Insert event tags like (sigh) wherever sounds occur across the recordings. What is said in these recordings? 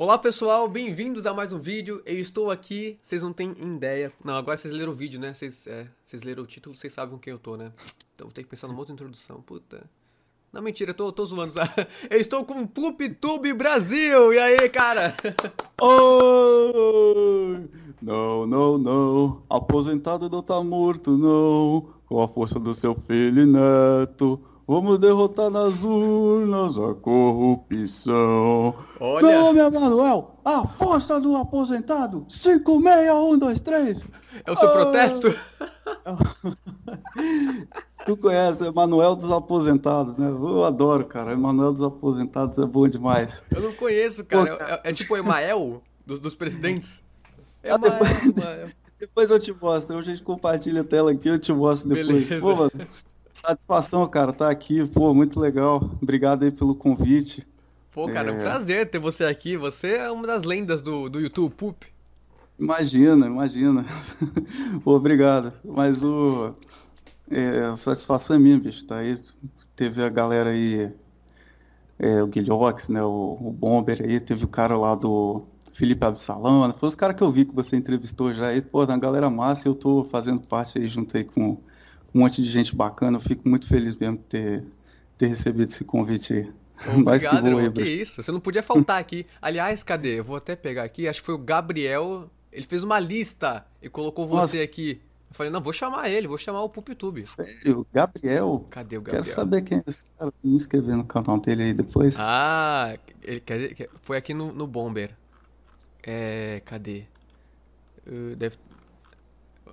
Olá pessoal, bem-vindos a mais um vídeo. Eu estou aqui, vocês não têm ideia. Não, agora vocês leram o vídeo, né? Vocês, é, vocês leram o título, vocês sabem com quem eu tô, né? Então vou ter que pensar numa outra introdução. Puta. Não, mentira, eu tô, tô zoando. (laughs) Eu estou com o PupTube Brasil! E aí, cara? (laughs) Oi! Não, não, não. Aposentado não tá morto, não. Com a força do seu filho e neto. Vamos derrotar nas urnas a corrupção. Olha. Meu nome é Manuel, a força do aposentado. 56123. É o seu protesto? (laughs) tu conhece, é Manuel dos Aposentados, né? Eu adoro, cara. Manuel dos Aposentados é bom demais. Eu não conheço, cara. Pô, É, é tipo o Emael dos, dos presidentes? Ah, Emael, depois- Emael. (laughs) Depois eu te mostro. A gente compartilha a tela aqui, eu te mostro depois. Beleza. Pô, mano, satisfação, cara, tá aqui. Pô, muito legal. Obrigado aí pelo convite. Pô, cara, é um É. prazer ter você aqui. Você é uma das lendas do, do YouTube, Pup. Imagina, imagina. (laughs) Pô, obrigado. Mas o. é, a satisfação é minha, bicho. Tá aí. Teve a galera aí. é, o Guilhox, né? O, o Bomber aí. Teve o cara lá do Felipe Absalão. Foi os caras que eu vi que você entrevistou já aí. Pô, na galera massa. Eu tô fazendo parte aí junto aí com um monte de gente bacana. Eu fico muito feliz mesmo de ter, ter recebido esse convite aí. (laughs) Que Obrigado, aí, irmão. Que isso, você não podia faltar aqui. Aliás, cadê? Eu vou até pegar aqui. Acho que foi o Gabriel. Ele fez uma lista e colocou você Nossa. aqui. Eu falei, não, vou chamar ele, vou chamar o PupTube. Sério, Gabriel. Cadê o Quero Gabriel? saber quem é esse cara. Me inscrever no canal dele aí depois. Ah, ele foi aqui no, no Bomber. É, cadê? Deve.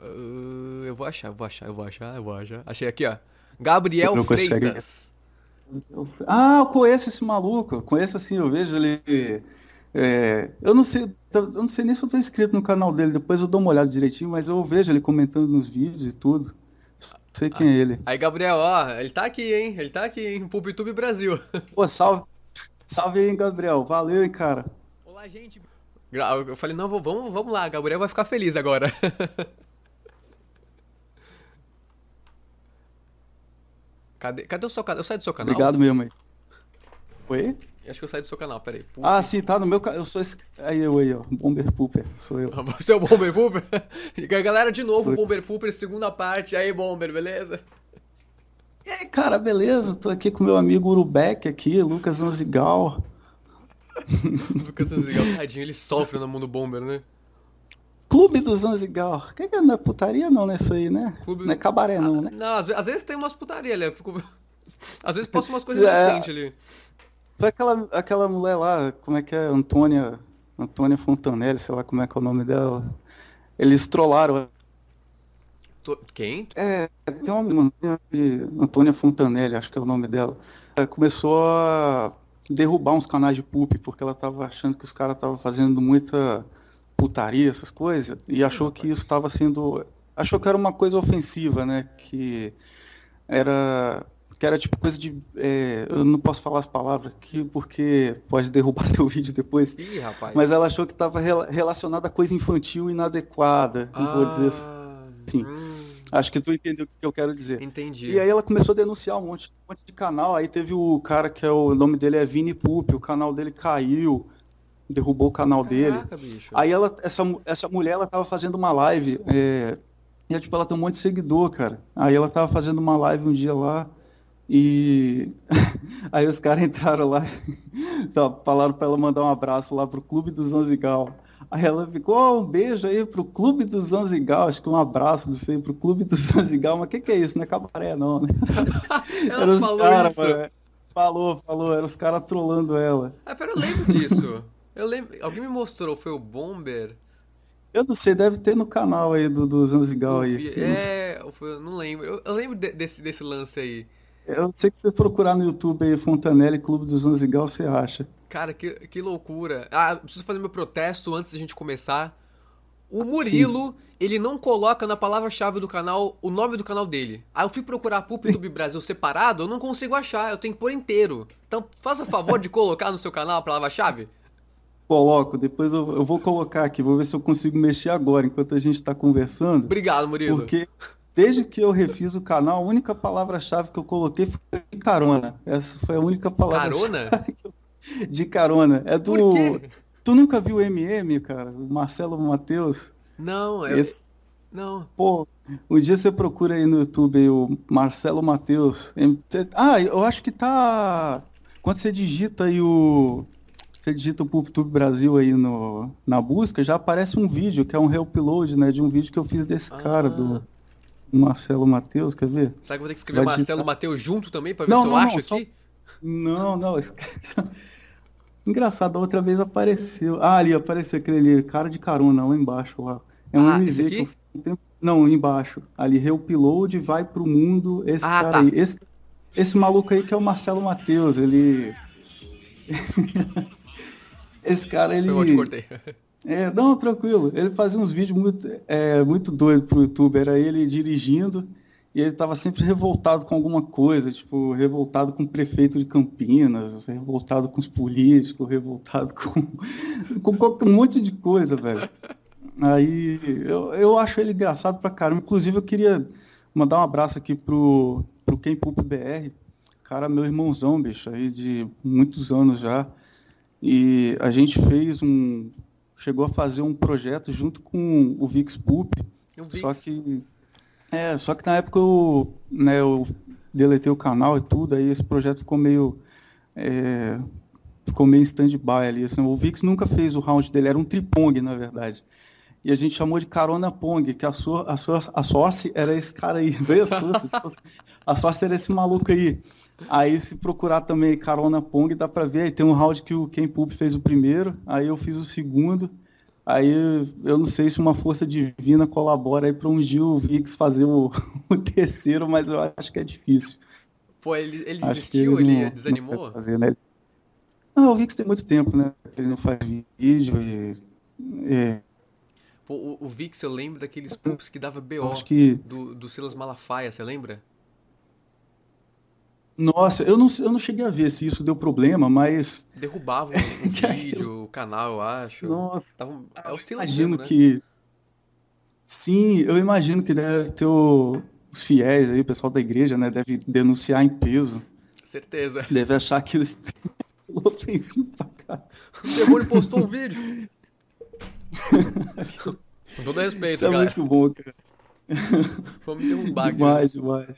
Uh, eu vou achar, eu vou achar, eu vou achar, eu vou achar. Achei aqui, ó. Gabriel consegue. Freitas. Eu- Ah, eu conheço esse maluco. Eu conheço assim, eu vejo ele. é, eu não sei, eu não sei nem se eu tô inscrito no canal dele. Depois eu dou uma olhada direitinho, mas eu vejo ele comentando nos vídeos e tudo. Sei quem é ele. Aí, Gabriel, ó, ele tá aqui, hein? Ele tá aqui, hein? PupTube Brasil. (laughs) Pô, salve. Salve aí, Gabriel. Valeu, hein, cara. Olá, gente. Eu falei, não, vamos, vamos lá, Gabriel vai ficar feliz agora. (laughs) Cadê, cadê o seu canal? Eu saí do seu canal? Obrigado mesmo aí. Oi? Acho que eu saí do seu canal, peraí. Ah, sim, tá no meu canal. Eu sou esse. Aí eu aí, ó. Bomber Pooper. Sou eu. (laughs) Você é o Bomber Pooper? (laughs) Galera, de novo, Sou- Bomber Pooper, segunda parte. Aí, Bomber, beleza? E aí, cara, beleza? Tô aqui com meu amigo Urubeck aqui, Lucas Anzigal. (laughs) Lucas Zanzigal, tadinho, ele sofre no mundo Bomber, né? Clube do Zanzigal. Que que é? Não é putaria não? Isso aí, né? Clube- Não é cabaré não, né? Não, às, às vezes tem umas putaria ali. fico- (laughs) Às vezes posta umas coisas É. decentes ali. Foi aquela, aquela mulher lá, como é que é? Antônia, Antônia Fontanelli, sei lá como é que é o nome dela. Eles trollaram. Tô- Quem? É, tem uma Antônia Fontanelli, acho que é o nome dela. Ela começou a derrubar uns canais de poop, porque ela tava achando que os caras estavam fazendo muita putaria, essas coisas, e achou que isso estava sendo. Achou que era uma coisa ofensiva, né? Que era. Que era tipo coisa de. é, eu não posso falar as palavras aqui porque pode derrubar (laughs) seu vídeo depois. Ih, rapaz. Mas ela achou que estava relacionada a coisa infantil inadequada. Não vou dizer assim. Ah, assim. hum, Acho que tu entendeu o que eu quero dizer. entendi. E aí ela começou a denunciar um monte, um monte de canal. Aí teve o cara que é o, o nome dele é Vini Pup, o canal dele caiu, derrubou o canal dele. Caraca, bicho. Aí ela, essa, essa mulher, ela tava fazendo uma live, é, e tipo, ela tem um monte de seguidor, cara. Aí ela tava fazendo uma live um dia lá, e (laughs) aí os caras entraram lá, (laughs) tá, falaram pra ela mandar um abraço lá pro Clube do Zanzigal. Aí ela ficou, "Ó, um beijo aí pro Clube do Zanzigal, acho que um abraço, não sei, pro Clube do Zanzigal, (laughs) mas o que que é isso? Não é cabaré não, né? Ela Era os falou cara, mano. Falou, falou, eram os caras trolando ela. Ah, pera, eu lembro disso. Eu lembro. Alguém me mostrou, foi o Bomber? Eu não sei, deve ter no canal aí do, do Zanzigal aí. É, eu não lembro. Eu, eu lembro de- desse, desse lance aí. Eu sei que se você procurar no YouTube aí Fontanelli Clube do Zanzigal, você acha. Cara, que, que loucura. Ah, preciso fazer meu protesto antes da gente começar. O Murilo, ele não coloca na palavra-chave do canal o nome do canal dele. Aí eu fui procurar PupTube Brasil separado, eu não consigo achar, eu tenho que pôr inteiro. Então, faça favor de colocar no seu canal a palavra-chave. Coloco, depois eu, eu vou colocar aqui, vou ver se eu consigo mexer agora, enquanto a gente tá conversando. Obrigado, Murilo. Porque desde que eu refiz o canal, a única palavra-chave que eu coloquei foi carona. Essa foi a única palavra Carona? (laughs) de carona. É Por do. quê? Tu nunca viu o MM, cara? O Marcelo Matheus? Não, é. Esse... Não. Pô, um dia você procura aí no YouTube o Marcelo Matheus. Ah, eu acho que tá. Quando você digita aí o. Você digita o PubTube Brasil aí no, na busca, já aparece um vídeo, que é um reupload, né? De um vídeo que eu fiz desse ah. cara, do Marcelo Matheus, quer ver? Será que vou ter que escrever Marcelo digitar... Matheus junto também pra ver não, se eu não, acho não, aqui? Só... Não, não. (laughs) Engraçado, a outra vez apareceu. Ah, ali apareceu aquele ali, cara de carona lá embaixo lá. É um ah, MV aqui? que eu... Não, embaixo. Ali, reupload, vai pro mundo. Esse ah, cara tá. aí. Esse, esse maluco aí que é o Marcelo Matheus, ele. (laughs) esse cara, ele. Eu te cortei. (laughs) É, não, tranquilo. Ele fazia uns vídeos muito, é, muito doidos pro YouTube. Era ele dirigindo e ele estava sempre revoltado com alguma coisa, tipo, revoltado com o prefeito de Campinas, revoltado com os políticos, revoltado com, (laughs) com um monte de coisa, velho. Aí eu, eu acho ele engraçado pra caramba. Inclusive, eu queria mandar um abraço aqui pro, pro Ken Pup BR. Cara, meu irmãozão, bicho, aí de muitos anos já. E a gente fez um. Chegou a fazer um projeto junto com o Vix Pup. Só que. É, só que na época eu, né, eu deletei o canal e tudo, aí esse projeto ficou meio. É, ficou meio stand-by ali. Assim, o Vix nunca fez o round dele, era um tripong, na verdade e a gente chamou de Carona Pong, que a sua, a sua a Source era esse cara aí, (laughs) veio a Source, a Source era esse maluco aí. Aí se procurar também Carona Pong, dá pra ver, aí tem um round que o Ken Pub fez o primeiro, aí eu fiz o segundo, aí eu não sei se uma força divina colabora aí pra um o Vix fazer o, (laughs) o terceiro, mas eu acho que é difícil. Pô, ele, ele desistiu, ele, ele não, desanimou? Não, fazer, né? não, o Vix tem muito tempo, né, ele não faz vídeo e... É, Pô, o, o Vix, eu lembro daqueles pumps que dava BO que... do, do Silas Malafaia, você lembra? Nossa, eu não, eu não cheguei a ver se isso deu problema, mas. Derrubavam (laughs) o vídeo, o canal, eu acho. Nossa. Tava... É o imagino né? que. Sim, eu imagino que deve ter o... os fiéis aí, o pessoal da igreja, né? Deve denunciar em peso. Certeza. Deve achar que eles (laughs) ofensivo pra cá. O demônio postou um vídeo. (laughs) Com todo respeito, Isso é galera. muito bom, cara. Vamos derrubar aqui. Demais, demais.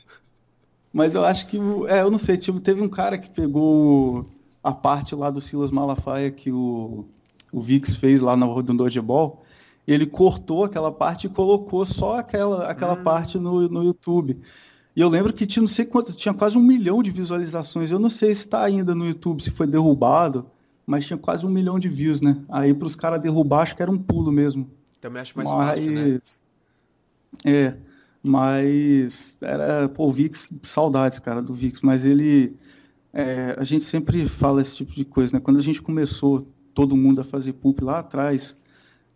Mas eu acho que, é, eu não sei, tipo, teve um cara que pegou a parte lá do Silas Malafaia que o, o Vix fez lá no, no Dodgeball, ele cortou aquela parte e colocou só aquela, aquela hum. parte no, no YouTube. E eu lembro que tinha não sei quanto, tinha quase um milhão de visualizações. Eu não sei se está ainda no YouTube, se foi derrubado mas tinha quase um milhão de views, né? Aí para os caras derrubar, acho que era um pulo mesmo. Também acho mais mas... fácil, né? É, mas era, pô, o Vix, saudades, cara, do Vix, mas ele, é, a gente sempre fala esse tipo de coisa, né? Quando a gente começou, todo mundo a fazer pulp lá atrás,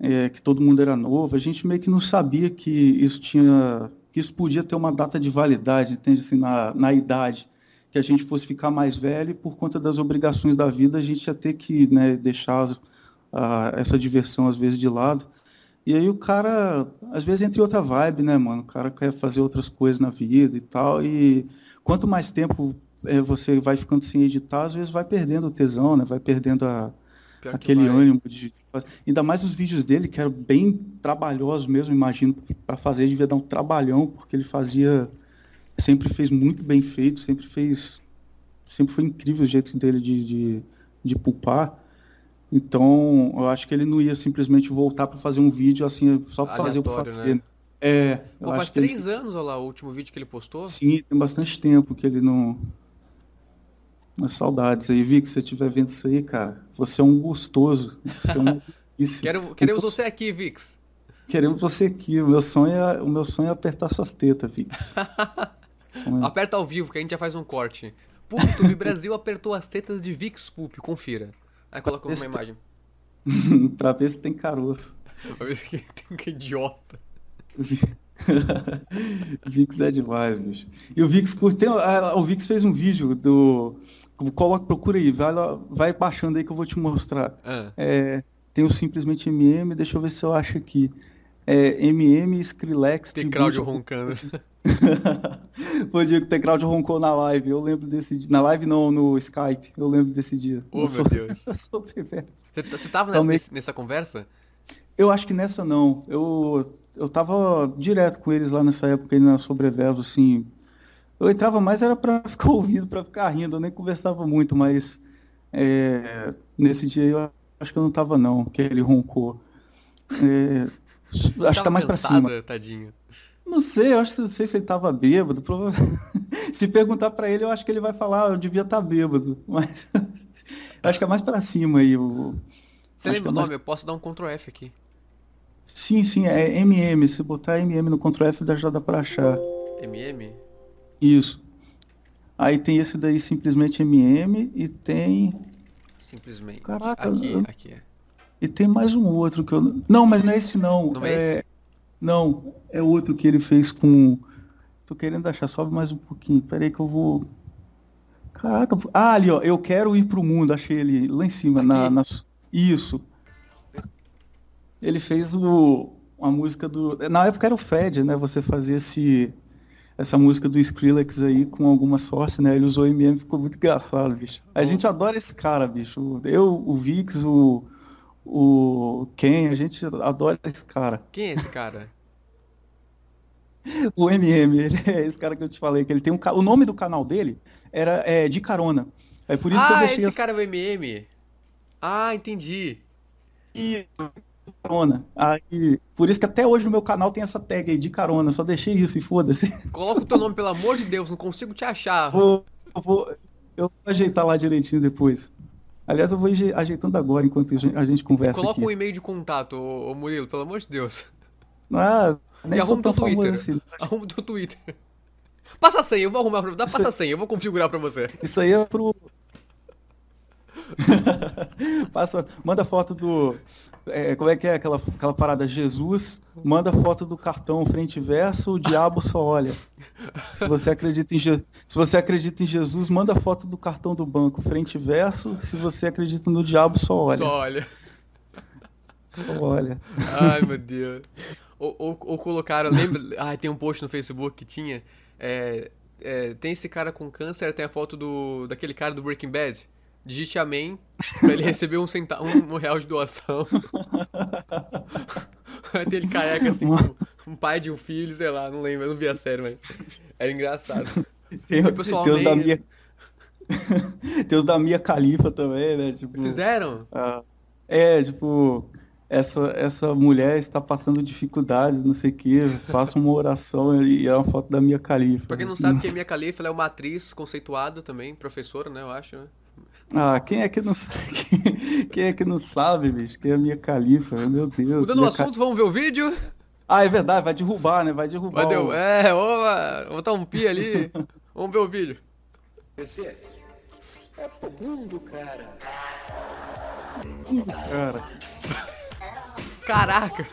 é, que todo mundo era novo, a gente meio que não sabia que isso tinha, que isso podia ter uma data de validade, entende, assim, na, na idade que a gente fosse ficar mais velho e por conta das obrigações da vida a gente ia ter que né, deixar uh, essa diversão às vezes de lado. E aí o cara, às vezes entra em outra vibe, né, mano? O cara quer fazer outras coisas na vida e tal. E quanto mais tempo é, você vai ficando sem editar, às vezes vai perdendo o tesão, né? Vai perdendo a, aquele ânimo de fazer. Ainda mais os vídeos dele, que eram bem trabalhosos mesmo, imagino, para fazer devia dar um trabalhão, porque ele fazia sempre fez muito bem feito, sempre fez. Sempre foi incrível o jeito dele de, de, de pulpar. Então, eu acho que ele não ia simplesmente voltar para fazer um vídeo assim, só para fazer o fazer. Né? É. Pô, faz três ele... anos, olha lá, o último vídeo que ele postou. Sim, tem bastante tempo que ele não. As saudades aí, Vi, que você estiver vendo isso aí, cara. Você é um gostoso. Você é um... (laughs) Quero, queremos você aqui, Vix. Queremos você aqui. O meu sonho é, o meu sonho é apertar suas tetas, Vix. (laughs) Aperta ao vivo que a gente já faz um corte. PubTube Brasil (laughs) apertou as tetas de Vix Pup, confira. Aí coloca uma imagem. (laughs) pra ver se tem caroço. pra ver se tem (laughs) que idiota. (laughs) Vix é demais, bicho. E o Vix curte. o Vix fez um vídeo do. Coloca, procura aí, vai, vai baixando aí que eu vou te mostrar. Ah. É, tem o simplesmente MM, deixa eu ver se eu acho aqui. É, MM Skrillex. Tem Claudio roncando. (laughs) Foi o dia que o roncou na live. Eu lembro desse dia. Na live não, no Skype. Eu lembro desse dia. Oh, meu Deus. (laughs) Você, você tava nessa, Também... nessa conversa? Eu acho que nessa não. Eu, eu tava direto com eles lá nessa época aí na Sobreverso, assim. Eu entrava mais era pra (laughs) ficar ouvindo, pra ficar rindo. Eu nem conversava muito, mas é, nesse dia eu acho que eu não tava não, que ele roncou. É, acho que tá mais cansado, pra cima. Tadinho. Não sei, eu acho que não sei se ele tava bêbado. (laughs) se perguntar para ele, eu acho que ele vai falar, eu devia estar tá bêbado. (laughs) Mas acho que é mais para cima aí. O... Você acho lembra é o nome? Mais... Eu posso dar um Ctrl F aqui. Sim, sim, é MM. Se botar MM no Ctrl F já dá pra achar. MM? Isso. Aí tem esse daí, simplesmente MM, e tem. Simplesmente. Caraca, aqui, eu... aqui é. E tem mais um outro que eu. Não, mas não é esse não. Não é, é esse? Não, é outro que ele fez com. Tô querendo achar, sobe mais um pouquinho. Pera aí que eu vou. Caraca. Ah, ali, ó. Eu quero ir pro mundo. Achei ele lá em cima. Na, na, Isso. Ele fez o, uma música do. Na época era o Fred, né? Você fazia esse, essa música do Skrillex aí com alguma sorte, né? Ele usou MM, ficou muito engraçado, bicho. A gente adora esse cara, bicho. Eu, o Vix, o, o Ken, a gente adora esse cara. Quem é esse cara? (laughs) o MM, ele é esse cara que eu te falei, que ele tem um. O nome do canal dele era é, De Carona. É por isso ah, que eu deixei. esse cara é o MM. Ah, entendi. E carona. Aí, por isso que até hoje no meu canal tem essa tag aí de carona. Só deixei isso e foda-se. Coloca o teu (laughs) nome, pelo amor de Deus, não consigo te achar. Vou, eu, vou, eu vou ajeitar lá direitinho depois. Aliás, eu vou ajeitando agora enquanto a gente conversa. Coloca um e-mail de contato, ô, Murilo, pelo amor de Deus. Ah, nem e arruma teu Twitter. Assim. Arruma teu Twitter. Passa a senha, eu vou arrumar pra Dá passa a senha, eu vou configurar pra você. Isso aí é pro. (laughs) (laughs) Passa, manda foto do. É, como é que é aquela, aquela parada? Jesus manda foto do cartão frente e verso, o diabo só olha. Se você acredita em, Je... Se você acredita em Jesus, manda foto do cartão do banco frente e verso. Se você acredita no diabo, só olha. Só olha. Só olha. Ai, meu Deus. Ou, ou, ou colocaram, lembra? Ah, tem um post no Facebook que tinha. É, é, tem esse cara com câncer, tem a foto do daquele cara do Breaking Bad digite amém pra ele receber um, centa um, um real de doação. (laughs) Aí tem ele careca assim, com um pai de um filho, sei lá, não lembro, eu não vi a série, mas era engraçado. Tem, e o pessoal (laughs) tem os da minha... tem os da minha califa também, né? Tipo, Fizeram? Ah, é, tipo, essa, essa mulher está passando dificuldades, não sei o que, faça uma oração e é uma foto da minha califa. Pra quem não sabe, que a minha califa é uma atriz conceituada também, professora, né, eu acho, né? Ah, quem é que não (laughs) quem, quem é que não sabe, bicho? Quem é a minha califa? Meu Deus. Mudando o assunto, vamos ver o vídeo? Ah, é verdade, vai derrubar, né? Vai derrubar. Vai o... É, opa, vou botar um pi ali. (laughs) vamos ver o vídeo. Você é pro mundo, cara. Cara. Caraca.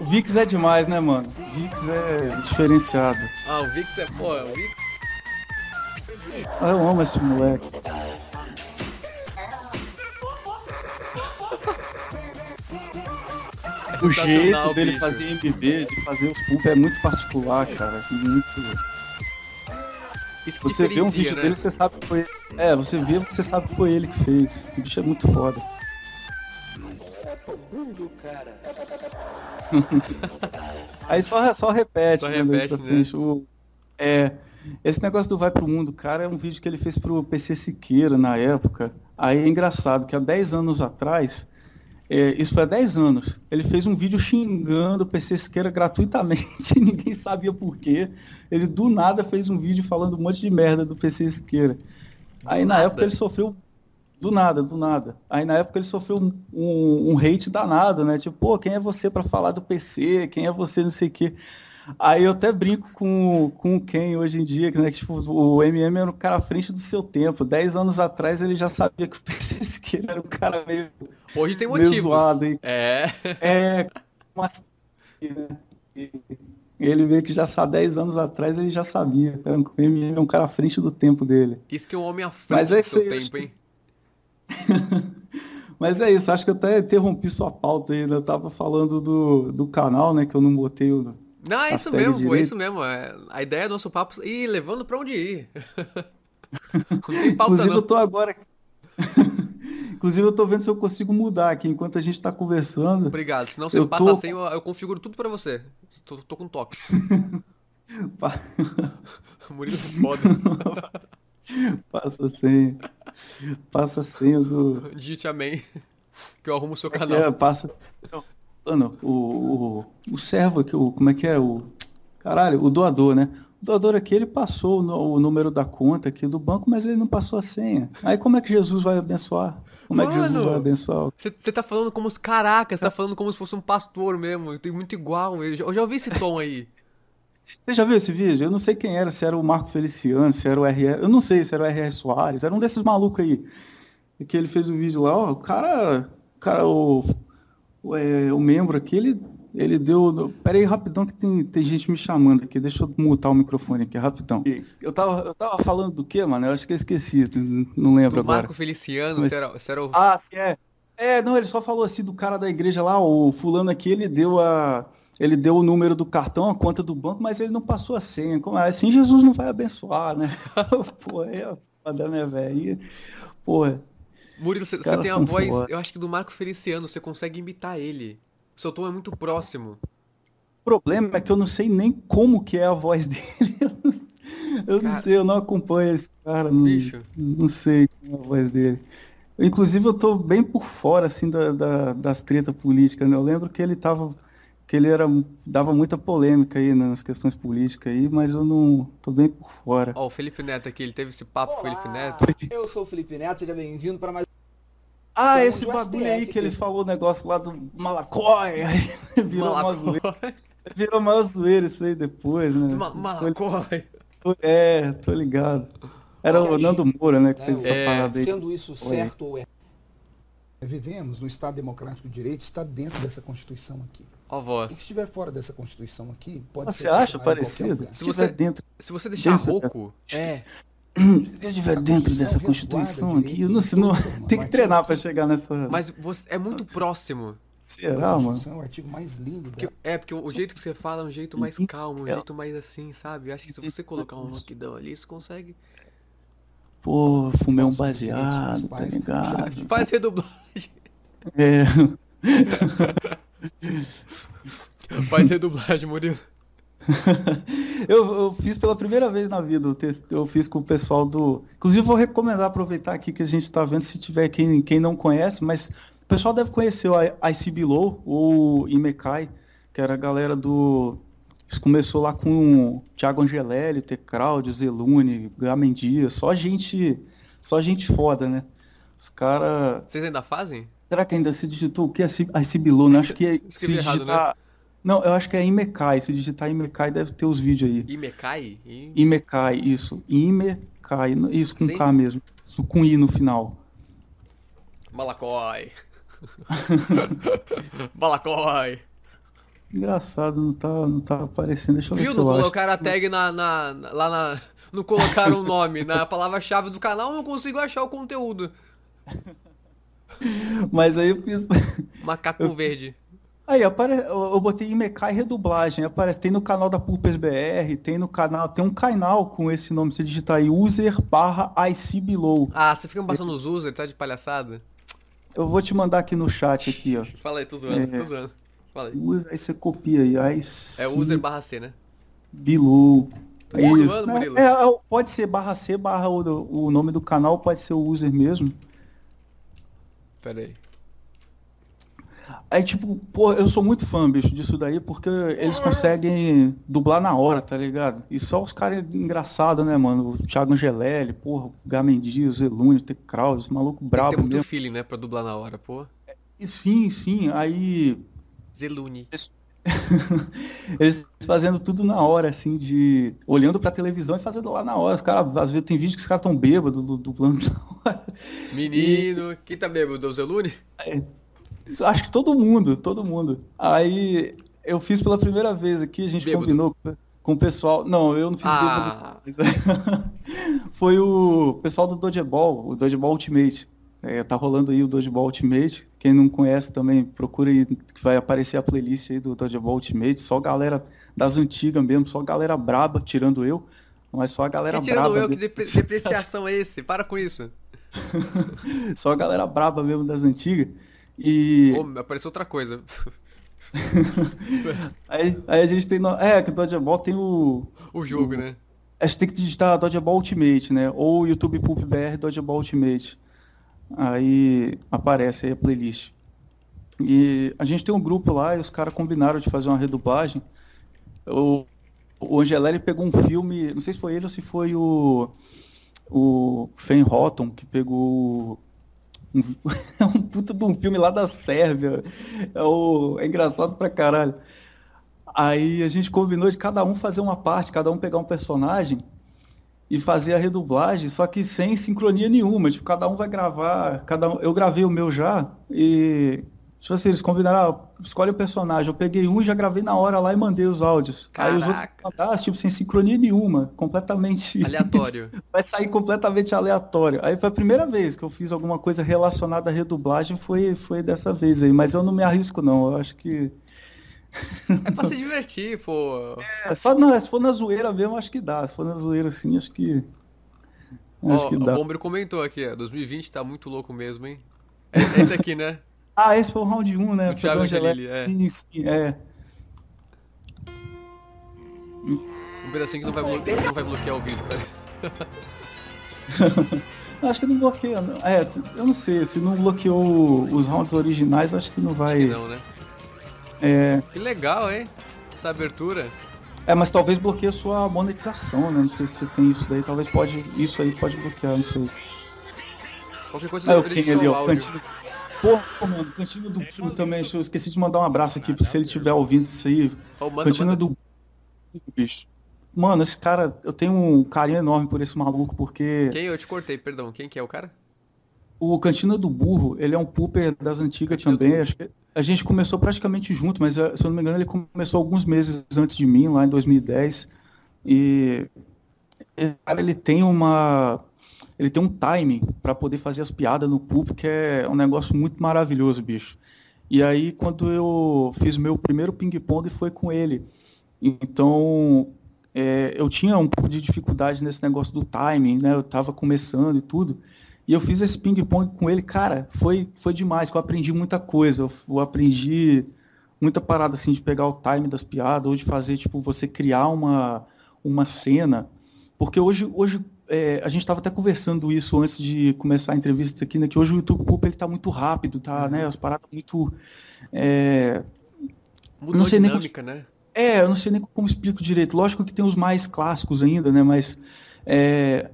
O Vix é demais, né, mano? O Vix é diferenciado. Ah, o Vix é, pô, o Vix ah, eu amo esse moleque. O jeito dele bicho. fazer MB, de fazer os pump é muito particular, cara. Muito. Isso que você vê um vídeo né? dele, você sabe que foi ele. É, você vê, você sabe que foi ele que fez. O bicho é muito foda. É mundo, cara. Aí só, só repete, só repete, né? O, é, esse negócio do Vai Pro Mundo, cara, é um vídeo que ele fez pro PC Siqueira na época. Aí é engraçado que há 10 anos atrás, é, isso foi há 10 anos, ele fez um vídeo xingando o PC Siqueira gratuitamente, (laughs) ninguém sabia por quê. Ele do nada fez um vídeo falando um monte de merda do PC Siqueira. Aí na época ele sofreu do nada, do nada. Aí na época ele sofreu um, um, um hate danado, né? Tipo, pô, quem é você para falar do PC? Quem é você não sei o quê? Aí eu até brinco com, com o Ken hoje em dia, né, que tipo, o MM era um cara à frente do seu tempo. Dez anos atrás ele já sabia que o PC Siqueira era um cara meio. Hoje tem motivos. Zoado, hein? É. É. Mas, ele meio que já sabe, 10 anos atrás ele já sabia. O MM é um cara à frente do tempo dele. Isso que é um homem à frente Mas é do seu aí, tempo, hein? (laughs) Mas é isso, acho que eu até interrompi sua pauta aí, né? Eu tava falando do, do canal, né? Que eu não botei o, Não, é isso mesmo, é isso mesmo. É, a ideia do nosso papo é ir levando pra onde ir. (laughs) não tem pauta, Inclusive, não. eu tô agora. (laughs) Inclusive, eu tô vendo se eu consigo mudar aqui enquanto a gente tá conversando. Obrigado, senão você passa tô... sem, eu, eu configuro tudo pra você. Tô, tô com toque. (laughs) (laughs) Murilo é foda. (laughs) Passa a senha. Passa a senha do. Digite amém. Que eu arrumo o seu é canal. É, passa. Mano, o, o, o servo aqui, o, como é que é? O. Caralho, o doador, né? O doador aqui, ele passou o, o número da conta aqui do banco, mas ele não passou a senha. Aí como é que Jesus vai abençoar? Como Mano, é que Jesus vai abençoar? Você tá falando como os caracas, você tá falando como se fosse um pastor mesmo. Tem muito igual. Eu já, eu já ouvi esse tom aí. (laughs) Você já viu esse vídeo? Eu não sei quem era, se era o Marco Feliciano, se era o R.R. Eu não sei se era o R.R. Soares, era um desses malucos aí. Que ele fez o um vídeo lá, ó, o cara. O cara, o, o, é, o membro aqui, ele, ele deu. Pera aí, rapidão, que tem, tem gente me chamando aqui. Deixa eu mutar o microfone aqui, rapidão. Eu tava, eu tava falando do quê, mano? Eu acho que eu esqueci, não lembro do agora. Marco Feliciano, Mas... era, era o... Ah, sim, é. É, não, ele só falou assim do cara da igreja lá, o fulano aqui, ele deu a ele deu o número do cartão, a conta do banco, mas ele não passou a senha. Como assim Jesus não vai abençoar, né? (laughs) Pô, é da minha velha. Pô. Murilo, você, tem a voz, foda. eu acho que do Marco Feliciano, você consegue imitar ele. O seu tom é muito próximo. O problema é que eu não sei nem como que é a voz (laughs) dele. Eu não, sei, eu não acompanho esse cara. Não, Bicho. não sei como é a voz dele. Inclusive, eu tô bem por fora, assim, da, da das tretas políticas, né? Eu lembro que ele tava que ele era dava muita polêmica aí nas questões políticas aí, mas eu não tô bem por fora. Ó, oh, o Felipe Neto aqui, ele teve esse papo com o Felipe Neto. Eu sou o Felipe Neto, seja bem-vindo para mais Ah, esse bagulho aí que ele falou o negócio lá do Malacói, aí (laughs) virou Malacói. uma zoeira. Virou uma zoeira isso aí depois, né? Ma Malacói. É, tô ligado. Era o Nando Moura, né, que é, fez essa é, parada aí. Sendo isso certo ou errado. Vivemos no Estado Democrático de Direito, está dentro dessa Constituição aqui. Ó, voz. O que estiver fora dessa Constituição aqui pode Você ser. Você acha parecido? Se você, dentro, se você deixar rouco, (laughs) é. Se eu estiver dentro dessa Constituição aqui, eu não, não, tem que treinar para chegar nessa. Mas você, é muito próximo. Será, mano? É o artigo mais lindo. Porque, é, porque o jeito que você fala é um jeito mais calmo, um é. jeito mais assim, sabe? Eu acho que se você colocar um roquidão ali, você consegue. Pô, fumei um baseado, tá ligado? (laughs) Faz redublagem. É. (laughs) Faz redublagem, Murilo. Eu, eu, fiz pela primeira vez na vida, eu fiz com o pessoal do. Inclusive, vou recomendar aproveitar aqui que a gente está vendo, se tiver quem, quem não conhece, mas o pessoal deve conhecer o IC Below ou Imekai, que era a galera do. Isso começou lá com Thiago Angelelli, T. Claudio, Zelune, Gamen Dias, só gente. Só gente foda, né? Os caras. Vocês ainda fazem? Será que ainda se digitou o que é Cibilô? Não, acho que (laughs) é, se digitar... Errado, né? Não, eu acho que é Imecai. Se digitar Imecai deve ter os vídeos aí. Imecai? Imecai, isso. Imecai, isso com Sim? K mesmo. Isso com I no final. Malacói. (laughs) Malacói. Engraçado, não tá, não tá aparecendo. Deixa eu Viu? ver não colocaram a tag na, na, lá na. Não colocaram o nome na palavra-chave do canal, não consigo achar o conteúdo. (laughs) Mas aí eu fiz. Macaco (laughs) eu verde. Aí, apare... eu botei em Mecai redublagem. Aparece, tem no canal da Pulpes BR, tem no canal, tem um canal com esse nome. Você digitar aí user barra IC below. Ah, você fica passando os user, tá de palhaçada? Eu vou te mandar aqui no chat aqui, ó. (laughs) Fala aí, tô zoando, é... tô zoando. Fala aí. User, aí você copia aí. IC... É user barra C, né? Below. Tô zoando, Murilo? É, é, pode ser barra C, barra o, o nome do canal, pode ser o user mesmo. Pera aí. Aí, tipo, pô, eu sou muito fã, bicho, disso daí, porque eles conseguem dublar na hora, tá ligado? E só os caras engraçados, né, mano? O Thiago Angelelli, porra, o Gamendi, o Zelune, o T. Kraus, maluco brabo Tem muito mesmo. feeling, né, pra dublar na hora, pô. E sim, sim, aí... Zelune. (laughs) Eles fazendo tudo na hora, assim, de. olhando pra televisão e fazendo lá na hora. Os caras, às vezes tem vídeo que os caras tão bêbados dublando na hora. Menino, e... quem tá bêbado? O Zelune? É, acho que todo mundo, todo mundo. Aí eu fiz pela primeira vez aqui, a gente bêbado. combinou com o pessoal. Não, eu não fiz ah. bêbado. (laughs) Foi o pessoal do Dodgeball, o Dodgeball Ultimate. É, tá rolando aí o Dodgeball Ultimate. Quem não conhece também, procura aí, que vai aparecer a playlist aí do Dodgeball Ultimate. Só galera das antigas mesmo, só galera braba, tirando eu, mas só a galera Quem tirando braba. eu, que mesmo. depreciação é esse? Para com isso. (laughs) Só a galera braba mesmo das antigas. E Ô, apareceu outra coisa. (laughs) aí, aí a gente tem. no- É, que o Dodgeball tem o. O jogo, né? A gente tem que digitar Dodgeball Ultimate, né? Ou YouTube Pulp BR Dodgeball Ultimate. Aí aparece aí a playlist. E a gente tem um grupo lá e os caras combinaram de fazer uma redublagem. O, o Angelelli pegou um filme, não sei se foi ele ou se foi o, o Fen Houghton que pegou (laughs) é um puta de um filme lá da Sérvia. É, o, é engraçado pra caralho. Aí a gente combinou de cada um fazer uma parte, cada um pegar um personagem e fazer a redublagem, só que sem sincronia nenhuma. Tipo, cada um vai gravar, cada um, eu gravei o meu já e tipo assim, eles combinaram, ah, escolhe o personagem. Eu peguei um e já gravei na hora lá e mandei os áudios. Aí os outros Caraca. mandaram, tipo, sem sincronia nenhuma, completamente (laughs) Aleatório. vai sair completamente aleatório. Aí foi a primeira vez que eu fiz alguma coisa relacionada à redublagem, foi, foi dessa vez aí. Mas eu não me arrisco, não. Eu acho que. É pra (laughs) se divertir, pô. É, só não, se for na zoeira mesmo, acho que dá. Se for na zoeira assim, acho que. Acho Ó, que o dá. Bomber comentou aqui, ó. 2020 tá muito louco mesmo, hein? É, é esse aqui, né? Ah, esse foi o round 1, né? Foi Thiago Angelelli. É. Sim, sim, é. Um pedacinho que não vai, blo- não vai bloquear o vídeo, cara. Acho que não bloqueia, não. É, eu não sei, se não bloqueou os rounds originais, acho que não vai. Não, né? É, Que legal, hein? Essa abertura. é, mas talvez bloqueie a sua monetização, né? Não sei se você tem isso daí, talvez pode. Isso aí pode bloquear, não sei. Qualquer coisa Ah, o deixa Ken só ali, o ó. Pô, mano, cantinho do Burro também. deixa Eu esqueci de mandar um abraço aqui, se ele estiver ouvindo isso aí. Manda, Cantina manda. do Burro, bicho. Mano, esse cara, eu tenho um carinho enorme por esse maluco, porque Quem? Eu te cortei, perdão. Quem que é o cara? o Cantina do Burro, ele é um pooper das antigas Cantina do também. Burro. Acho que a gente começou praticamente junto, mas eh, se eu não me engano, ele começou alguns meses antes de mim, lá em 2010. E esse cara, ele tem uma. Ele tem um timing para poder fazer as piadas no pulp, que é um negócio muito maravilhoso, bicho. E aí, quando eu fiz meu primeiro ping-pong, foi com ele. Então, é, eu tinha um pouco de dificuldade nesse negócio do timing, né? Eu tava começando e tudo. E eu fiz esse ping-pong com ele, cara, foi, foi demais, eu aprendi muita coisa. Eu, eu aprendi muita parada, assim, de pegar o time das piadas, ou de fazer, tipo, você criar uma, uma cena. Porque hoje, hoje é, a gente estava até conversando isso antes de começar a entrevista aqui, né? Que hoje o YouTube Pulp, ele tá muito rápido, tá, né? As paradas muito... é, Mudou não sei a nem dinâmica, né? é, eu não sei nem como explico direito. Lógico que tem os mais clássicos ainda, né? Mas é,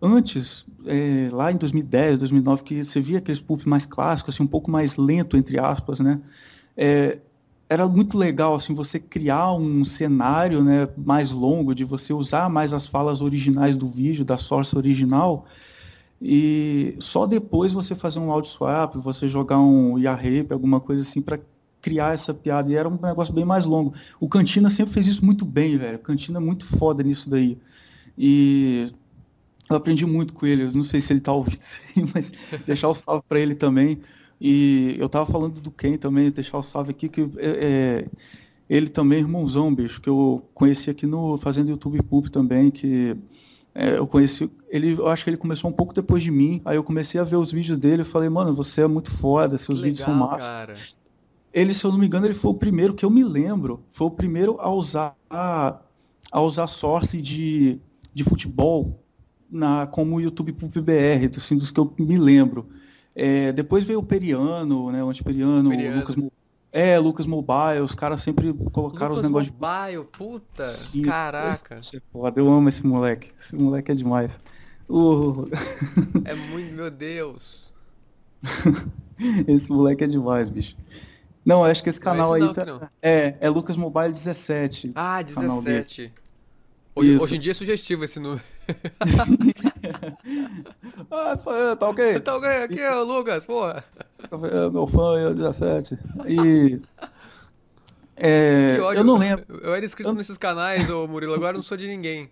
antes, é, lá em 2010, 2009, que você via aqueles pulp mais clássicos, assim, um pouco mais lento, entre aspas, né? É, era muito legal, assim, você criar um cenário, né, mais longo, de você usar mais as falas originais do vídeo, da source original, e só depois você fazer um audio swap, você jogar um Yahape, alguma coisa assim, para criar essa piada. E era um negócio bem mais longo. O Cantina sempre fez isso muito bem, velho. O Cantina é muito foda nisso daí. E eu aprendi muito com ele. Eu não sei se ele tá ouvindo (laughs) mas deixar o salve para ele também. E eu tava falando do Ken também, deixar o salve aqui, que é, é, ele também é irmãozão, bicho, que eu conheci aqui no Fazendo YouTube Pulp também, que é, eu conheci, ele, eu acho que ele começou um pouco depois de mim, aí eu comecei a ver os vídeos dele e falei, mano, você é muito foda, seus Que vídeos são legal, massa. cara. Ele, se eu não me engano, ele foi o primeiro que eu me lembro, foi o primeiro a usar a, a usar source de, de futebol na como o YouTube Pulp BR, assim, dos que eu me lembro. É, depois veio o Periano, né, o Antiperiano, o Periano. Lucas, é, Lucas Mobile, os caras sempre colocaram os Lucas negócios de Mobile, puta. Sim, Caraca. Isso é foda, eu amo esse moleque. Esse moleque é demais. O- É muito, meu Deus. (laughs) Esse moleque é demais, bicho. Não, acho que esse Não canal esse aí não, tá... não. É, é Lucas Mobile 17. Ah, Canal dele. 17. Hoje, hoje em dia é sugestivo esse número. (laughs) (laughs) Ah, tá ok. Então, aqui é o Lucas, porra. É, meu fã o 17. E. (laughs) É, eu não lembro. Eu era inscrito Eu- nesses canais, ô Murilo, agora eu não sou de ninguém.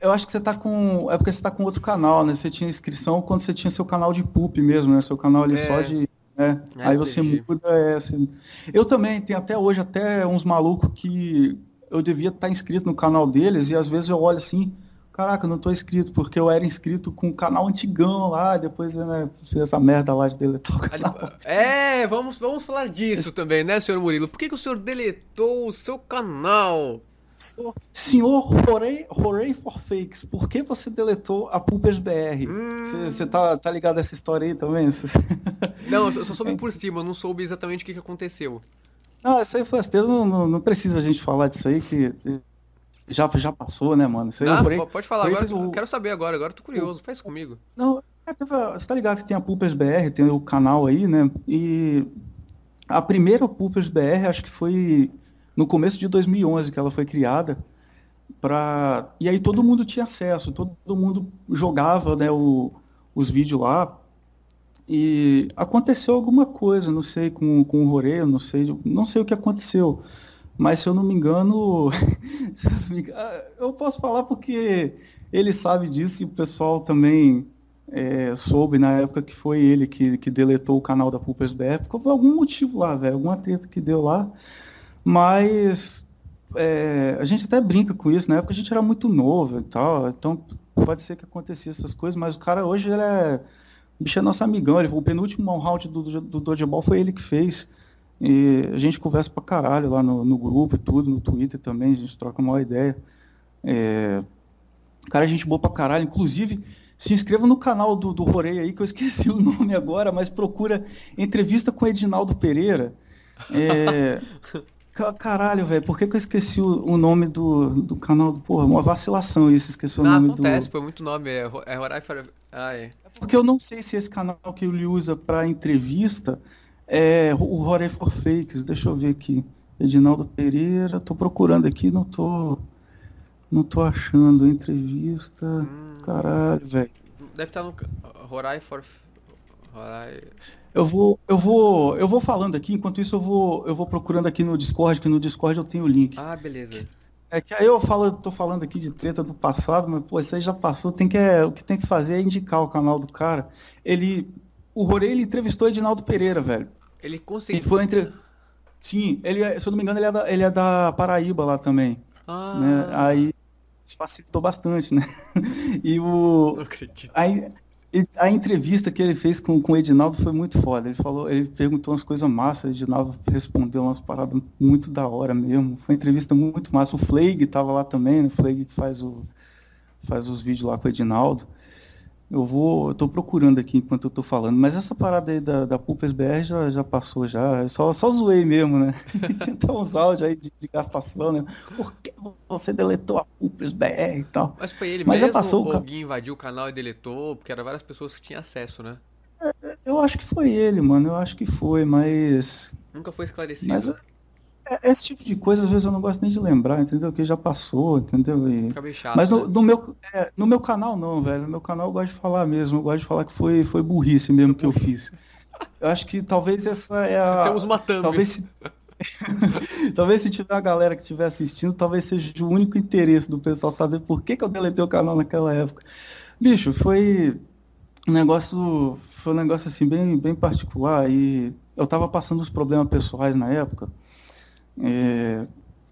Eu acho que você tá com. É porque você tá com outro canal, né? Você tinha inscrição quando você tinha seu canal de poop mesmo, né? Seu canal ali É. só de. né? É, Aí você entendi. muda. é, você- Eu também, tem até hoje até uns malucos que eu devia estar inscrito no canal deles e às vezes eu olho assim, caraca, eu não tô inscrito, porque eu era inscrito com o canal antigão lá, depois né, fiz essa merda lá de deletar o canal. (laughs) É, vamos, vamos falar disso também, né, senhor Murilo? Por que, que o senhor deletou o seu canal? Senhor Horei, Horei for Fakes, por que você deletou a Pulpers BR? Você hum... tá, tá ligado a essa história aí também? (laughs) Não, eu só soube por cima, eu não soube exatamente o que, que aconteceu. Não, isso aí foi não, não, não precisa a gente falar disso aí, que já, já passou, né, mano? Isso aí ah, pode falar agora, o... quero saber agora, agora tô curioso, faz comigo. Não, é, você tá ligado que tem a Pulpers BR, tem o canal aí, né? E a primeira Pulpers BR, acho que foi no começo de 2011 que ela foi criada, pra... e aí todo mundo tinha acesso, todo mundo jogava né, o, os vídeos lá, e aconteceu alguma coisa, não sei, com, com o Roreio, não sei, não sei o que aconteceu. Mas se eu não me engano, (laughs) eu posso falar porque ele sabe disso e o pessoal também é, soube na época que foi ele que, que deletou o canal da Pulpers BR, por algum motivo lá, velho, alguma treta que deu lá. Mas é, a gente até brinca com isso, na época a gente era muito novo e tal, então pode ser que acontecesse essas coisas, mas o cara hoje ele é o bicho é nosso amigão, ele, o penúltimo round do, do, do Dodgeball foi ele que fez. E a gente conversa pra caralho lá no, no grupo e tudo, no Twitter também, a gente troca uma ideia. É... Cara, a gente boa pra caralho. Inclusive, se inscreva no canal do, do Rorei aí, que eu esqueci o (laughs) nome agora, mas procura entrevista com Edinaldo Pereira. É... (laughs) Caralho, velho, por que, que eu esqueci o, o, nome do, do canal? Porra, uma vacilação isso, esqueci o não, nome acontece, do... acontece, foi muito nome, é, é Horai ah, é. é. Porque eu não sei se esse canal que ele usa para entrevista é o Horror for Fakes, deixa eu ver aqui. Edinaldo Pereira, tô procurando aqui, não tô não tô achando entrevista. Hum. Caralho, velho. Deve estar no Horai for Horai... Eu vou, eu vou, eu vou falando aqui, enquanto isso eu vou, eu vou procurando aqui no Discord, que no Discord eu tenho o link. Ah, beleza. É que aí eu falo, tô falando aqui de treta do passado, mas pô, isso aí já passou, tem que é, o que tem que fazer é indicar o canal do cara. Ele o Rorei ele entrevistou Edinaldo Pereira, velho. Ele conseguiu. Ele foi entre Sim, ele é, se eu não me engano, ele é da, ele é da Paraíba lá também. Ah. Né? Aí facilitou bastante, né? (laughs) E o Não acredito. Aí a entrevista que ele fez com, com o Edinaldo foi muito foda. Ele falou, ele perguntou umas coisas massas, o Edinaldo respondeu umas paradas muito da hora mesmo. Foi uma entrevista muito massa. O Flag tava lá também, né? O Flag que faz, o, faz os vídeos lá com o Edinaldo. Eu vou, eu tô procurando aqui enquanto eu tô falando, mas essa parada aí da, da Pulpes BR já, já passou já, só, só zoei mesmo, né? (laughs) Tinha até uns áudios aí de, de, gastação, né? Por que você deletou a Pulpes BR e tal? Mas foi ele mas mesmo já passou, ou alguém invadiu o canal e deletou? Porque eram várias pessoas que tinham acesso, né? É, eu acho que foi ele, mano, eu acho que foi, mas... Nunca foi esclarecido. Mas, é, esse tipo de coisa, às vezes, eu não gosto nem de lembrar, entendeu? Que já passou, entendeu? E... Fica chato, Mas no, né? no meu, é, no meu canal, não, velho. No meu canal eu gosto de falar mesmo. Eu gosto de falar que foi, foi burrice mesmo que eu fiz. Eu acho que talvez essa é a. (laughs) Uma thumb. Talvez se... (laughs) talvez se tiver a galera que estiver assistindo, talvez seja o único interesse do pessoal saber por que, que eu deletei o canal naquela época. Bicho, foi um negócio. Foi um negócio assim bem, bem particular. E eu tava passando os problemas pessoais na época é,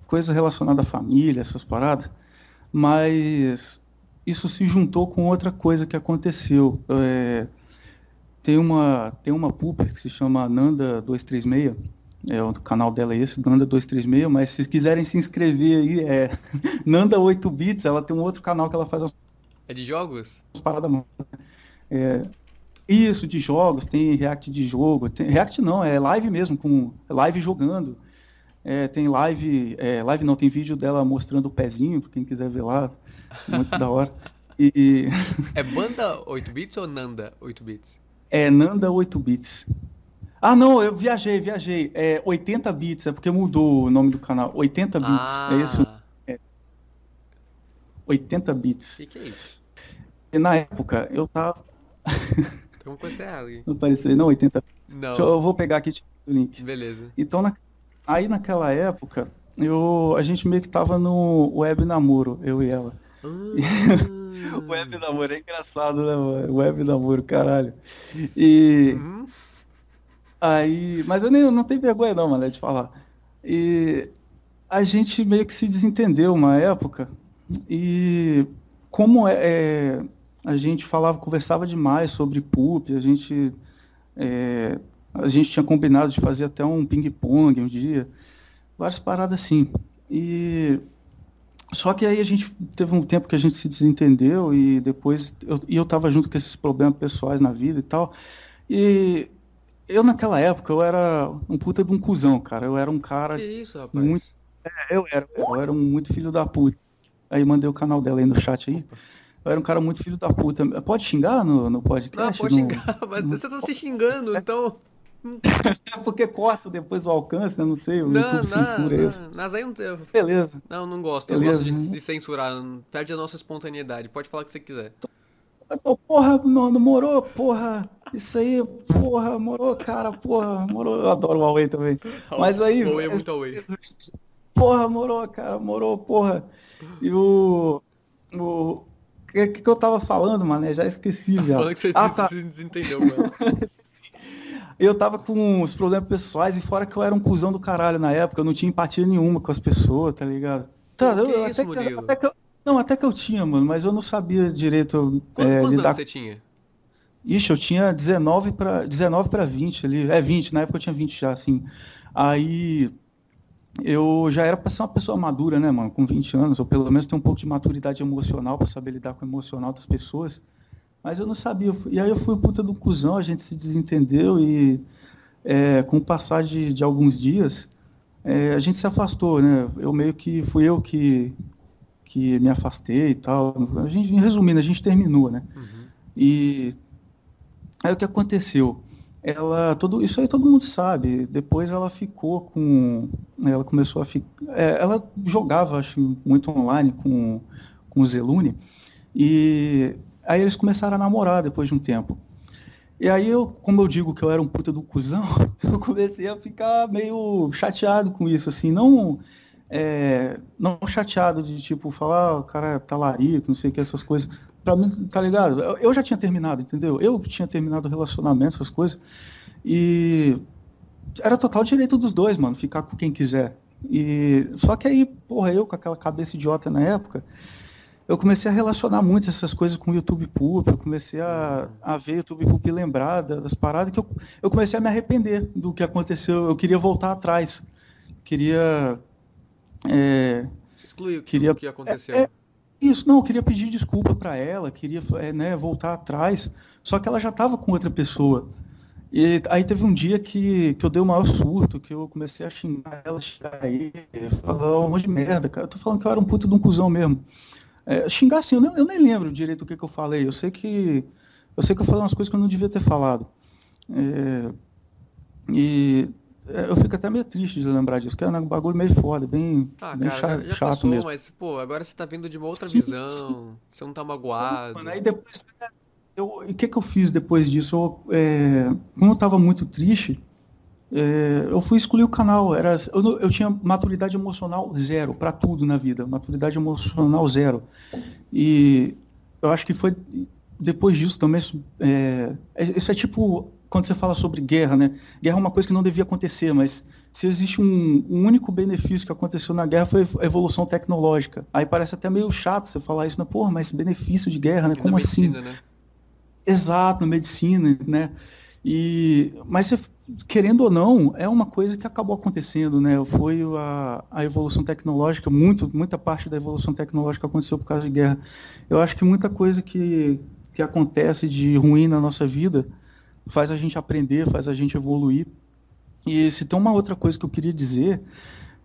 coisas relacionadas à família, essas paradas, mas isso se juntou com outra coisa que aconteceu. É, tem uma tem uma pooper que se chama Nanda 236, é, o canal dela é esse, Nanda 236, mas se quiserem se inscrever aí, é (laughs) Nanda 8 bits, ela tem um outro canal que ela faz as É de jogos? As paradas é, isso, de jogos, tem react de jogo, tem, react não, é live mesmo, com live jogando. É, tem live, é, live não, tem vídeo dela mostrando o pezinho, pra quem quiser ver lá. Muito da hora. E... É banda 8 bits ou Nanda 8 bits? É Nanda 8 bits. Ah, não, eu viajei, viajei. É 80 bits, é porque mudou o nome do canal. 80 bits, ah. é isso? É. 80 bits. O que, que, é isso? E na época, eu tava. Tem uma coisa errada (laughs) aí. Não apareceu, não, 80 bits. Não. Eu vou pegar aqui o link. Beleza. Então, na, Aí naquela época, eu, a gente meio que tava no web namoro, eu e ela. Ah. (laughs) web namoro é engraçado, né, mano? Web namoro, caralho. E. Uhum. Aí. Mas eu nem não tenho vergonha não, mano, de falar. E. a gente meio que se desentendeu uma época e como é, é a gente falava, conversava demais sobre PUP, a gente é, a gente tinha combinado de fazer até um ping-pong um dia, várias paradas assim. E só que aí a gente teve um tempo que a gente se desentendeu e depois eu, e eu tava junto com esses problemas pessoais na vida e tal. E eu naquela época eu era um puta de um cuzão, cara. Eu era um cara Que isso, rapaz? muito é, eu era, eu era um muito filho da puta. Aí mandei o canal dela aí no chat aí. Eu era um cara muito filho da puta. Pode xingar no, no podcast? Não, pode No- xingar, (laughs) mas você tá se xingando, então. É porque corta depois o alcance, né? Não sei, o Não, YouTube censura não, isso. não. Mas aí eu não, Beleza. não, não gosto. Eu Beleza. gosto de, de censurar. Perde a nossa espontaneidade. Pode falar o que você quiser. Porra, mano, morou, porra. Isso aí, porra, morou, cara, porra, morou. Eu adoro o Huawei também. (laughs) Mas aí, Huawei é muito away. Porra, morou, cara, morou, porra. E o. O que, que eu tava falando, mano? Já esqueci, já. Falando que você Ah, tá. se desentendeu, mano. (laughs) Eu tava com os problemas pessoais e fora que eu era um cuzão do caralho na época, eu não tinha empatia nenhuma com as pessoas, tá ligado? Tá, eu, isso, até, que, até que eu, não, até que eu tinha, mano, mas eu não sabia direito Quantos, é, quantos lidar anos você tinha? Ixi, eu tinha 19 para 19 para 20 ali. É 20, na época eu tinha 20 já, assim. Aí eu já era para ser uma pessoa madura, né, mano, com 20 anos, ou pelo menos ter um pouco de maturidade emocional para saber lidar com o emocional das pessoas. Mas eu não sabia. E aí eu fui puta do cuzão, a gente se desentendeu e é, com o passar de, de alguns dias, é, a gente se afastou, né? Eu meio que fui eu que que me afastei e tal. A gente, resumindo, a gente terminou, né? Uhum. E aí o que aconteceu? Ela, todo, isso aí todo mundo sabe. Depois ela ficou com, ela começou a ficar, ela jogava, acho, muito online com, com o Zelune. E aí eles começaram a namorar depois de um tempo. E aí eu, como eu digo que eu era um puta do cuzão, (laughs) eu comecei a ficar meio chateado com isso, assim, não é, não chateado de tipo falar, "Ah, o cara é talarico, não sei o que, essas coisas. Pra mim, tá ligado? Eu, eu já tinha terminado, entendeu? Eu tinha terminado o relacionamento, essas coisas. E era total direito dos dois, mano, ficar com quem quiser. E só que aí, porra, eu com aquela cabeça idiota na época, eu comecei a relacionar muito essas coisas com o YouTube Poop, eu comecei a, a ver YouTube Poop e lembrar da- das paradas que eu, eu comecei a me arrepender do que aconteceu. Eu queria voltar atrás. Queria. é, Exclui o que, Queria- o que aconteceu. é, isso, não, eu queria pedir desculpa pra ela, queria é, né, voltar atrás, só que ela já estava com outra pessoa. E aí teve um dia que, que eu dei o maior surto, que eu comecei a xingar ela, xingar ele, falar um monte de merda, cara. Eu tô falando que eu era um puto de um cuzão mesmo. É, xingar assim, eu, nem- eu nem lembro direito o que, que eu falei. Eu sei que eu sei que eu falei umas coisas que eu não devia ter falado. É, e é, eu fico até meio triste de lembrar disso, que é um bagulho meio foda, bem, Ah, bem cara, cha- já, chato passou, mesmo. mas, pô, agora você tá vindo de uma outra Sim, visão. sim. Você não tá magoado. Mano, aí depois, né, eu, e o que que eu fiz depois disso? Eu, é, como eu tava muito triste, é, eu fui excluir o canal. Era, eu, eu tinha maturidade emocional zero para tudo na vida, maturidade emocional zero. E eu acho que foi depois disso também. isso, É, é- isso é tipo quando você fala sobre guerra, né? Guerra é uma coisa que não devia acontecer, mas se existe um, um único benefício que aconteceu na guerra foi a evolução tecnológica. Aí parece até meio chato você falar isso, né? Porra, mas benefício de guerra, né? E na Como assim? medicina, né? Exato, na medicina, né? E, mas você- querendo ou não, é uma coisa que acabou acontecendo, né? Foi a, a evolução tecnológica, muito, muita parte da evolução tecnológica aconteceu por causa de guerra. Eu acho que muita coisa que, que acontece de ruim na nossa vida faz a gente aprender, faz a gente evoluir. E se tem uma outra coisa que eu queria dizer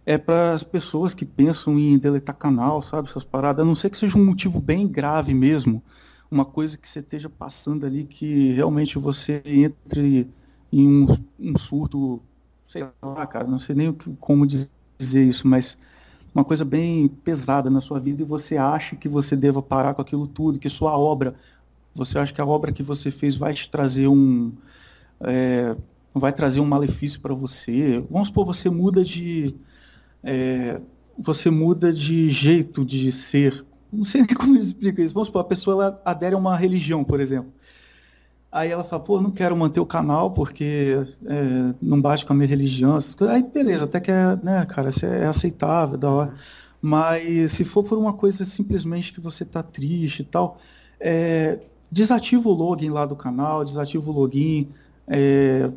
é para as pessoas que pensam em deletar canal, sabe, essas paradas, a não ser que seja um motivo bem grave mesmo, uma coisa que você esteja passando ali que realmente você entre em um, um surto, sei lá, cara, não sei nem o que- como dizer isso, mas uma coisa bem pesada na sua vida e você acha que você deva parar com aquilo tudo, que sua obra, você acha que a obra que você fez vai te trazer um, é, vai trazer um malefício para você. Vamos supor, você muda de, é, você muda de jeito de ser. Não sei (laughs) nem como explica isso. Vamos supor, a pessoa ela adere a uma religião, por exemplo. Aí ela fala, pô, não quero manter o canal porque é, não bate com a minha religião. Aí beleza, até que é, né, cara, é aceitável, da hora. Mas se for por uma coisa simplesmente que você tá triste e tal, é, desativa o login lá do canal, desativa o login, é,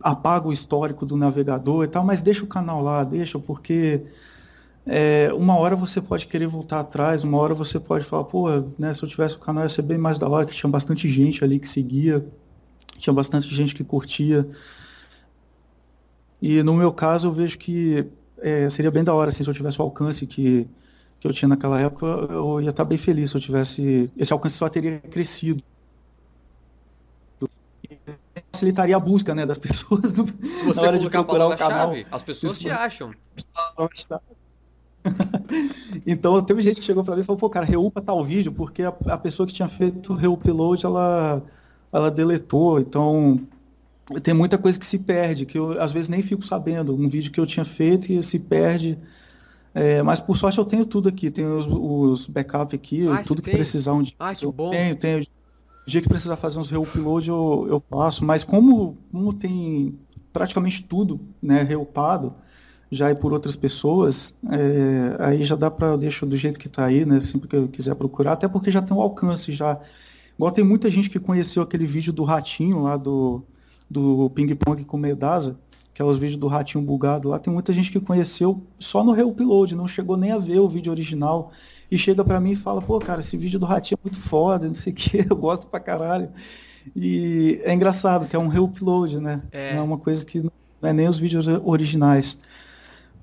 apaga o histórico do navegador e tal, mas deixa o canal lá, deixa, porque é, uma hora você pode querer voltar atrás, uma hora você pode falar, pô, né, se eu tivesse o canal ia ser bem mais da hora, que tinha bastante gente ali que seguia, tinha bastante gente que curtia. E no meu caso eu vejo que é, seria bem da hora, assim, se eu tivesse o alcance que, que eu tinha naquela época, eu ia estar bem feliz se eu tivesse. Esse alcance só teria crescido. E facilitaria a busca né, das (laughs) pessoas no, se você na hora de procurar o canal. As pessoas te acham. (laughs) então, teve gente que chegou para mim e falou, pô, cara, reupa tal vídeo, porque a, a pessoa que tinha feito o reupload, ela, ela deletou, então tem muita coisa que se perde, que eu às vezes nem fico sabendo, um vídeo que eu tinha feito e se perde, é, mas por sorte eu tenho tudo aqui, tenho os, os backups aqui, ah, tudo que tem? precisar um dia. Ah, que bom. Tenho, tenho. O dia que precisar fazer uns reupload eu, eu faço, mas como, como tem praticamente tudo né, reupado, já é por outras pessoas, é, aí já dá para deixar do jeito que está aí, né? Sempre que eu quiser procurar, até porque já tem um alcance já. Igual tem muita gente que conheceu aquele vídeo do ratinho lá do, do ping pong com Medasa, que é os vídeos do ratinho bugado lá, tem muita gente que conheceu só no reupload, não chegou nem a ver o vídeo original e chega para mim e fala, pô, cara, esse vídeo do ratinho é muito foda, não sei o que, (laughs) eu gosto pra caralho. E é engraçado que é um reupload, né? É, é uma coisa que não é nem os vídeos originais.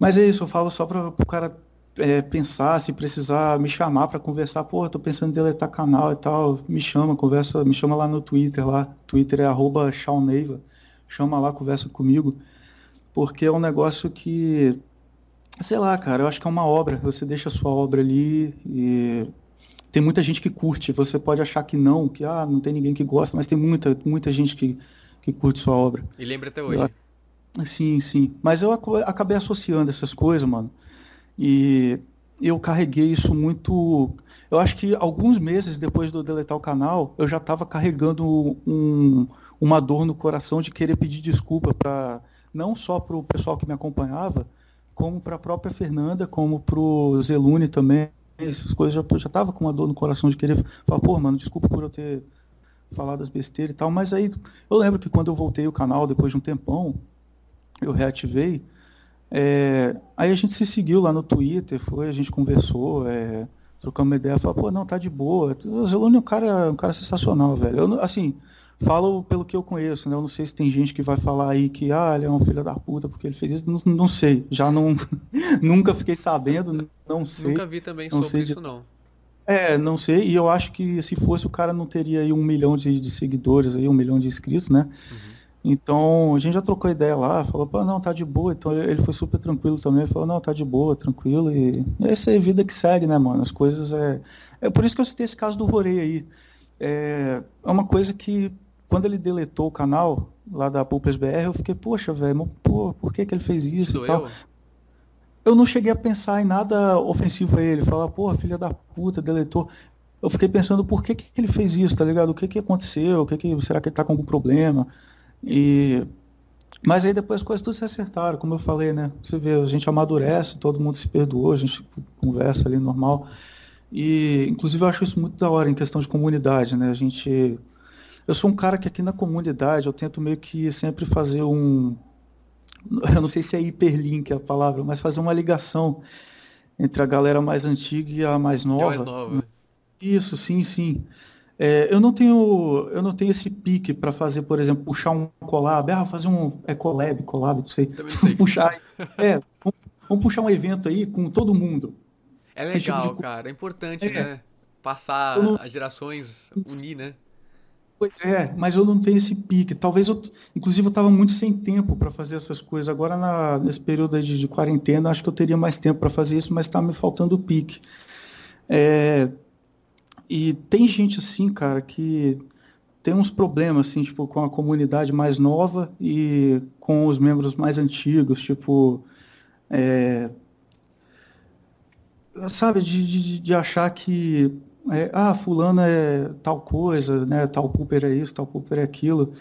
Mas é isso, eu falo só para o cara é, pensar, se precisar me chamar para conversar, pô, tô pensando em deletar canal e tal, me chama, conversa, me chama lá no Twitter lá, Twitter é arroba chama lá, conversa comigo, porque é um negócio que, sei lá, cara, eu acho que é uma obra, você deixa a sua obra ali e tem muita gente que curte, você pode achar que não, que ah, não tem ninguém que gosta, mas tem muita, muita gente que, que curte sua obra. E lembra até hoje. Eu, Sim, sim. Mas eu acabei associando essas coisas, mano. E eu carreguei isso muito. Eu acho que alguns meses depois de eu deletar o canal, eu já estava carregando um, uma dor no coração de querer pedir desculpa para não só para o pessoal que me acompanhava, como para a própria Fernanda, como para o Zelune também. Essas coisas já já tava com uma dor no coração de querer falar, pô, mano, desculpa por eu ter falado as besteiras e tal. Mas aí eu lembro que quando eu voltei o canal depois de um tempão, eu reativei, é, aí a gente se seguiu lá no Twitter, foi, a gente conversou, é, trocamos uma ideia, falou, pô, não, tá de boa. O Zelone é um cara, um cara sensacional, velho. Eu, assim, falo pelo que eu conheço, né? Eu não sei se tem gente que vai falar aí que, ah, ele é um filho da puta porque ele fez isso. Não, não sei, já não, (laughs) nunca fiquei sabendo, não sei. Nunca vi também não sobre isso, de... não. É, não sei, e eu acho que se fosse o cara não teria aí um milhão de, de seguidores, aí, um milhão de inscritos, né? Uhum. Então, a gente já trocou ideia lá, falou, pô, não, tá de boa. Então ele foi super tranquilo também, ele falou, não, tá de boa, tranquilo. E essa é a vida que segue, né, mano? As coisas é. É por isso que eu citei esse caso do Rorei aí. É, é uma coisa que, quando ele deletou o canal lá da Pulpes BR, eu fiquei, poxa, velho, pô, por que, que ele fez isso e tal? Eu não cheguei a pensar em nada ofensivo a ele, falar, pô, filha da puta, deletou. Eu fiquei pensando por que, que ele fez isso, tá ligado? O que, que aconteceu? O que, que será que ele tá com algum problema? E mas aí depois as coisas tudo se acertaram, como eu falei, né? Você vê, a gente amadurece, todo mundo se perdoou, a gente conversa ali normal. E inclusive eu acho isso muito da hora em questão de comunidade, né? A gente eu sou um cara que aqui na comunidade eu tento meio que sempre fazer um eu não sei se é hiperlink a palavra, mas fazer uma ligação entre a galera mais antiga e a mais nova. mais nova. Isso, sim, sim. É, eu não tenho eu não tenho esse pique para fazer, por exemplo, puxar um collab, ah, fazer um é collab, collab, não sei, sei. puxar, é, vamos, vamos, puxar um evento aí com todo mundo. É legal, tipo de... cara, é importante, é. né? Passar não... as gerações, unir, né? Pois é, mas eu não tenho esse pique. Talvez eu, inclusive, eu estava muito sem tempo para fazer essas coisas. Agora, na, nesse período de, de quarentena, acho que eu teria mais tempo para fazer isso, mas está me faltando o pique. É, e tem gente assim, cara, que tem uns problemas, assim, tipo, com a comunidade mais nova e com os membros mais antigos, tipo. É, sabe, de, de, de achar que é, ah, fulano é tal coisa, né? Tal Cooper é isso, tal Cooper é aquilo.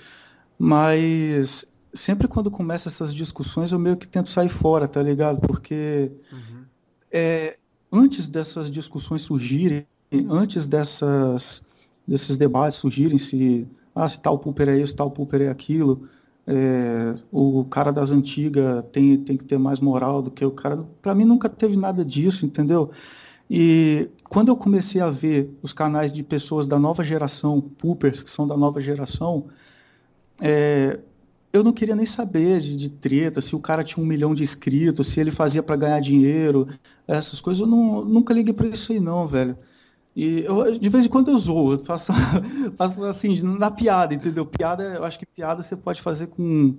Mas sempre quando começa essas discussões eu meio que tento sair fora, tá ligado? Porque uhum. é, antes dessas discussões surgirem, antes dessas, desses debates surgirem, se, ah, se tal Pooper é isso, tal Pooper é aquilo, é, o cara das antigas tem, tem que ter mais moral do que o cara. Para mim nunca teve nada disso, entendeu? E quando eu comecei a ver os canais de pessoas da nova geração, poopers, que são da nova geração, é, eu não queria nem saber de, de, treta, se o cara tinha um milhão de inscritos, se ele fazia para ganhar dinheiro, essas coisas. Eu não, nunca liguei para isso aí, não, velho. E eu, de vez em quando eu zoo, eu faço, (laughs) faço assim, na piada, entendeu? Piada, eu acho que piada você pode fazer com,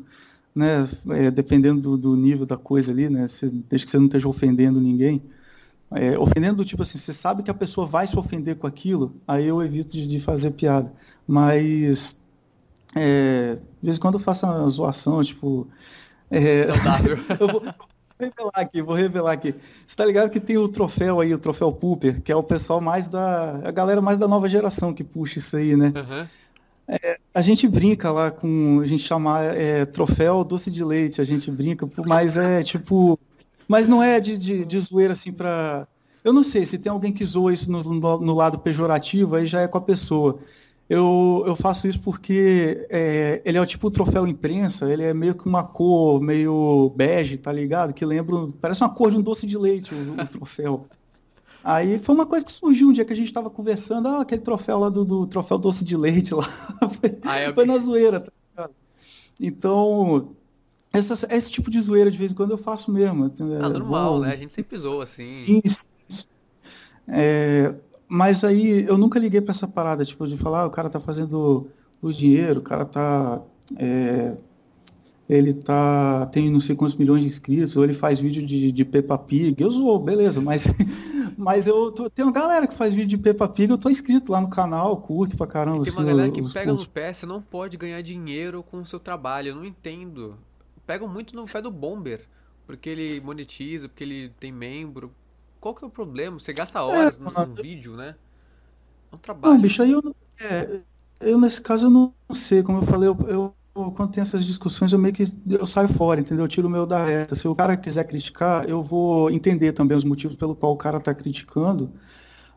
né, é, dependendo do, do, nível da coisa ali, né? Você, desde que você não esteja ofendendo ninguém. É, ofendendo do tipo assim, você sabe que a pessoa vai se ofender com aquilo, aí eu evito de, de fazer piada. Mas é, de vez em quando eu faço uma zoação, tipo. É, Saudável. (laughs) eu vou revelar aqui, vou revelar aqui. Você tá ligado que tem o troféu aí, o troféu Pooper, que é o pessoal mais da. a galera mais da nova geração que puxa isso aí, né? Uhum. É, a gente brinca lá com. A gente chama é, troféu doce de leite, a gente brinca, mas é tipo. Mas não é de, de, de zoeira assim pra. Eu não sei, se tem alguém que zoa isso no, no, no lado pejorativo, aí já é com a pessoa. Eu, eu faço isso porque é, ele é o tipo troféu imprensa, ele é meio que uma cor meio bege, tá ligado? Que lembra, parece uma cor de um doce de leite o, o troféu. Aí foi uma coisa que surgiu um dia que a gente estava conversando, ah, aquele troféu lá do, do troféu doce de leite lá. (laughs) foi, ah, é foi na zoeira, tá ligado? Então, essa, esse tipo de zoeira de vez em quando eu faço mesmo. Ah, normal, vou... né? A gente sempre zoa assim. Sim, sim. É, mas aí eu nunca liguei para essa parada, tipo, de falar, ah, o cara tá fazendo o dinheiro, o cara tá. É, ele tá. tem não sei quantos milhões de inscritos, ou ele faz vídeo de, de Peppa Pig. Eu sou, beleza, mas, (laughs) mas eu tô, tem uma galera que faz vídeo de Peppa Pig, eu tô inscrito lá no canal, curto pra caramba. E tem uma assim, galera que pega cursos. no pé, você não pode ganhar dinheiro com o seu trabalho, eu não entendo. Pegam muito no pé do Bomber, porque ele monetiza, porque ele tem membro, qual que é o problema? Você gasta é, horas é, no, no vídeo, né? É um trabalho. Não, bicho, aí eu, é, eu nesse caso eu não sei, como eu falei, eu, eu, quando tem essas discussões eu meio que eu saio fora, entendeu? Eu tiro o meu da reta. Se o cara quiser criticar, eu vou entender também os motivos pelo qual o cara está criticando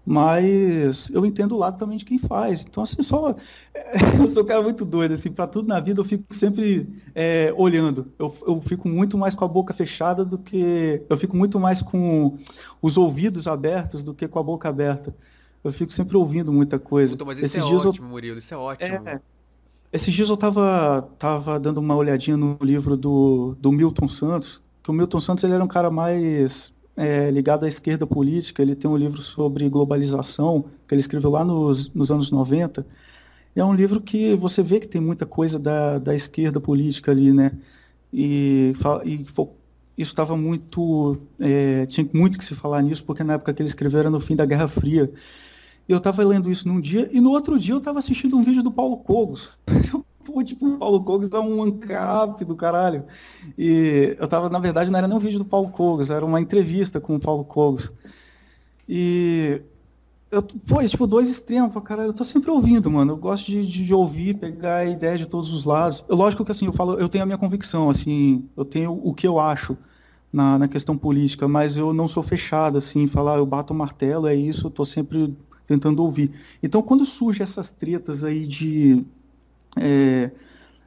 mas eu entendo o lado também de quem faz. Então, assim, só. (laughs) Eu sou um cara muito doido, assim, para tudo na vida eu fico sempre é, olhando. Eu, eu fico muito mais com a boca fechada do que. Eu fico muito mais com os ouvidos abertos do que com a boca aberta. Eu fico sempre ouvindo muita coisa. Puta, mas isso Esses é dias ótimo, eu... Murilo, isso é ótimo. É... Esses dias eu tava, tava dando uma olhadinha no livro do, do Milton Santos, que o Milton Santos ele era um cara mais é, ligado à esquerda política, ele tem um livro sobre globalização, que ele escreveu lá nos, nos anos 90. É um livro que você vê que tem muita coisa da, da esquerda política ali, né? E, e isso estava muito. É, tinha muito que se falar nisso, porque na época que ele escreveu era no fim da Guerra Fria. Eu estava lendo isso num dia, e no outro dia eu estava assistindo um vídeo do Paulo Cogos. (laughs) pô, tipo, o Paulo Cogos é um ancap do caralho. E eu tava, na verdade, não era nem um vídeo do Paulo Cogos, era uma entrevista com o Paulo Cogos. E eu, pô, tipo, dois extremos, caralho, eu tô sempre ouvindo, mano. Eu gosto de, de, de ouvir, pegar a ideia de todos os lados. Eu, lógico que assim, eu falo, eu tenho a minha convicção, assim, eu tenho o que eu acho na, na questão política, mas eu não sou fechado, assim, falar, eu bato o martelo, é isso, eu tô sempre tentando ouvir. Então, quando surge essas tretas aí de é,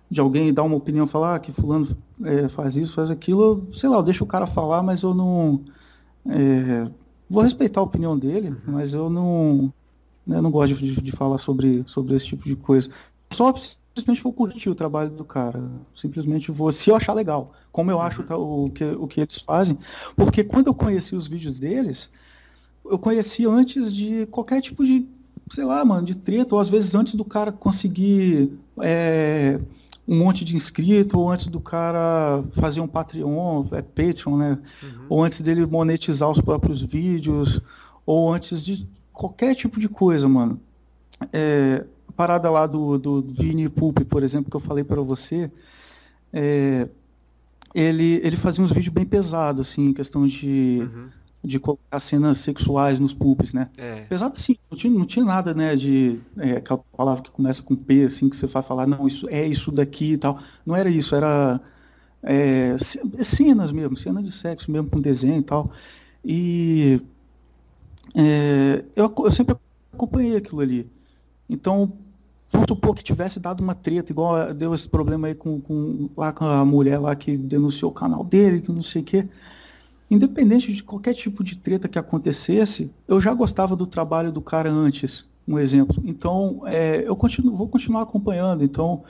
de alguém dar uma opinião, falar ah, que fulano é, faz isso, faz aquilo, sei lá, eu deixo o cara falar, mas eu não. É, vou respeitar a opinião dele, uhum. mas eu não. Né, eu não gosto de, de, falar sobre, sobre esse tipo de coisa. Só simplesmente vou curtir o trabalho do cara. Simplesmente vou, se eu achar legal, como eu acho uhum. tá, o, que, o que eles fazem. Porque quando eu conheci os vídeos deles, eu conheci antes de qualquer tipo de sei lá, mano, de treta, ou às vezes antes do cara conseguir é, um monte de inscrito, ou antes do cara fazer um Patreon, é Patreon, né? Uhum. Ou antes dele monetizar os próprios vídeos, ou antes de qualquer tipo de coisa, mano. É, parada lá do, do Vini Pulp, por exemplo, que eu falei para você, é, ele, ele fazia uns vídeos bem pesados, assim, em questão de. Uhum de colocar cenas sexuais nos pulps, né? É. Apesar assim, não tinha, não tinha nada, né, de é, aquela palavra que começa com P, assim, que você vai falar, não, isso é isso daqui e tal. Não era isso, era é, cenas mesmo, cenas de sexo mesmo com desenho e tal. E é, eu, eu sempre acompanhei aquilo ali. Então, vamos supor que tivesse dado uma treta, igual deu esse problema aí com, com, lá com a mulher lá que denunciou o canal dele, que não sei o quê. Independente de qualquer tipo de treta que acontecesse, eu já gostava do trabalho do cara antes, um exemplo. Então, é, eu continuo, vou continuar acompanhando. Então,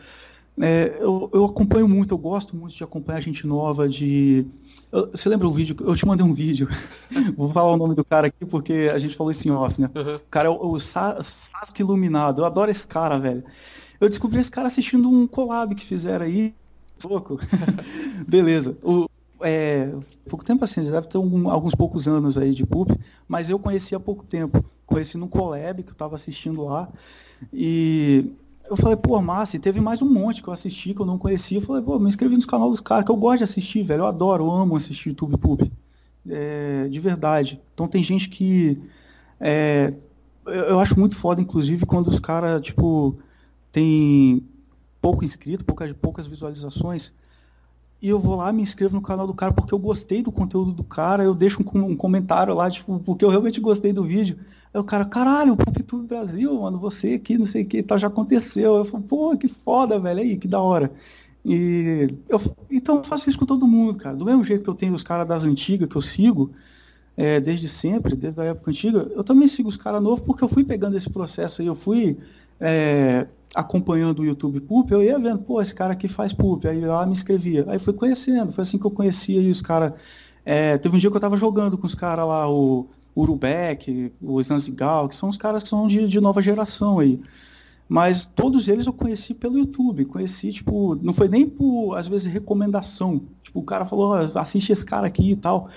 é, eu, eu, acompanho muito, eu gosto muito de acompanhar gente nova, de... Eu, você lembra o vídeo? Eu te mandei um vídeo. (laughs) Vou falar o nome do cara aqui porque a gente falou isso em off, né? Uhum. O cara é o, o Sasuke Iluminado. Eu adoro esse cara, velho. Eu descobri esse cara assistindo um collab que fizeram aí. Pouco. (laughs) Beleza. O, é, pouco tempo assim, deve ter um, alguns poucos anos aí de pub, mas eu conheci há pouco tempo. Conheci no Collab, que eu estava assistindo lá. E eu falei, pô, massa, e teve mais um monte que eu assisti que eu não conhecia. Eu falei, pô, me inscrevi nos canais dos caras, que eu gosto de assistir, velho. Eu adoro, eu amo assistir YouTube Pub. É, de verdade. Então tem gente que. É, eu acho muito foda, inclusive, quando os caras, tipo, tem pouco inscrito, poucas, poucas visualizações e eu vou lá, me inscrevo no canal do cara porque eu gostei do conteúdo do cara, eu deixo um, um comentário lá, tipo, porque eu realmente gostei do vídeo. Aí o cara, caralho, o PopTube Brasil, mano, você aqui, não sei o que, tal, já aconteceu. Eu falo, pô, que foda, velho, aí, que da hora. E eu, então eu faço isso com todo mundo, cara. Do mesmo jeito que eu tenho os caras das antigas que eu sigo, é, desde sempre, desde a época antiga, eu também sigo os caras novos porque eu fui pegando esse processo aí, eu fui é, acompanhando o YouTube Poop, eu ia vendo, pô, esse cara aqui faz Poop, aí lá me inscrevia. Aí fui conhecendo, foi assim que eu conhecia os caras. É, teve um dia que eu tava jogando com os caras lá, o Urubeck, o Zanzigal, que são os caras que são de, de nova geração aí. Mas todos eles eu conheci pelo YouTube, conheci, tipo, não foi nem por, às vezes, recomendação. Tipo, o cara falou, assiste esse cara aqui e tal.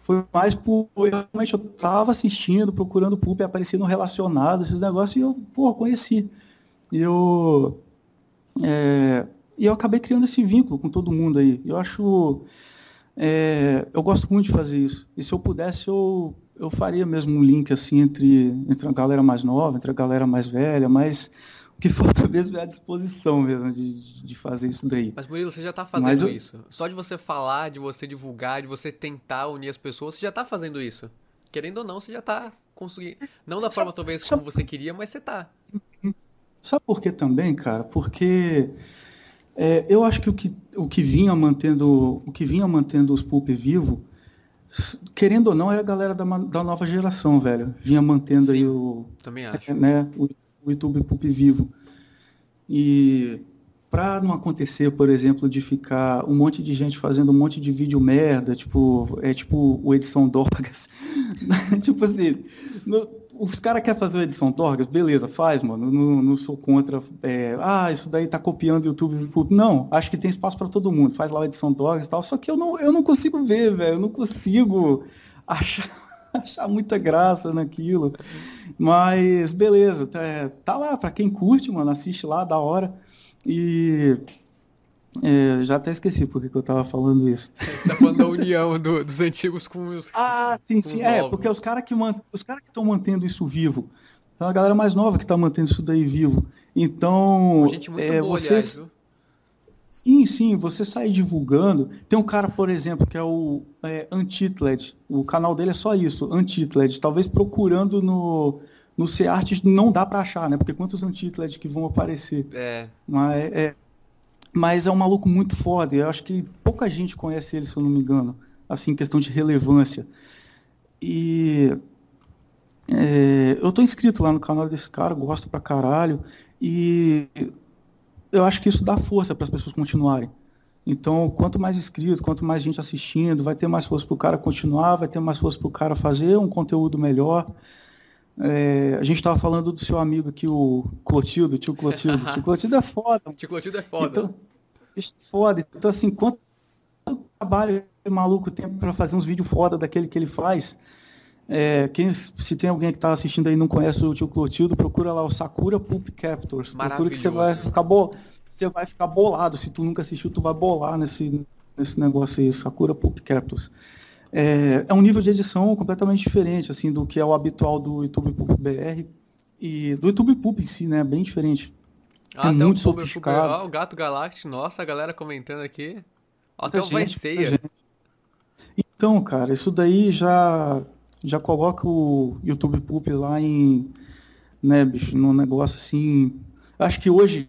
Foi mais por, realmente eu tava assistindo, procurando público, aparecendo relacionado, esses negócios, e eu, pô, conheci. E eu, é, e eu acabei criando esse vínculo com todo mundo aí. Eu acho, é, eu gosto muito de fazer isso. E se eu pudesse, eu, eu faria mesmo um link assim entre, entre a galera mais nova, entre a galera mais velha, mas que falta mesmo é a disposição mesmo de, de fazer isso daí. Mas Murilo, você já está fazendo eu... isso. Só de você falar, de você divulgar, de você tentar unir as pessoas, você já está fazendo isso. Querendo ou não, você já está conseguindo. Não da forma talvez como você queria, mas você está. Sabe por que também, cara? Porque é, eu acho que o, que o que vinha mantendo o que vinha mantendo os pulp vivo, querendo ou não, era a galera da, da nova geração, velho. Vinha mantendo Sim, aí o também acho. né, o, o YouTube pulp vivo. E para não acontecer, por exemplo, de ficar um monte de gente fazendo um monte de vídeo merda, tipo, é tipo o edição Dorgas. (laughs) tipo assim, no, os caras querem fazer uma edição Torgas, beleza, faz, mano. Não, não sou contra. É, ah, isso daí tá copiando o YouTube. Não, acho que tem espaço para todo mundo. Faz lá a edição Torgas e tal. Só que eu não, eu não consigo ver, velho. Eu não consigo achar, (laughs) achar muita graça naquilo. Mas beleza, tá, tá lá, para quem curte, mano, assiste lá, da hora. E é, já até esqueci porque que eu tava falando isso. (laughs) tá falando da união do, dos antigos com os. Ah, sim, sim. É, porque os caras que mant... os cara que estão mantendo isso vivo. É a galera mais nova que tá mantendo isso daí vivo. Então. Gente muito é, boa, vocês... aliás, Sim, sim, você sai divulgando. Tem um cara, por exemplo, que é o é, Antitled. O canal dele é só isso, Antitled. Talvez procurando no, no C-Art não dá para achar, né? Porque quantos Antitled que vão aparecer? É. Mas é, mas é um maluco muito foda. Eu acho que pouca gente conhece ele, se eu não me engano. Assim, questão de relevância. E é, eu tô inscrito lá no canal desse cara, gosto pra caralho. E eu acho que isso dá força para as pessoas continuarem. Então, quanto mais inscrito, quanto mais gente assistindo, vai ter mais força para o cara continuar, vai ter mais força para o cara fazer um conteúdo melhor. É, a gente estava falando do seu amigo aqui, o Clotildo, tio Clotildo. (laughs) tio Clotildo é foda. Tio Clotildo é foda. Então, é foda. Então, assim, quanto trabalho maluco tem para fazer uns vídeos foda daquele que ele faz. É, quem, se tem alguém que está assistindo aí e não conhece o tio Clotildo, procura lá o Sakura Pulp Captors. Procura que você vai ficar bo... você vai ficar bolado. Se tu nunca assistiu, tu vai bolar nesse, nesse negócio aí, Sakura Pulp Captors. é, é, um nível de edição completamente diferente, assim, do que é o habitual do YouTube Pub BR e do YouTube Pub em si, né? Bem diferente. Ah, é muito o sofisticado. Ó, o Gato Galáctico, nossa, a galera comentando aqui. Até o Vai Ceia. Então, cara, isso daí já já coloca o YouTube Pub lá em, né, bicho, num negócio assim. Acho que hoje,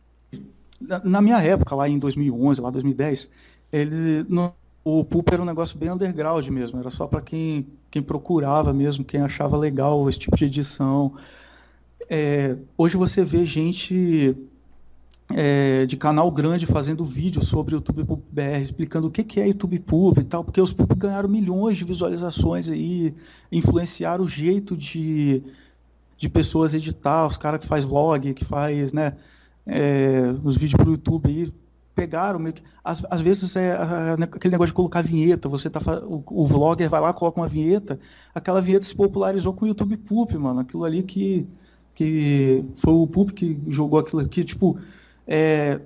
na minha época, lá em 2011, lá 2010, ele, no, o Pulp era um negócio bem underground mesmo, era só para quem, quem procurava mesmo, quem achava legal esse tipo de edição. É, hoje você vê gente é, de canal grande fazendo vídeo sobre o YouTube Pub BR, explicando o que, que é YouTube Pub e tal, porque os Pub ganharam milhões de visualizações aí, influenciaram o jeito de, de pessoas editar, os caras que faz vlog, que faz, né, é, os vídeos pro YouTube aí, pegaram meio que, às, às vezes é, é aquele negócio de colocar vinheta, você tá o, o vlogger vai lá, coloca uma vinheta, aquela vinheta se popularizou com o YouTube Poop, mano, aquilo ali que que foi o Poop que jogou aquilo aqui, tipo, é,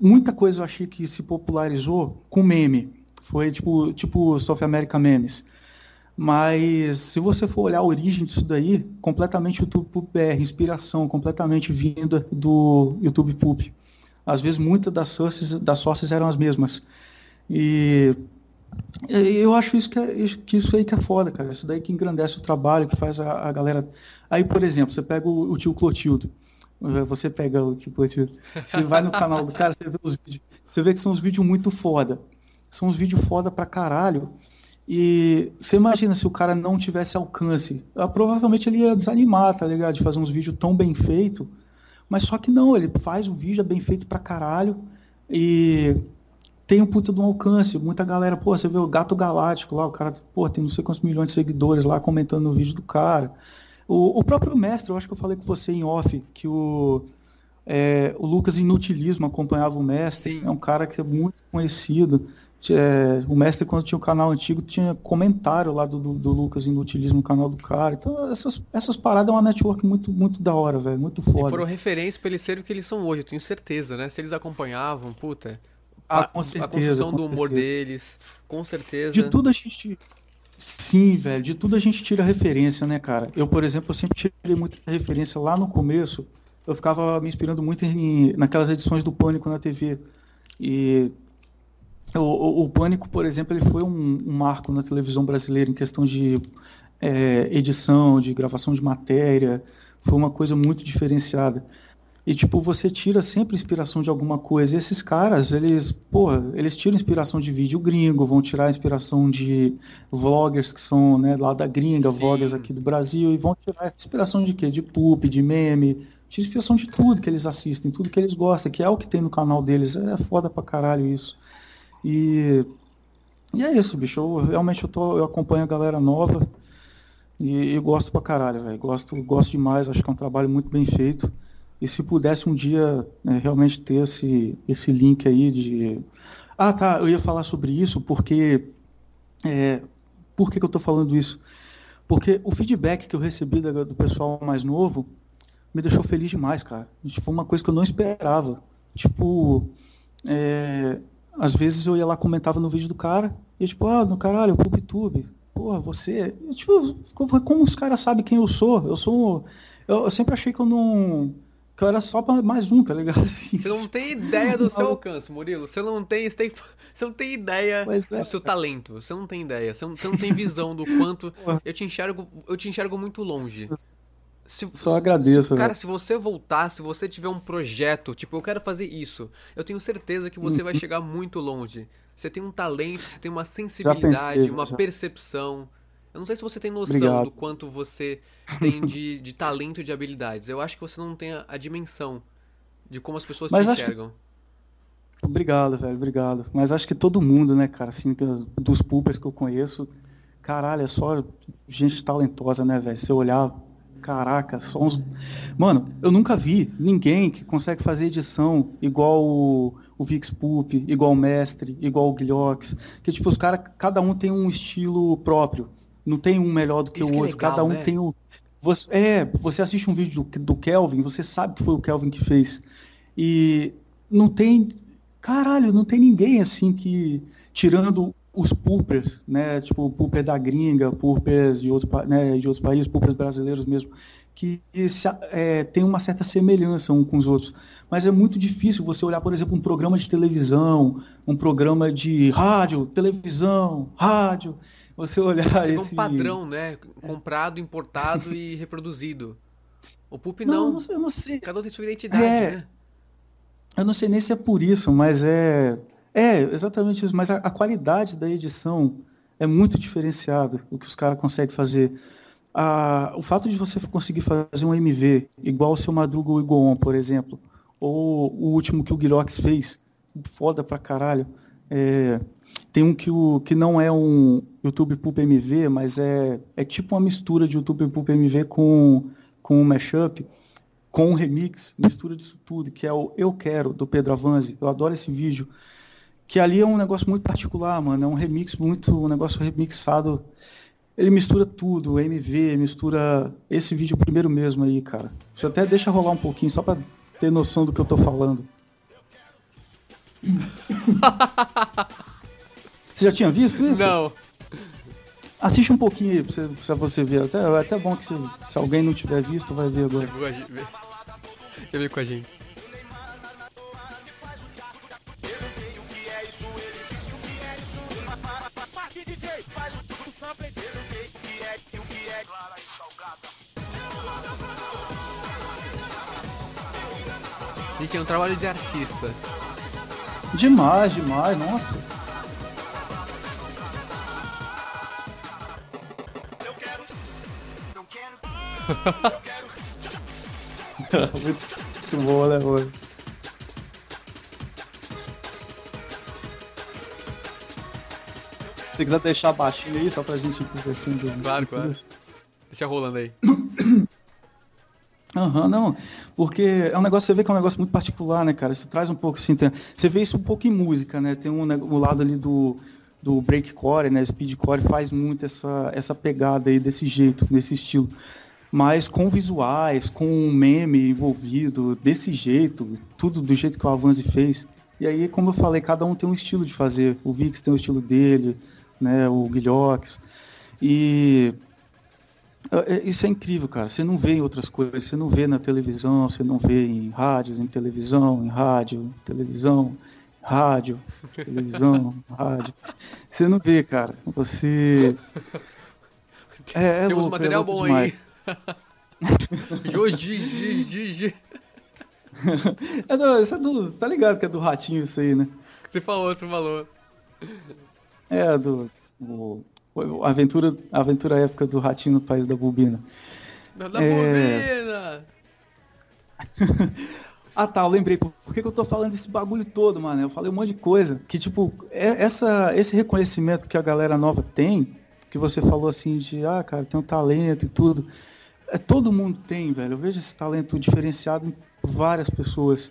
muita coisa eu achei que se popularizou com meme. Foi tipo, tipo South America Memes. Mas se você for olhar a origem disso daí, completamente YouTube Poop BR, inspiração completamente vinda do YouTube Poop. Às vezes muitas das sources, das sources eram as mesmas. E eu acho isso que, é, que isso aí que é foda, cara. Isso daí que engrandece o trabalho, que faz a, a galera. Aí, por exemplo, você pega o, o tio Clotildo. Você pega o tipo, você vai no canal do cara, você vê os vídeos, você vê que são uns vídeos muito foda. São uns vídeos foda pra caralho. E você imagina se o cara não tivesse alcance. Ah, provavelmente ele ia desanimar, tá ligado? De fazer uns vídeos tão bem feitos. Mas só que não, ele faz o vídeo é bem feito pra caralho. E tem um puta de um alcance. Muita galera, pô, você vê o Gato Galáctico lá, o cara, pô, tem não sei quantos milhões de seguidores lá comentando no vídeo do cara. O, o próprio mestre, eu acho que eu falei com você em off, que o, é, o Lucas Inutilismo acompanhava o mestre. Sim. É um cara que é muito conhecido. É, o mestre, quando tinha o canal antigo, tinha comentário lá do, do, do, Lucas Inutilismo no canal do cara. Então, essas, essas paradas é uma network muito, muito da hora, velho. Muito foda. E foram referência pra eles serem o que eles são hoje, eu tenho certeza, né? Se eles acompanhavam, puta. Ah, a, com certeza, a construção do humor certeza. deles, com certeza. De tudo a gente Sim, velho, de tudo a gente tira referência, né, cara? Eu, por exemplo, eu sempre tirei muita referência lá no começo. Eu ficava me inspirando muito em, naquelas edições do Pânico na TV. E o, o, o Pânico, por exemplo, ele foi um, um, marco na televisão brasileira em questão de é, edição, de gravação de matéria. Foi uma coisa muito diferenciada. E, tipo, você tira sempre inspiração de alguma coisa. E esses caras, eles, porra, eles tiram inspiração de vídeo gringo, vão tirar inspiração de vloggers que são, né, lá da gringa, Sim. vloggers aqui do Brasil, e vão tirar inspiração de quê? De poop, de meme, tira inspiração de tudo que eles assistem, tudo que eles gostam, que é o que tem no canal deles. É foda pra caralho isso. E, e é isso, bicho. Eu, realmente eu, tô, eu acompanho a galera nova e, e gosto pra caralho, velho. Gosto, gosto demais, acho que é um trabalho muito bem feito. E se pudesse um dia né, realmente ter esse, esse link aí de. Ah, tá, eu ia falar sobre isso porque. É, por que, que eu estou falando isso? Porque o feedback que eu recebi do pessoal mais novo me deixou feliz demais, cara. Foi uma coisa que eu não esperava. Tipo, é, às vezes eu ia lá comentava no vídeo do cara e tipo, ah, no caralho, o PubTube. Porra, você. tipo, como os caras sabem quem eu sou? Eu sou. Eu, eu sempre achei que eu não eu era só mais um, tá ligado? (laughs) Assim, você não tem ideia do (laughs) seu alcance, Murilo. Você não tem, você, tem, você não tem ideia é, do seu talento. Você não tem ideia. Você não, você não tem visão do quanto. (laughs) Eu te enxergo, eu te enxergo muito longe. Se, Só agradeço. Se, cara, se você voltar, se você tiver um projeto, tipo, eu quero fazer isso, eu tenho certeza que você uhum. vai chegar muito longe. Você tem um talento, você tem uma sensibilidade, pensei, uma já. percepção. Eu não sei se você tem noção Obrigado. do quanto você tem de, de talento e de habilidades. Eu acho que você não tem a, a dimensão de como as pessoas Mas te enxergam. Que... Obrigado, velho, obrigado. Mas acho que todo mundo, né, cara, assim, dos pulpers que eu conheço, caralho, é só gente talentosa, né, velho? Se eu olhar, caraca, só uns. Mano, eu nunca vi ninguém que consegue fazer edição igual o, o Vix Poop, igual o Mestre, igual o Guilhox. Que, tipo, os caras, cada um tem um estilo próprio. Não tem um melhor do que Isso o outro. Que é legal, Cada um né? tem o. Você, é, você assiste um vídeo do, do Kelvin, você sabe que foi o Kelvin que fez. E não tem. Caralho, não tem ninguém assim que. Tirando os pulpers, né, tipo pulper da gringa, pulpers de, outro, né, de outros países, pulpers brasileiros mesmo, que se, é, tem uma certa semelhança um com os outros. Mas é muito difícil você olhar, por exemplo, um programa de televisão, um programa de rádio, televisão, rádio, você olhar você esse... um padrão, né? Comprado, importado e reproduzido. O Pulp não. Não, eu não sei. Cada um tem sua identidade, É. né? Eu não sei nem se é por isso, mas é. É, exatamente isso. Mas a, a qualidade da edição é muito diferenciada, o que os caras conseguem fazer. A- o fato de você conseguir fazer um MV igual o seu Madruga ou Igoon, por exemplo, ou o último que o Guilhox fez, foda pra caralho. É, tem um que, o, que não é um YouTube Pulp MV, mas é, é tipo uma mistura de YouTube Pulp MV com, com um mashup com um remix, mistura disso tudo, que é o Eu Quero, do Pedro Avanzi. Eu adoro esse vídeo. Que ali é um negócio muito particular, mano. É um remix muito. um negócio remixado. Ele mistura tudo, MV, mistura esse vídeo primeiro mesmo aí, cara. Eu até deixa rolar um pouquinho, só pra ter noção do que eu tô falando. (laughs) Você já tinha visto isso? Não. Assiste um pouquinho aí pra você, pra você ver. Até, é até bom que se, se alguém não tiver visto, vai ver agora. Já veio com a gente. Gente, é um trabalho de artista. Demais, demais, nossa. Muito, bom, né, mano? Se você quiser deixar baixinho aí, só pra gente ir conversando. Claro, claro. Deixa rolando aí. Aham, não. Porque é um negócio, você vê que é um negócio muito particular, né, cara? Isso traz um pouco, assim, tem- você vê isso um pouco em música, né? Tem um, o lado ali do, do breakcore, né? Speedcore faz muito essa, essa pegada aí desse jeito, desse estilo. Mas com visuais, com um meme envolvido, desse jeito, tudo do jeito que o Avanzi fez. E aí, como eu falei, cada um tem um estilo de fazer. O Vix tem o estilo dele, né? O Guilhox. E é, é, Isso é incrível, cara. Você não vê em outras coisas. Você não vê na televisão, você não vê em rádios, em televisão, em rádio, televisão, rádio, televisão, (laughs) rádio. Você não vê, cara. Você. (laughs) É, é Temos louco, material é bom demais. aí. (laughs) Joji, Gi, Gi, Gi. É do, isso é do, tá ligado que é do ratinho isso aí, né? Você falou, você falou. É do. O, o- aventura, aventura épica do ratinho no país da bobina. Da, da É. bobina. (laughs) Ah tá, eu lembrei. Por que, que eu tô falando desse bagulho todo, mano? Eu falei um monte de coisa. Que, tipo, é- essa, esse reconhecimento que a galera nova tem, que você falou assim de, ah, cara, tem um talento e tudo. É, todo mundo tem, velho. Eu vejo esse talento diferenciado em várias pessoas.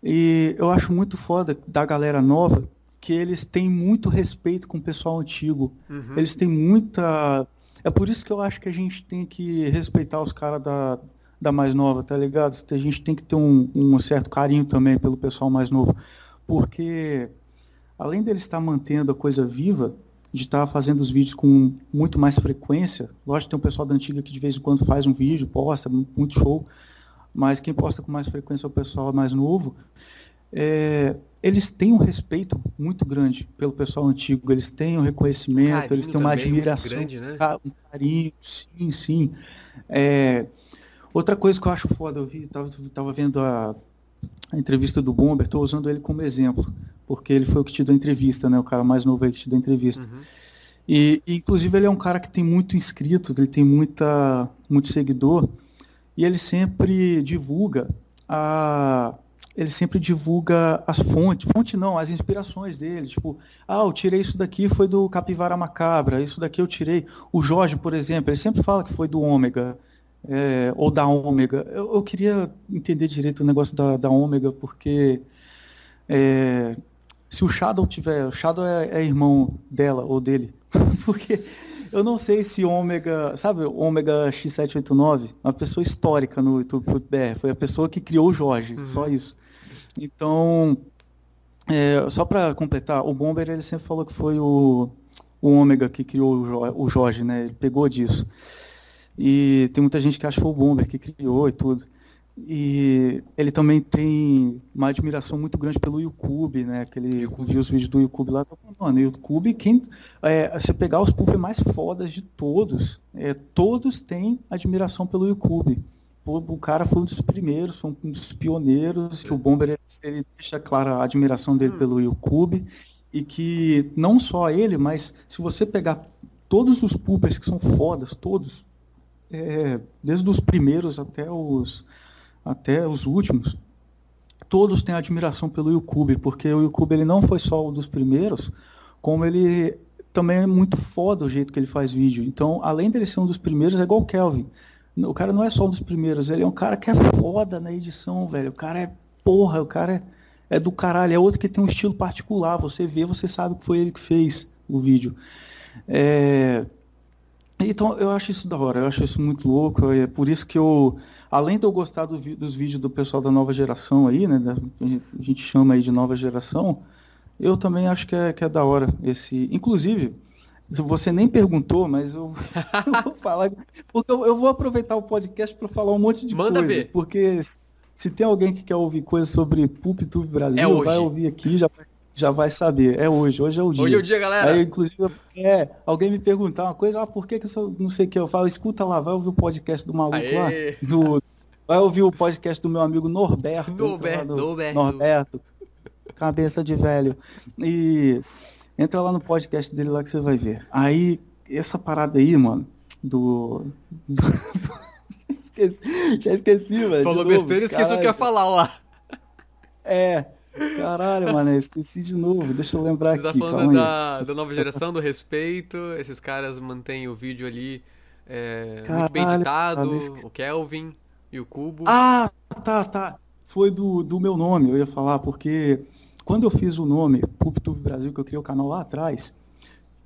E eu acho muito foda da galera nova que eles têm muito respeito com o pessoal antigo. Uhum. Eles têm muita. É por isso que eu acho que a gente tem que respeitar os caras da, da mais nova, tá ligado? A gente tem que ter um, um certo carinho também pelo pessoal mais novo. Porque, além deles estar mantendo a coisa viva, de estar fazendo os vídeos com muito mais frequência, lógico que tem um pessoal da antiga que de vez em quando faz um vídeo, posta, muito show, mas quem posta com mais frequência é o pessoal mais novo. É, eles têm um respeito muito grande pelo pessoal antigo, eles têm um reconhecimento, Carinho eles têm uma também, muito admiração, grande, né? ca- um carinho, sim, sim. É, outra coisa que eu acho foda, eu vi, tava, tava vendo a, a entrevista do Bomber, estou usando ele como exemplo, porque ele foi o que te deu a entrevista, né? O cara mais novo aí que te deu a entrevista. Uhum. E, e, inclusive ele é um cara que tem muito inscrito, ele tem muita, muito seguidor, e ele sempre divulga a, ele sempre divulga as fontes, fonte não, as inspirações dele, tipo, ah, eu tirei isso daqui, foi do Capivara Macabra, isso daqui eu tirei. O Jorge, por exemplo, ele sempre fala que foi do Ômega, é, ou da Ômega. Eu, eu queria entender direito o negócio da, da Ômega, porque é, se o Shadow tiver, o Shadow é, é irmão dela ou dele, (laughs) porque eu não sei se Ômega, sabe, o Ômega X789, uma pessoa histórica no YouTube BR, foi a pessoa que criou o Jorge, Uhum. só isso. Então, É, só para completar, o Bomber ele sempre falou que foi o, o Ômega que criou o, jo o Jorge, né? Ele pegou disso. E tem muita gente que acha que foi o Bomber que criou e tudo. E ele também tem uma admiração muito grande pelo YouTube, né? Que ele viu os vídeos do YouTube lá. Mano, o YouTube, quem. É, você pegar os pubs mais fodas de todos, é, todos têm admiração pelo YouTube. O, o cara foi um dos primeiros, foi um dos pioneiros. O Bomber ele, ele deixa clara a admiração dele hum. pelo YouTube. E que não só ele, mas se você pegar todos os pubs que são fodas, todos, é, desde os primeiros até os até os últimos, todos têm admiração pelo YouTube, porque o YouTube ele não foi só um dos primeiros, como ele também é muito foda o jeito que ele faz vídeo. Então, além dele ser um dos primeiros, é igual o Kelvin. O cara não é só um dos primeiros, ele é um cara que é foda na edição, velho. O cara é porra, o cara é, é do caralho. É outro que tem um estilo particular. Você vê, você sabe que foi ele que fez o vídeo. É... Então, eu acho isso da hora, eu acho isso muito louco. É por isso que eu além de eu gostar do, dos vídeos do pessoal da nova geração aí, né, da, a gente chama aí de nova geração, eu também acho que é, que é da hora esse. Inclusive, você nem perguntou, mas eu, (laughs) eu vou falar. Porque eu, eu, vou aproveitar o podcast para falar um monte de Manda coisa. Ver. Porque se tem alguém que quer ouvir coisas sobre PulpTube Brasil, é vai ouvir aqui já já vai saber. É hoje, hoje é o dia. Hoje é o dia, galera. Aí, inclusive, é, alguém me perguntar uma coisa, ah, por que, que eu não sei o que eu falo? Escuta lá, vai ouvir o podcast do maluco Aê. lá. Do, vai ouvir o podcast do meu amigo Norberto. Norberto, do, Norberto. Norberto. Cabeça de velho. E entra lá no podcast dele lá que você vai ver. Aí, essa parada aí, mano, do. do... (laughs) esqueci, já esqueci, velho. Falou besteira e esqueceu o que ia falar lá. É, Caralho, mano, esqueci de novo. Deixa eu lembrar Você tá aqui. Você tá falando da, da, nova geração, do respeito. Esses caras mantêm o vídeo ali é, Caralho, muito bem editado. O Kelvin e o Cubo. Ah, tá, tá. Foi do, do meu nome, eu ia falar, porque quando eu fiz o nome PubTube Brasil, que eu criei o canal lá atrás,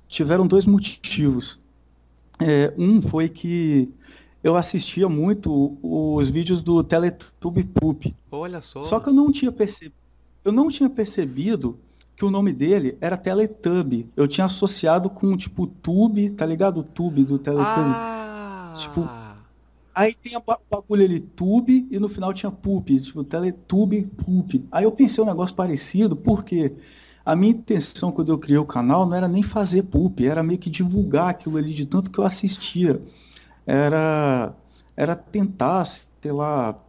tiveram dois motivos. É, um foi que eu assistia muito os vídeos do Teletube Poop. Olha só. Só que eu não tinha percebido eu não tinha percebido que o nome dele era Teletubby. Eu tinha associado com, tipo, Tube, tá ligado? O Tube do Teletubby. Ah. Tipo, aí tem o bagulho ali, Tube, e no final tinha Poop, tipo, Teletubby, Poop. Aí eu pensei um negócio parecido, porque a minha intenção quando eu criei o canal não era nem fazer Poop, era meio que divulgar aquilo ali de tanto que eu assistia. Era, era tentar, sei lá,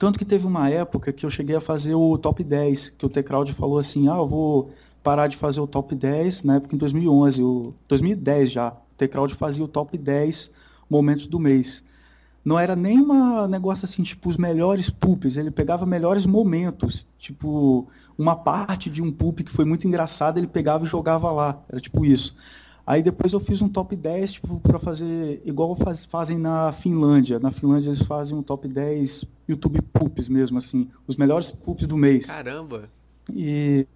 tanto que teve uma época que eu cheguei a fazer o top 10, que o T-Crowd falou assim, ah, eu vou parar de fazer o top 10, na época em 2011, o, 2010 já, o T-Crowd fazia o top 10 momentos do mês. Não era nem um negócio assim, tipo, os melhores poops, ele pegava melhores momentos, tipo, uma parte de um poop que foi muito engraçado, ele pegava e jogava lá, era tipo isso. Aí depois eu fiz um top 10, tipo, para fazer igual faz, fazem na Finlândia. Na Finlândia eles fazem um top 10 YouTube poops mesmo, assim, os melhores poops do mês. Caramba! E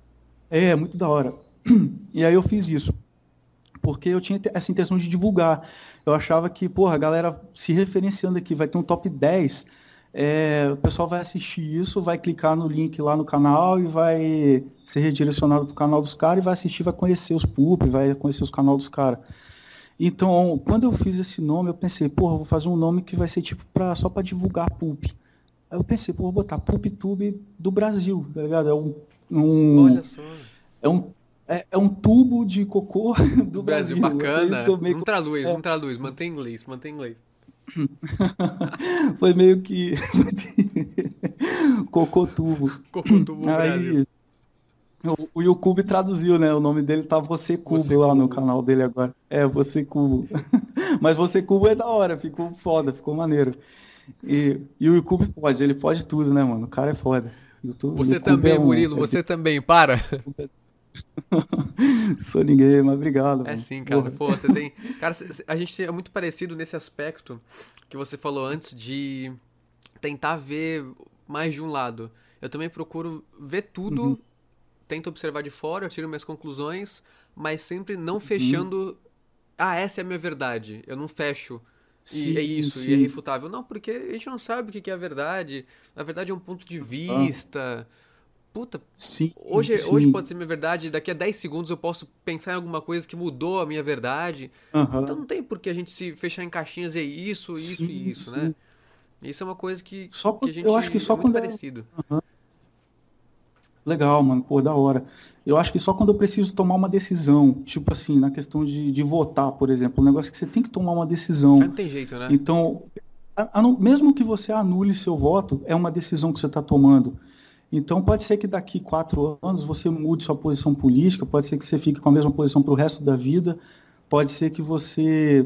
é, muito da hora. E aí eu fiz isso. Porque eu tinha essa intenção de divulgar. Eu achava que, porra, a galera se referenciando aqui, vai ter um top 10 é, o pessoal vai assistir isso, vai clicar no link lá no canal e vai ser redirecionado para o canal dos caras e vai assistir, vai conhecer os pub, vai conhecer os canais dos caras. Então, quando eu fiz esse nome, eu pensei, porra, vou fazer um nome que vai ser tipo pra, só para divulgar pulp. Aí eu pensei, pô, vou botar PulpTube do Brasil, tá ligado? É um, um Olha só. É um é, é, um tubo de cocô (laughs) do Brasil. Brasil bacana. É não traduz, é. não traduz, mantém inglês, mantém inglês. (laughs) Foi meio que (laughs) Cocotubo. Cocotubo Aí, o, o YouTube traduziu, né? O nome dele tá Você Cubo Você lá Cubo. no canal dele agora. É, Você Cubo. (laughs) Mas Você Cubo é da hora, ficou foda, ficou maneiro. E, e o YouTube pode, ele pode tudo, né, mano? O cara é foda. YouTube, você também, é um, Murilo, é você também, para. (laughs) Sou ninguém, mas obrigado. É mano. sim, cara. Pô, você tem. Cara, a gente é muito parecido nesse aspecto que você falou antes de tentar ver mais de um lado. Eu também procuro ver tudo, uhum. tento observar de fora, eu tiro minhas conclusões, mas sempre não uhum. fechando. Uhum. Ah, essa é a minha verdade. Eu não fecho. Sim, e é isso, sim. e é irrefutável. Não, porque a gente não sabe o que é a verdade. Na verdade, é um ponto de vista. Ah puta, Sim, hoje, sim. hoje pode ser minha verdade, daqui a 10 segundos eu posso pensar em alguma coisa que mudou a minha verdade. Aham. Então não tem por que a gente se fechar em caixinhas e é isso, isso Sim, e isso, né? Isso é uma coisa que, Só que a gente eu acho que só é quando é- parecido. Legal, mano, pô, da hora. Eu acho que só quando eu preciso tomar uma decisão, tipo assim, na questão de, de votar, por exemplo, um negócio que você tem que tomar uma decisão. Não tem jeito, né? Então, mesmo que você anule seu voto, é uma decisão que você está tomando. Então, pode ser que daqui quatro anos você mude sua posição política, pode ser que você fique com a mesma posição para o resto da vida, pode ser que você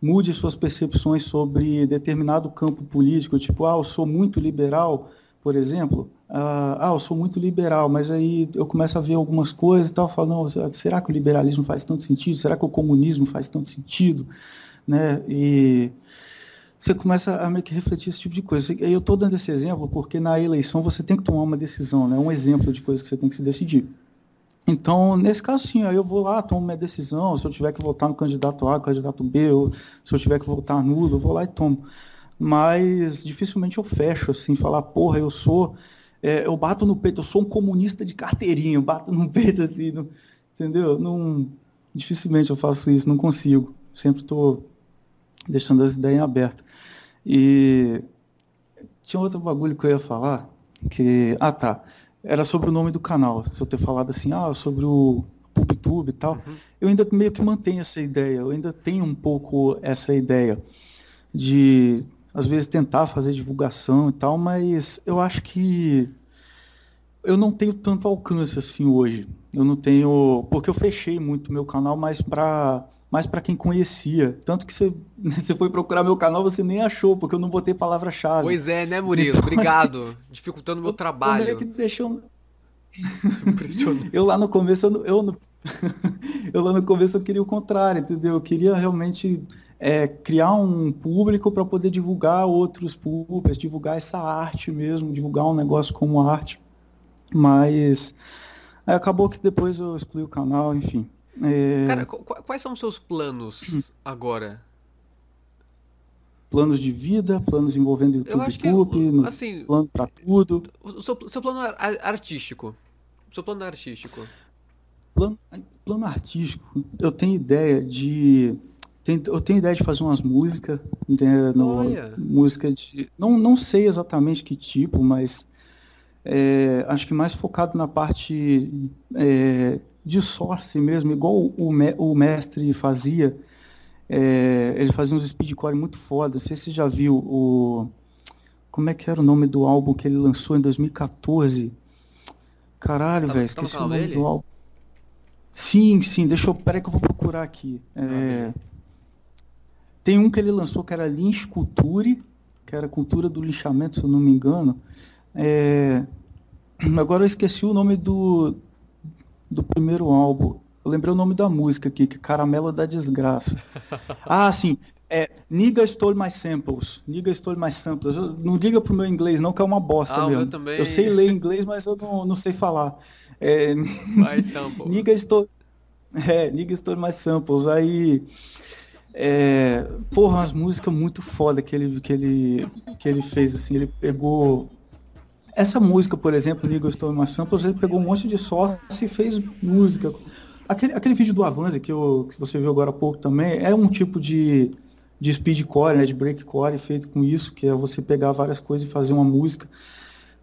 mude suas percepções sobre determinado campo político, tipo, ah, eu sou muito liberal, por exemplo. Ah, ah, eu sou muito liberal, mas aí eu começo a ver algumas coisas e tal, falo, não, será que o liberalismo faz tanto sentido? Será que o comunismo faz tanto sentido? Né? E você começa a meio que refletir esse tipo de coisa. Eu estou dando esse exemplo porque na eleição você tem que tomar uma decisão, né? um exemplo de coisa que você tem que se decidir. Então, nesse caso, sim, aí eu vou lá, tomo minha decisão. Se eu tiver que votar no candidato A, candidato B, ou se eu tiver que votar nulo, eu vou lá e tomo. Mas dificilmente eu fecho, assim, falar, porra, eu sou. é, eu bato no peito, eu sou um comunista de carteirinha, eu bato no (laughs) peito assim, não- entendeu? Não, dificilmente eu faço isso, não consigo. Sempre estou deixando as ideias abertas. E tinha outro bagulho que eu ia falar, que. Ah, tá. Era sobre o nome do canal. Se eu ter falado assim, ah, sobre o PubTube e tal. Uhum. Eu ainda meio que mantenho essa ideia. Eu ainda tenho um pouco essa ideia de, às vezes, tentar fazer divulgação e tal, mas eu acho que eu não tenho tanto alcance assim hoje. Eu não tenho. Porque eu fechei muito meu canal mais para mais para quem conhecia. Tanto que você, (laughs) você foi procurar meu canal, você nem achou, porque eu não botei palavra-chave. Pois é, né, Murilo? (laughs) Obrigado. Dificultando o meu Eu trabalho. que deixou, (laughs) Impressionante. Eu lá no começo, eu, não- eu, eu lá no começo eu queria o contrário, entendeu? Eu queria realmente é, criar um público para poder divulgar outros públicos, divulgar essa arte mesmo, divulgar um negócio como arte. Mas aí acabou que depois eu excluí o canal, enfim. É, Cara, qu- qu- quais são os seus planos (clears throat) agora? planos de vida, planos envolvendo Eu acho que, YouTube, no- assim, plano para tudo. o seu, seu plano ar- ar- artístico. Seu plano artístico. Plano, plano artístico, eu tenho ideia de. eu tenho ideia de fazer umas músicas, né, no- música de. Não, não sei exatamente que tipo, mas é, acho que mais focado na parte é, de source mesmo, igual o, me- o mestre fazia. É, ele fazia uns speedcore muito foda. Não sei se você já viu o. Como é que era o nome do álbum que ele lançou em 2014? Caralho, Tá velho, tá esqueci o nome dele? do álbum. Sim, sim, deixa eu. Peraí que eu vou procurar aqui. É, tem um que ele lançou que era Lynch Culture, que era cultura do linchamento, se eu não me engano. É, Agora eu esqueci o nome do, do primeiro álbum. Eu lembrei o nome da música aqui, que é Caramelo da Desgraça. (laughs) Ah, sim. É Nigga Stole My Samples. Nigga Stole My Samples. Eu- não diga pro meu inglês, não, que é uma bosta Ah, mesmo. também. Eu sei ler inglês, mas eu não, não sei falar. É, (laughs) Vai, sample. Nigga Stole. É, Nigga Stole My Samples. Aí. É, porra, umas músicas muito foda que ele, que, ele, que ele fez, assim. Ele pegou. Essa música, por exemplo, Nigga Stole My Samples, ele pegou um monte de source e fez música. Aquele, aquele vídeo do Avanze que, eu, que você viu agora há pouco também é um tipo de, de speedcore, né, de breakcore feito com isso, que é você pegar várias coisas e fazer uma música.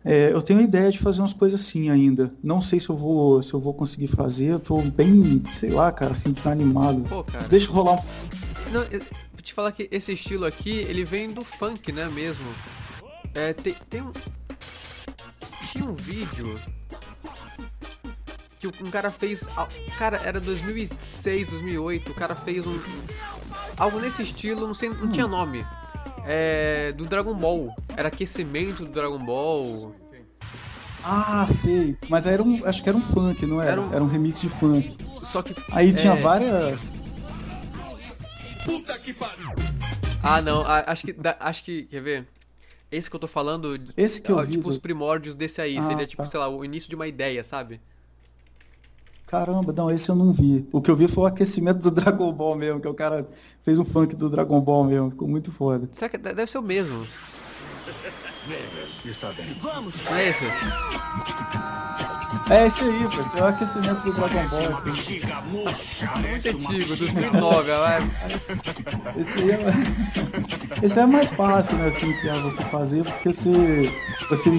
É, eu tenho a ideia de fazer umas coisas assim ainda. Não sei se eu vou, se eu vou conseguir fazer. Eu tô bem, sei lá, cara, assim, desanimado. Pô, cara. Deixa rolar um. Não, eu vou te falar que esse estilo aqui, ele vem do funk, né, mesmo. É, tem, tem um... Tinha um vídeo que um cara fez... Cara, era 2006, 2008, o cara fez um... Algo nesse estilo, não sei, não tinha nome. É, do Dragon Ball. Era aquecimento do Dragon Ball. Ah, sei. Mas era um. Acho que era um funk, não era? Era Era um- um, remix de funk. Só que... Aí tinha é, várias. Ah, não, acho que... Acho que... Quer ver? Esse que eu tô falando... Esse que eu ó, vi. Tipo, do- os primórdios desse aí. Ah, Seria, tipo, tá. sei lá, o início de uma ideia, sabe? Caramba, não, esse eu não vi. O que eu vi foi o aquecimento do (laughs) Dragon Ball mesmo, que o cara fez um funk do Dragon Ball mesmo. Ficou muito foda. Será que deve ser o mesmo? Está bem. Vamos. É esse? É esse aí. Esse é o aquecimento do Dragon Ball. Assim. Muito antigo, 2009, vai. Esse aí é, esse é mais fácil, né, assim, que é você fazer, porque você, você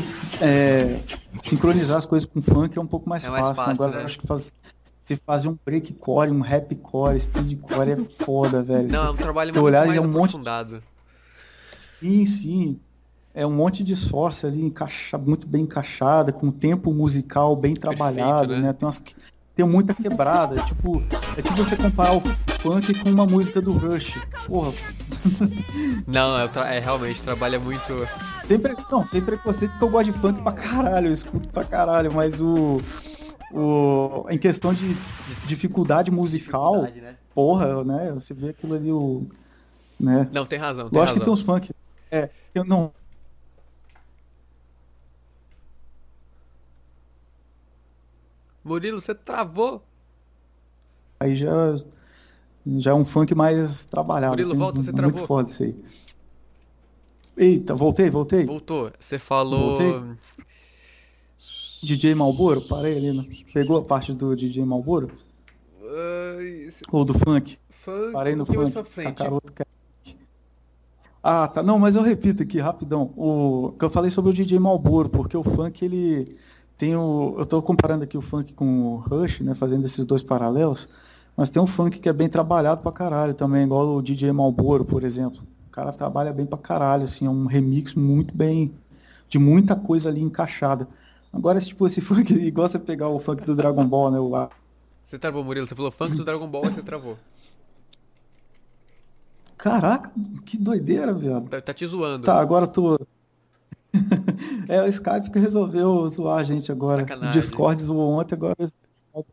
é, sincronizar as coisas com funk é um pouco mais, é mais fácil. fácil. Agora, né? acho que faz, se fazer um breakcore, um rapcore, speedcore é foda, velho. Não, é um trabalho muito olhar, mais é um. Monte... Sim, sim é um monte de source ali encaixa, muito bem encaixada, com tempo musical bem trabalhado, Perfeito, né? né? Tem, umas, tem muita quebrada. é, tipo, é tipo você comparar o funk com uma música do Rush. Porra. Não, é, é realmente, trabalha muito. Sempre, não, sem preconceito que eu gosto de funk pra caralho, eu escuto pra caralho, mas o. o em questão de, de dificuldade musical, dificuldade, né? porra, né? Você vê aquilo ali, o. Né? Não, tem razão. Tem eu acho que tem uns funk. É, eu não, Murilo, você travou. Aí já, já é um funk mais trabalhado. Murilo, volta, você muito travou. Muito foda isso aí. Eita, voltei, voltei. Voltou. Você falou. Voltei. DJ Malboro, parei ali. Né? Pegou a parte do DJ Malboro? Uh, Ou do funk? Funk, parei no funk. Mais pra frente. Ah, tá. Não, mas eu repito aqui, rapidão. O que eu falei sobre o DJ Malboro, porque o funk ele tem o, eu estou comparando aqui o funk com o Rush, né, fazendo esses dois paralelos, mas tem um funk que é bem trabalhado pra caralho também, igual o DJ Malboro, por exemplo. O cara trabalha bem pra caralho, assim, é um remix muito bem, de muita coisa ali encaixada. Agora, tipo, esse (laughs) funk, igual você pegar o funk do Dragon Ball, né, o... Você travou, Murilo, você falou funk do Dragon Ball e você travou. Caraca, que doideira, viado. Tá, tá te zoando. Tá, agora eu tô... (laughs) é o Skype que resolveu zoar a gente agora. Sacanagem. O Discord zoou ontem, agora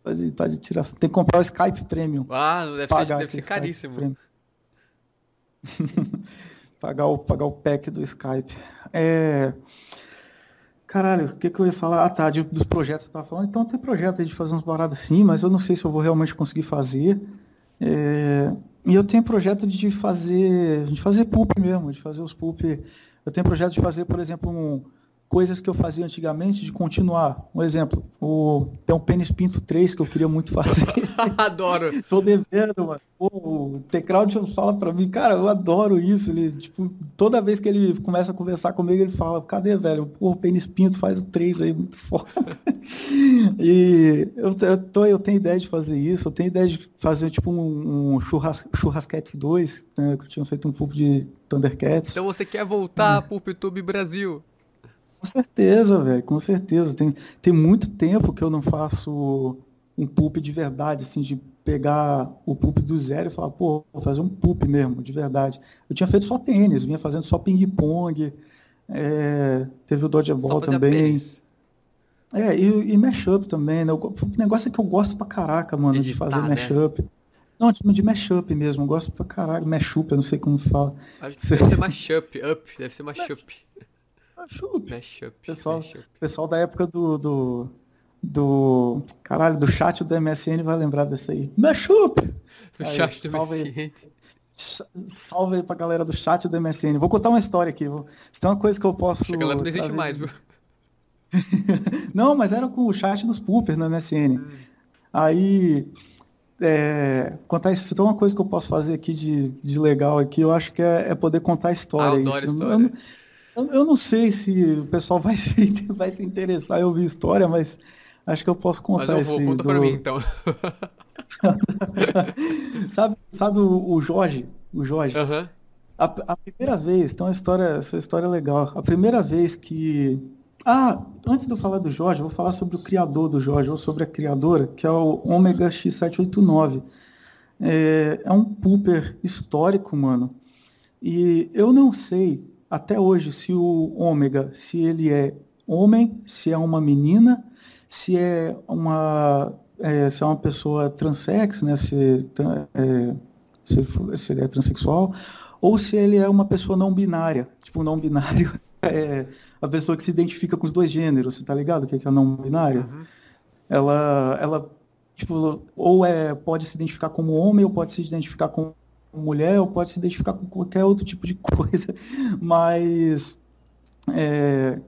tá de, tá de tiração. Tem que comprar o Skype Premium. Ah, deve ser, deve ser caríssimo. (laughs) pagar, o, pagar o pack do Skype. É... Caralho, o que, que eu ia falar? Ah, tá, de, dos projetos que eu tava falando. Então tem projeto de fazer umas paradas sim, mas eu não sei se eu vou realmente conseguir fazer. É... E eu tenho projeto de fazer, de fazer pulp mesmo, de fazer os pulp eu tenho projeto de fazer, por exemplo, um, coisas que eu fazia antigamente, de continuar. Um exemplo, o, tem um Pênis Pinto 3 que eu queria muito fazer. (laughs) adoro. (laughs) Tô devendo, mano. Pô, o Tecrowd fala pra mim, cara, eu adoro isso. Ele, tipo, toda vez que ele começa a conversar comigo, ele fala, cadê, velho? Pô, o Pênis Pinto faz o 3 aí, muito foda. (laughs) e eu, eu, tô, eu tenho ideia de fazer isso, eu tenho ideia de fazer, tipo, um, um churras, Churrasquetes 2, né, que eu tinha feito um pouco de Thundercats. Então você quer voltar hum. pro YouTube Brasil? Com certeza, velho, com certeza. Tem, tem muito tempo que eu não faço um pulp de verdade, assim, de pegar o pulp do zero e falar, pô, vou fazer um pulp mesmo, de verdade. Eu tinha feito só tênis, vinha fazendo só ping-pong, é, teve o dodgeball também. É, e, e mashup também, né? O negócio é que eu gosto pra caraca, mano, Editar, de fazer né? Não, tipo de mashup mesmo, eu gosto pra caralho, mashup, eu não sei como fala. Deve ser (laughs) mashup, up, deve ser mashup. Mashup. Mashup. Pessoal, mashup. pessoal da época do, do, do. Caralho, do chat do MSN vai lembrar desse aí. Mashup! Do aí, chat do salve MSN. Salve aí pra galera do chat do MSN. Vou contar uma história aqui. Se tem uma coisa que eu posso. Chega lá, não existe mais, viu? (laughs) não, mas era com o chat dos poopers no MSN. Hum. Aí. É, contar isso, tem uma coisa que eu posso fazer aqui de, de legal aqui, eu acho que é, é poder contar história. Ah, história. Eu, eu não sei se o pessoal vai (laughs) se, vai se interessar em ouvir história, mas acho que eu posso contar mas eu vou, conta do... pra mim então. (laughs) sabe, sabe o, o, Jorge? O Jorge? Uhum. A, a, primeira vez, então a história, essa história é legal. A primeira vez que. Ah, antes de eu falar do Jorge, eu vou falar sobre o criador do Jorge, ou sobre a criadora, que é o Omega X789. É, é um pooper histórico, mano. E eu não sei até hoje se o ômega, se ele é homem, se é uma menina, se é uma, é, se é uma pessoa transex, né, se, é, se, se, ele é transexual, ou se ele é uma pessoa não binária. Tipo, não binário (laughs) é a pessoa que se identifica com os dois gêneros, você tá ligado? O que é, que é não binário? Uhum. Ela, ela, tipo, ou é, pode se identificar como homem, ou pode se identificar como mulher ou pode se identificar com qualquer outro tipo de (laughs) coisa, mas É,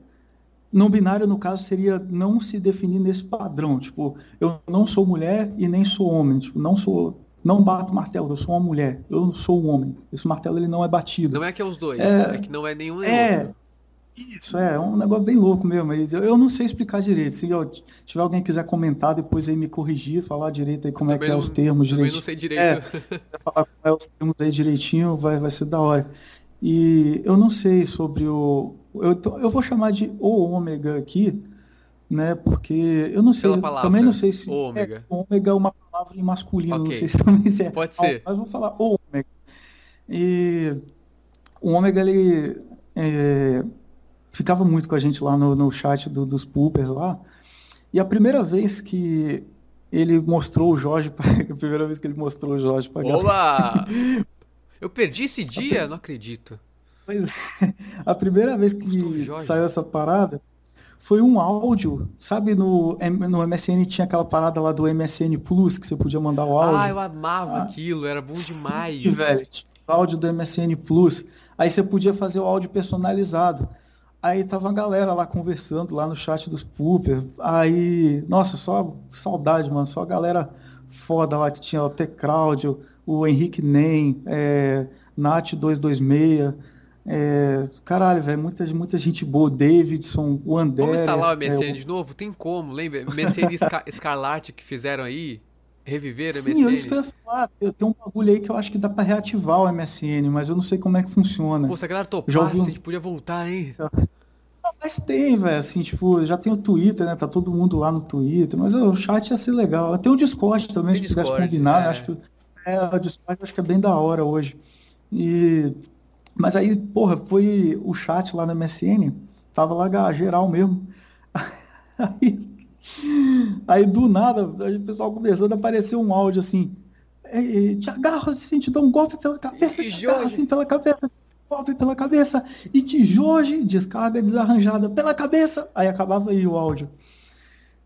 não binário, no caso, seria não se definir nesse padrão. Tipo, eu não sou mulher e nem sou homem. Tipo, não sou. Não bato martelo, eu sou uma mulher. Eu não sou um homem. Esse martelo ele não é batido. Não é que é os dois, é, é que não é nenhum é, outro. Isso, é, é um negócio bem louco mesmo. Eu, eu não sei explicar direito. Se eu, tiver alguém que quiser comentar, depois aí me corrigir, falar direito aí como é que é os termos também direitinho. não sei direito. É, falar como é os termos aí direitinho, vai, vai ser da hora. E eu não sei sobre o. Eu, eu vou chamar de o ômega aqui, né? Porque eu não sei. Palavra, também não sei se. ômega. É, ômega é uma palavra em masculino, Ok. não sei se também se é. Pode ser. Mas vou falar o ômega. E o ômega, ele. é, ficava muito com a gente lá no, no chat do- dos poopers lá. E a primeira vez que ele mostrou o Jorge, pra, (laughs) a primeira vez que ele mostrou o Jorge pra Olá! (laughs) Eu perdi esse dia? Não acredito. Pois é, (laughs) a primeira vez que saiu essa parada foi um áudio, sabe, no, no MSN tinha aquela parada lá do MSN Plus, que você podia mandar o áudio. Ah, eu amava Ah, aquilo, era bom demais. Sim, velho, áudio do MSN Plus. Aí você podia fazer o áudio personalizado. Aí tava a galera lá conversando, lá no chat dos Pooper. Aí, nossa, só saudade, mano. Só a galera foda lá que tinha o T-Crowd, o Henrique Nem, é, Nat226. É, caralho, velho, muita, muita gente boa. Davidson, o André. Vamos instalar o é, MSN de novo? Tem como, lembra? MSN Scar (laughs) Escarlate que fizeram aí? Reviveram o Sim, isso que eu MSN? ia falar. Eu tenho um bagulho aí que eu acho que dá pra reativar o MSN, mas eu não sei como é que funciona. Pô, se a galera topasse, ouvi a gente podia voltar, hein? Ah, Mas tem, velho, assim, tipo, já tem o Twitter, né? Tá todo mundo lá no Twitter, mas ó, o chat ia ser legal. Tem o Discord também, Tem se pudesse Discord, combinar, é. Acho que é, o Discord acho que é bem da hora hoje. E mas aí, porra, foi o chat lá no MSN, tava lá geral mesmo. (laughs) Aí, aí do nada, o pessoal começando a aparecer um áudio assim. "Ei, Te agarro assim, te dou um golpe pela cabeça, E te Jorge? assim pela cabeça, golpe pela cabeça, e te Jorge, descarga desarranjada pela cabeça. Aí acabava aí o áudio.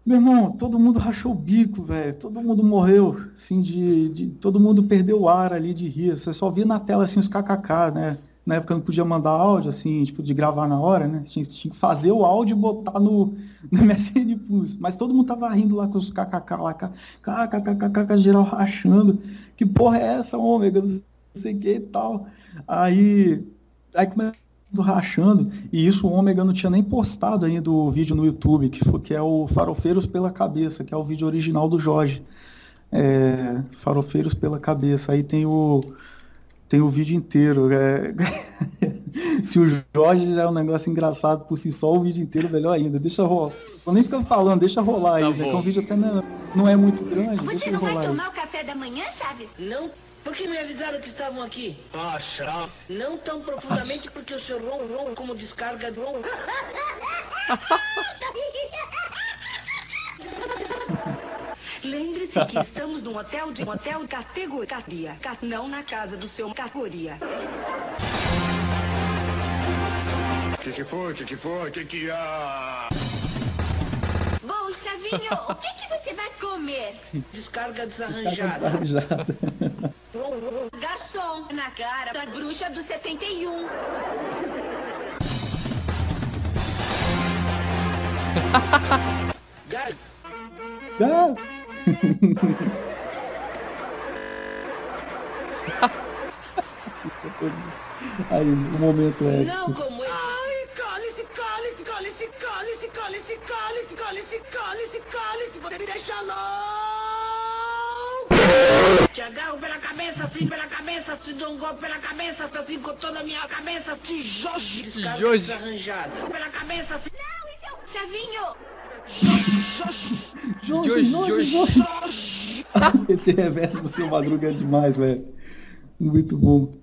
Meu irmão, todo mundo rachou o bico, velho. Todo mundo morreu, assim, de, de- Todo mundo perdeu o ar ali de rir. Você só via na tela, assim, os kkk, né? Na época não podia mandar áudio, assim, tipo, de gravar na hora, né? Tinha, tinha que fazer o áudio e botar no, (laughs) no MSN Plus. Mas todo mundo tava rindo lá com os kkk lá, kkkk, geral rachando. Que porra é essa, ômega? Não sei o que e tal. Aí, aí começou rachando, e isso o Ômega não tinha nem postado ainda o vídeo no YouTube, que, foi, que é o Farofeiros pela Cabeça, que é o vídeo original do Jorge. É, Farofeiros pela Cabeça. Aí tem o, tem o vídeo inteiro. é. (laughs) Se o Jorge já é um negócio engraçado por si só, o vídeo inteiro melhor ainda. Deixa rolar. Vou nem ficar falando, deixa rolar aí, Tá né? Que é um vídeo até não, não é muito grande. Você Deixa não vai rolar aí. tomar o café da manhã, Chaves? Não? Por que me avisaram que estavam aqui? Acha? Não tão profundamente porque o seu ron ron como descarga ron. (laughs) (laughs) Lembre-se que estamos num hotel de um hotel categoria, ca- não na casa do seu categoria. O que, que foi? O que, que foi? O que, que há? Bom, Chavinho, o que, que você vai comer? Descarga (laughs) Descarga desarranjada. desarranjada. (laughs) Garçom, na cara da bruxa do 71. Gar... Ah! (laughs) Aí, o momento é. Não como esse. Ai, cale-se, cale-se, cale-se, cale-se, cale-se, cale-se, cale-se, cale-se, cale-se. Você me deixa louco. Te agarro pela cabeça, assim pela cabeça, te dou um golpe pela cabeça, assim com toda a minha cabeça, te joge. desarranjada. Pela cabeça, assim. Chavinho, Jorge, Jorge, Jorge, Jorge. Jorge. (laughs) Esse reverso do seu Madruga é demais, velho. Muito bom.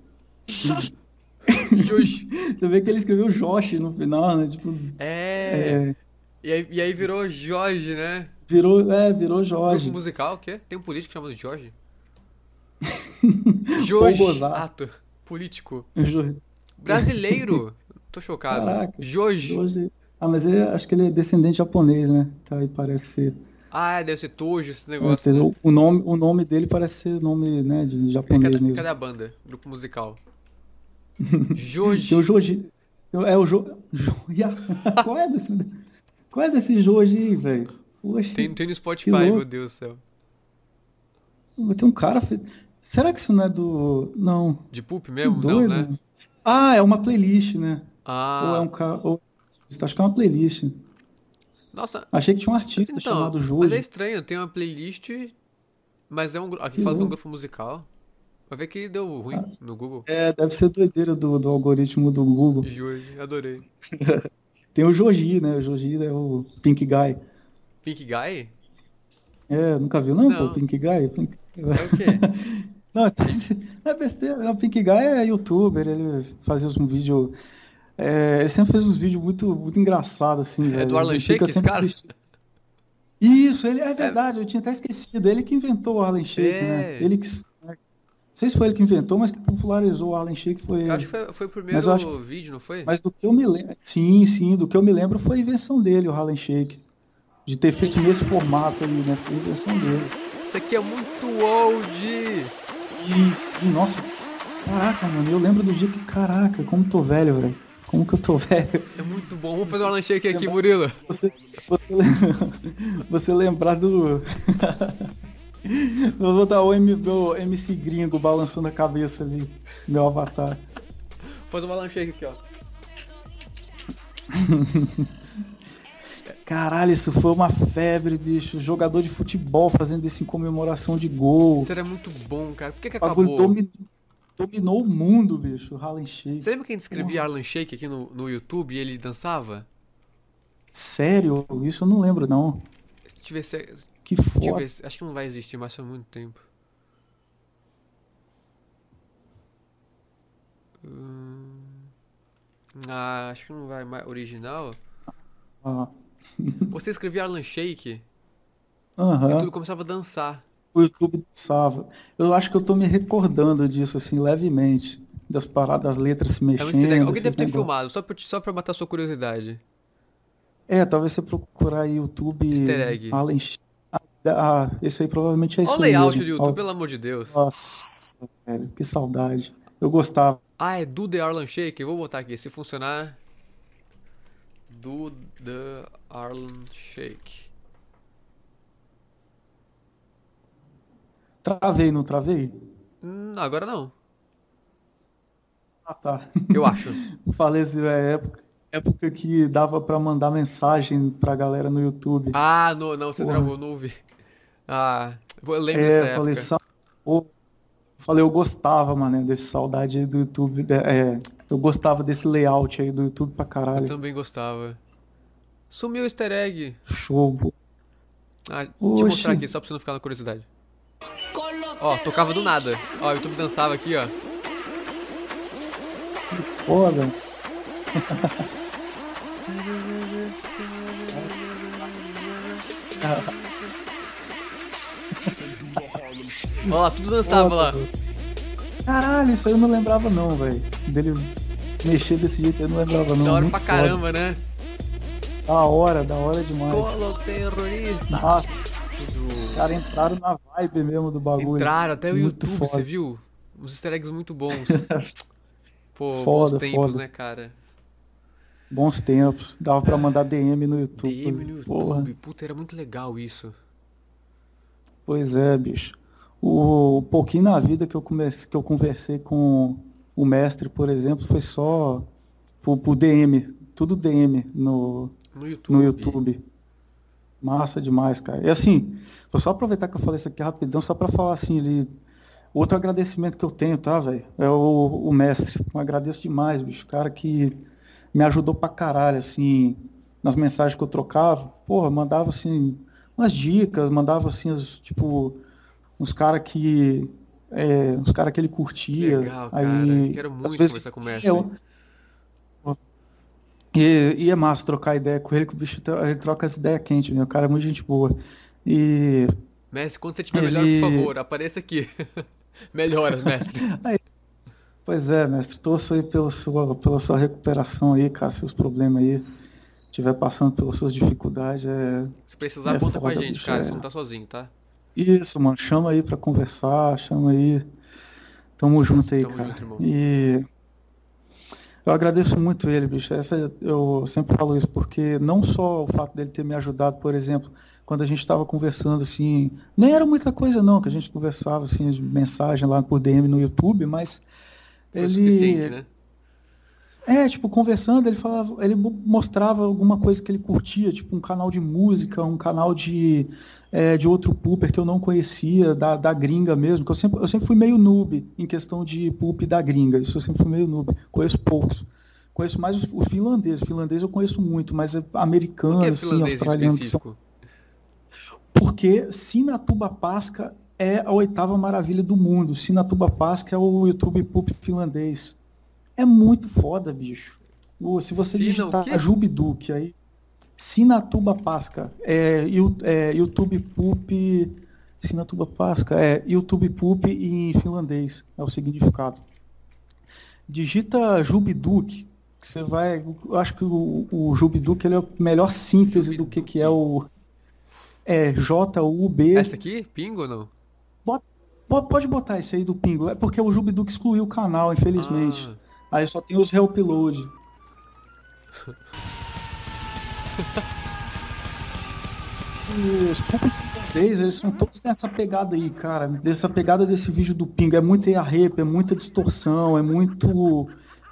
Jorge. (laughs) Você vê que ele escreveu Josh no final, né? Tipo, É. é, E, aí, e aí virou Jorge, né? virou, é, virou Jorge. Grupo musical, o quê? Tem um político chamado Jorge? (laughs) Jorge. Ato. Político. Jorge. Brasileiro. Tô chocado. Caraca. Jorge. Jorge. Ah, mas ele, acho que ele é descendente japonês, né? Tá aí, parece ser. Ah, deve ser Tojo esse É, negócio. entendeu? O, nome, o nome dele parece ser nome, né, de japonês Cadê, mesmo. cadê a banda? Grupo musical. (laughs) Tem o Eu- É o jogo. (laughs) Qual é desse. Qual é desse jogo aí, velho? Tem, tem no Spotify, meu Deus do céu. tem um cara. fe- Será que isso não é do. Não. De poop mesmo? Não, né? Ah, é uma playlist, né? Ou é Ah, um cara. Ou... Acho que é uma playlist. nossa. Achei que tinha um artista Então, chamado mas Joji. é estranho, tem uma playlist, mas é um, aqui de um grupo musical. Vai ver que deu ruim no Google. É, deve ser doideira do, do algoritmo do Google. Jorge, adorei. (laughs) Tem o Joji, né? O Joji é o Pink Guy. Pink Guy? É, nunca viu não, Não. pô? Pink Guy? Pink... É o quê? (laughs) Não, (laughs) é besteira. Não, o Pink Guy é youtuber, ele fazia um vídeo. É, ele sempre fez uns vídeos muito, muito engraçados, assim, É velho. do fica Shake, esse cara? Isso, ele é verdade, eu tinha até esquecido. Ele que inventou o Harlem Shake, né? É. Ele que. Não sei se foi ele que inventou, mas que popularizou o Harlem Shake foi Eu ele. acho que foi, foi o primeiro acho vídeo, não foi? Mas do que eu me lembro. Sim, sim, do que eu me lembro foi a invenção dele, o Harlem Shake. De ter feito nesse formato aí, né? Foi a invenção dele. Isso aqui é muito old! Sim, sim, nossa. Caraca, mano, eu lembro do dia que. Caraca, como tô velho, velho. Como que eu tô (laughs) velho? É muito bom. Vamos fazer um Alan Shake aqui, Murilo. Você, você, (laughs) você lembrar do. (laughs) Vou botar o M, meu MC gringo balançando a cabeça ali, meu avatar. Vou fazer um Alan Shake aqui, ó. Caralho, isso foi uma febre, bicho. Jogador de futebol fazendo isso em comemoração de gol. Isso era muito bom, cara. Por que que O bagulho acabou? Domi- dominou o mundo, bicho. O Harlem Shake. Você lembra que a gente escrevia Arlan Shake aqui no, no YouTube e ele dançava? Sério? Isso eu não lembro, não. Deixa eu ver se... Deixa Que foda. Acho que não vai existir mais faz muito tempo. Hum, Ah, acho que não vai mais. Original? Ah, Você escrevia Arlan Shake e Aham. tudo começava a dançar. O YouTube dançava. Eu acho que eu tô me recordando disso, assim, levemente. Das paradas, das letras se É um mexendo. easter egg. Alguém deve ter negócios. filmado, só pra, só pra matar sua curiosidade. É, talvez você procurar aí YouTube. Easter egg. Shake. Ah, ah, esse aí provavelmente é isso Olha o layout mesmo. do YouTube, pelo amor de Deus. Nossa, velho, que saudade. Eu gostava. Ah, é do The Arlan Shake? Eu vou botar aqui, se funcionar. Do The Arlan Shake. Travei, não travei? Hum, agora não. Ah, tá. Eu acho. (laughs) Falei assim, é época, época que dava pra mandar mensagem pra galera no YouTube. Ah, não, não, você Porra. travou, não ouvi. Ah, eu lembro é, dessa falei, época. sa- Pô, falei, eu gostava, mano, desse saudade aí do YouTube. é, eu gostava desse layout aí do YouTube pra Eu caralho. também gostava. Sumiu o easter egg. Show. Ah, deixa eu mostrar aqui, só pra você não ficar na curiosidade. Ó, tocava do nada. Ó, o YouTube dançava aqui, ó. Foda. Ó lá, tudo dançava Foda, lá. Caralho, isso aí eu não lembrava não, velho. Dele mexer desse jeito eu não lembrava não. Da hora Muito pra foda. caramba, né? Da hora, da hora demais. Colo terrorista. Nossa, os caras entraram na vibe mesmo do bagulho. Entraram até o Muito YouTube, foda. você viu? Uns easter eggs muito bons. (laughs) Pô, Foda, bons tempos, foda. né, cara? Bons tempos. Dava pra mandar DM no YouTube. DM no Porra. YouTube. Puta, era muito legal isso. Pois é, bicho. O, o pouquinho na vida que eu comecei, que eu conversei com o mestre, por exemplo, foi só por, por DM, tudo DM no, No YouTube. no YouTube. Massa demais, cara. E assim, vou só aproveitar que eu falei isso aqui rapidão, só pra falar assim, ele... outro agradecimento que eu tenho, tá, velho? É o, o mestre. Eu agradeço demais, bicho. Cara que me ajudou pra caralho, assim, nas mensagens que eu trocava. Porra, mandava assim, umas dicas, mandava assim, as, tipo, uns caras que. É, uns caras que ele Que curtia. legal, cara. aí, Quero às muito vezes, conversar com o mestre. eu, e, e é massa trocar ideia com ele, que o bicho ele troca as ideias quentes, meu. O cara é muito gente boa. E. Mestre, quando você estiver melhor, por Ele- favor, apareça aqui. (laughs) Melhoras, mestre. Pois é, mestre, torço aí pela sua, pela sua recuperação aí, cara, seus problemas aí. Estiver passando pelas suas dificuldades, é. Se precisar, É conta com a gente, cara. é. Você não tá sozinho, tá? Isso, mano, chama aí pra conversar, chama aí. Tamo junto aí, Tamo cara. junto, irmão. E. Eu agradeço muito ele, bicho. Essa, eu sempre falo isso, porque não só o fato dele ter me ajudado, por exemplo, quando a gente estava conversando, assim, nem era muita coisa não, que a gente conversava, assim, de mensagem lá por DM no YouTube, mas Foi ele... suficiente, né? É, tipo, conversando, ele falava, ele mo- mostrava alguma coisa que ele curtia, tipo um canal de música, um canal de, é, de outro pooper que eu não conhecia, da, da gringa mesmo, que eu sempre, eu sempre fui meio noob em questão de poop da gringa, isso eu sempre fui meio noob, conheço poucos. Conheço mais os, os finlandeses, finlandês eu conheço muito, mas é O que é americano, assim, australiano, que são? Porque Sinatuba Pasca é a oitava maravilha do mundo. Sinatuba Pasca é o YouTube Poop finlandês. É muito foda, bicho. Se você Sina digitar Jubiduk, aí. Sinatuba Pasca. É, é YouTube Poop. Sinatuba Pasca. É YouTube Poop em finlandês. É o significado. Digita Jubiduk. Você vai. Eu acho que o, o Jubiduk ele é a melhor síntese do que, que é o. É J-U-B. Essa aqui? Pingo não? Po- Pode botar esse aí do Pingo. É porque o Jubiduk excluiu o canal, infelizmente. Ah, Aí só tem os reupload. (laughs) Os públicos eles são todos nessa pegada aí, cara. Dessa pegada desse vídeo do Pingo. É muita arrepa, é muita distorção, é muito.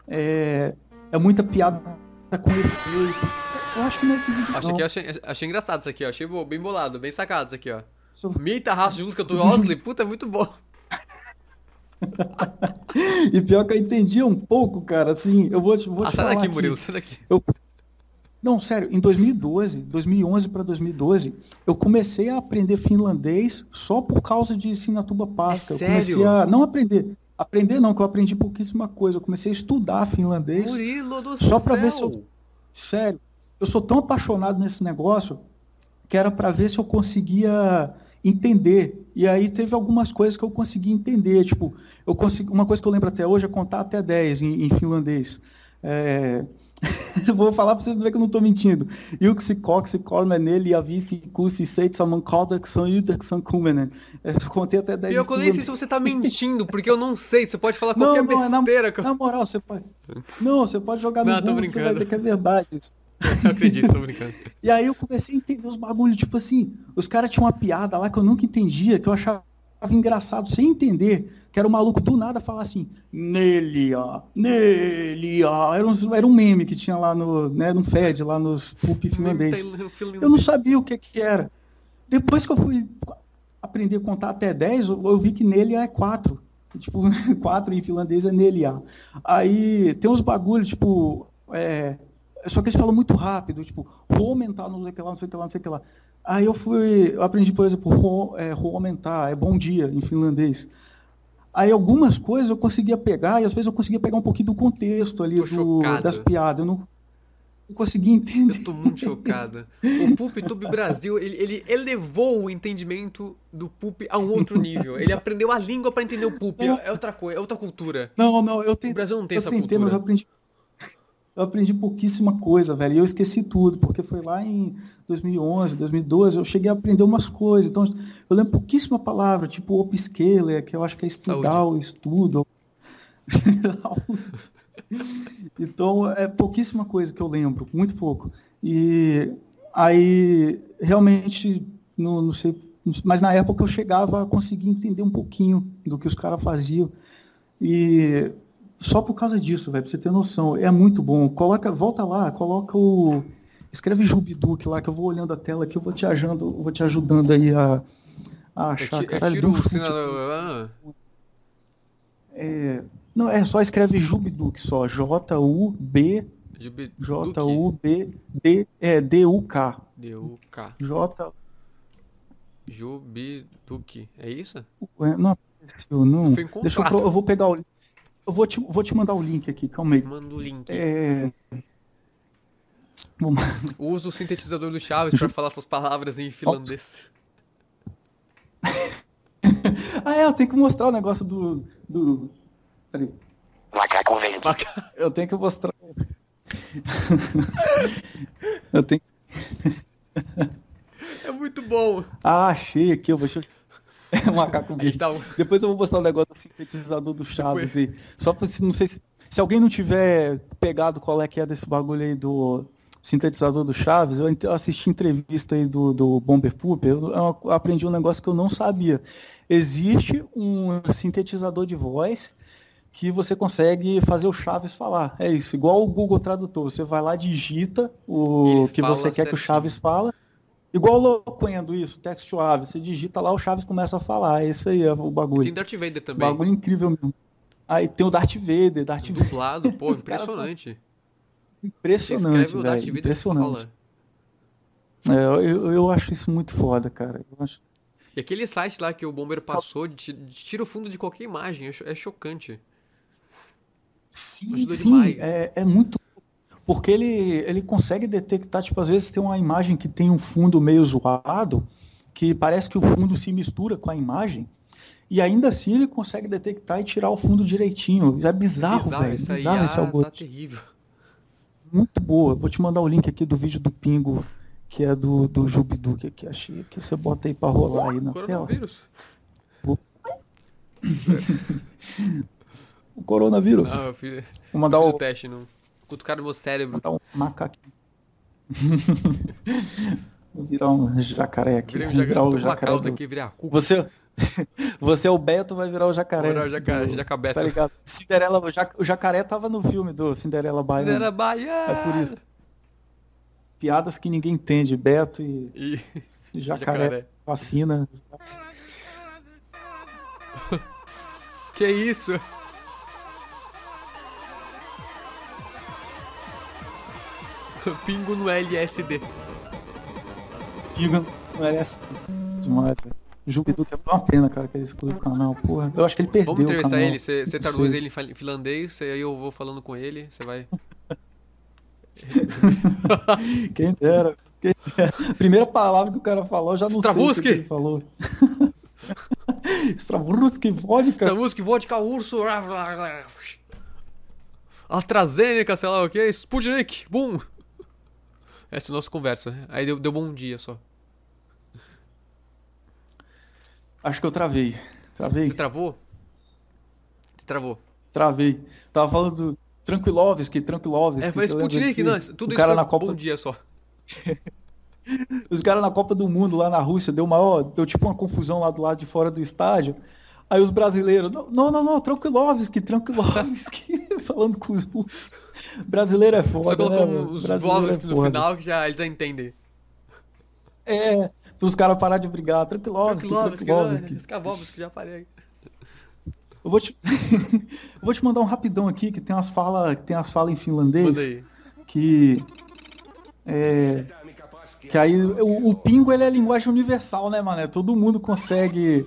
É, é muita piada com efeito. Eu acho que nesse vídeo achei, não. que eu achei, achei engraçado isso aqui, ó. Achei bem bolado, bem sacado isso aqui, ó. Sou- Mita raça junto com o Osley, puta, é muito bom. (laughs) E pior que eu entendia um pouco, cara. Assim, eu vou te, vou Ah, te sai falar daqui, aqui. Murilo, sai daqui. Não, sério, em 2012, 2011 para 2012, eu comecei a aprender finlandês só por causa de Sinatuba Pasca. É eu comecei a não aprender, aprender não, que eu aprendi pouquíssima coisa. Eu comecei a estudar finlandês. Murilo do Só pra ver se eu- Sério, eu sou tão apaixonado nesse negócio que era para ver se eu conseguia entender. E aí teve algumas coisas que eu consegui entender. Tipo, eu consegui, uma coisa que eu lembro até hoje é contar até 10 em, em finlandês. É, (laughs) Vou falar pra você ver que eu não tô mentindo. Yksi koksi kolmenen ja viisi kuusi seitsemän kahdeksan yhdeksän kymmenen. É, Eu contei até 10 Pior em que eu nem sei se você tá mentindo, porque eu não sei. Você pode falar Não, qualquer não, é na- besteira. que eu- Na moral, você pode. Não, você pode jogar no Não, tô Google que você vai brincando. ver que é verdade isso. (laughs) Acredito, tô brincando. E aí eu comecei a entender os bagulhos, tipo assim, os caras tinham uma piada lá que eu nunca entendia, que eu achava engraçado sem entender, que era o maluco do nada falar assim, nele, ó, nele, ó. Era um, era um meme que tinha lá no, né, no Fed, lá nos Pup finlandês. (laughs) Eu não sabia o que que era. Depois que eu fui aprender a contar até 10, eu, eu vi que nele é 4. (laughs) Tipo, 4 em finlandês é nele, ó. Aí tem uns bagulhos, tipo, é, só que eles falam muito rápido, tipo, aumentar, não sei o que lá, não sei o que lá, não sei o que lá. Aí eu fui, eu aprendi, por exemplo, ro, é, aumentar, é bom dia em finlandês. Aí algumas coisas eu conseguia pegar, e às vezes eu conseguia pegar um pouquinho do contexto ali, do, das piadas. Eu não, não conseguia entender. Eu tô muito chocado. O PulpTube Brasil, ele, ele elevou o entendimento do Pup a um outro nível. Ele aprendeu a língua pra entender o Pup. É, outra coisa, é outra cultura. Não, não, eu O tentei. Brasil não tem essa tentei, mas eu cultura. aprendi. Eu aprendi pouquíssima coisa, velho. E eu esqueci tudo, porque foi lá em 2011, 2012, eu cheguei a aprender umas coisas. Então, eu lembro pouquíssima palavra, tipo upscaler, que eu acho que é estudar o estudo. (laughs) então, é pouquíssima coisa que eu lembro, muito pouco. E aí, realmente, não, não sei. Mas na época eu chegava a conseguir entender um pouquinho do que os caras faziam. E só por causa disso, velho, pra você ter noção. É muito bom. Coloca, volta lá, coloca o. Escreve Jubiduk lá, que eu vou olhando a tela aqui, eu vou te ajudando, vou te ajudando aí a, a achar. eu Caralho, tiro um o chute sinal. Ah, É, não, é só escreve Jubiduk só. J-U-B. J-U-B-D. É, D-U-K. D-U-K. J. Jubiduque. É isso? Não não. Deixa eu, eu vou pegar o. Eu vou te, vou te mandar o link aqui, calma aí. Manda o link. É. Usa o sintetizador do Chaves pra falar suas palavras em finlandês. (laughs) Ah, é, eu tenho que mostrar o negócio do. do... Peraí. Macaco verde. Eu tenho que mostrar. (laughs) eu tenho. É muito bom. Ah, achei aqui, eu vou. É (laughs) um macaco verde. tá... Depois eu vou mostrar o negócio do sintetizador do Chaves aí. Só pra se não sei se. Se alguém não tiver pegado qual é que é desse bagulho aí do sintetizador do Chaves, eu assisti entrevista aí do, do Bomber Poop, eu, eu aprendi um negócio que eu não sabia. Existe um sintetizador de voz que você consegue fazer o Chaves falar. É isso, igual o Google Tradutor. Você vai lá, digita o Ele que você quer que o certinho. Chaves fala. Igual o Loquendo, isso, text to Ave. Você digita lá, o Chaves começa a falar. Esse aí é o bagulho. Tem Darth Vader também. Bagulho incrível mesmo. Aí tem o Darth Vader, Darth Vader. Dublado, pô, (laughs) impressionante. Você Impressionante, escreve o Darth. Vader Impressionante. É, eu, eu acho isso muito foda, cara. Eu acho- E aquele site lá que o bombeiro passou, tira o fundo de qualquer imagem, é, é chocante. Sim, Ajudou sim, demais. é, é muito. Porque ele, ele consegue detectar, tipo, às vezes tem uma imagem que tem um fundo meio zoado, que parece que o fundo se mistura com a imagem, e ainda assim ele consegue detectar e tirar o fundo direitinho. É bizarro, Bizarro, velho. essa Bizarro IA esse tá algoritmo. terrível. Muito boa. Vou te mandar o link aqui do vídeo do Pingo, que é do, do Jubiduque que achei, que você bota aí pra rolar aí na tela. Coronavírus. O (laughs) coronavírus. Ah, eu fiz, Vou mandar fiz o, o teste, não. Cutucaram no meu cérebro. mandar um macaquinho. (laughs) Vou virar um jacaré aqui. Virei um Vou jacaré, virar o jacaré do- aqui, cu. Você, (laughs) você é o Beto, vai virar o jacaré. Vou virar o jacaré, do- jacabeto. Tá ligado? Cinderela, o, jac- o jacaré tava no filme do Cinderela Baiana. Era Bahia! É por isso. Piadas que ninguém entende. Beto e E jacaré, jacaré. vacina. (laughs) Que isso? (laughs) Pingo no LSD. Não é essa. Demais, velho. Jubiduque é uma pena, cara, que ele excluiu o canal, porra. Eu acho que ele perdeu Vamos entrevistar ele, você traduz ele em finlandês, aí eu vou falando com ele, você vai. (laughs) Quem dera. Quem dera. Primeira palavra que o cara falou, eu já não sei o que que ele falou. (laughs) Stravuski, vodka. Essa vodka, urso. AstraZeneca, sei lá o que, Sputnik, boom! Essa é a nossa conversa. Aí deu, deu bom dia só. Acho que eu travei. Travei, Você travou? Você travou. travei. Tava falando do Tranquilovski, Tranquilovski. É, foi Sputnik, não, tudo o isso cara na Copa, bom dia só. (laughs) Os caras na Copa do Mundo lá na Rússia deu maior, deu tipo uma confusão lá do lado de fora do estádio. Aí os brasileiros, não, não, não, não Tranquilovski, Tranquilovski, (laughs) falando com os russos. Brasileiro é Só foda, colocou né, os Brasileiro é no final que já eles já entendem. É, os caras parar de brigar, Tranquilovski, Tranquilovski, Tranquilovski. Skavovski, já parei. Eu vou te, (laughs) eu vou te mandar um rapidão aqui que tem umas falas, tem as falas em finlandês Manda aí. que é, que aí o, o pingo ele é linguagem universal, né, mano? Todo mundo consegue,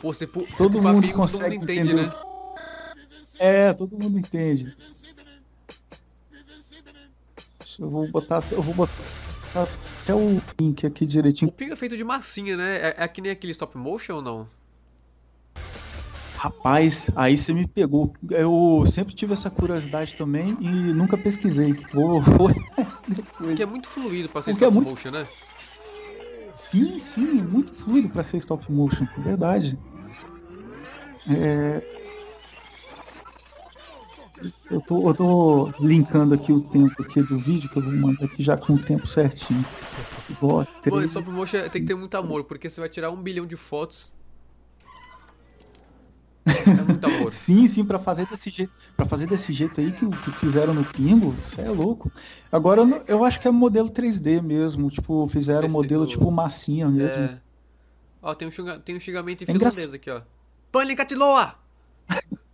Pô, você, todo mundo pingo, todo consegue mundo entende, entender. né? É, todo mundo entende. Eu vou botar, eu vou botar até o link aqui O direitinho. pingo é feito de massinha, né? É, é que nem aquele stop motion ou não? Rapaz, aí você me pegou. Eu sempre tive essa curiosidade também e nunca pesquisei. Vou, (laughs) vou depois. Porque é muito fluido pra ser Porque é stop muito- motion, né? Sim, sim, é muito fluido para ser stop motion, é verdade. É... Eu, tô, eu tô linkando aqui o tempo aqui do vídeo, que eu vou mandar aqui já com o tempo certinho. Igual a Pô, três- stop motion tem que ter muito amor, porque você vai tirar um bilhão de fotos. É muito amor. (laughs) Sim, sim, para fazer desse jeito, para fazer desse jeito aí que, que fizeram no Pingo, isso é louco. Agora eu, eu acho que é modelo 3D mesmo, tipo, fizeram Esse modelo do- tipo massinha mesmo. É. Ó, tem um, xinga- tem um xingamento em É finlandês aqui, ó. Panicatiloa! (laughs)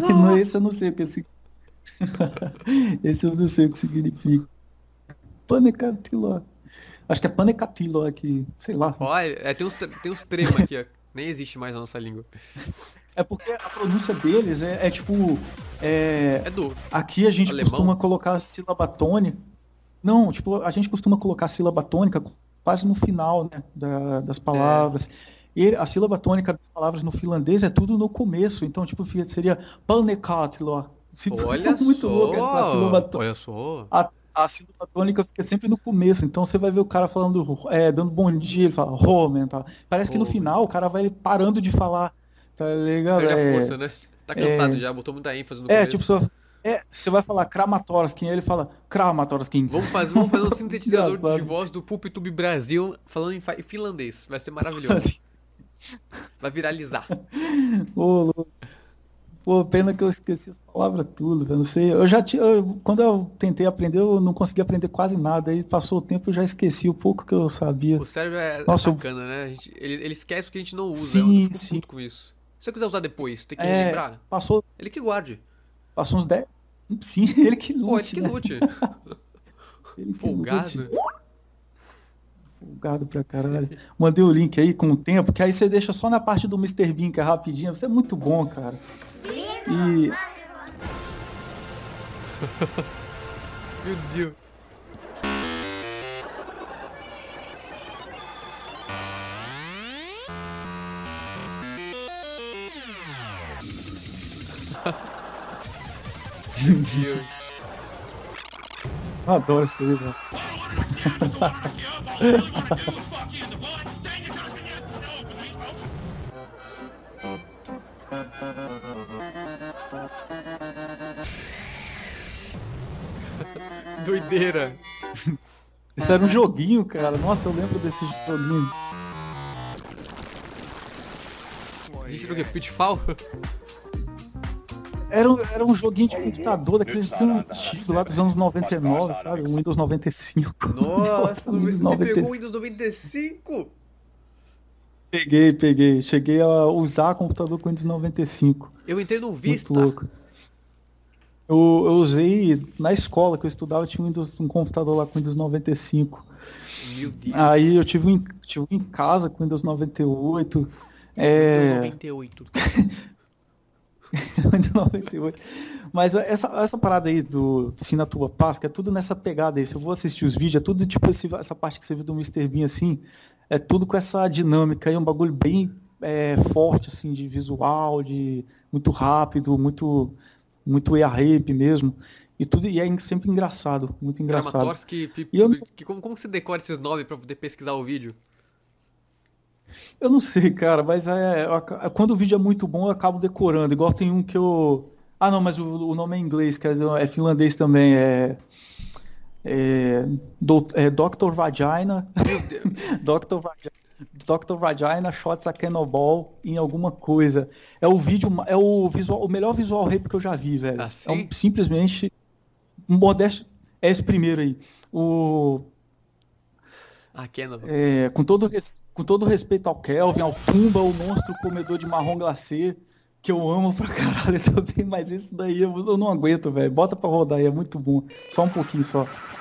Não, esse eu não sei o que esse. (laughs) esse eu não sei o que significa. Panecatilo. Acho que é panecatilo aqui, sei lá. Ó, é, tem uns, tem uns trema aqui, ó. (laughs) Nem existe mais na nossa língua. É porque a pronúncia deles é, é tipo. É, É do. aqui a gente Alemão? costuma colocar a sílaba tônica. Não, tipo, a gente costuma colocar a sílaba tônica quase no final né, da- das palavras. E a sílaba tônica das palavras no finlandês é tudo no começo. Então, tipo, seria panekatilo. Se- Olha muito só. louco essa sílaba tônica. Olha só. a, a sílaba tônica fica sempre no começo. Então você vai ver o cara falando, é, dando bom dia, ele fala, Roman, tá? Parece que no final o cara vai parando de falar, tá ligado? Perde a É, força, né? Tá cansado já, botou muita ênfase no É, começo. tipo, você, é, você vai falar Kramatorsky, aí ele fala Kramatorsky. Vamos fazer, vamos fazer um (laughs) sintetizador de voz do PulpTube Brasil falando em fa- em finlandês. Vai ser maravilhoso. (laughs) Vai viralizar. Ô. Pô, pena que eu esqueci as palavras tudo, velho. Não sei. Eu já tinha. eu- quando eu tentei aprender, eu não consegui aprender quase nada. Aí passou o tempo, eu já esqueci o pouco que eu sabia. O cérebro é, Nossa, eu- sacana, né? Gente- ele, ele esquece o que a gente não usa. Sim, eu sim. com isso. Se você quiser usar depois, tem que É. lembrar, Passou, ele que guarde. passou uns 10. Sim, ele que lute, Pô, ele que né? lute. Ele que Folgado. lute. Folgado pra caralho. Mandei o link aí com o tempo, que aí você deixa só na parte do Mr. Bean, que é rapidinho. Você é muito bom, cara. E. (laughs) Meu Deus. (laughs) Meu Deus. Eu adoro isso aí, velho. (laughs) Doideira. Isso era um joguinho, cara. Nossa, eu lembro desse joguinho. Gente era o quê? Pitfall? Era, um- era um joguinho de computador daqueles que tinham antigo lá dos anos 99, sabe? O Windows 95. Nossa, (laughs) Windows você pegou o 95. Windows 95? Peguei, peguei. Cheguei a usar computador com Windows 95. Eu entrei no Vista. Muito louco. Eu, eu usei na escola que eu estudava, tinha um, Windows, um computador lá com Windows 95. Meu Deus. Aí eu tive um, em- tive um em casa com Windows 98. É, 98. (laughs) (laughs) Windows 98. Mas essa, essa parada aí do Ensina a Tua que é tudo nessa pegada aí. Se eu vou assistir os vídeos, é tudo tipo esse- essa parte que você viu do Mr. Bean assim. É tudo com essa dinâmica aí, um bagulho bem é, forte, assim, de visual, de muito rápido, muito, muito EA rape mesmo. E tudo e é sempre engraçado, muito engraçado. E eu que- como, como você decora esses nomes pra poder pesquisar o vídeo? Eu não sei, cara, mas é, quando o vídeo é muito bom, eu acabo decorando. Igual tem um que eu. Ah, não, mas o, o nome é inglês, quer dizer, é finlandês também. É. É, do, é Dr. Vagina. Meu Deus. Dr. Vagina. Dr. Vagina shots a cannonball em alguma coisa. É o vídeo, é o visual, o melhor visual rape que eu já vi, velho. Ah, é um, simplesmente um modesto. É esse primeiro aí. O, Ah, Canon. é, com, todo, res- com todo respeito ao Kelvin, ao Pumba, o monstro comedor de marrom glacê, que eu amo pra caralho (laughs) também, mas esse daí eu, eu não aguento, velho. Bota pra rodar aí, é muito bom. Só um pouquinho só. (laughs)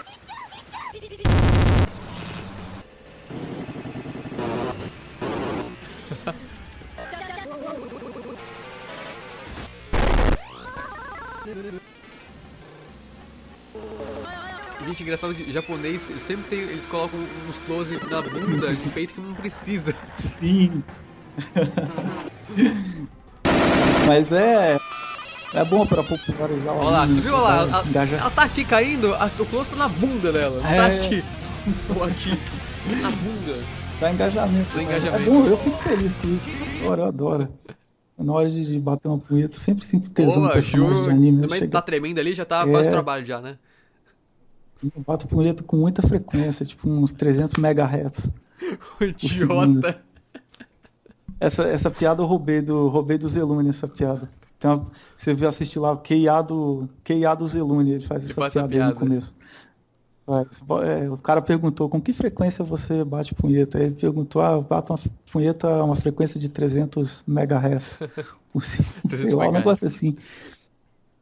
Gente, engraçado que japonês sempre tem. Eles colocam uns close na bunda, de peito que não precisa. Sim. mas é. É bom pra popularizar o Olha lá, você viu Olha lá? Ela, engajar. ela tá aqui caindo, a, o close tá na bunda dela. Tá É. aqui. Ou aqui. Na bunda. Dá engajamento. Dá né? engajamento. É bom, eu fico feliz com isso. Eu adoro, eu adoro. Na hora de, bater uma punheta, eu sempre sinto tesão no Boa, personagem Ju. de anime. Mas Chega- tá tremendo ali, já tá É. faz o trabalho já, né? Eu bato punheta com muita frequência, tipo uns 300 megahertz. (laughs) O idiota. Essa, essa piada eu roubei do, roubei do Zelune, essa piada. Tem uma- você viu assistir lá o QIA do, QIA do Zelune, ele faz Ele essa piada, aí no piada. começo. É, o cara perguntou com que frequência você bate punheta. Ele perguntou, ah, eu bato uma punheta a uma frequência de 300 megahertz. (laughs) Por cima, 300 sei lá, um negócio assim.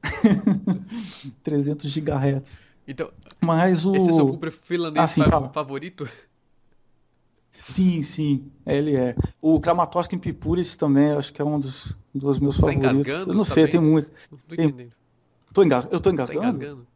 (laughs) 300 gigahertz. Então, Mas o... esse é seu Cooper finlandês sim, fa- fala. favorito? Sim, sim, ele é. O Kramatorsk em Pipuris também, acho que é um dos, dos meus Tá favoritos. engasgando, Eu não tá sei, tem muito. Não tô Tem- entendendo. Tô engas... Eu tô Tá engasgando? engasgando?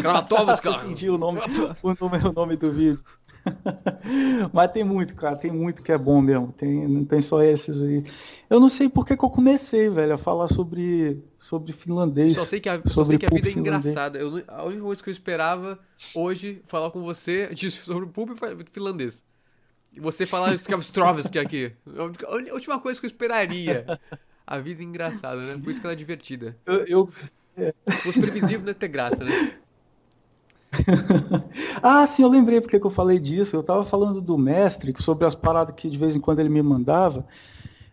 Kramatovsk, Eu (laughs) cara. entendi o nome, o nome, o nome do vídeo. (laughs) Mas tem muito, cara, tem muito que é bom mesmo. Tem, não tem só esses aí. Eu não sei por que, que eu comecei, velho, a falar sobre, sobre finlandês. Só sei que a, só sei que a vida é finlandês. engraçada. Eu a única coisa que eu esperava hoje falar com você (laughs) sobre o pulp finlandês. E você falar Stravsky aqui. A última coisa que eu esperaria. A vida é engraçada, né? Por isso que ela é divertida. Eu, eu- Se fosse previsível, não ia ter graça, né? (laughs) Ah, sim, eu lembrei porque que eu falei disso. Eu tava falando do mestre, sobre as paradas que de vez em quando ele me mandava.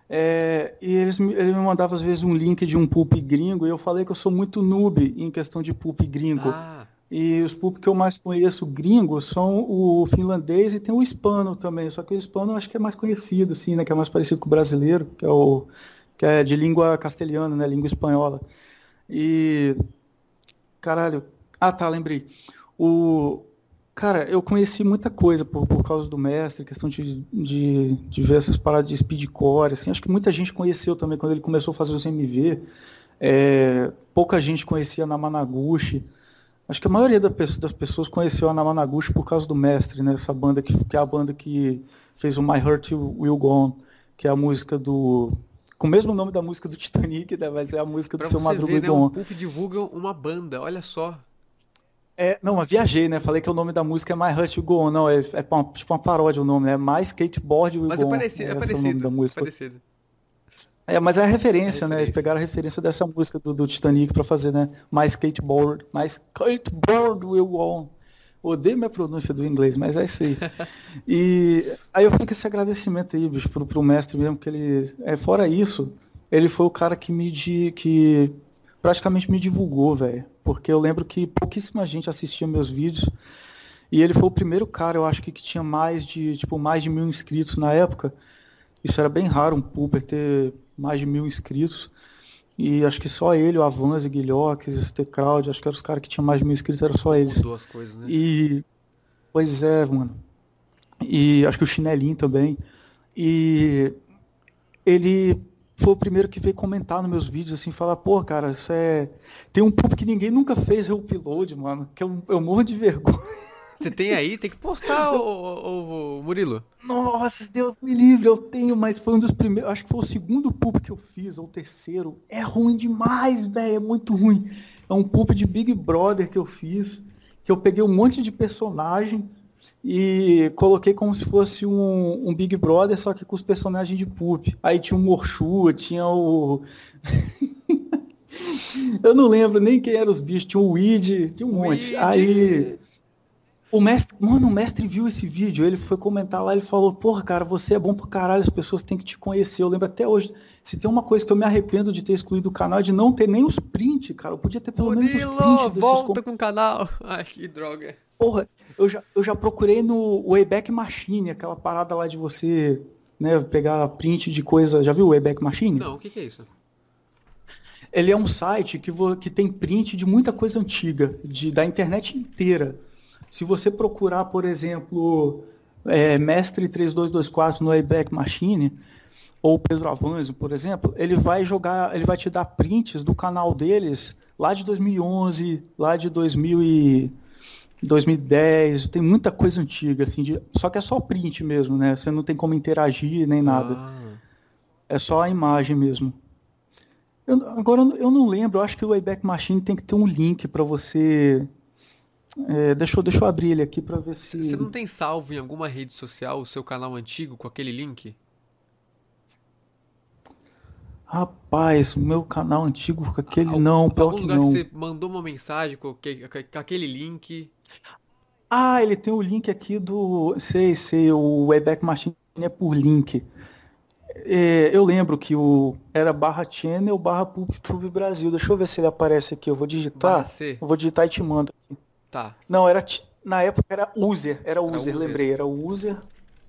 É, e eles, ele me mandava às vezes um link de um pulp gringo, e eu falei que eu sou muito noob em questão de pulp gringo. Ah, E os pulp que eu mais conheço gringos são o finlandês e tem o hispano também. Só que o hispano eu acho que é mais conhecido, assim, né? Que é mais parecido com o brasileiro, que é o que é de língua castelhana, né? Língua espanhola. E caralho, ah tá, lembrei. O cara, eu conheci muita coisa por, por causa do mestre, questão de, de, de ver essas paradas de speedcore, assim. Acho que muita gente conheceu também quando ele começou a fazer os MV. É, pouca gente conhecia Namanaguchi. Acho que a maioria das pessoas conheceu a Namanaguchi por causa do mestre, né? Essa banda que, que é a banda que fez o My Heart Will Go On, que é a música do. Com o mesmo nome da música do Titanic, né? Mas é a música do pra seu Madruga ver, né? Go O. Pulp divulga uma banda, olha só. É, não, eu viajei, né? Falei que o nome da música é My Will Go On. Não, é, é tipo uma paródia o nome, né? My Skateboard Will Mas Go é On. parecido, é Esse é nome parecido. da música. parecido. É, mas é a referência, É a né? Eles referência. pegaram a referência dessa música do, do Titanic pra fazer, né? My Skateboard, My Skateboard Will Go On. Odeio minha pronúncia do inglês, mas é isso aí. E aí eu fico com esse agradecimento aí, bicho, pro, pro mestre mesmo, que ele. É, fora isso, ele foi o cara que me que praticamente me divulgou, velho. Porque eu lembro que pouquíssima gente assistia meus vídeos. E ele foi o primeiro cara, eu acho que, que tinha mais de, tipo, mais de mil inscritos na época. Isso era bem raro, um pooper ter mais de mil inscritos. E acho que só ele, o Avanzi, Guilhoques, esse Crowd, acho que eram os caras que tinham mais de mil inscritos, eram só eles. Mudou as coisas, né? E. Pois é, mano. E acho que o Chinelinho também. E ele foi o primeiro que veio comentar nos meus vídeos, assim, falar, pô, cara, isso é. Tem um público que ninguém nunca fez reupload, mano, que eu, eu morro de (laughs) vergonha. Você tem aí, tem que postar, ô, Murilo. Nossa, Deus me livre, eu tenho, mas foi um dos primeiros, acho que foi o segundo pulp que eu fiz, ou o terceiro. É ruim demais, velho, é muito ruim. É um pulp de Big Brother que eu fiz, que eu peguei um monte de personagem e coloquei como se fosse um, um Big Brother, só que com os personagens de pulp. Aí tinha o Morshu, tinha o... (laughs) eu não lembro nem quem eram os bichos, tinha o Weed, tinha um monte. Weed. Aí... O mestre, mano, o mestre viu esse vídeo, ele foi comentar lá, ele falou, porra, cara, você é bom pra caralho, as pessoas têm que te conhecer. Eu lembro até hoje, se tem uma coisa que eu me arrependo de ter excluído o canal, é de não ter nem os prints, cara. Eu podia ter pelo menos os Murilo, prints desses volta com o canal. (laughs) Ai, que droga. Porra, eu já, eu já procurei no Wayback Machine, aquela parada lá de você, né, pegar print de coisa. Já viu o Wayback Machine? Não, o que, que é isso? Ele é um site que, que tem print de muita coisa antiga, de, da internet inteira. Se você procurar, por exemplo, é, Mestre 3224 no Wayback Machine, ou Pedro Avanzo, por exemplo, ele vai jogar, ele vai te dar prints do canal deles lá de 2011, lá de 2000 e 2010, tem muita coisa antiga, assim, de- só que é só print mesmo, né? Você não tem como interagir nem nada. Ah, É só a imagem mesmo. Eu- agora eu não- lembro, eu acho que o Wayback Machine tem que ter um link para você. É, deixa, eu, deixa eu abrir ele aqui para ver se. Você não tem salvo em alguma rede social o seu canal antigo com aquele link? Rapaz, o meu canal antigo com aquele Al- não, pior Algum que lugar não. que você mandou uma mensagem com aquele link. Ah, ele tem o link aqui do. Sei, sei, o Wayback Machine é por link. É, eu lembro que o era barra channel barra PubTube Brasil. Deixa eu ver se ele aparece aqui. Eu vou digitar. Eu vou digitar e te mando. Tá. Não, era na época era user, era user, user. lembrei, era user.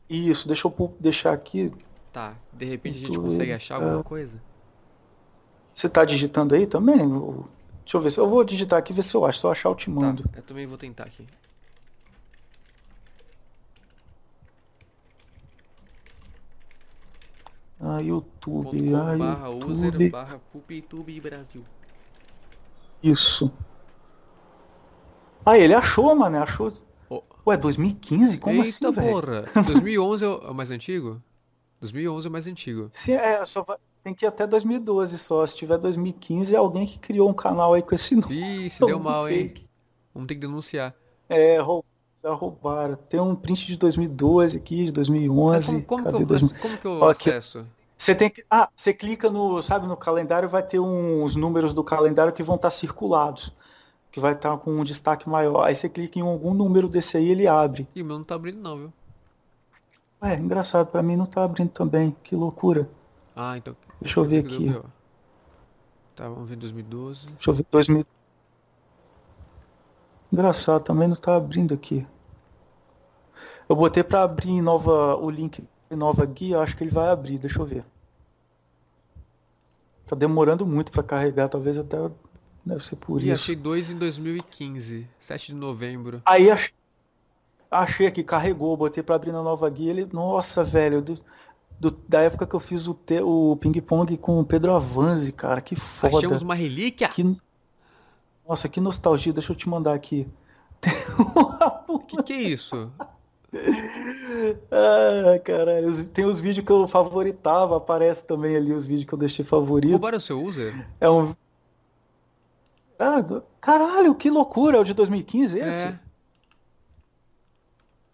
Isso, deixa eu deixar aqui. Tá. De repente a gente consegue achar alguma ah. coisa. Você tá digitando aí também? Deixa eu ver se eu vou digitar aqui ver se eu acho. Se eu achar eu te Tá. mando. Eu também vou tentar aqui. Ah, YouTube, .com ah, barra user YouTube. barra pupitube Brasil. Isso. Ah, ele achou, mano, achou. Ô. Ué, 2015? Como Eita assim, velho? porra! 2011 é o mais antigo? 2011 é o mais antigo. (laughs) Se é, só vai- tem que ir até 2012 só. Se tiver 2015, é alguém que criou um canal aí com esse nome. Ih, se deu (laughs) mal, hein? Fake. Vamos ter que denunciar. É, rou- já roubaram. Tem um print de 2012 aqui, de Mas 2011. como, como que eu, 2000? como que eu Ó, aqui. acesso? Você tem que. Ah, você clica no. Sabe, no calendário vai ter uns números do calendário que vão estar circulados. Que vai estar com um destaque maior. Aí você clica em algum número desse aí ele abre. Ih, o meu não tá abrindo não, viu? É, engraçado, pra mim não tá abrindo também. Que loucura. Ah, então. Deixa eu ver Deu aqui. B.O. Tá, vamos ver 2012. Deixa eu ver. 2000. Engraçado, também não tá abrindo aqui. Eu botei pra abrir nova, o link nova guia, acho que ele vai abrir, deixa eu ver. Tá demorando muito pra carregar, talvez até deve ser por Ih, isso. achei dois em 2015. 7 de novembro. Aí ach- achei aqui, carregou, botei pra abrir na nova guia, ele, nossa, velho, do- da época que eu fiz o, te- o ping-pong com o Pedro Avanzi, cara, que foda. Achamos uma relíquia? Que- Nossa, que nostalgia, deixa eu te mandar aqui. O (laughs) que que é isso? Ah, caralho, tem os vídeos que eu favoritava, aparece também ali os vídeos que eu deixei favorito. Roubaram o seu user? É um. Ah, do- caralho, que loucura, é o de 2015 esse? É.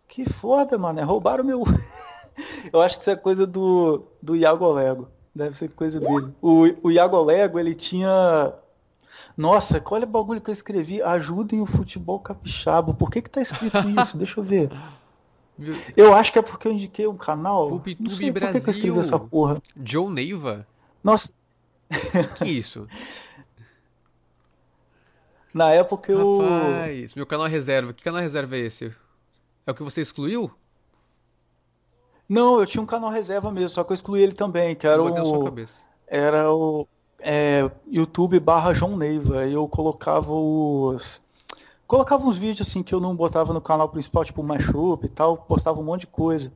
Que foda, mano, roubaram meu. (laughs) eu acho que isso é coisa do, do Iago Lego. Deve ser coisa dele. O, o Iago Lego, ele tinha. Nossa, olha o bagulho que eu escrevi. Ajudem o futebol capixaba. Por que que tá escrito (laughs) isso? Deixa eu ver. Eu acho que é porque eu indiquei um canal. PulpTube Não sei por que que eu escrevi Brasil. essa porra. John Neiva? Nossa, Que isso? na época eu. Rapaz, meu canal reserva. Que canal reserva é esse? É o que você excluiu? Não, eu tinha um canal reserva mesmo, só que eu excluí ele também, que era o. Era o. É, YouTube barra João Neiva. E eu colocava os. Colocava uns vídeos assim que eu não botava no canal principal, tipo mashup e tal, postava um monte de coisa.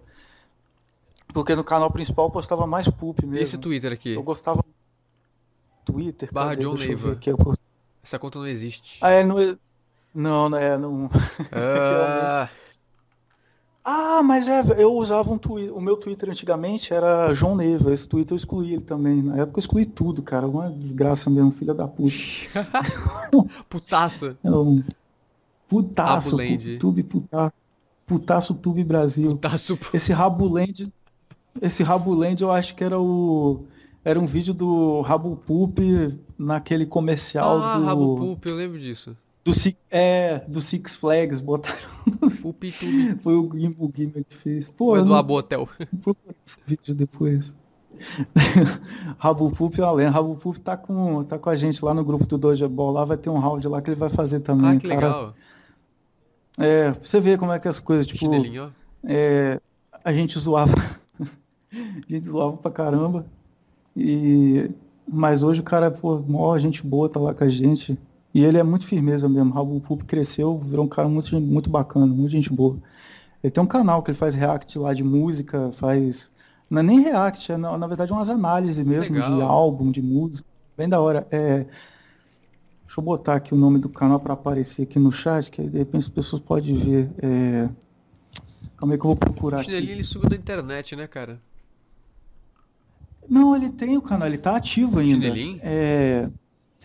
Porque no canal principal eu postava mais poop E mesmo. esse Twitter aqui? Eu gostava. Twitter, Barra cadê? John Deixa Neiva. aqui, eu- Essa conta não existe. Ah, é, não, é- não, não é, não. Ah, (laughs) Ah, mas é, eu usava um Twitter. O meu Twitter antigamente era João Neiva. Esse Twitter eu excluí ele também. Na época eu excluí tudo, cara. Uma desgraça mesmo, filha da puta. (laughs) putaço. É um putaço, Rabuland. tube putaço. Putaço Tube Brasil. Putaço. Esse Rabuland, esse Rabuland eu acho que era o era um vídeo do Rabo Poop naquele comercial Ah, do rabo poop, eu lembro disso. Do Six, é, do Six Flags, botaram. Poop Tube. (laughs) Foi o Gim- o Guima que fez. Pô, Foi do não- Abotel. Vou procurar esse vídeo depois. Rabo Pup é uma lenda. Rabo Pup tá com, tá com a gente lá no grupo do Doja Ball. Lá vai ter um round lá que ele vai fazer também. Ah, que cara. legal. É, você ver como é que as coisas, tipo, é, a gente zoava. (laughs) a gente zoava pra caramba. E, mas hoje o cara, pô, mó gente boa, tá lá com a gente. E ele é muito firmeza mesmo. Rabo Pup cresceu, virou um cara muito, muito bacana, muita gente boa. Ele tem um canal que ele faz react lá de música, faz. Não é nem react, é na, na verdade umas análises mesmo de Legal. álbum, de música. Bem da hora. É, deixa eu botar aqui o nome do canal para aparecer aqui no chat, que aí de repente as pessoas podem ver. É... Calma aí que eu vou procurar O aqui. ele subiu da internet, né, cara? Não, ele tem o canal, ele tá ativo ainda. Chinelinho? É...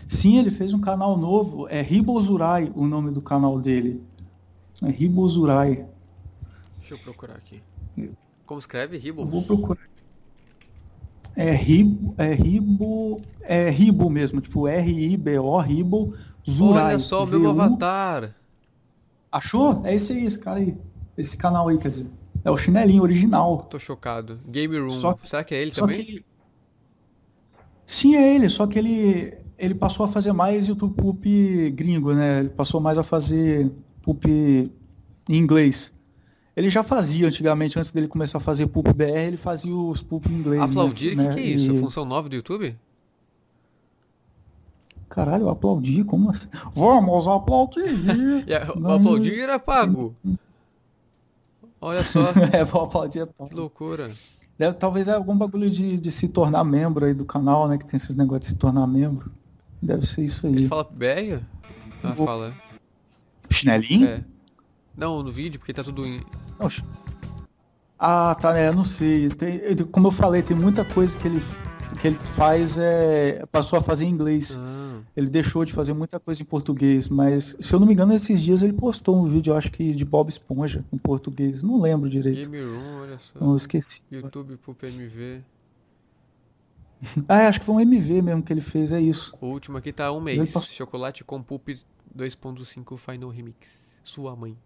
Sim, ele fez um canal novo. É Ribozurai o nome do canal dele. É Ribozurai. Deixa eu procurar aqui. Como escreve? Ribbles? vou procurar. É Ribo, é Ribo, é Ribo mesmo, tipo R-I-B-O, Ribo, Zurai. Olha só o meu avatar. Achou? É esse aí, esse cara aí. Esse canal aí, quer dizer. É o chinelinho original. Tô chocado. Game Room. Só- Será que é ele também? que ele... Sim, é ele, só que ele, ele passou a fazer mais YouTube Poop gringo, né? Ele passou mais a fazer Poop em inglês. Ele já fazia antigamente, antes dele começar a fazer Poop BR, ele fazia os Poop em inglês. Aplaudir? O né? que, que é isso? E- Função nova do YouTube? Caralho, eu aplaudi, como assim? Vamos aplaudir! (laughs) Não. aplaudir era pago. Olha só, (laughs) é, vou aplaudir. é que top. loucura. Deve, talvez é algum bagulho de, de se tornar membro aí do canal, né? Que tem esses negócios de se tornar membro. Deve ser isso aí. Ele fala BR? Ah, Vou- fala. Chinelinho? É. Não, no vídeo, porque tá tudo em. Oxe. Ah, tá, né? Eu não sei. Tem- ele- como eu falei, tem muita coisa que ele, que ele faz, é, passou a fazer em inglês. Ah, Ele deixou de fazer muita coisa em português, mas se eu não me engano, esses dias ele postou um vídeo, eu acho que de Bob Esponja, em português. Não lembro direito. Game Room, olha só. Não, eu esqueci. YouTube pro PMV. (laughs) Ah, acho que foi um MV mesmo que ele fez, é isso. O último aqui tá há um mês. passou- Chocolate com Pup 2.5 Final Remix. Sua mãe.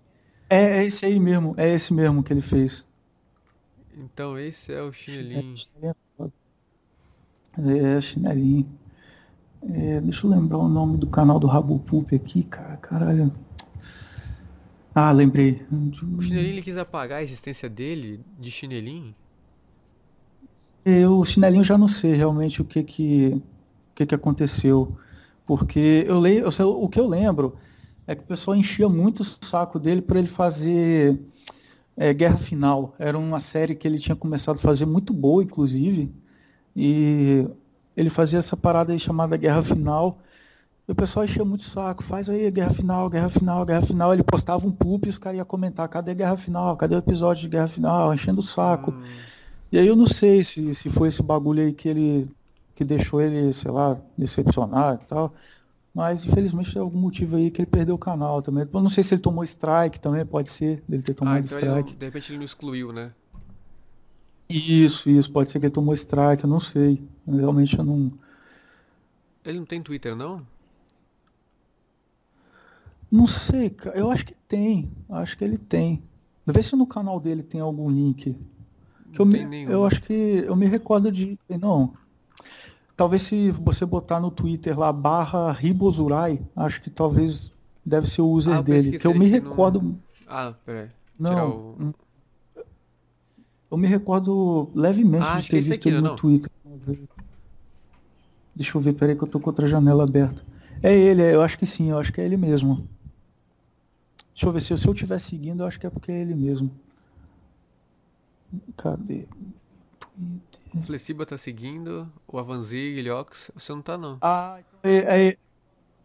É, é esse aí mesmo, é esse mesmo que ele fez. Então esse é o chinelinho. É, chinelinho. É, deixa eu lembrar o nome do canal do Rabo Pup aqui, cara. Caralho. Ah, lembrei. O chinelinho ele quis apagar a existência dele de chinelinho. Eu, chinelinho já não sei realmente o que que, o que, que aconteceu. Porque eu leio, eu o que eu lembro é que o pessoal enchia muito o saco dele para ele fazer é, Guerra Final. Era uma série que ele tinha começado a fazer muito boa, inclusive. E ele fazia essa parada aí chamada Guerra Final. E o pessoal enchia muito o saco, faz aí Guerra Final, Guerra Final, Guerra Final. Ele postava um poop e os caras iam comentar, cadê Guerra Final? Cadê o episódio de Guerra Final? Enchendo o saco. Hum, E aí eu não sei se, se foi esse bagulho aí que ele que deixou ele, sei lá, decepcionado e tal. Mas infelizmente tem algum motivo aí que ele perdeu o canal também. Eu não sei se ele tomou strike também, pode ser, dele ter Ah, tomado então ele não- strike. de repente ele não excluiu, né? Isso, isso, pode ser que ele tomou strike, eu não sei. Realmente eu não. Ele não tem Twitter, não? Não sei, cara. Eu acho que tem. Acho que ele tem. Vê se no canal dele tem algum link. Que eu, Não me- nenhum. eu acho que eu me recordo de. Não. Talvez se você botar no Twitter lá barra Ribozurai, acho que talvez deve ser o user Ah, dele. Que eu me no- recordo. Ah, peraí. Não. o... Eu me recordo levemente Ah, de que ter é visto aqui, ele não é no não? Twitter. Deixa eu ver, peraí que eu tô com outra janela aberta. É ele, eu acho que sim, eu acho que é ele mesmo. Deixa eu ver, se eu, se eu tiver seguindo, eu acho que é porque é ele mesmo. Cadê? Twitter. o Fleciba tá seguindo, o Avanzi, Guilhox, você não tá não. Ah, então é, é-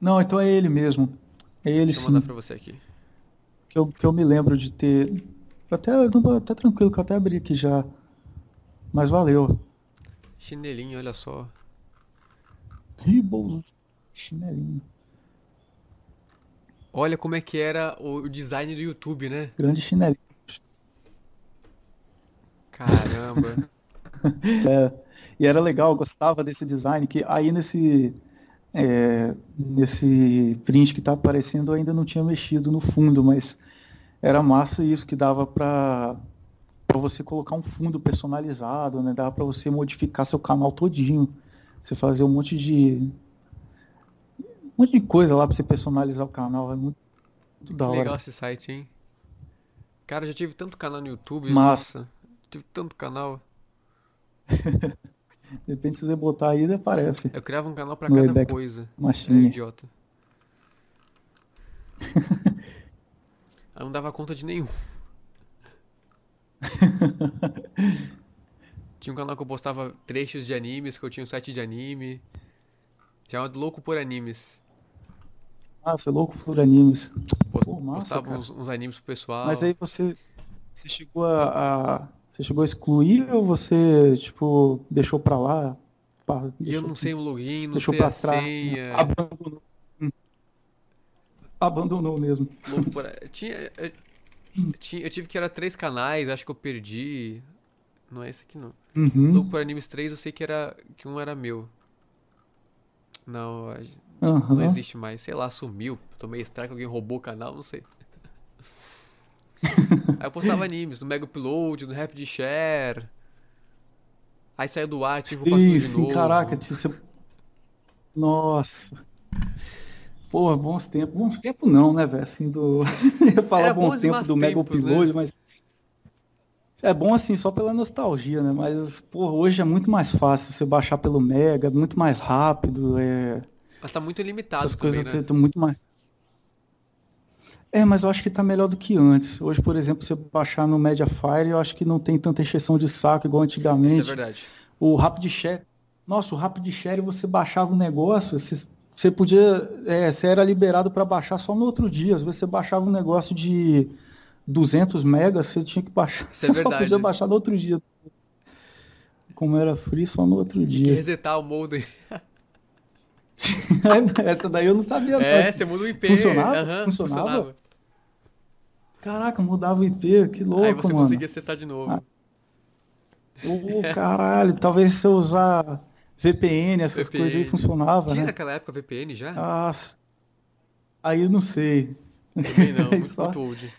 Não, então é ele mesmo. É ele Deixa eu sim. mandar pra você aqui. Que eu, que eu me lembro de ter. Até, até tranquilo, que eu até abri aqui já. Mas valeu. Chinelinho, olha só. Ribos. Chinelinho. Olha como é que era o design do YouTube, né? Grande chinelinho. Caramba. (laughs) E era legal, gostava desse design, que aí nesse, é, nesse print que tá aparecendo ainda não tinha mexido no fundo, mas era massa isso que dava para para você colocar um fundo personalizado, né? Dava para você modificar seu canal todinho. Você fazer um monte de um monte de coisa lá para você personalizar o canal, é muito, muito da Que hora. legal esse site, hein? Cara, já tive tanto canal no YouTube, Massa. nossa. Tive tanto canal. (laughs) De repente se você botar aí, aparece. Eu criava um canal pra No cada Wayback coisa. É Machinha. idiota. (laughs) Aí não dava conta de nenhum. (laughs) Tinha um canal que eu postava trechos de animes, que eu tinha um site de anime. Chamado Louco por Animes. Nossa, é louco por animes. Post- Pô, massa, postava uns, uns animes pro pessoal. Mas aí você, você chegou a, a- você chegou a excluir ou você, tipo, deixou pra lá? Pá, E eu deixou- não sei o login, não deixou sei pra a trás, senha. abandonou. Hum. Abandonou mesmo. Louco por... tinha, eu, tinha, eu tive que era três canais, acho que eu perdi. Não é esse aqui não. Uhum. Louco por Animes 3, eu sei que era que um era meu. Não, a- não existe mais. Sei lá, sumiu. Tomei strike, alguém roubou o canal, não sei. Aí eu postava animes no Mega Upload, no Rapid Share. Aí saiu do ar, tive o Sim, passou de sim, novo. caraca, tinha-. Nossa. Pô, bons tempos. Bons tempos não, né, velho? Assim, do. (laughs) Eu ia falar bons bons tempos do Mega tempos, né? Upload, mas. É bom assim, só pela nostalgia, né? Mas, pô, hoje é muito mais fácil você baixar pelo Mega, muito mais rápido. É... Mas tá muito limitado Essas também, coisas né? estão muito mais. É, mas eu acho que tá melhor do que antes. Hoje, por exemplo, você baixar no Mediafire, eu acho que não tem tanta encheção de saco igual Isso é antigamente. verdade. O Rapid Share. Nossa, o Rapid Share você baixava um negócio, você, você podia. É, você era liberado para baixar só no outro dia. Às vezes você baixava um negócio de 200 megas, você tinha que baixar. Isso é (laughs) só verdade. podia baixar no outro dia. Como era free, só no outro Tinha que dia. resetar o modem. (laughs) Essa daí eu não sabia. É, não. você muda o IP. Funcionava? Aham, Funcionava? Caraca, mudava o IP, que louco, Aí você mano. conseguia acessar de novo. Ah. Ô, caralho, talvez se eu usar VPN, essas VPN. coisas aí funcionavam, Tinha né? naquela época VPN já? Nossa. Aí eu não sei. Também não, (laughs) muito, Só- muito old.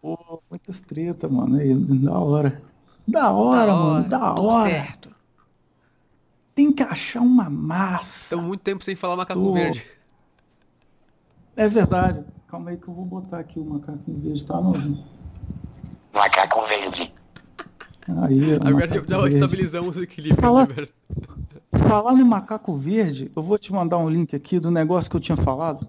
Pô, muitas treta, mano. Aí, da hora. Da hora, mano. Da Tudo hora. certo. Tem que achar uma massa. Estamos muito tempo sem falar macaco Tô. verde. É verdade. Calma aí que eu vou botar aqui o macaco verde, tá novinho. Macaco verde. Aí, ó, Agora já, verde. estabilizamos o equilíbrio. Fala- né? Falar no macaco verde, eu vou te mandar um link aqui do negócio que eu tinha falado.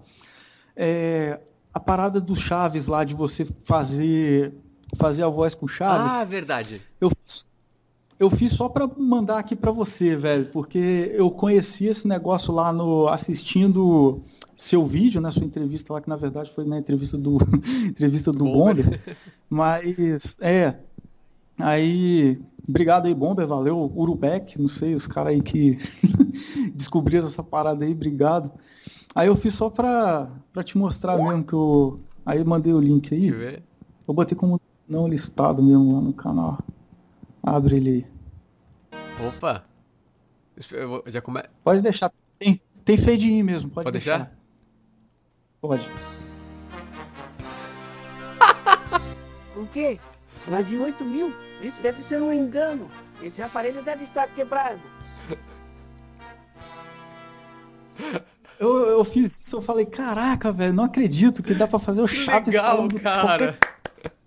É, a parada do Chaves lá, de você fazer, fazer a voz com o Chaves. Ah, verdade. Eu, eu fiz só pra mandar aqui pra você, velho, porque eu conheci esse negócio lá no assistindo seu vídeo, né, sua entrevista lá que na verdade foi na entrevista do (laughs) entrevista do Bomber. Bomber. Mas é, aí obrigado aí Bomber, valeu Urubeck, não sei, os caras aí que (laughs) descobriram essa parada aí, obrigado. Aí eu fiz só pra, pra te mostrar mesmo que eu aí eu mandei o link aí. Deixa eu ver. Eu botei como não listado mesmo lá no canal. Abre ele aí. Opa. Vou- já come... Pode deixar. Tem, tem fade in mesmo, pode, Pode deixar? Pode. (laughs) O quê? Mais de 8 mil? Isso deve ser um engano. Esse aparelho deve estar quebrado. (laughs) Eu, eu fiz isso, eu falei, caraca, velho, não acredito que dá pra fazer o Que Chaves legal, falando cara. qualquer-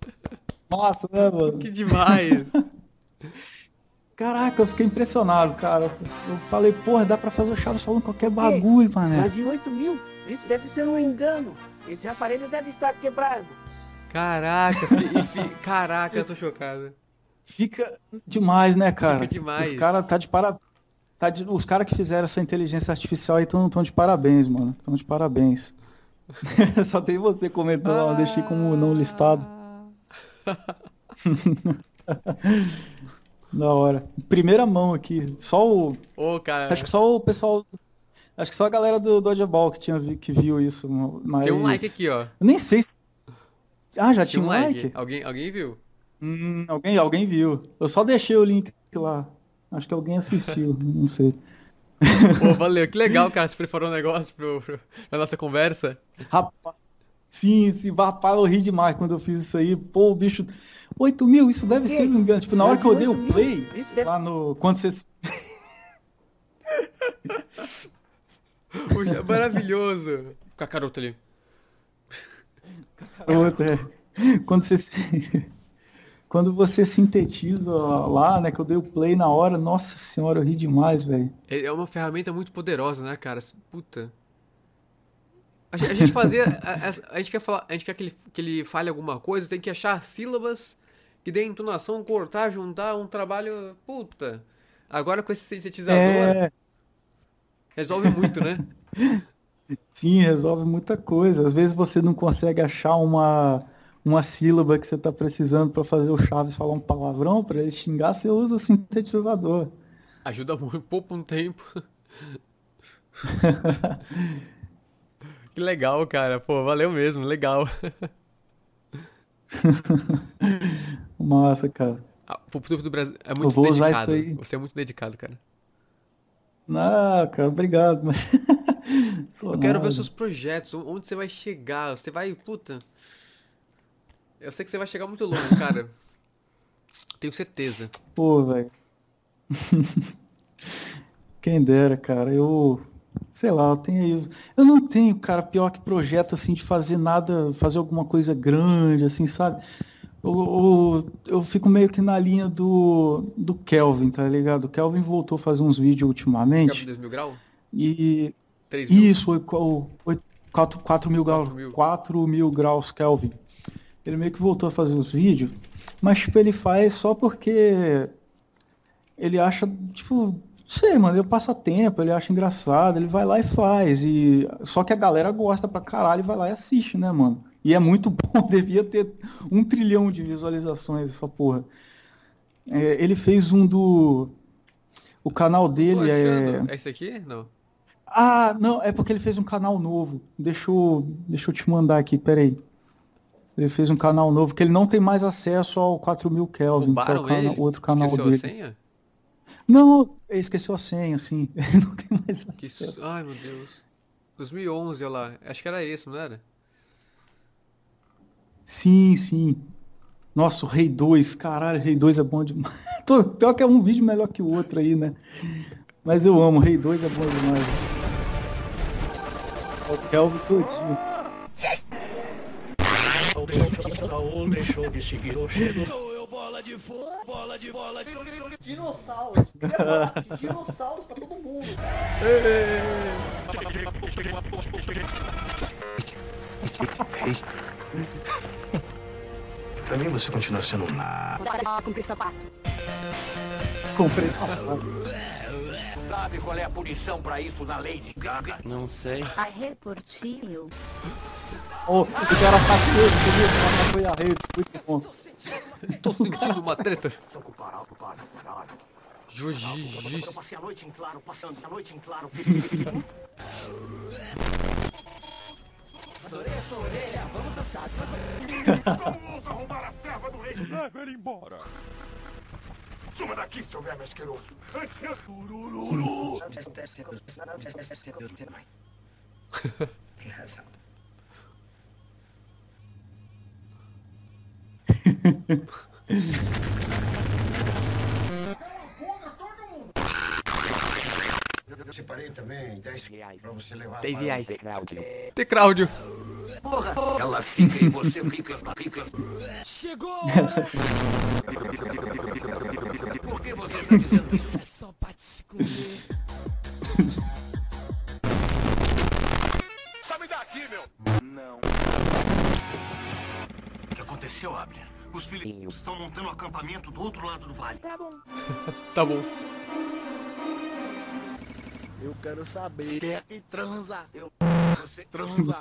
(laughs) Nossa, né, mano? Que demais. Caraca, eu fiquei impressionado, cara. Eu falei, porra, dá pra fazer o Chaves falando qualquer bagulho, mané. Mais de 8 mil? Isso deve ser um engano. Esse aparelho deve estar quebrado. Caraca, fi- fi- caraca, eu tô chocado. Fica demais, né, cara? Fica demais. Os caras tá de para... tá de- Os caras que fizeram essa inteligência artificial aí estão de parabéns, mano. Estão de parabéns. (laughs) Só tem você comentando lá, eu deixei como não listado. (laughs) Da hora. Primeira mão aqui. Só o. Ô, cara, Acho que só o pessoal. Acho que só a galera do Dodgeball que, tinha vi- que viu isso. Mas... tem um like aqui, ó. Eu nem sei se. Ah, já Tinha tinha um like. like? Alguém, alguém viu? Hum, alguém, alguém viu. Eu só deixei o link lá. Acho que alguém assistiu, (laughs) não sei. Pô, valeu, que legal, cara. Você preparou um negócio pro, pro, pra nossa conversa. Rapaz. Sim, sim, rapaz, eu ri demais quando eu fiz isso aí. Pô, o bicho. 8 mil, isso deve ser um engano. Tipo, na hora que eu dei o 8 mil? play, Isso deve... lá no. Quando você. (laughs) (laughs) Poxa, maravilhoso. Com a carota ali. Outra, é. Quando você (laughs) quando você sintetiza lá, né, que eu dei o play na hora, nossa senhora, eu ri demais, velho. É é uma ferramenta muito poderosa, né, cara? Puta. A gente, a gente fazia. (laughs) A, a- a gente quer falar. A gente quer que ele, que ele fale alguma coisa, tem que achar sílabas que dê entonação, cortar, juntar, um trabalho. Puta. Agora com esse sintetizador, É, resolve muito, né? (laughs) sim, resolve muita coisa. Às vezes você não consegue achar uma uma sílaba que você tá precisando para fazer o Chaves falar um palavrão para ele xingar, você usa o sintetizador. Ajuda muito, poupa um tempo. (laughs) Que legal, cara. Pô, valeu mesmo, legal. (laughs) Massa, cara. Ah, O público do Brasil é muito dedicado. Você é muito dedicado, cara. Não, cara, obrigado. Mas... (laughs) Eu quero ver nada. os seus projetos, onde você vai chegar. Você vai, puta. Eu sei que você vai chegar muito longe, (laughs) cara. Tenho certeza. Pô, velho. (laughs) Quem dera, cara. Eu. Sei lá, eu tenho aí. Eu não tenho, cara, pior que projeto assim de fazer nada, fazer alguma coisa grande, assim, sabe? Eu, eu, fico meio que na linha do, do Kelvin, tá ligado? O Kelvin voltou a fazer uns vídeos ultimamente. 2 mil grau? E 3 mil? isso, o- o- 4, 4 mil graus, 4 mil. 4 mil graus Kelvin. Ele meio que voltou a fazer os vídeos, mas tipo, ele faz só porque ele acha, tipo, não sei, mano, ele passa tempo, ele acha engraçado, ele vai lá e faz. E só que a galera gosta pra caralho e vai lá e assiste, né, mano? E é muito (laughs) bom, devia ter um trilhão de visualizações essa porra. É, ele fez um do. O canal dele é. achando. É esse aqui? Não. Ah, não, é porque ele fez um canal novo. Deixa eu, deixa eu te mandar aqui, peraí. Ele fez um canal novo, que ele não tem mais acesso ao 4000 Kelvin, que é o, cana- ele? outro canal Esqueceu dele. a senha? Não, ele esqueceu a senha, assim. (laughs) Não tem mais acesso. Ai, meu Deus. 2011, olha lá. Acho que era esse, não era? Sim, sim. Nossa, o Rei 2, caralho, Rei 2 é bom demais. (laughs) Pior que é um vídeo melhor que o outro aí, né? Mas eu amo, Rei 2 é bom demais. O Kelvin todinho. Dinossauros. Dinossauros pra todo mundo. (laughs) Pra mim você continua sendo um Cumprir sapato. Comprei Sabe qual é a punição pra isso na Lady Gaga? Não sei. A reportinho. Oh, o cara tá preso, que matar foi a rede. Muito bom. Tô sentindo uma treta. Juji. Eu passei a noite em claro, passando a noite em claro. Vamos arrombar a terra do rei. Leva ele embora. Suma daqui, seu verme asqueroso. Turururu. Tem razão. Eu separei também 10 reais pra você levar Dez para o reais. Tecnaudio. Tem Cláudio. Porra, ela fica e você fica, fica. Chegou! Por que você está dizendo isso? É só pra te se comer. Sabe daqui, meu! O que aconteceu, Abner? Os filhos estão montando um acampamento do outro lado do vale. Tá bom. Tá bom. Eu quero saber quem é que transa. Eu Você transa.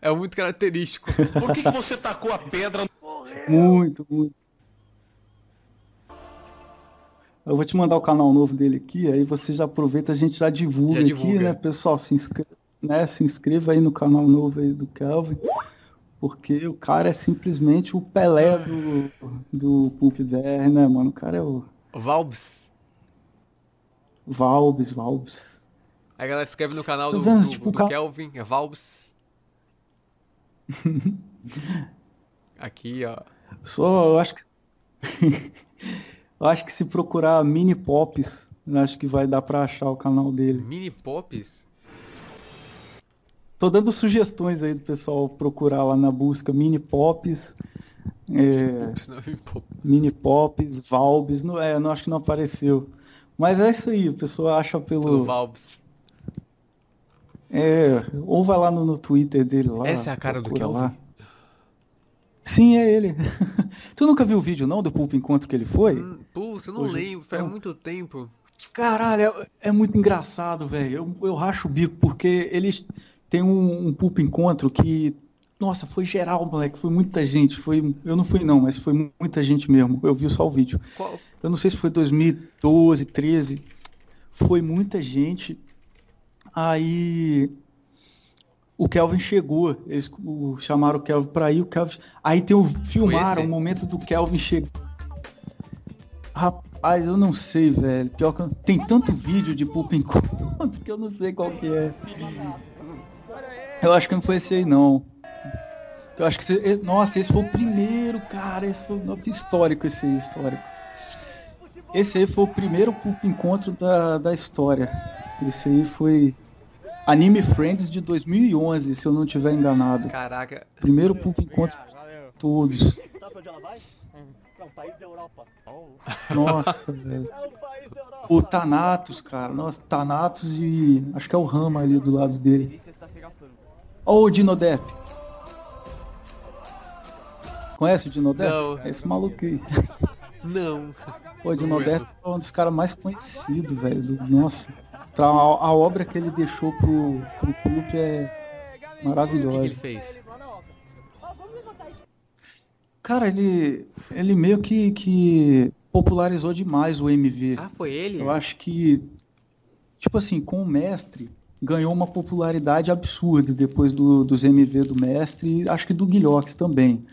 É muito característico. Por que, que você tacou a pedra? Muito, muito. Eu vou te mandar o canal novo dele aqui, aí você já aproveita, a gente já divulga, Já aqui, divulga. né? Pessoal, se inscreva, né? Se inscreva aí no canal novo aí do Kelvin, porque o cara é simplesmente o Pelé do, do Pulp VR, né, mano? O cara é o Valbs. Valbes, Valbes. Aí a galera escreve no canal do, vendo, do, tipo, do ca- Kelvin, é Valbs. (laughs) Aqui, ó. Só, eu acho que. (laughs) eu acho que se procurar Mini Pops, eu acho que vai dar pra achar o canal dele. Mini Pops? Tô dando sugestões aí do pessoal procurar lá na busca Mini Pops, é, Pops não, Mini Pop. Mini Pops, Valbes, não, é, não acho que não apareceu. Mas é isso aí, o pessoal acha Pelo pelo. Valbs. É, ou vai lá no, no Twitter dele lá. Essa é a cara do Kelvin? lá. Sim, é ele. (laughs) tu nunca viu o vídeo não do Pulp Encontro que ele foi? Hum, Putz, eu não Hoje- lembro, faz muito tempo. Caralho, é, é muito engraçado, velho. Eu, eu racho o bico, porque eles têm um, um pulpo encontro que. Nossa, foi geral, moleque. Foi muita gente. Foi, eu não fui, não, mas foi muita gente mesmo. Eu vi só o vídeo. Qual? Eu não sei se foi 2012, 13. Foi muita gente. Aí. O Kelvin chegou. Eles o- chamaram o Kelvin pra ir. O Kelvin... Aí tem o. Filmaram o momento do Kelvin chegar. Rapaz, eu não sei, velho. Pior que eu- tem tanto vídeo de Pulp Encontro (laughs) que eu não sei qual que é. Eu acho que não foi esse aí, não. Eu acho que esse... Nossa, esse foi o primeiro, cara. Esse foi histórico esse aí, histórico. Esse aí foi o primeiro Pulp Encontro da, da história. Esse aí foi Anime Friends de 2011, se eu não estiver enganado. Caraca. Primeiro Pulp Encontro de todos. Sabe pra onde ela vai? É um país da Europa. (laughs) Nossa, velho. É um. O Thanatos, cara. Nossa, Thanatos e. Acho que é o Rama ali do lado dele. Ó o Dinodep. Conhece o Dinodep? Não. É esse maluco aí. Não. (laughs) Pô, o Dinodep é um dos caras mais conhecidos, velho. do- Nossa. Tá, A, a obra que ele deixou pro, pro Pulp é O que, maravilhosa. ele fez? Cara, ele, ele meio que, que popularizou demais o MV. Ah, foi ele? Eu acho que, tipo assim, com o mestre, ganhou uma popularidade absurda depois do, dos MV do mestre e acho que do Guilhox também.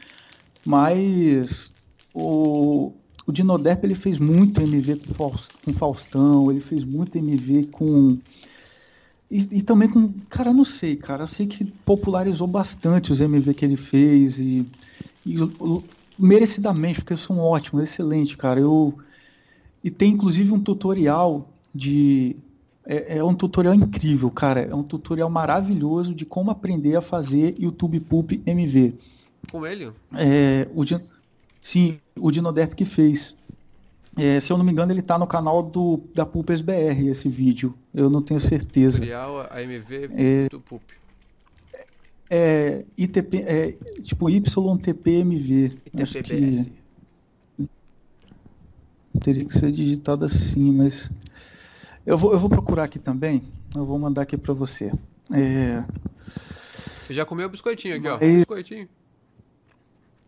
Mas o, o Dinoderp ele fez muito MV com, Faus- com Faustão, ele fez muito MV com. E, e também com. Cara, não sei, cara. Eu sei que popularizou bastante os MV que ele fez e, e merecidamente, porque são ótimos, excelente, cara. Eu, e tem inclusive um tutorial de. É, é um tutorial incrível, cara. É um tutorial maravilhoso de como aprender a fazer YouTube Poop MV. Com ele? É, o Sim, o Dinoderp que fez. É, se eu não me engano, ele tá no canal do, da Pulpes BR, esse vídeo. Eu não tenho certeza. Tutorial AMV É. do Pup. É, ITP, é, tipo YTPMV. ITPBS. que teria que ser digitado assim, mas eu vou, eu vou procurar aqui também. Eu vou mandar aqui pra você. É, Você já comeu o biscoitinho aqui, ó. Mas- Biscoitinho.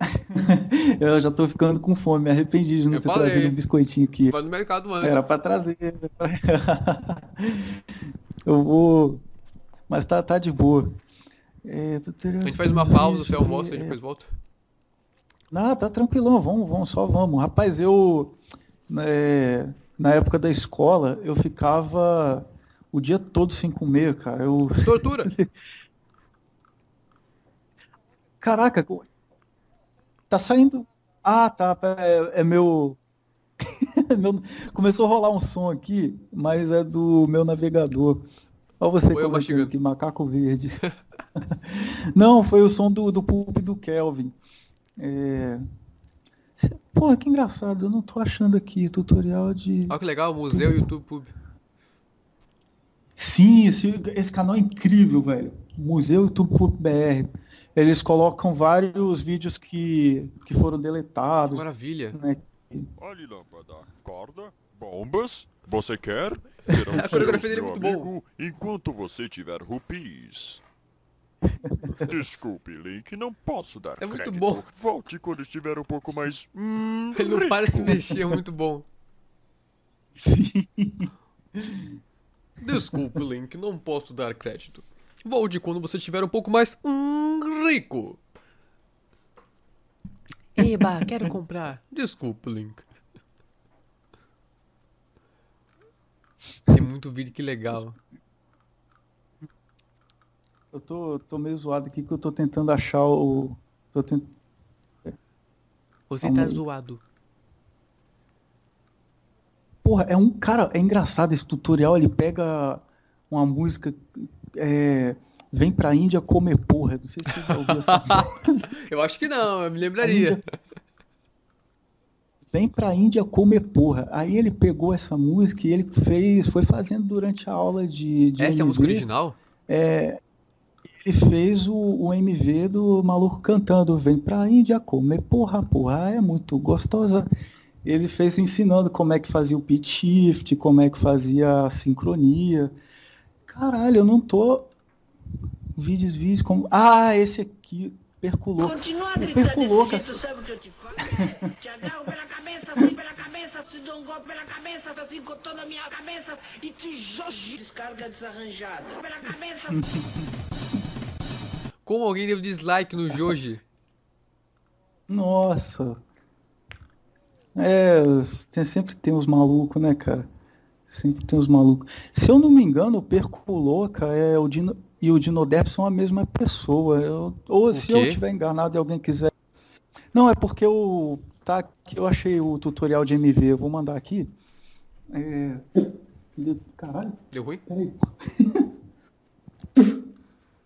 (laughs) eu já tô ficando com fome, me arrependi de não Eu ter falei. trazido um biscoitinho aqui. Vai no mercado antes. Era pra trazer. (laughs) Eu vou. Mas tá, tá de boa. É, A gente faz uma pausa, você almoça e depois volta. Não, tá tranquilão, vamos, vamos, só vamos. Rapaz, eu. é, na época da escola, eu ficava o dia todo sem comer, cara. Eu. Tortura. (laughs) Caraca, tá saindo. Ah, tá. É, é meu... (laughs) meu- Começou a rolar um som aqui, mas é do meu navegador. Olha você eu mastigando. aqui, macaco verde. (laughs) Não, foi o som do, do pulp do Kelvin. É... Porra, que engraçado, eu não tô achando aqui tutorial de. Olha que legal, Museu YouTube Pub. Sim, esse, esse canal é incrível, velho. Museu YouTube BR. Eles colocam vários vídeos que, que foram deletados. Maravilha. né? Olhe, lâmpada. Corda, bombas. Você quer? Serão (laughs) A coreografia dele é muito amigo, enquanto você tiver rupis. (laughs) Desculpe, Link, não posso dar É muito crédito. bom. Volte quando estiver um pouco mais... hum, Ele não para de se rico. mexer, é muito bom. (laughs) Sim. Desculpe, Link, não posso dar crédito. Volte quando você estiver um pouco mais hum, rico. Eba, quero comprar. (laughs) Desculpe, Link. Tem muito vídeo, que legal. Eu tô, tô meio zoado aqui que eu tô tentando achar o. Tô tent... Você Calma tá aí. zoado. Porra, é um. Cara, é engraçado esse tutorial. Ele pega uma música. É, vem pra Índia comer porra. Não sei se você já ouviu essa (laughs) música. Eu acho que não, eu me lembraria. Vem pra Índia comer porra. Aí ele pegou essa música e ele fez. Foi fazendo durante a aula de. de Essa é a música MV. original? É, ele fez o, o MV do maluco cantando Vem pra Índia comer porra, porra é muito gostosa. Ele fez ensinando como é que fazia o pitch shift, como é que fazia a sincronia. Caralho, eu não tô. Vídeos, vídeos, como. Ah, esse aqui, perculou. Continua Ele gritando perculou, desse jeito, cara. sabe o que eu te falo? É, te agarro pela cabeça, assim pela cabeça, te dou um golpe pela cabeça, assim com toda a minha cabeça e te. Descarga desarranjada. Pela cabeça. Como alguém deu dislike no Joji? Nossa. É, tem, sempre tem uns malucos, né, cara? Sempre tem uns malucos. Se eu não me engano, o Perco Louca é o Dino, e o Dinodep são a mesma pessoa. Eu- ou se eu estiver enganado e alguém quiser. Não, é porque eu, tá, eu achei o tutorial de MV, eu vou mandar aqui. É... Caralho, Deu ruim? peraí. (laughs)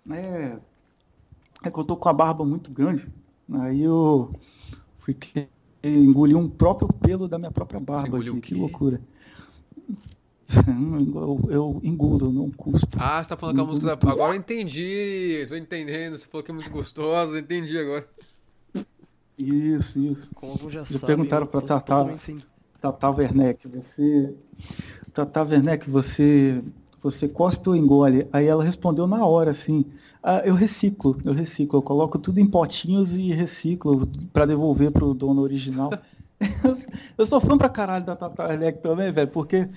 É, é que eu tô com a barba muito grande. Aí eu fui engolir um próprio pelo da minha própria barba aqui. Que loucura. (laughs) Eu, eu engulo, eu não cuspo. Ah, você tá falando que a música da... Agora eu entendi. Tô entendendo. Você falou que é muito gostosa. Entendi agora. Isso, isso. Como já sabe, perguntaram tô Tatá. Tata Werneck, você. Tata Werneck, você. Você cospe ou engole? Aí ela respondeu na hora, assim. "Ah, eu reciclo, eu reciclo, eu coloco tudo em potinhos e reciclo pra devolver pro dono original. (laughs) Eu, sou fã pra caralho da Tata Werneck também, velho, porque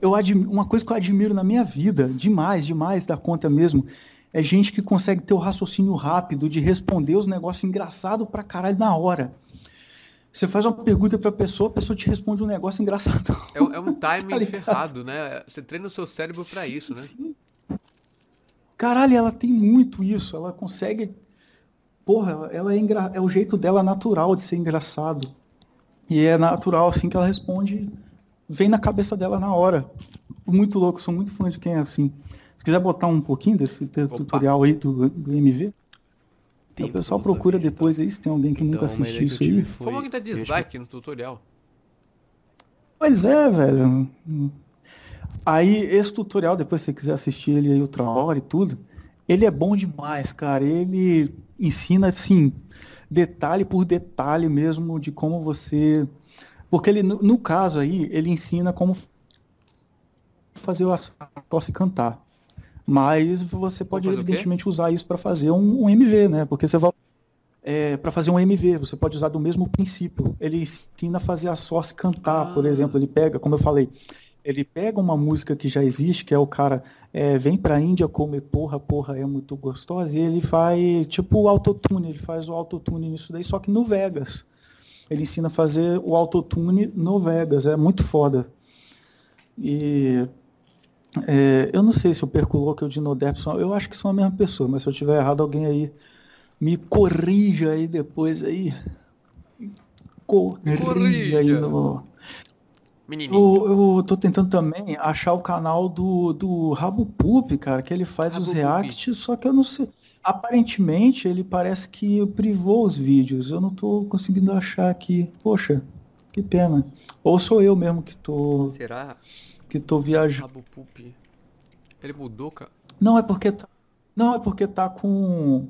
eu admi- uma coisa que eu admiro na minha vida, demais, demais da conta mesmo, é gente que consegue ter o raciocínio rápido de responder os negócios engraçados pra caralho na hora. Você faz uma pergunta pra pessoa, a pessoa te responde um negócio engraçado. É, um- é um (laughs) Tá timing ligado? ferrado, né? Você treina o seu cérebro pra isso, né? Sim. Caralho, ela tem muito isso. Ela consegue. Porra, ela é, engra... é o jeito dela natural de ser engraçado. E é natural, assim, que ela responde. Vem na cabeça dela na hora. Muito louco, sou muito fã de quem é assim. Se quiser botar um pouquinho desse Opa. tutorial aí do, do MV, o pessoal procura vida, depois aí, se tem alguém que Então, nunca assistiu isso aí. foi- Como alguém tá eu dislike no tutorial? Pois é, velho. Aí, esse tutorial, depois se você quiser assistir ele aí outra hora e tudo, ele é bom demais, cara. Ele ensina, assim, detalhe por detalhe mesmo de como você. Porque ele, no, no caso aí, ele ensina como fazer o tosse cantar. Mas você pode, evidentemente, usar isso para fazer um, um MV, né? Porque você vai. É, para fazer um MV, você pode usar do mesmo princípio. Ele ensina a fazer a source cantar, por Ah. exemplo. Ele pega, como eu falei, ele pega uma música que já existe, que é o cara é, vem pra Índia comer porra, porra é muito gostosa, e ele faz tipo o autotune, ele faz o autotune nisso daí, só que no Vegas. Ele ensina a fazer o autotune no Vegas, é muito foda. E é, eu não sei se o Perculoco e o Dinodep são, eu acho que são a mesma pessoa, mas se eu tiver errado, alguém aí me corrija aí depois aí. Corrija, corrija. aí no. Menininho. Eu, eu tô tentando também achar o canal do, do Rabo Pup, cara, que ele faz Rabo os reacts, só que eu não sei. Aparentemente ele parece que privou os vídeos. Eu não tô conseguindo achar aqui. Poxa, que pena. Ou sou eu mesmo que tô, Será? que tô viajando. Rabo Pup. Ele mudou, cara. Não, é porque tá. Não, é porque tá com.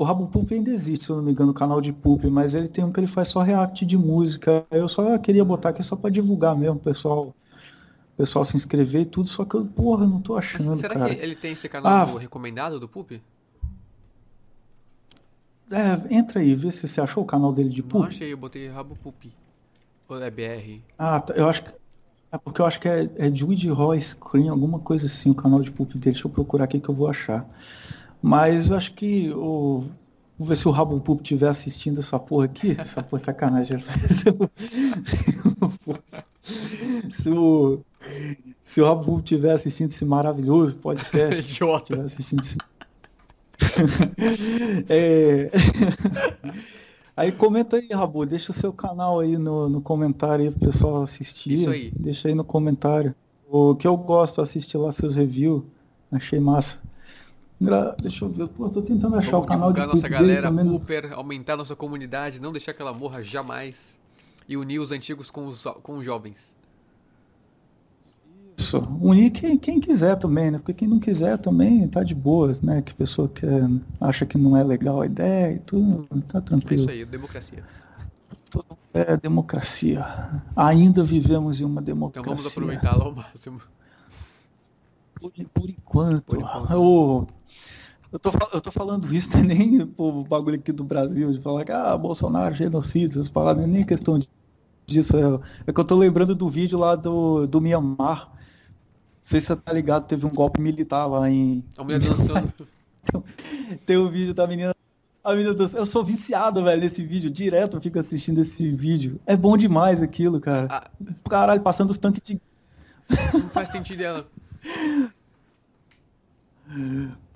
O Rabo Pup ainda existe, se eu não me engano, o canal de Pup, mas ele tem um que ele faz só react de música. Eu só queria botar aqui só pra divulgar mesmo, o pessoal. Pessoal se inscrever e tudo, só que eu, porra, não tô Mas achando, será cara. que ele tem esse canal Ah. do recomendado do Pup? É, entra aí, vê se você achou o canal dele de Não Pup. achei, eu botei Rabo Pup. Ou é BR? Ah, tá, eu acho que. É porque eu acho que é, é Jude Roy Screen, alguma coisa assim, o canal de Pup dele. Deixa eu procurar aqui que eu vou achar. Mas eu acho que o. Vou ver se o Rabo Pup estiver assistindo essa porra aqui. Essa porra é sacanagem. (laughs) se o. Se o Rabo Pup estiver assistindo esse maravilhoso podcast. (laughs) Idiota. estiver assistindo esse. (laughs) É, Aí comenta aí, Rabu, deixa o seu canal aí no, no comentário aí pro pessoal assistir. Isso aí. Deixa aí no comentário. O que eu gosto, assistir lá seus reviews. Achei massa. Gra- Deixa eu ver, pô, tô tentando achar Vamos o canal de divulgar nossa Pup dele galera, também. Pooper, aumentar nossa comunidade, não deixar que ela morra jamais. E unir os antigos com os, com os jovens. Isso. Unir quem, quem quiser também, né? Porque quem não quiser também tá de boas, né? Que pessoa que acha que não é legal a ideia e tudo, tá É tranquilo. isso aí, democracia. É democracia. Ainda vivemos em uma Então democracia. vamos aproveitá-la ao máximo. Por, por enquanto. Por enquanto. Eu, eu, tô, eu tô falando isso, (laughs) não é nem pô, o bagulho aqui do Brasil, de falar que ah, Bolsonaro, genocídio, essas palavras, é nem questão disso. É, é que eu tô lembrando do vídeo lá do, do Mianmar. Não sei se você tá ligado, teve um golpe militar lá em. A mulher dançando. (laughs) Tem o vídeo da menina. A menina dançando. Eu sou viciado, velho, nesse vídeo. Direto eu fico assistindo esse vídeo. É bom demais aquilo, cara. Ah, Caralho, passando os tanques de não faz sentido ela. (laughs)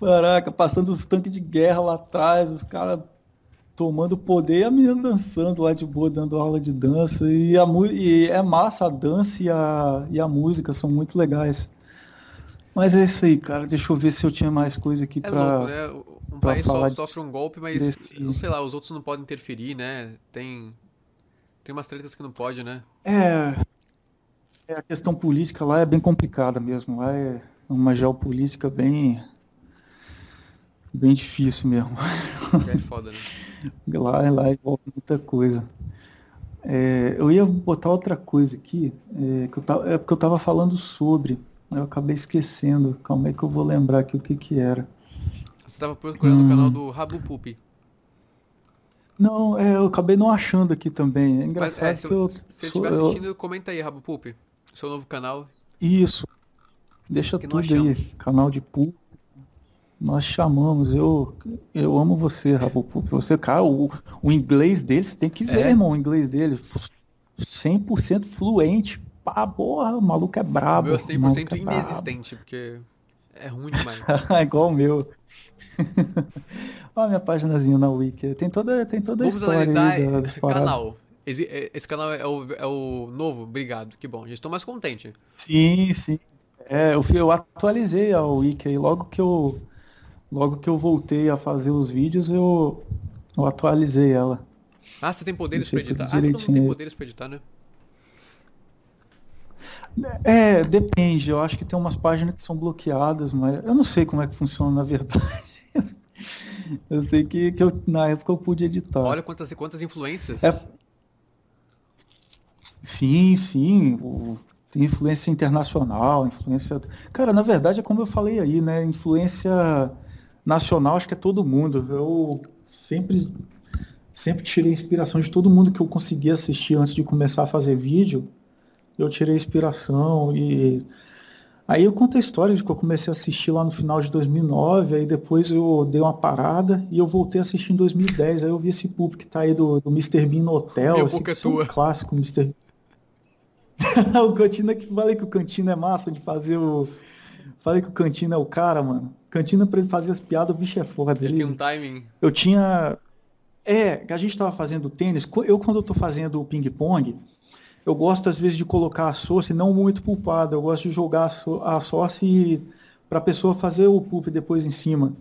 Caraca, passando os tanques de guerra lá atrás, os caras tomando poder e a menina dançando lá de boa, dando aula de dança. E, a, e é massa a dança e a, e a música, são muito legais. Mas é isso aí, cara. Deixa eu ver se eu tinha mais coisa aqui É pra. louco, né? Um pra país so- falar sofre um golpe, mas, desse- não sei lá, os outros não podem interferir, né? Tem, tem umas tretas que não pode, né? É, é, a questão política lá é bem complicada mesmo. Lá é uma geopolítica bem. Bem difícil mesmo. É foda, né? (laughs) Lá, lá envolve muita coisa. É, eu ia botar outra coisa aqui, é, que eu tava, é porque eu tava falando sobre, eu acabei esquecendo. Calma aí que eu vou lembrar aqui o que que era. Você tava procurando Hum. o canal do Rabu Pup. Não, é, eu acabei não achando aqui também. É Mas, engraçado é, se, que eu se estiver eu- assistindo, comenta aí, Rabu Pup. Seu novo canal. Isso. Deixa Que tudo aí. Canal de pu. Nós chamamos, eu, eu amo você, Rapopup. Você, cara, o, o inglês dele, você tem que ver, É? irmão, o inglês dele. 100% fluente. Pá, porra, o maluco é brabo. meu é o maluco 100% é brabo. inexistente, porque é ruim demais. (laughs) Igual o meu. (laughs) Olha a minha paginazinha na Wiki. Tem toda, tem toda a história analisar da, canal. Esse, é- esse canal é o, é o novo? Obrigado, que bom. Já estou mais contente. Sim, sim. É, eu, eu atualizei a Wiki aí. Logo que eu, logo que eu voltei a fazer os vídeos, eu, eu atualizei ela. Ah, você tem poderes pra Deixei tudo editar? Ah, todo mundo tem poderes pra editar, né? É, depende. Eu acho que tem umas páginas que são bloqueadas, mas eu não sei como é que funciona na verdade. (laughs) Eu sei que, que eu, na época eu pude editar. Olha quantas, quantas influências. É. Sim, sim. o- tem influência internacional, influência. Cara, na verdade é como eu falei aí, né? Influência nacional, acho que é todo mundo. Eu sempre, sempre tirei inspiração de todo mundo que eu consegui assistir antes de começar a fazer vídeo. Eu tirei inspiração e aí eu conto a história de que eu comecei a assistir lá no final de 2009, aí depois eu dei uma parada e eu voltei a assistir em 2010. Aí eu vi esse pulp que tá aí do, do Mr. Bean no hotel, Minha esse, boca é é um tua. clássico, Mr. (laughs) o Cantina que falei que o Cantina é massa de fazer o falei que o Cantina é o cara, mano. Cantina pra ele fazer as piadas, o bicho é foda. Ele Ele- tem um timing. eu tinha. É, a gente tava fazendo tênis. Eu, quando eu tô fazendo o ping-pong, eu gosto às vezes de colocar a source não muito pulpada. Eu gosto de jogar a, source pra pessoa fazer o pulp depois em cima.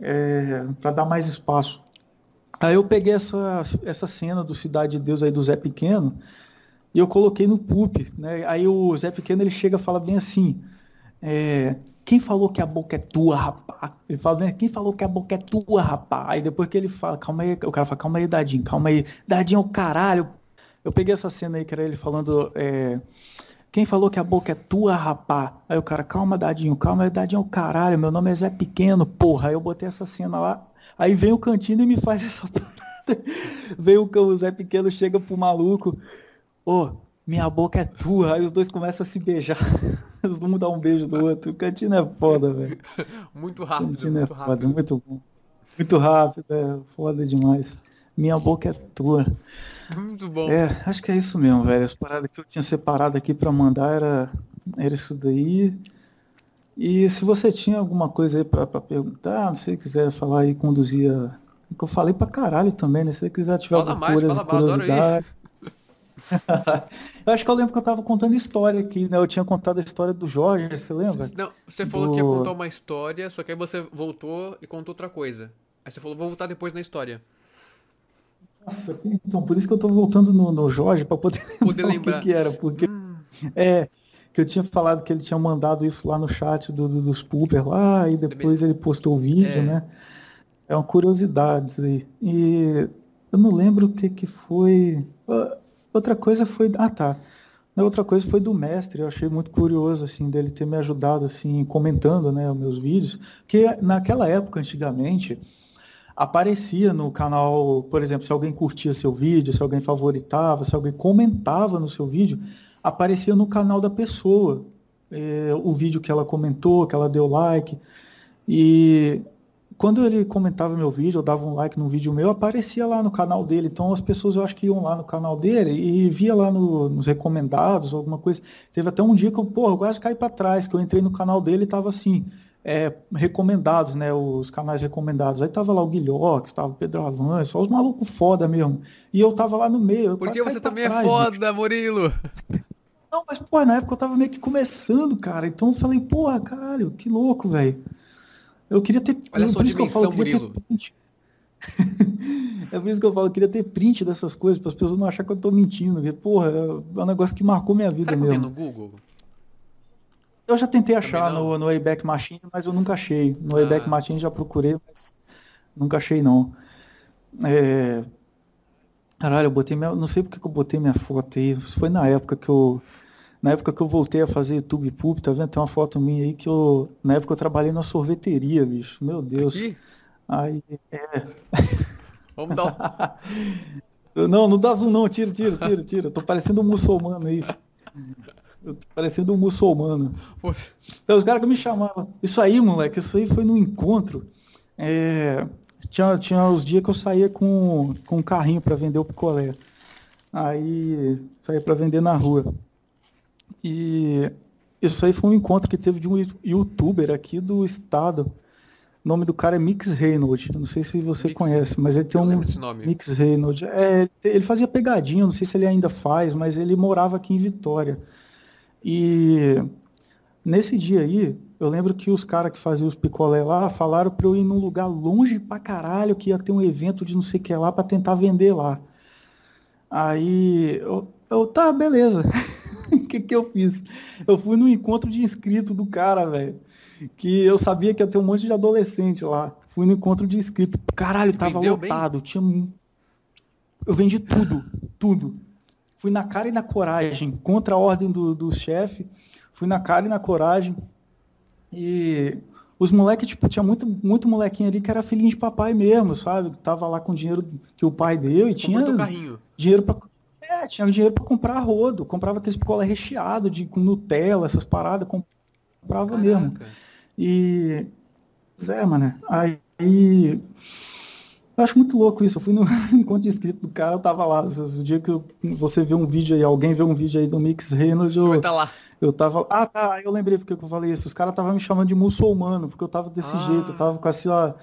É, para dar mais espaço. Aí eu peguei essa, essa cena do Cidade de Deus aí do Zé Pequeno e eu coloquei no pulp, né? Aí o Zé Pequeno ele chega e fala bem assim. É, quem falou que a boca é tua, rapá? Ele fala, né? Quem falou que a boca é tua, rapá? Aí depois que ele fala, calma aí, o cara fala, calma aí, Dadinho, calma aí. Dadinho é o caralho. Eu peguei essa cena aí que era ele falando, é, quem falou que a boca é tua, rapá? Aí o cara, calma, Dadinho, calma aí, Dadinho é o caralho, meu nome é Zé Pequeno, porra. Aí eu botei essa cena lá, aí vem o Cantinho e me faz essa (laughs) parada. Vem o, o Zé Pequeno, chega pro maluco, ô, minha boca é tua. Aí os dois começam a se beijar. (laughs) Os um dá um beijo do outro. O Cantinho é foda, velho. (laughs) Muito rápido, Cantinho é muito foda, rápido. muito bom. Muito rápido, é foda demais. Minha boca é tua. Muito bom. É, acho que é isso mesmo, velho. As paradas que eu tinha separado aqui pra mandar era, era isso daí. E se você tinha alguma coisa aí pra, pra perguntar, se você quiser falar aí, conduzir a... que eu falei pra caralho também, né? Se você quiser tiver Fala alguma mais, curiosi- fala curiosidade. (laughs) eu acho que eu lembro que eu tava contando história aqui, né? Eu tinha contado a história do Jorge, você lembra? Não, você falou que ia Do- contar uma história, só que aí você voltou e contou outra coisa. Aí você falou, vou voltar depois na história. Nossa, então por isso que eu tô voltando no, no Jorge pra poder (laughs) Poder lembrar o que, que era, porque é que eu tinha falado que ele tinha mandado isso lá no chat do, do- dos Pooper lá e depois ele postou o vídeo, É. né? É uma curiosidade isso aí. E eu não lembro o que que foi. Outra coisa foi, ah tá. Outra coisa foi do mestre, eu achei muito curioso assim dele ter me ajudado assim comentando, né, os meus vídeos, que naquela época antigamente aparecia no canal, por exemplo, se alguém curtia seu vídeo, se alguém favoritava, se alguém comentava no seu vídeo, aparecia no canal da pessoa é, o vídeo que ela comentou, que ela deu like. E quando ele comentava meu vídeo, eu dava um like no vídeo meu, aparecia lá no canal dele. Então as pessoas eu acho que iam lá no canal dele e via lá no- nos recomendados, alguma coisa. Teve até um dia que eu, porra, eu quase caí para trás, que eu entrei no canal dele e tava assim, é, recomendados, né? Os canais recomendados. Aí tava lá o Guilhox, tava o Pedro Avan, só os malucos foda mesmo. E eu tava lá no meio. Porque você também é trás, bicho. foda, Murilo. Não, mas, pô, na época eu tava meio que começando, cara. Então eu falei, porra, caralho, que louco, velho. Eu queria ter. Olha a por sua isso que eu falo, dimensão, eu queria ter Murilo. print. (laughs) é por isso que eu falo, eu queria ter print dessas coisas, para as pessoas não acharem que eu tô mentindo. Porque, porra, é um negócio que marcou minha vida Será que mesmo. no Google? Eu já tentei achar não? no, no Wayback Machine, mas eu nunca achei. No Ah. Wayback Machine já procurei, mas nunca achei não. É... Caralho, eu botei minha... Não sei porque que eu botei minha foto aí. Isso foi na época que eu. Na época que eu voltei a fazer YouTube Pub, tá vendo? Tem uma foto minha aí que eu. Na época eu trabalhei na sorveteria, bicho. Meu Deus. Aqui? Aí. Vamos dar um... (laughs) Não, não dá zoom não, tira, tira, tira, tira. Eu tô parecendo um muçulmano aí. Eu tô parecendo um muçulmano. Você- Então os caras que me chamavam. Isso aí, moleque, isso aí foi num encontro. É, tinha, tinha os dias que eu saía com, com um carrinho pra vender o picolé. Aí saía pra vender na rua. E isso aí foi um encontro que teve de um youtuber aqui do estado. O nome do cara é Mix Reynolds. Não sei se você Mix- conhece, mas ele tem Eu um. lembro desse nome. Mix Reynolds. É, ele fazia pegadinha, não sei se ele ainda faz, mas ele morava aqui em Vitória. E nesse dia aí, eu lembro que os caras que faziam os picolé lá falaram pra eu ir num lugar longe pra caralho, que ia ter um evento de não sei o que lá pra tentar vender lá. Aí eu, eu tá, beleza. (laughs) O que que eu fiz? Eu fui no encontro de inscrito do cara, velho. Que eu sabia que ia ter um monte de adolescente lá. Fui no encontro de inscrito. Caralho, E tava vendeu bem? lotado. Tinha Eu vendi tudo, tudo. Fui na cara e na coragem, contra a ordem do, do chefe. Fui na cara e na coragem. E os moleques, tipo, tinha muito, muito molequinho ali que era filhinho de papai mesmo, sabe? Tava lá com o dinheiro que o pai deu e tinha Comprou carrinho. dinheiro pra. É, tinha dinheiro pra comprar rodo. Comprava aqueles picolé recheado de, com Nutella, essas paradas. Comprava mesmo. Caraca. E. Zé, mano. Aí. Eu acho muito louco isso. Eu fui no (laughs) encontro de inscrito do cara, eu tava lá. O dia que eu- você vê um vídeo aí, alguém vê um vídeo aí do Mix Reynolds, Você eu, estar lá. eu tava. Ah, tá, eu lembrei porque que eu falei isso. Os caras estavam me chamando de muçulmano, porque eu tava desse Ah. jeito, eu tava com essa,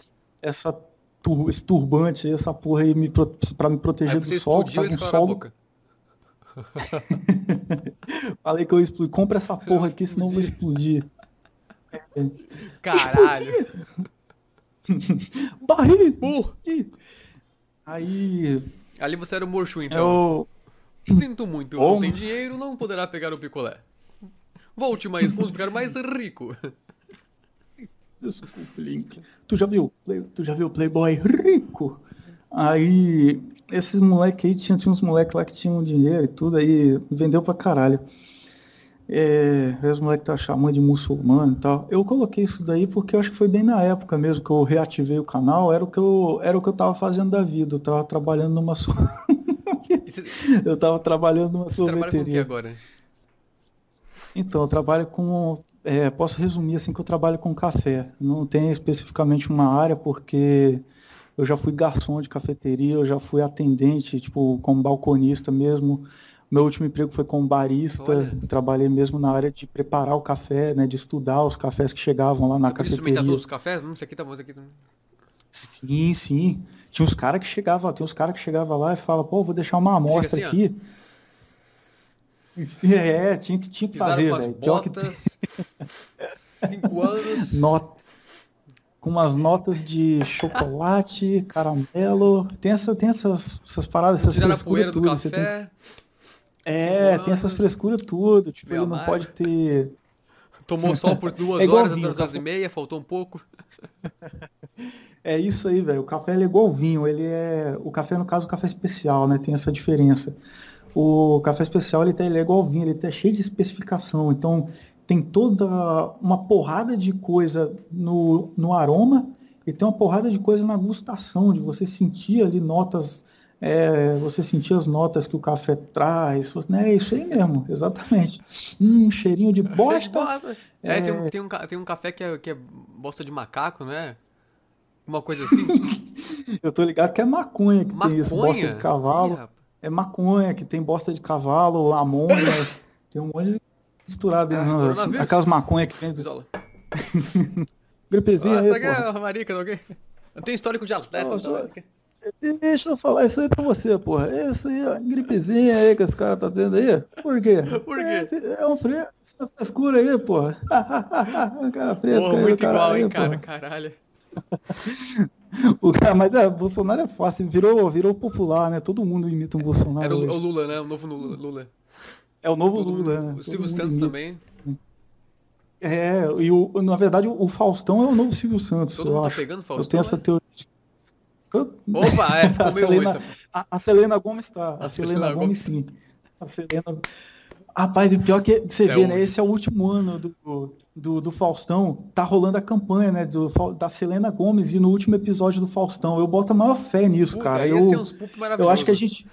essa tur- esse turbante, aí, essa porra aí me, pra me Aí proteger do você sol. explodiu e tava eles um sol. boca. (laughs) Falei que eu explodi. Compra essa porra aqui, senão eu vou explodir. Caralho. (laughs) Barril! Uh, Aí ali você era o Morchu, então. eu. Sinto muito, não Como? tem dinheiro, não poderá pegar o picolé. Volte mais, vamos ficar mais rico. Link. Tu já viu? Tu já viu o Playboy rico? Aí, esses moleques aí, tinha, tinha uns moleques lá que tinham dinheiro e tudo, aí vendeu pra caralho. É, os moleques estavam chamando de muçulmano e tal. Eu coloquei isso daí porque eu acho que foi bem na época mesmo que eu reativei o canal, era o que eu, era o que eu tava fazendo da vida. Eu tava trabalhando numa so- você, (laughs) (laughs) eu tava trabalhando numa você trabalha com o que sorveteria. agora? Então, eu trabalho com. é, posso resumir assim que eu trabalho com café. Não tem especificamente uma área, porque eu já fui garçom de cafeteria, eu já fui atendente, tipo, como balconista mesmo. Meu último emprego foi como barista. Olha. Trabalhei mesmo na área de preparar o café, né? De estudar os cafés que chegavam lá na Você cafeteria. todos os cafés? Hum, esse aqui tá bom, esse aqui tá bom. Sim, sim. Tinha uns caras que chegavam, tem uns caras que chegavam lá e falavam, pô, vou deixar uma amostra assim, ó. aqui. (laughs) É, tinha que, tinha que Pisaram fazer, velho. Pior que botas. (laughs) Cinco anos. Not... Com umas notas de chocolate, caramelo. Tem, essa, tem essas, essas paradas, essas Tiraram a frescuras poeira do tudo. você tem- café. É, tem essas frescuras tudo. Tipo, ele não pode ter. (laughs) Tomou sol por duas (laughs) É horas, vinho, duas horas café. e meia, faltou um pouco. (laughs) É isso aí, velho. O café é igual vinho. Ele é. O café, no caso, o café especial, né? Tem essa diferença. O café especial ele, tá, ele é igual vinho, ele tá cheio de especificação. Então, tem toda uma porrada de coisa no, no aroma e tem uma porrada de coisa na gustação, de você sentir ali notas, é, você sentir as notas que o café traz. Você- né, É isso aí mesmo, (laughs) exatamente. Hum, cheirinho de (laughs) bosta. É, tem, um, É. tem, um, tem um café que é, que é bosta de macaco, não é? Uma coisa assim. (laughs) Eu tô ligado que é maconha que tem isso, bosta Maconha? de cavalo. Ih. É maconha, que tem bosta de cavalo, amônia, tem um monte de misturado. Ah, né? coronavírus. Aquelas maconha que tem. (laughs) Gripezinha Nossa, aí, é marica? Eu tenho histórico de atleta. Nossa, ok? Deixa eu falar isso aí pra você, porra. Essa aí, ó, gripezinha aí que os caras tá tendo aí. Por quê? (laughs) Por quê? É, é um frio, essa frescura aí, porra. (laughs) Cara fresco Porra, muito cara igual, aí, hein, cara? porra. Caralho. O cara, mas é, Bolsonaro é fácil, virou, virou popular, né? Todo mundo imita um Bolsonaro. Era o, o Lula, né? O novo Lula. É o novo Todo Lula, mundo- né? O Silvio Santos imita. também. É, e o, na verdade o Faustão é o novo Silvio Santos, Todo eu mundo tá acho. pegando Eu Faustão, tenho essa é? teoria. Opa, é, (laughs) ficou A meio ruim Selena, essa. a, a Selena Gomes tá. A, A Selena, Selena Gomes sim. A Selena. Rapaz, o pior que você Isso é vê, né? Esse é o último ano do, do, do Faustão. Tá rolando a campanha, né? Do, da Selena Gomes e no último episódio do Faustão. Eu boto a maior fé nisso, Puta, cara. Eu, eu acho que a gente.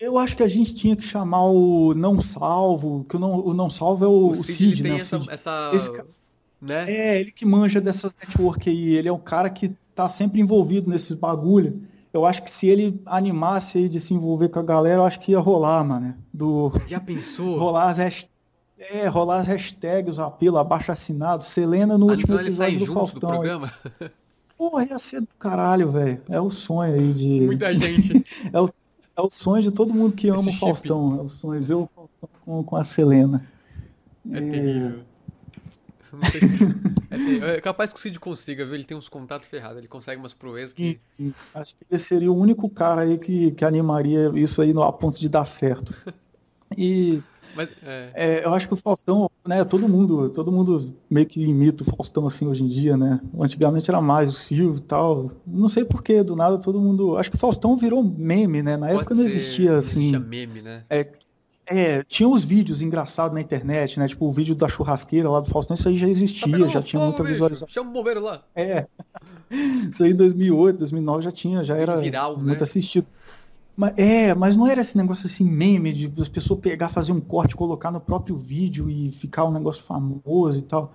Eu acho que a gente tinha que chamar o não salvo, que o não, o não salvo é o, O o Cid, Cid, ele tem né? o essa, Cid. essa Esse ca- né? É, ele que manja dessas network aí. Ele é um cara que tá sempre envolvido nesses bagulho. Eu acho que se ele animasse aí de se envolver com a galera, eu acho que ia rolar, mano. Do, Já pensou? (laughs) rolar as hashtags. É, rolar as hashtags, o apelo, abaixo assinado, Selena no Ah, último eles episódio do juntos do Faustão. programa? (laughs) Porra, ia ser do caralho, velho. É o sonho aí de. Muita gente. (laughs) É o, é o sonho de todo mundo que ama Esse o chip. Faustão. É o sonho de ver o Faustão com, com a Selena. É terrível. (laughs) Não sei se- é, terrível. É capaz que o Cid consiga, viu? Ele tem uns contatos ferrados, ele consegue umas proezas Sim, que. sim. Acho que ele seria o único cara aí que, que animaria isso aí no, a ponto de dar certo. (laughs) E Mas, é, é, eu acho que o Faustão, né, todo mundo, todo mundo meio que imita o Faustão assim hoje em dia, né? Antigamente era mais o Silvio e tal. Não sei porquê, do nada todo mundo. Acho que o Faustão virou meme, né? Na pode época não existia assim. Existia meme, né? É, tinha uns vídeos engraçados na internet, né? Tipo o vídeo da churrasqueira lá do Faustão, isso aí já Tá existia, já tinha fogo, muita bicho. visualização. Chama o bombeiro lá. É. (laughs) Isso aí em 2008, 2009 já tinha, já era viral, né? muito assistido. Mas, é, mas não era esse negócio assim, meme, de as pessoas pegar, fazer um corte, colocar no próprio vídeo e ficar um negócio famoso e tal.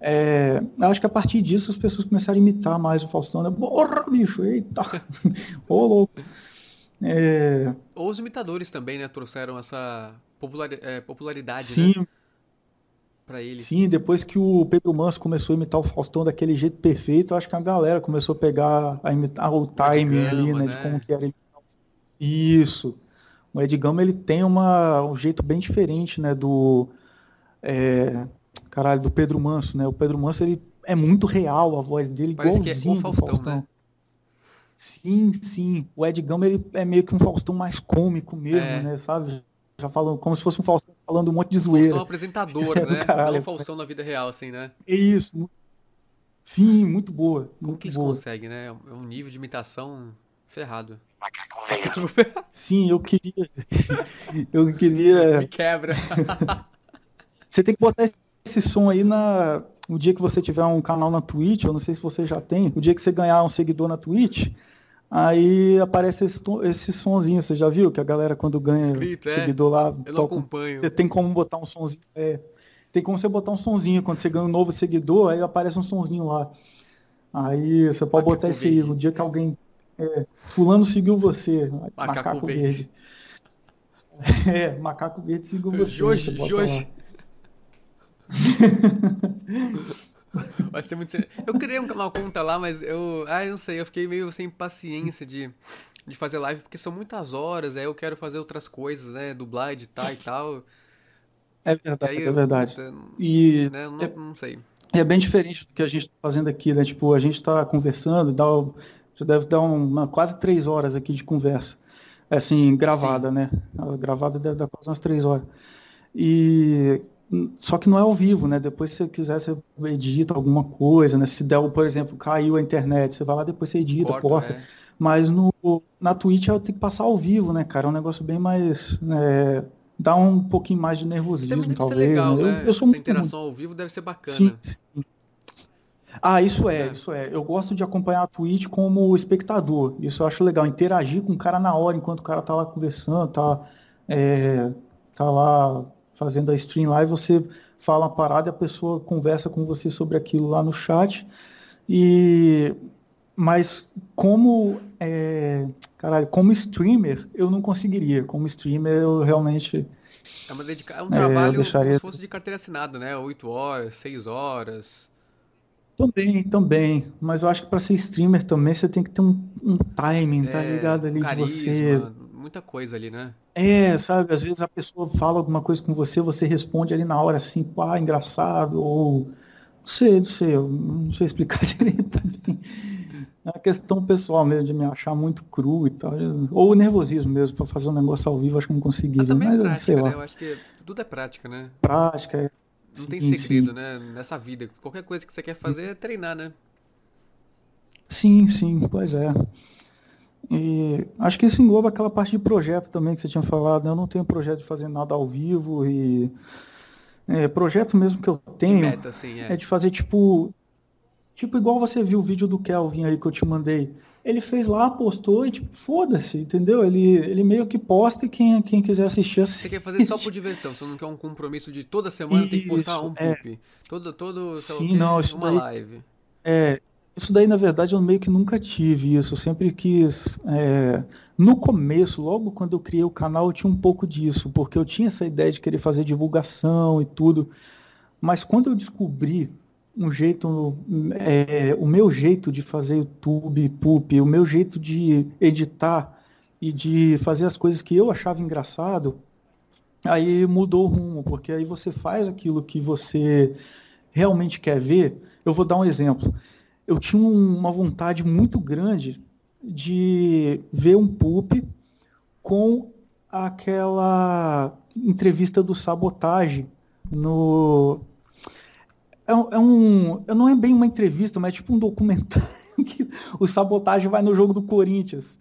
É, eu acho que a partir disso as pessoas começaram a imitar mais o Faustão, né? Porra, bicho, eita! (laughs) Ô, louco! É, Ou os imitadores também, né? Trouxeram essa é, popularidade, sim, né? Pra eles. Sim, depois que o Pedro Manso começou a imitar o Faustão daquele jeito perfeito, eu acho que a galera começou a pegar a imitar o timing ali, né, né? de como que era ele. Isso. O Ed Gama, ele tem uma, um jeito bem diferente, né, do é, caralho, do Pedro Manso, né? O Pedro Manso, ele é muito real, a voz dele Parece que é o Faustão, Faustão. né? Sim, sim. O Ed Gama, ele é meio que um Faustão mais cômico mesmo, É. né, sabe? Já falando, como se fosse um Faustão falando um monte de Faustão (laughs) é um zoeira. apresentador, É do né? caralho. Não o Faustão na vida real, assim, né? É isso. Sim, muito boa. Como muito que eles boa. conseguem, né? É um nível de imitação ferrado. Macaco verde. (laughs) Sim, eu queria. (laughs) Eu queria. Me quebra. (laughs) Você tem que botar esse som aí na. O dia que você tiver um canal na Twitch, eu não sei se você já tem, o dia que você ganhar um seguidor na Twitch, aí aparece esse, esse sonzinho, você já viu? Que a galera quando ganha Escrito, é. seguidor lá, Eu toca um- acompanho. você tem como botar um sonzinho. É, tem como você botar um sonzinho quando você ganha um novo seguidor, aí aparece um sonzinho lá. Aí você pode Macaco botar esse aí, o dia que alguém. É, fulano seguiu você. Macaco, verde. verde. (laughs) É, macaco verde seguiu você. Joji, você lá. (laughs) Vai ser muito. Eu criei um- uma conta lá, mas eu. Ah, eu não sei, eu fiquei meio sem paciência de, de fazer live, porque são muitas horas, aí eu quero fazer outras coisas, né? Dublar, editar e tal. É E verdade, aí é eu, verdade. puta, E né, não, não sei. é bem diferente do que a gente está fazendo aqui, né? Tipo, a gente está conversando, dá, o- já deve dar uma, quase três horas aqui de conversa. Assim, gravada, né? A Gravada deve dar quase umas três horas. E só que não é ao vivo, né? Depois, se você quiser, você edita alguma coisa, né? Se der, por exemplo, caiu a internet, você vai lá, depois você edita, Corta, porta. é. Mas no, na Twitch eu tenho que passar ao vivo, né, cara? É um negócio bem mais. é, dá um pouquinho mais de nervosismo, ser talvez. legal, né? Eu- né? eu, sou Essa muito interação ao vivo deve ser bacana. Sim, sim. Ah, isso é, É. isso é. Eu gosto de acompanhar a Twitch como espectador. Isso eu acho legal. Interagir com o cara na hora, enquanto o cara tá lá conversando, tá, é, tá lá fazendo a stream live, você fala uma parada e a pessoa conversa com você sobre aquilo lá no chat. E mas como é, caralho, como streamer, eu não conseguiria. Como streamer, eu realmente É, uma dedica... é um É, trabalho deixaria- como se fosse de carteira assinada, né? Oito horas, seis horas. Também, também. Mas eu acho que para ser streamer também você tem que ter um, um timing, tá É, ligado? Ali de carisma, você. muita coisa ali, né? É, sabe? Às vezes a pessoa fala alguma coisa com você, você responde ali na hora assim, pá, engraçado, ou. Não sei, não sei, eu não sei explicar (laughs) direito também. É uma questão pessoal mesmo, de me achar muito cru e tal. Ou o nervosismo mesmo, para fazer um negócio ao vivo, acho que não conseguiria. também é Mas, sei prática, lá, né? Eu acho que tudo é prática, né? prática. é- Não tem sim, segredo, sim. né? Nessa vida. Qualquer coisa que você quer fazer é treinar, né? Sim, sim, pois é. E acho que isso engloba aquela parte de projeto também que você tinha falado, né? Eu não tenho projeto de fazer nada ao vivo e é, projeto mesmo que eu De tenho meta, assim, é é. de fazer tipo Tipo, igual você viu o vídeo do Kelvin aí que eu te mandei. Ele fez lá, postou e tipo, foda-se, entendeu? Ele, ele meio que posta e quem, quem quiser assistir, assiste. Você quer fazer só por (laughs) diversão, você não quer um compromisso de toda semana tem que postar um é. poop. Todo, todo, sei lá Sim, quê, não, isso uma daí- live. É, isso daí, na verdade, eu meio que nunca tive isso. Eu sempre quis. é, No começo, logo quando eu criei o canal, eu tinha um pouco disso, porque eu tinha essa ideia de querer fazer divulgação e tudo. Mas quando eu descobri um jeito, é, o meu jeito de fazer YouTube, poop, o meu jeito de editar e de fazer as coisas que eu achava engraçado, aí mudou o rumo, porque aí você faz aquilo que você realmente quer ver. Eu vou dar um exemplo. Eu tinha um- uma vontade muito grande de ver um poop com aquela entrevista do Sabotagem no é, um- é um não é bem uma entrevista, mas é tipo um documentário (laughs) que o Sabotagem vai no jogo do Corinthians.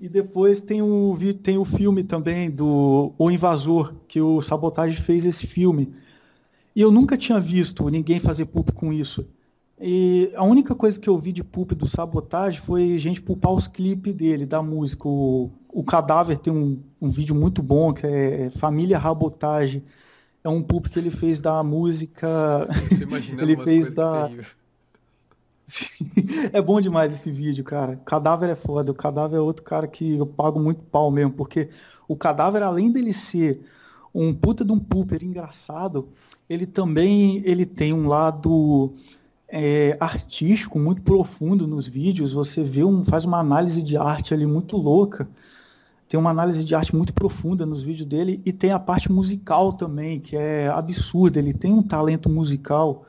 E depois tem o, tem o filme também do O Invasor, que o Sabotagem fez esse filme. E eu nunca tinha visto ninguém fazer poop com isso. E a única coisa que eu vi de poop do Sabotagem foi gente pulpar os clipes dele, da música. O, o Cadáver tem um, um vídeo muito bom, que é Família Rabotagem. É um poop que ele fez da música. Tô imaginando ele fez da. (laughs) É bom demais esse vídeo, cara. Cadáver é foda. O Cadáver é outro cara que eu pago muito pau mesmo, porque o Cadáver, além dele ser um puta de um pooper engraçado, ele também ele tem um lado é, artístico muito profundo nos vídeos. Você vê um, faz uma análise de arte ali muito louca. Tem uma análise de arte muito profunda nos vídeos dele e tem a parte musical também, que é absurda. Ele tem um talento musical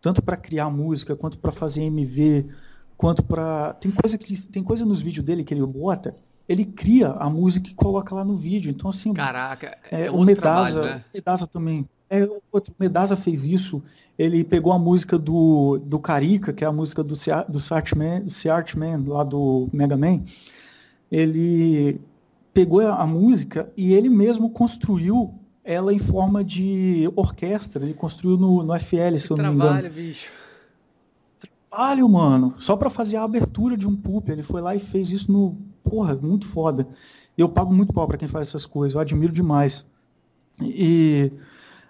tanto para criar música, quanto para fazer MV, quanto para tem coisa que tem coisa nos vídeos dele que ele bota, ele cria a música e coloca lá no vídeo. Então assim, Caraca, é, é, o Medasa, trabalho, né? Medasa também. É, outro, o Medasa fez isso. Ele pegou a música do, do Carica, que é a música do, do Sartman, Sartman, lá do Mega Man. Ele pegou a, música e ele mesmo construiu ela em forma de orquestra. Ele construiu no, no FL, se eu não me engano. Trabalho, bicho. Trabalho, mano. Só pra fazer a abertura de um poop. Ele foi lá e fez isso no. Porra, muito foda. Eu pago muito pau pra quem faz essas coisas. Eu admiro demais. E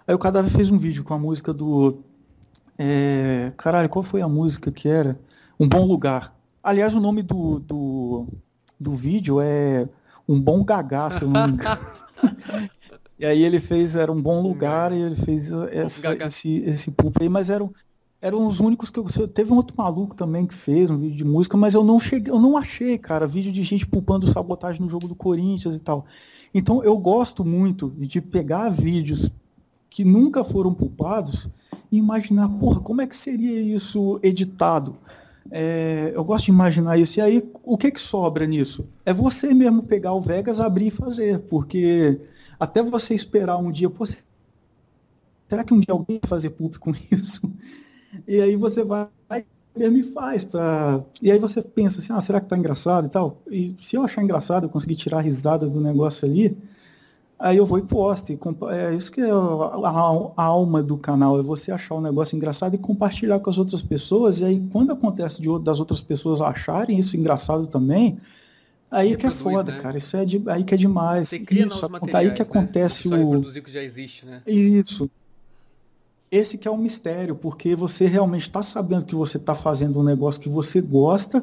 aí o Cadáver fez um vídeo com a música do. é, Caralho, qual foi a música que era? Um Bom Lugar. Aliás, o nome do, do, do vídeo é Um Bom Gagá, se eu não me engano. (laughs) E aí ele fez, era um bom lugar, e ele fez essa- Gagá. esse, esse pulp aí, mas eram, eram os únicos que eu. Teve um outro maluco também que fez um vídeo de música, mas eu não cheguei, eu não achei, cara, vídeo de gente pulpando sabotagem no jogo do Corinthians e tal. Então eu gosto muito de pegar vídeos que nunca foram pulpados e imaginar, porra, como é que seria isso editado? É, eu gosto de imaginar isso. E aí, o que que sobra nisso? É você mesmo pegar o Vegas, abrir e fazer, porque até você esperar um dia, será que um dia alguém vai fazer público com (laughs) isso? E aí você vai mesmo e faz. Pra... E aí você pensa assim, ah, será que tá engraçado e tal? E se eu achar engraçado, eu conseguir tirar a risada do negócio ali, aí eu vou e posto. E compa- É isso que é a, a- a alma do canal, é você achar um negócio engraçado e compartilhar com as outras pessoas. E aí, quando acontece de, das outras pessoas acharem isso engraçado também, aí que é reproduz, foda, né? cara. Isso é de, aí que é demais. Você cria isso, aí que né? acontece precisa o. reproduzir o que já existe, né? Isso. Esse que é o mistério, porque você realmente está sabendo que você está fazendo um negócio que você gosta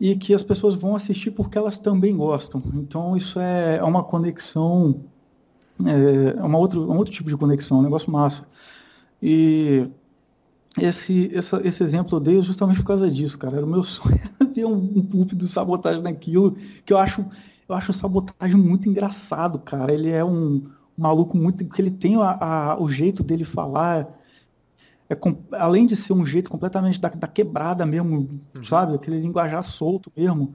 e que as pessoas vão assistir porque elas também gostam. Então isso é, é uma conexão, é, é uma um outro tipo de conexão, um negócio massa. E esse, essa- esse exemplo eu dei justamente por causa disso, cara. Era o meu (laughs) sonho ver um, um pulp do sabotagem naquilo, que eu acho, eu acho o sabotagem muito engraçado, cara. Ele é um maluco muito. que ele tem a- a- o jeito dele falar. É, além de ser um jeito completamente da, da quebrada mesmo, sabe? Aquele linguajar solto mesmo,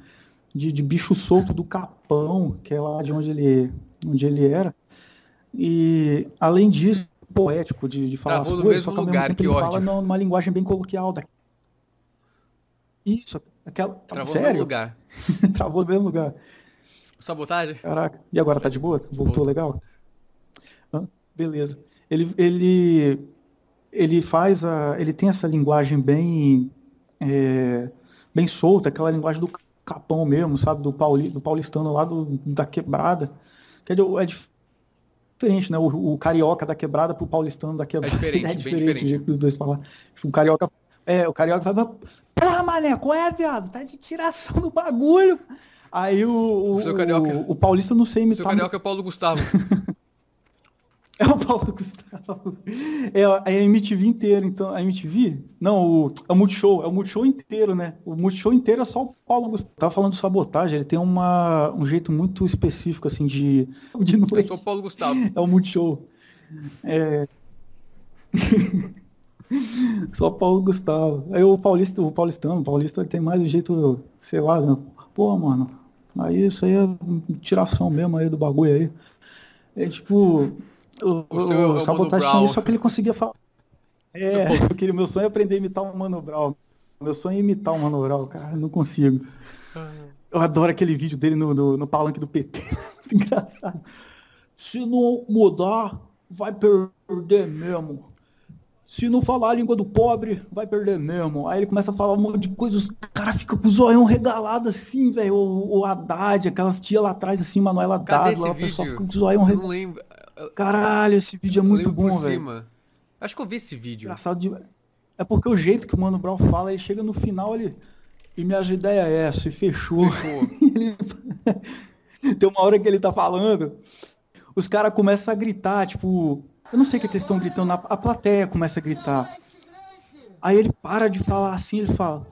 de, de bicho solto do Capão, que é lá de onde ele, onde ele era. E além disso, poético de, de falar Travou as coisas, mesmo só que lugar, mesmo que ele ódio. fala numa linguagem bem coloquial. Da... Isso, aquela. Travou no sério? lugar. (laughs) Travou no mesmo lugar. Sabotagem? Caraca. E agora tá de boa? Voltou Voltou. legal? Hã? Beleza. Ele, ele, ele faz a. Ele tem essa linguagem bem é, bem solta, aquela linguagem do capão mesmo, sabe? Do, pauli, do paulistano lá do, da quebrada. Que é, de- é diferente, né? O, o carioca da quebrada pro paulistano da quebrada. É diferente, (laughs) é bem diferente, diferente. o jeito dos dois falar. O carioca. É, o carioca fala, porra, mané, qual é, viado? Tá de tiração do bagulho. Aí o, o, O o, paulista não sei O seu imitar. carioca é o Paulo Gustavo. (laughs) É o Paulo Gustavo. É a é a MTV inteira, então. A MTV? Não, o, é o Multishow. É o Multishow inteiro, né? O Multishow inteiro é só o Paulo Gustavo. Tava falando de sabotagem, ele tem uma, um jeito muito específico, assim, de, (laughs) de Eu noite. sou o Paulo Gustavo. É o Multishow. É... (laughs) Só Paulo Gustavo. Aí o paulista, o paulistano, o paulista ele tem mais um jeito, sei lá, né? Pô, mano, aí isso aí é tiração mesmo aí do bagulho aí. É tipo, o, O seu é o tinha isso, só que ele conseguia falar. (laughs) É, eu (laughs) queria, meu sonho é aprender a imitar o Mano Brown. Meu sonho é imitar o Mano Brown, cara, não consigo. Eu adoro aquele vídeo dele no, no, no palanque do PT. (laughs) Engraçado. Se não mudar, vai perder mesmo. Se não falar a língua do pobre, vai perder mesmo. Aí ele começa a falar um monte de coisa, os caras ficam com o zoião regalado assim, velho. O, o Haddad, aquelas tia lá atrás assim, Manuela Dávila, esse o pessoal fica com o zoião regalado. não lembro. Caralho, esse vídeo é muito bom, velho. Acho que eu vi esse vídeo. Engraçado de... É porque o jeito que o Mano Brown fala, ele chega no final, ele. E minha ideia é essa, e fechou. Fechou. (laughs) (laughs) Tem uma hora que ele tá falando, os caras começam a gritar, tipo. Eu não sei o que, que eles estão gritando, a plateia começa a gritar. Aí ele para de falar assim, ele fala.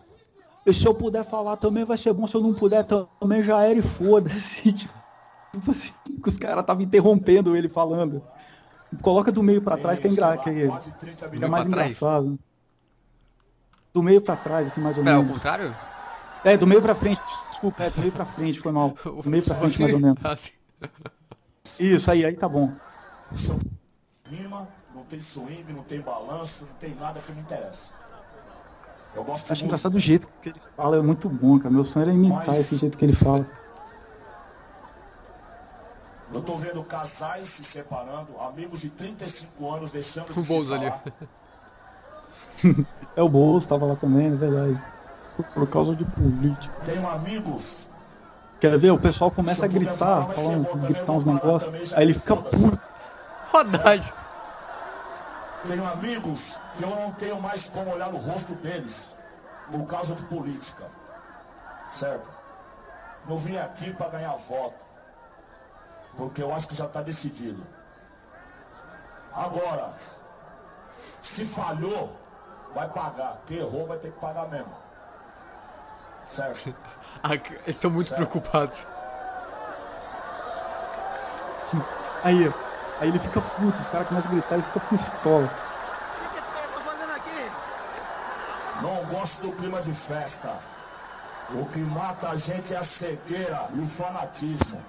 E se eu puder falar também vai ser bom, se eu não puder também já era e foda-se. (laughs) Tipo assim, que os caras estavam interrompendo ele falando. Coloca do meio pra trás que é, engra... que é, Quase 30 que é mais pra trás? engraçado. Do meio pra trás, assim, mais ou Pera, ao menos. contrário? É, do meio pra frente, desculpa, é, do meio pra frente, foi mal. (laughs) Do meio pra frente, mais ou menos. Assim. Isso, aí, aí tá bom. Rima, não tem swing, não tem balanço, não tem nada que me interessa. Eu gosto de Acho engraçado o jeito que ele fala, é muito bom, cara. Meu sonho era imitar Mas- esse jeito que ele fala. Eu tô vendo casais se separando, amigos de 35 anos deixando de O se Bozo ali. falar. (laughs) É o Bolso, tava lá também, é verdade. Por causa de política. Tenho amigos Quer ver? O pessoal começa a gritar, falar, bom também, gritar uns negócios. Aí ele fica puto. Haddad. Tenho amigos que eu não tenho mais como olhar no rosto deles por causa de política. Certo? Não vim aqui para ganhar voto. Porque eu acho que já está decidido. Agora, se falhou, vai pagar. Quem errou vai ter que pagar mesmo. Certo? (laughs) Ah, Eles estão muito Certo. preocupados. (laughs) Aí, aí ele fica puto, os caras começam a gritar e fica pistola. Não gosto do clima de festa. O que mata a gente é a cegueira e o fanatismo.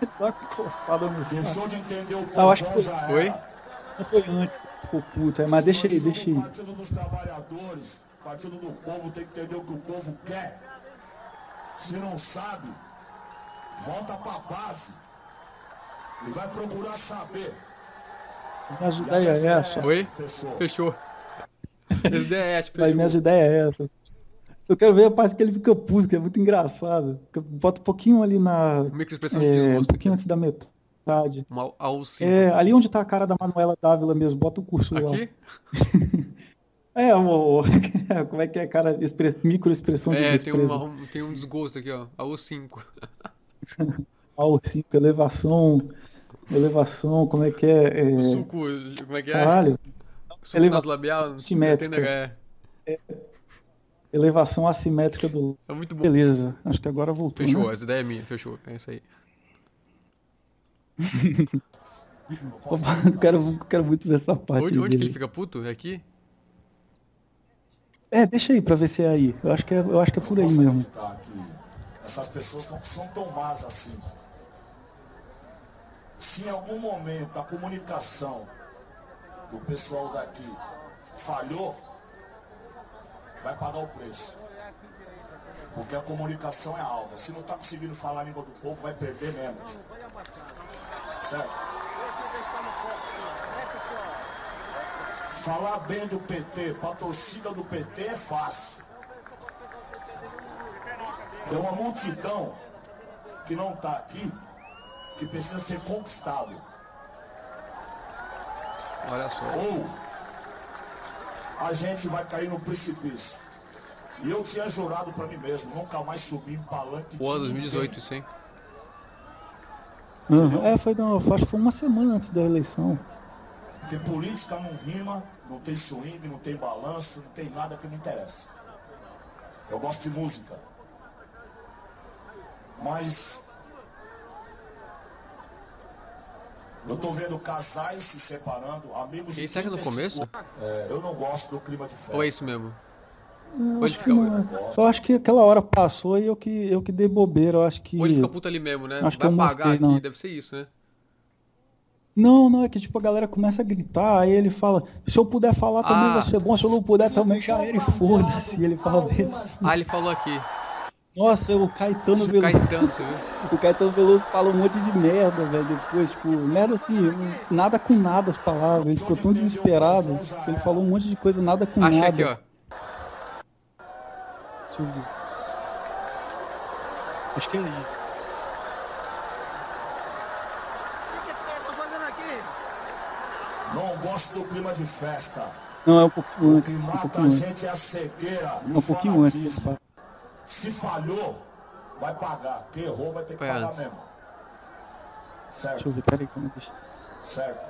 Coçada no. Deixou de entender o Ah, eu acho povão que já foi. era. Não foi antes que ficou puto, é, mas deixa somos deixa aí. o Partido dos Trabalhadores, Partido do Povo tem que entender o que o povo quer. Se não sabe, volta pra base e vai procurar saber. Minhas ideias é essa. Oi? Fechou. Fechou. Esse DS, Mas fechou. minhas ideias é essa. Eu quero ver a parte que ele fica puto, que é muito engraçado. Bota um pouquinho ali na. Microexpressão de É, um desgosto. pouquinho antes da metade. Uma AU5. É, ali onde tá a cara da Manuela Dávila mesmo, bota o cursor lá. Aqui? (laughs) É, o, (laughs) como é que é, cara? Expre... Microexpressão de É, tem desprezo. um, um- tem um desgosto aqui, ó. AU5. AO 5, elevação. Elevação, como é que é? é... Suco, como é que é? Caralho. Suco nas labial. simétrica. É, Elevação assimétrica do. é muito bom. Beleza, acho que agora voltou. Fechou, né? essa ideia é minha, fechou. É isso aí. (laughs) Quero, quero muito ver essa parte. Onde, onde que ele fica puto? É aqui? É, deixa aí pra ver se é aí. Eu acho que é, eu acho que é por aí mesmo. que essas pessoas não são tão más assim. Se em algum momento a comunicação do pessoal daqui falhou, vai pagar o preço. Porque a comunicação é algo. Se não está conseguindo falar a língua do povo, vai perder mesmo. Certo? Falar bem do PT, pra torcida do PT é fácil. Tem uma multidão que não está aqui, que precisa ser conquistado. Olha só. Ou a gente vai cair no precipício. E eu tinha jurado pra mim mesmo, nunca mais subir em palanque Pô, de 2018 ninguém. isso, hein? Aham. É, foi, não, acho que foi uma semana antes da eleição. Porque política não rima, não tem swing, não tem balanço, não tem nada que me interessa. Eu gosto de música. Mas eu tô vendo casais se separando, amigos de Isso é que no 35 começo? É, eu não gosto do clima de festa. Ou é isso mesmo? Ele acho, fica, que não, eu acho que aquela hora passou e eu que, eu que dei bobeira. Eu acho que. ou ele fica puto ali mesmo, né? Acho que Vai eu pagar mostrei, aqui, não. deve ser isso, né? Não, não, é que tipo a galera começa a gritar, aí ele fala, se eu puder falar também Ah. vai ser bom, se eu não puder também já era e foda-se. E ele fala isso. Ah, ele falou aqui. Nossa, o Caetano Veloso. Caetano, você viu? (laughs) O Caetano Veloso fala um monte de merda, velho, depois, tipo, merda assim, um- nada com nada as palavras. Ele ficou tão desesperado. que Ele falou um monte de coisa, nada com Achei nada. aqui, ó. Deixa eu ver. Acho que é ali. Não gosto do clima de festa. Não, é um pouquinho O antes. que Um mata pouquinho a antes. gente é a cegueira É o um pouquinho antes. Se falhou, vai pagar. Quem errou vai ter que pagar mesmo. Deixa eu Certo, ver, peraí, como é que certo.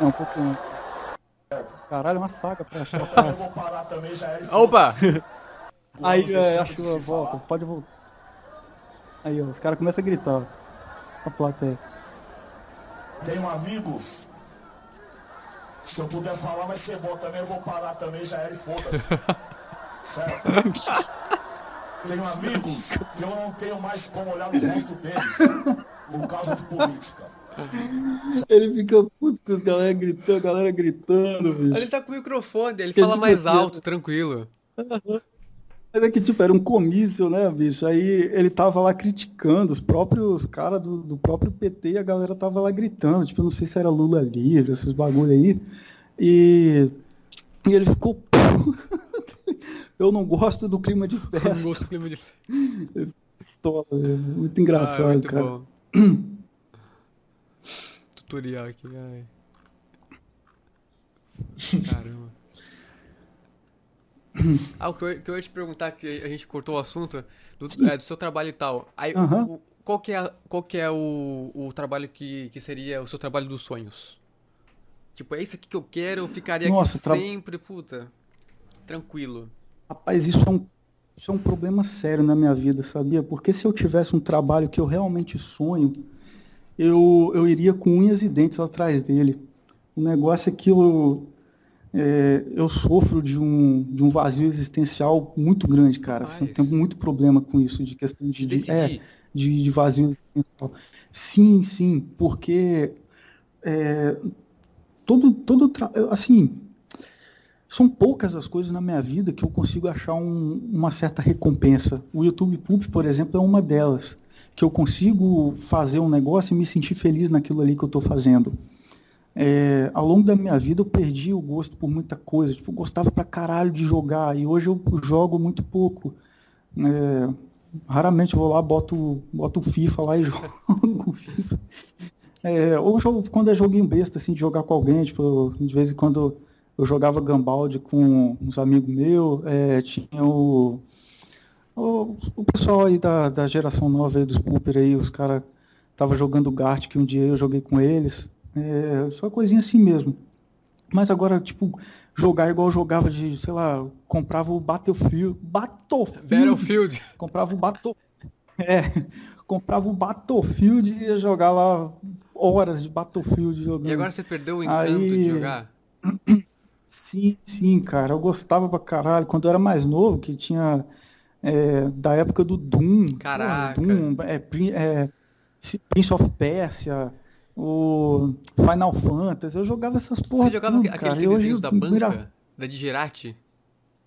É um pouco antes. Caralho, é uma saga pra achar. Eu vou parar também, já era. Opa! (laughs) Aí, é, que volta, falar. pode voltar. Aí, ó, os caras começam a gritar, ó. A plateia. Tenho amigos. Se eu puder falar, vai ser bom também. Eu vou parar também, já era e foda-se. (laughs) certo? Tenho amigos que eu não tenho mais como olhar no rosto deles por causa de política. Ele fica puto com os galera gritando, a galera gritando, bicho. Ele tá com o microfone, ele Que fala tipo mais assim, alto, tranquilo. Mas é que, tipo, era um comício, né, bicho? Aí ele tava lá criticando os próprios caras do, do próprio PT e a galera tava lá gritando. Tipo, eu não sei se era Lula livre, esses bagulho aí. E, e ele ficou. Eu não gosto do clima de Não festa. gosto do clima de Pistola, velho. Muito Ah, engraçado, muito cara. bom. Tutorial aqui, ai. Caramba. Ah, o que eu, que eu ia te perguntar, que a gente cortou o assunto, do, é, do seu trabalho e tal. Aí, o- qual que é, qual que é o, o trabalho que, que seria o seu trabalho dos sonhos? Tipo, é isso aqui que eu quero, eu ficaria Nossa, aqui tra- sempre, puta. Tranquilo. Rapaz, isso é, um, isso é um problema sério na minha vida, sabia? Porque se eu tivesse um trabalho que eu realmente sonho, eu, eu iria com unhas e dentes atrás dele. O negócio é que eu, é, eu sofro de um, de um vazio existencial muito grande, cara. Assim, eu tenho muito problema com isso, de questão de, De é, de, de vazio existencial. Sim, sim, porque é, todo, todo assim, são poucas as coisas na minha vida que eu consigo achar um- uma certa recompensa. O YouTube Poop, por exemplo, é uma delas, que eu consigo fazer um negócio e me sentir feliz naquilo ali que eu estou fazendo. É, ao longo da minha vida eu perdi o gosto por muita coisa. Tipo, eu gostava pra caralho de jogar e hoje eu jogo muito pouco. É, raramente vou lá, boto, boto FIFA lá e (laughs) jogo FIFA. É, ou jogo, quando é joguinho besta, assim, de jogar com alguém, tipo, de vez em quando eu jogava Gambaldi com uns amigos meus, é, tinha o, o, o pessoal aí da, da geração nova aí dos Pooper aí, os caras tava jogando Gart que um dia eu joguei com eles, é, só coisinha assim mesmo. Mas agora, tipo, jogar igual eu jogava de, sei lá, comprava o Battlefield, Battlefield, Battlefield. comprava o Battle, é, comprava o Battlefield e ia jogar lá horas de Battlefield jogando. E agora você perdeu o encanto Aí- de jogar? (clears throat) Sim, sim, cara, eu gostava pra caralho. Quando eu era mais novo, que tinha é, da época do Doom, Caraca. Doom, é, é, Prince of Persia, o Final Fantasy, eu jogava essas porra Você jogava tudo, aqueles CDzinhos da banca? Da Digerati?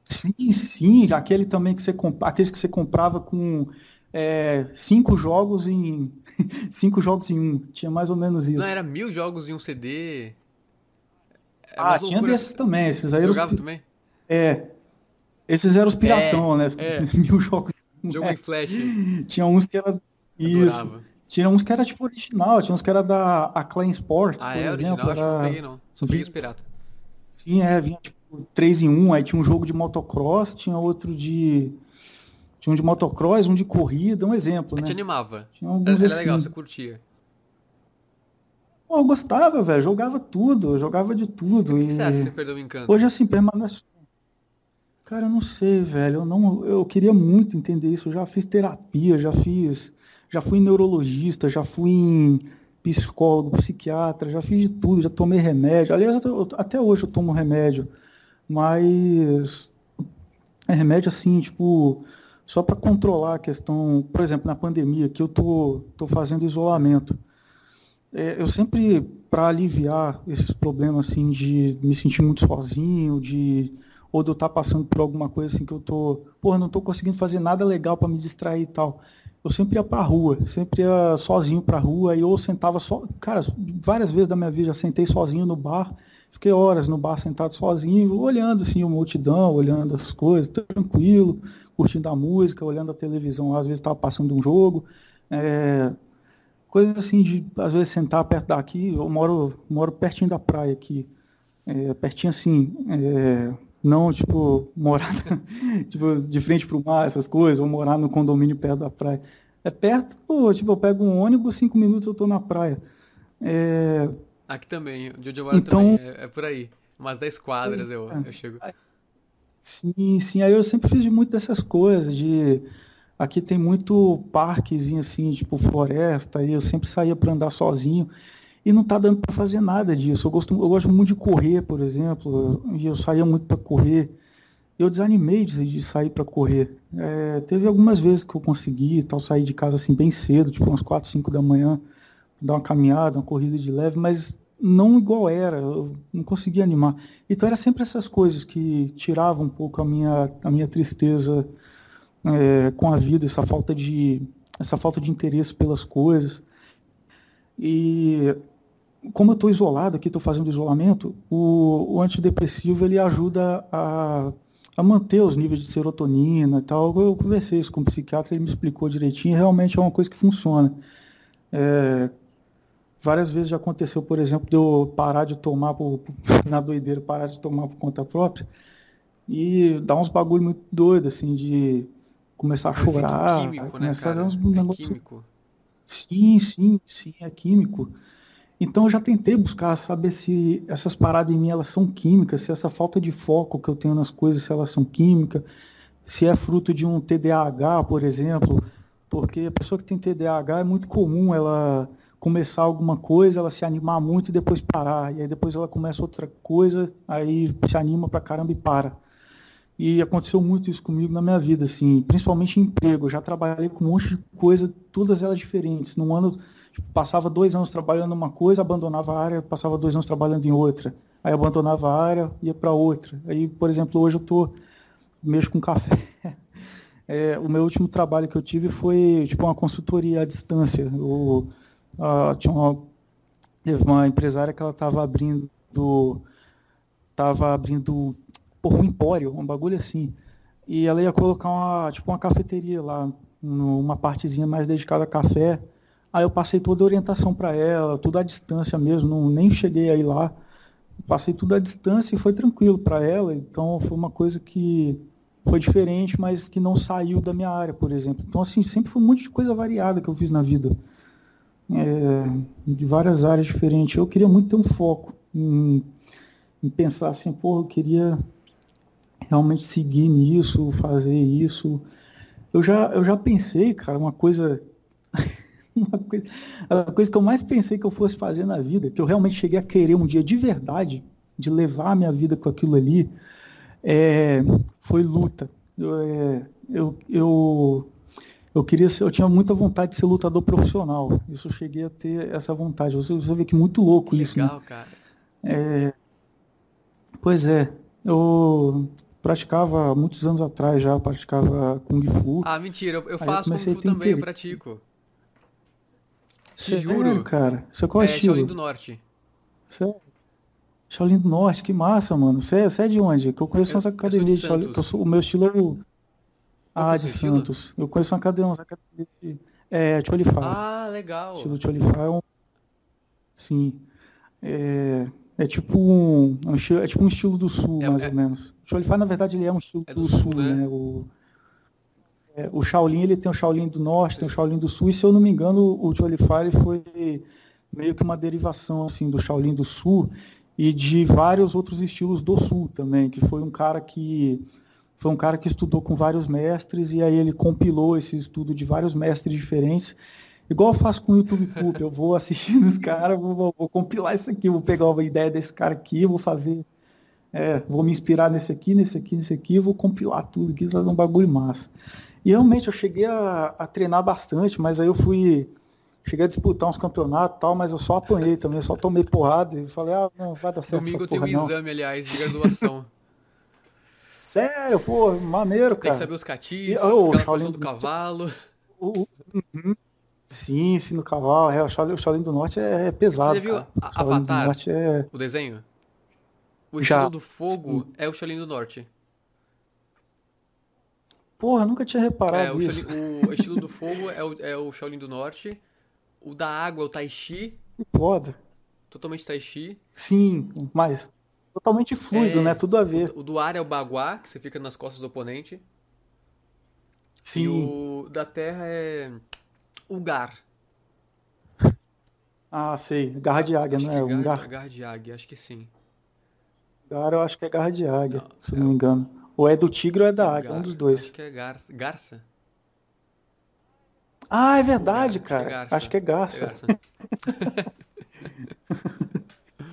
Sim, sim, aquele também que você aqueles que você comprava com é, cinco jogos em (laughs) cinco jogos em um, tinha mais ou menos isso. Não, era mil jogos em um CD. Era ah, tinha desses também, esses aí os Jogava que- também? É. Esses eram os piratão, né? é. (laughs) Mil jogos. (laughs) Jogo em flash. Tinha uns que era. Isso. Adorava. Tinha uns que era tipo original, tinha uns que era da Acclaim Sports, Ah, por é original? exemplo. Acho que não era- peguei, não. Só peguei os piratas. Sim, é, vinha tipo 3 em 1, aí tinha um jogo de motocross, tinha outro de. Tinha um de motocross, um de corrida, um exemplo, Aí né? te animava. Tinha Era, alguns era legal, assim. você curtia. Pô, eu gostava, velho, jogava tudo, jogava de tudo. Que e- você acha que você perdeu o encanto? Hoje, assim, permanece. Cara, eu não sei, velho. Eu não, eu queria muito entender isso. Eu já fiz terapia, já fiz, já fui em neurologista, já fui em psicólogo, psiquiatra, já fiz de tudo, já tomei remédio. Aliás, eu- até hoje eu tomo remédio, mas é remédio assim, tipo, só para controlar a questão, por exemplo, na pandemia, que eu tô, tô fazendo isolamento. É, eu sempre, para aliviar esses problemas assim de me sentir muito sozinho, de ou de eu estar passando por alguma coisa assim que eu tô, porra, não tô conseguindo fazer nada legal para me distrair e tal. Eu sempre ia pra rua, sempre ia sozinho pra rua e ou sentava só, cara, várias vezes da minha vida já sentei sozinho no bar, fiquei horas no bar sentado sozinho, olhando assim a multidão, olhando as coisas, tranquilo, curtindo a música, olhando a televisão, às vezes estava passando um jogo, é, coisa assim de às vezes sentar perto daqui, eu moro moro pertinho da praia aqui, é, pertinho assim, é, não tipo (laughs) morar tipo de frente para o mar, essas coisas, ou morar no condomínio perto da praia. É perto, pô, tipo eu pego um ônibus, cinco minutos eu tô na praia. É, Aqui também, de onde eu moro Então- também, é, é por aí. Umas 10 quadras eu, eu chego. Sim, sim. Aí eu sempre fiz muito dessas coisas, de aqui tem muito parquezinho assim, tipo floresta, aí eu sempre saía para andar sozinho e não tá dando para fazer nada disso. Eu gosto, eu gosto muito de correr, por exemplo, e eu saía muito para correr. Eu desanimei de, de sair para correr. É, teve algumas vezes que eu consegui, e tal, sair de casa assim bem cedo, tipo umas 4, 5 da manhã, dar uma caminhada, uma corrida de leve, mas não igual era, eu não conseguia animar. Então era sempre essas coisas que tiravam um pouco a minha, a minha tristeza é, com a vida, essa falta de essa falta de interesse pelas coisas. E como eu estou isolado aqui, estou fazendo isolamento, o, o antidepressivo ele ajuda a, a manter os níveis de serotonina e tal. Eu conversei isso com o psiquiatra, ele me explicou direitinho, realmente é uma coisa que funciona. É, várias vezes já aconteceu, por exemplo, de eu parar de tomar, por, (laughs) na doideira, parar de tomar por conta própria e dar uns bagulho muito doido, assim, de começar a É um chorar, químico, né, começar a dar uns É negócios químico. Sim, sim, sim, é químico. Então eu já tentei buscar saber se essas paradas em mim elas são químicas, se essa falta de foco que eu tenho nas coisas, se elas são químicas, se é fruto de um TDAH, por exemplo, porque a pessoa que tem TDAH é muito comum ela começar alguma coisa, ela se animar muito e depois parar, e aí depois ela começa outra coisa, aí se anima pra caramba e para. E aconteceu muito isso comigo na minha vida, assim, principalmente em emprego. Eu já trabalhei com um monte de coisa, todas elas diferentes. Num ano, tipo, passava dois anos trabalhando numa coisa, abandonava a área, passava dois anos trabalhando em outra. Aí abandonava a área, ia para outra. Aí, por exemplo, hoje eu tô mexo com café. (laughs) É, o meu último trabalho que eu tive foi tipo uma consultoria à distância. Eu, ah, tinha uma, uma empresária que ela estava abrindo, tava abrindo porra, um empório, um bagulho assim. E ela ia colocar uma, tipo, uma cafeteria lá, numa partezinha mais dedicada a café. Aí eu passei toda a orientação para ela, tudo à distância mesmo, não, nem cheguei aí lá. Passei tudo à distância e foi tranquilo para ela. Então foi uma coisa que foi diferente, mas que não saiu da minha área, por exemplo. Então, assim, sempre foi um monte de coisa variada que eu fiz na vida. É, de várias áreas diferentes. Eu queria muito ter um foco em, em pensar assim, pô, eu queria realmente seguir nisso, fazer isso. Eu já, eu já pensei, cara, uma coisa, (laughs) uma coisa. A coisa que eu mais pensei que eu fosse fazer na vida, que eu realmente cheguei a querer um dia de verdade, de levar a minha vida com aquilo ali, é, foi luta. Eu, é, eu, eu, eu queria ser, eu tinha muita vontade de ser lutador profissional. Isso eu cheguei a ter essa vontade. Você, você vê que muito louco Que isso, né? legal, cara. É, pois é, eu praticava muitos anos atrás já, praticava Kung Fu. Ah, mentira, eu, eu Aí eu faço Kung Fu também, eu pratico. Sério, juro. cara. Você qual É, estilo? Shaolin do Norte. Sério? Shaolin do Norte, que massa, mano. Você é, você é de onde? Que eu conheço Eu- umas sou de academias de Shaolin. Santos. sou- o meu estilo é o. Ah, é o de seu estilo? Santos. Eu conheço uma academia, umas academias de. É, Cholify. Ah, legal. estilo Cholify é um. Sim. É, é tipo um. é estilo- é tipo um estilo do sul, É- mais é- ou menos. O Cholify, na verdade, ele é um estilo É do, do sul, sul, né? né? O, é, o Shaolin, ele tem o Shaolin do norte, tem o Shaolin do sul, e se eu não me engano, o ele foi meio que uma derivação assim do Shaolin do sul e de vários outros estilos do sul também, que foi um cara que foi um cara que estudou com vários mestres e aí ele compilou esse estudo de vários mestres diferentes. Igual eu faço com o YouTube Poop, eu vou assistindo os caras, vou, vou- vou compilar isso aqui, vou pegar uma ideia desse cara aqui, vou fazer, é, vou me inspirar nesse aqui, nesse aqui, nesse aqui, vou compilar tudo aqui, fazer um bagulho massa. E realmente eu cheguei a, a treinar bastante, mas aí eu fui, cheguei a disputar uns campeonatos e tal, mas eu só apanhei também, eu só tomei porrada e falei, ah, não vai dar certo Domingo eu tenho um não. exame, aliás, de graduação. (laughs) Sério, pô, maneiro, Tem cara. que saber os catis, E, oh, aquela Shaolin do do- cavalo. O- o- uhum. Sim, sim, no cavalo. É, o Shaolin, o Shaolin do Norte é, é pesado. Você já viu cara. a- O Avatar? Norte é. O desenho? O Já, estilo do fogo sim. é o Shaolin do Norte. Porra, nunca tinha É, reparado o, isso. Shaolin- o (laughs) estilo do fogo é o, é o Shaolin do Norte. O da água é o Tai Chi, Que foda. totalmente Tai Chi. Sim, mas totalmente fluido, É, né? Tudo a ver. O do ar é o Bagua, que você fica nas costas do oponente. E Sim. o da terra é o Gar. Ah, sei. Garra de águia, Acho não é? é Um gar, gar... garra de águia, acho que sim. Gar, eu acho que é garra de águia, Não, se é não me engano. Ou é do tigre ou é da águia, Gar- um dos dois. Acho que é garça. Garça? Ah, é verdade, Gar- acho que é cara. Acho que é É garça. garça. (laughs)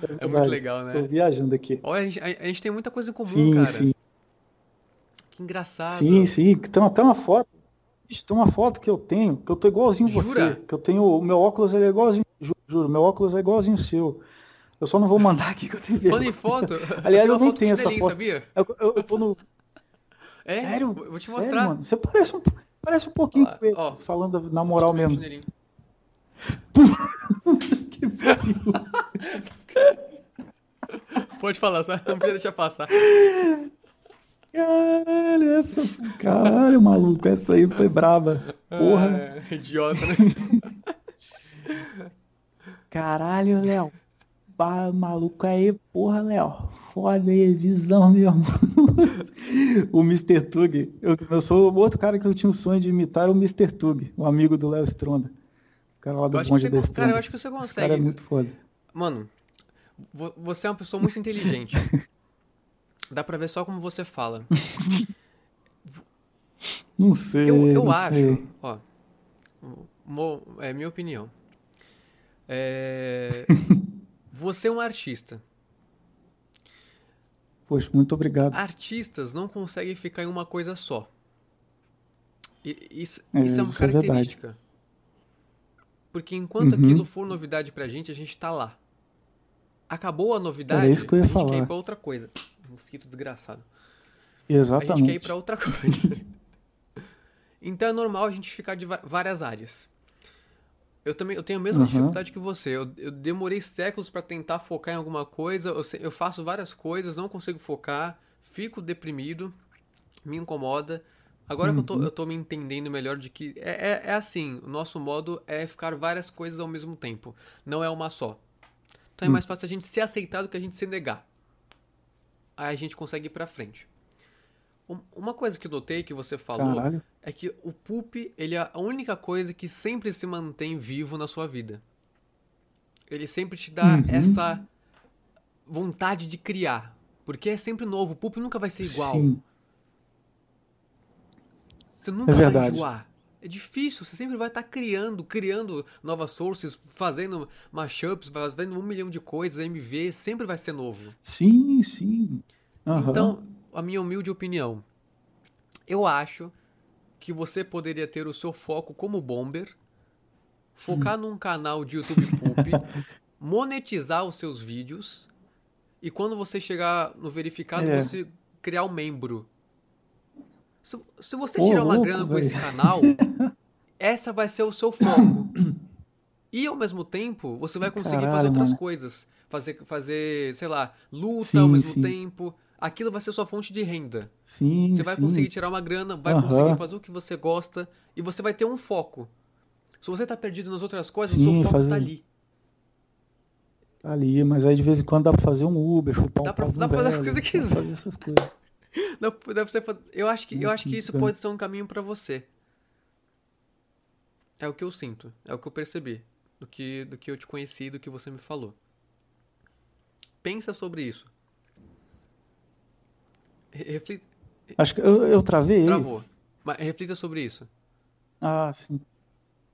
É muito verdade. legal, né? Tô viajando aqui. Olha, a gente, a- a gente tem muita coisa em comum, Sim, cara. sim. Que engraçado. Sim, sim. Tem até uma foto. Tem uma foto que eu tenho, que eu tô igualzinho Jura? você. Que eu tenho. O meu óculos é igualzinho. ju- Juro, meu óculos é igualzinho o seu. Eu só não vou mandar aqui que eu tenho Falando vergonha. em foto, (laughs) Aliás, eu uma nem tenho essa foto. sabia? Eu, eu- eu tô no. (laughs) É? Sério? Vou te Sério, mostrar. mano? Você parece um, parece um pouquinho Ó, com ele, ó. falando na moral mesmo. Que. (laughs) Pode falar, só não precisa deixar passar. Caralho, essa. Caralho, maluco, essa aí foi braba. Porra. É, idiota, né? Caralho, Léo. Pá, maluco aí, porra, Léo. Foda aí, visão mesmo. (laughs) o Mr. Tug. Eu, eu sou o outro cara que eu tinha o sonho de imitar, o Mr. Tug, o amigo do Léo Stronda. O cara lá do bonde você, da cara, eu acho que você Esse cara consegue. é muito foda. Mano, vo- você é uma pessoa muito inteligente. (laughs) Dá pra ver só como você fala. Não sei, Eu, eu não acho, sei. ó, mo- é minha opinião. É, (laughs) você é um artista. Poxa, muito obrigado. Artistas não conseguem ficar em uma coisa só. E- isso, É, isso é uma isso é característica. Porque enquanto Uhum. aquilo for novidade pra gente, a gente tá lá. Acabou a novidade, Era isso que eu ia a gente quer falar. ir pra outra coisa. Mosquito desgraçado. A Exatamente. gente quer ir pra outra (laughs) coisa. então é normal a gente ficar de várias áreas. Eu também eu tenho a mesma Uhum. dificuldade que você. Eu, eu demorei séculos pra tentar focar em alguma coisa. Eu, eu faço várias coisas, não consigo focar, fico deprimido, me incomoda. Agora que eu tô, Uhum. eu tô me entendendo melhor de que é, é, é assim, o nosso modo é ficar várias coisas ao mesmo tempo, não é uma só. Então é Hum. mais fácil a gente se aceitar do que a gente se negar. Aí a gente consegue ir pra frente. Um- Uma coisa que eu notei que você falou Caralho. é que o poop, ele é a única coisa que sempre se mantém vivo na sua vida. Ele sempre te dá Uhum. essa vontade de criar, porque é sempre novo. O poop nunca vai ser igual. Sim. Você nunca vai verdade. enjoar. É difícil, você sempre vai estar criando, criando novas sources, fazendo mashups, fazendo um milhão de coisas, MV, sempre vai ser novo. Sim, sim. Aham. Então, a minha humilde opinião, eu acho que você poderia ter o seu foco como bomber, focar num canal de YouTube Poop, (laughs) monetizar os seus vídeos e quando você chegar no verificado, É. você criar um membro. Se, se você Ô, tirar uma louco, grana com velho. esse canal, (laughs) essa vai ser o seu foco. E ao mesmo tempo, você vai conseguir Caralho, fazer outras mano. coisas. Fazer, fazer, sei lá, luta Sim, ao mesmo sim. tempo. Aquilo vai ser sua fonte de renda. Sim, Você vai sim. conseguir tirar uma grana, vai Aham. conseguir fazer o que você gosta e você vai ter um foco. Se você tá perdido nas outras coisas, o Sim, seu foco fazer- tá ali. Tá ali, mas aí de vez em quando dá pra fazer um Uber, chupar Dá um pra- pau de dá pra fazer o que você pra quiser. fazer essas (laughs) coisas. Dá pra- dá pra você fa- Eu acho que, eu acho que isso pode ser um caminho pra você. É o que eu sinto, é o que eu percebi, do que, do que eu te conheci, do que você me falou. Pensa sobre isso. Re- Reflita, Acho que eu, eu travei ele. travou. Mas reflita sobre isso. Ah, sim.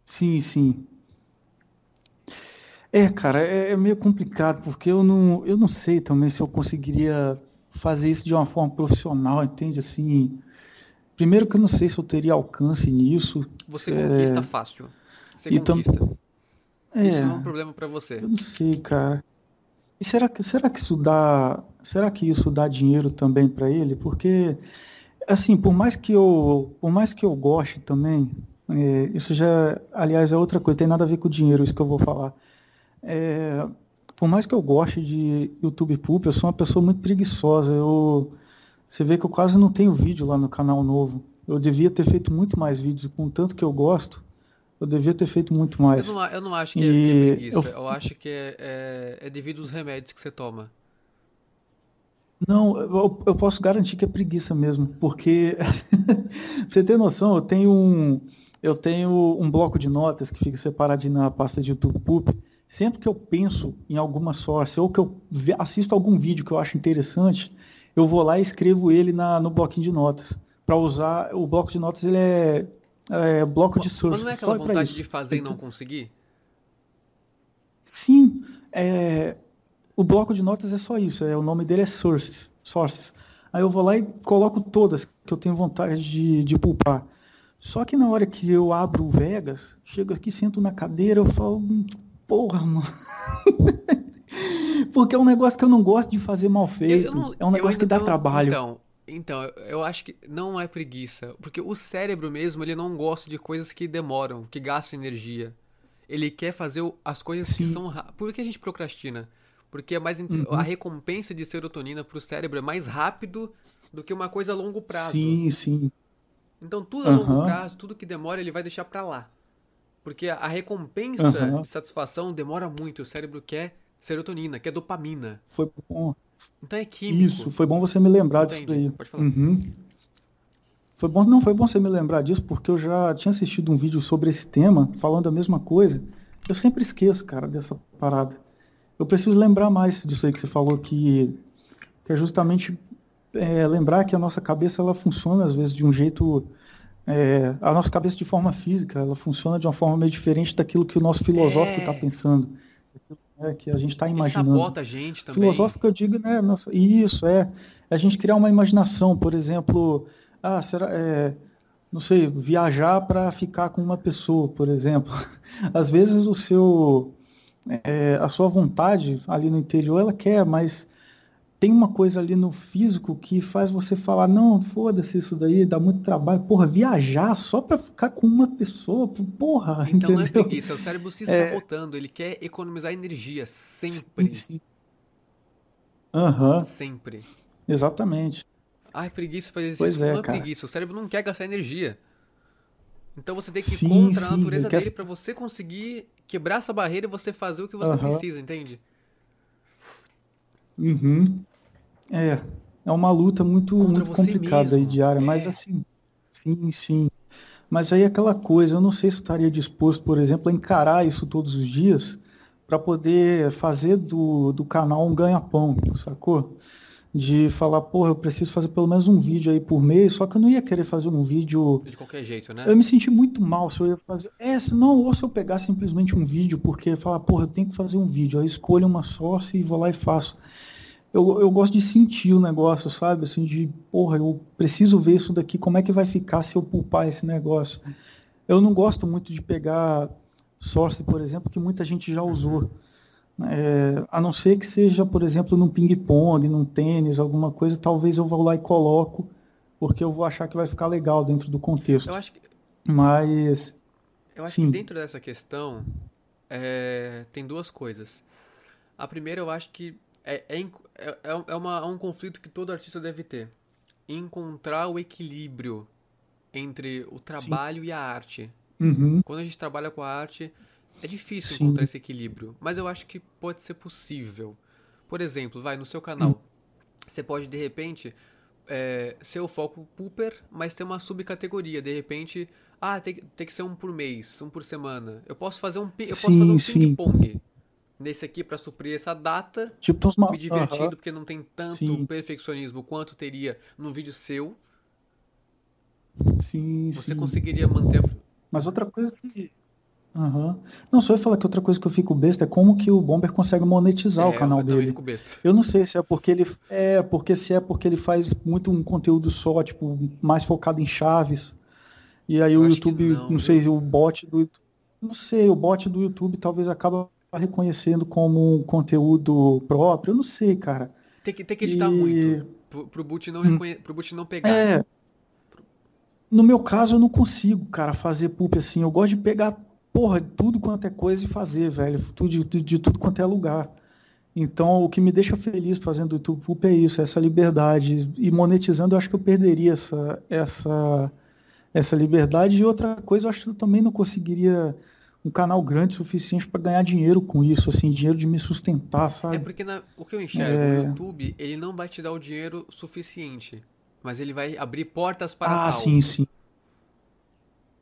Sim, sim. É, cara, é, é meio complicado, porque eu não, eu não sei também se eu conseguiria fazer isso de uma forma profissional, entende? Assim, primeiro que eu não sei se eu teria alcance nisso. Você É. conquista fácil. Você E tam- conquista. Isso É, não é um problema pra você. eu não sei, cara. E será que, será que isso dá, será que isso dá dinheiro também para ele? Porque, assim, por mais que eu, por mais que eu goste também, é, isso já, aliás, é outra coisa, tem nada a ver com o dinheiro, isso que eu vou falar. É, por mais que eu goste de YouTube Poop, eu sou uma pessoa muito preguiçosa. Eu, você vê que eu quase não tenho vídeo lá no canal novo. Eu devia ter feito muito mais vídeos, com tanto que eu gosto, eu devia ter feito muito mais. Eu não, eu não acho que é, que é E preguiça. eu- Eu acho que é, é, é devido aos remédios que você toma. Não, eu, eu posso garantir que é preguiça mesmo, porque (laughs) pra você ter noção, eu tenho um eu tenho um bloco de notas que fica separadinho na pasta de YouTube Poop. Sempre que eu penso em alguma source ou que eu assisto algum vídeo que eu acho interessante, eu vou lá e escrevo ele na, no bloquinho de notas. Para usar, o bloco de notas ele é, é bloco de Mas source. não é aquela vontade de fazer e não conseguir? Sim, é, o bloco de notas é só isso, é, o nome dele é Sources, Sources. Aí eu vou lá e coloco todas que eu tenho vontade de, de pulpar. Só que na hora que eu abro o Vegas, chego aqui, sento na cadeira, eu falo, "Hum, porra, mano. (laughs) Porque é um negócio que eu não gosto de fazer mal Eu- feito. eu não- é um eu negócio que dá não- trabalho. Então, então, eu- eu acho que não é preguiça. Porque o cérebro mesmo, ele não gosta de coisas que demoram, que gastam energia. Ele quer fazer as coisas que Sim. são. ra- Por que a gente procrastina? Porque é mais Uhum. a recompensa de serotonina pro cérebro é mais rápido do que uma coisa a longo prazo. Sim, sim. Então tudo a longo prazo, tudo que demora, ele vai deixar pra lá. Porque a, recompensa Aham. de satisfação demora muito. O cérebro quer serotonina, quer dopamina. Foi bom. Então é químico. Isso, foi bom você me lembrar disso Entendi, daí. pode falar. Uhum. Foi bom, não, foi bom você me lembrar disso, porque eu já tinha assistido um vídeo sobre esse tema, falando a mesma coisa. Eu sempre esqueço, cara, dessa parada. Eu preciso lembrar mais disso aí que você falou, que, que é justamente é, lembrar que a nossa cabeça ela funciona às vezes de um jeito. é, a nossa cabeça de forma física, ela funciona de uma forma meio diferente daquilo que o nosso filosófico É. está pensando. Daquilo, né, que a gente está Ele imaginando. sabota a gente também. Filosófico, eu digo, né? Nossa, isso é a gente criar uma imaginação, por exemplo, ah, será, é, não sei, viajar para ficar com uma pessoa, por exemplo. (laughs) Às vezes o seu, é, a sua vontade ali no interior, ela quer, mas tem uma coisa ali no físico que faz você falar, não, foda-se isso daí, dá muito trabalho. Porra, viajar só para ficar com uma pessoa, porra, Então não é entendeu? preguiça, é o cérebro se É. sabotando. Ele quer economizar energia sempre. Aham, Sempre. exatamente. Ai, preguiça fazer isso. Pois é, não é cara. preguiça, o cérebro não quer gastar energia. Então você tem que ir Sim, contra a sim, natureza ele quer- dele pra você conseguir quebrar essa barreira e você fazer o que você Aham. precisa, entende? Uhum. É, é uma luta muito, Contra muito complicada aí mesmo. diária, mas É. assim, sim, sim. Mas aí é aquela coisa, eu não sei se eu estaria disposto, por exemplo, a encarar isso todos os dias para poder fazer do, do canal um ganha-pão, sacou? De falar, porra, eu preciso fazer pelo menos um vídeo aí por mês, só que eu não ia querer fazer um vídeo De qualquer jeito, né? eu me senti muito mal se eu ia fazer. É, se não, ou se eu pegar simplesmente um vídeo, porque falar, porra, eu tenho que fazer um vídeo. Aí escolho uma source e vou lá e faço. Eu, eu gosto de sentir o negócio, sabe? Assim, de, porra, eu preciso ver isso daqui, como é que vai ficar se eu pulpar esse negócio. Eu não gosto muito de pegar source, por exemplo, que muita gente já usou. É, a não ser que seja, por exemplo, num ping-pong, num tênis, alguma coisa, talvez eu vou lá e coloco, porque eu vou achar que vai ficar legal dentro do contexto. Eu acho que, Mas, eu acho Sim. que dentro dessa questão, é, tem duas coisas. A primeira, eu acho que é, é, é, é- é uma- é um conflito que todo artista deve ter. Encontrar o equilíbrio entre o trabalho e a arte. Uhum. Quando a gente trabalha com a arte, é difícil Sim. encontrar esse equilíbrio. Mas eu acho que pode ser possível. Por exemplo, vai no seu canal. Você pode, de repente, é, ser o foco pooper, mas ter uma subcategoria. De repente, ah, tem, que- tem que ser um por mês, um por semana. Eu posso fazer um, eu posso Sim, fazer um ping-pong nesse aqui pra suprir essa data, Tipo, uns ma- me divertindo, Aham. porque não tem tanto Sim. perfeccionismo quanto teria num vídeo seu. Sim, Você sim. conseguiria manter a Mas outra coisa que. Aham. Não, só ia falar que outra coisa que eu fico besta é como que o Bomber consegue monetizar o É, canal eu dele. fico besta. Eu não sei se é porque ele é porque se é porque ele faz muito um conteúdo só, tipo, mais focado em chaves. E aí Eu o YouTube, não, não, sei, o bot do não sei, o bot do YouTube talvez acaba reconhecendo como um conteúdo próprio, eu não sei, cara. Tem que, tem que editar E- muito. Pro, pro boot não, reconhe... pro boot não pegar. É. No meu caso, eu não consigo, cara, fazer poop assim. Eu gosto de pegar, porra, tudo quanto é coisa e fazer, velho. Tudo, de, de- de tudo quanto é lugar. Então, o que me deixa feliz fazendo YouTube Poop é isso, essa liberdade. E monetizando, eu acho que eu perderia essa, essa, essa liberdade. E outra coisa, eu acho que eu também não conseguiria um canal grande o suficiente para ganhar dinheiro com isso, assim, dinheiro de me sustentar, sabe? É porque na- o que eu enxergo, É. o YouTube, ele não vai te dar o dinheiro suficiente. Mas ele vai abrir portas para Ah, tal. sim, sim.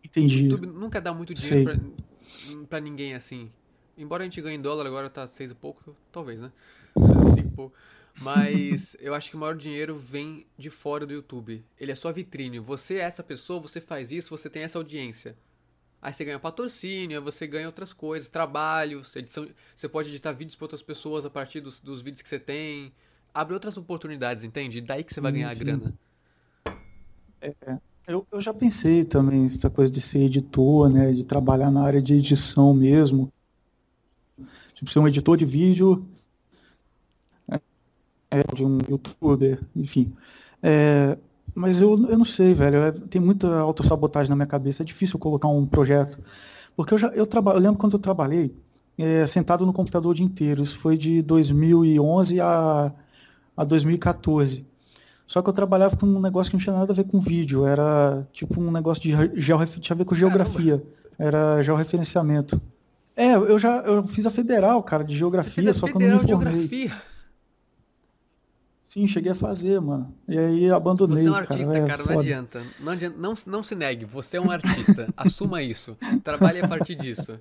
Entendi. O YouTube nunca dá muito dinheiro pra, pra ninguém assim. Embora a gente ganhe em dólar, agora tá seis e pouco, talvez, né? (laughs) Cinco e pouco. Mas (laughs) eu acho que o maior dinheiro vem de fora do YouTube. Ele é sua vitrine. Você é essa pessoa, você faz isso, você tem essa audiência. Aí você ganha patrocínio, você ganha outras coisas, trabalhos, edição. Você pode editar vídeos para outras pessoas a partir dos, dos vídeos que você tem. Abre outras oportunidades, entende? Daí que você vai ganhar a grana. Eu, eu já pensei também essa coisa de ser editor, né, de trabalhar na área de edição mesmo. Tipo, ser um editor de vídeo, é, é, de um youtuber, enfim. É, mas eu, eu não sei, velho, é- tem muita autossabotagem na minha cabeça, é difícil colocar um projeto. Porque eu já, eu, traba, eu lembro quando eu trabalhei, é, sentado no computador o dia inteiro, isso foi de 2011 a, a 2014. Só que eu trabalhava com um negócio que não tinha nada a ver com vídeo, era tipo um negócio de ge- georref- tinha a ver com geografia, era georreferenciamento. É, eu já eu fiz a federal, cara, de geografia, só que eu não federal me formei. geografia. Sim, cheguei a fazer, mano. E aí abandonei, Você é um cara. artista, é cara, não foda. adianta. Não, adianta não, não se negue, você é um artista. (laughs) Assuma isso. Trabalhe a partir disso.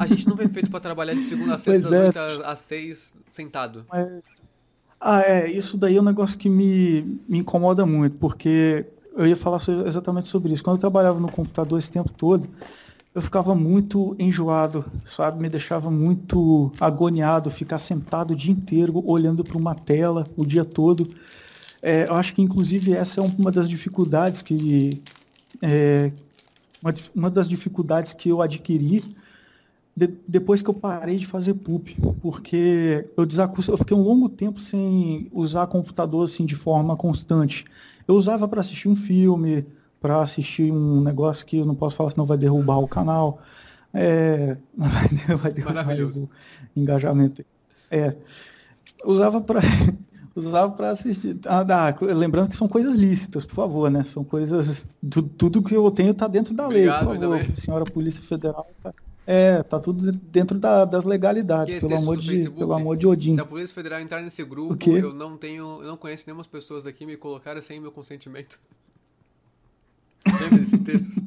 A gente não foi feito pra trabalhar de segunda a sexta, das é. 8 às- às 6, sentado. Mas... Ah, é, isso daí é um negócio que me, me incomoda muito, porque eu ia falar exatamente sobre isso. Quando eu trabalhava no computador esse tempo todo, eu ficava muito enjoado, sabe? Me deixava muito agoniado ficar sentado o dia inteiro olhando para uma tela o dia todo. É, eu acho que, inclusive, essa é uma das dificuldades que. é, uma, uma das dificuldades que eu adquiri de- depois que eu parei de fazer PUP, porque eu desacost... eu fiquei um longo tempo sem usar computador assim de forma constante. Eu usava para assistir um filme, para assistir um negócio que eu não posso falar senão vai derrubar o canal. É... (laughs) vai derrubar o engajamento. É. Usava para (laughs) usava para assistir. Ah, dá, lembrando que são coisas lícitas, por favor, né? São coisas tu- tudo que eu tenho está dentro da lei, Obrigado, por ainda favor, senhora Polícia Federal. tá- É, tá tudo dentro da- das legalidades, pelo amor de, Facebook? pelo amor de Odin. Se a Polícia Federal entrar nesse grupo, eu não tenho. Eu não conheço nenhuma pessoas daqui me colocaram sem meu consentimento. Lembra desses textos?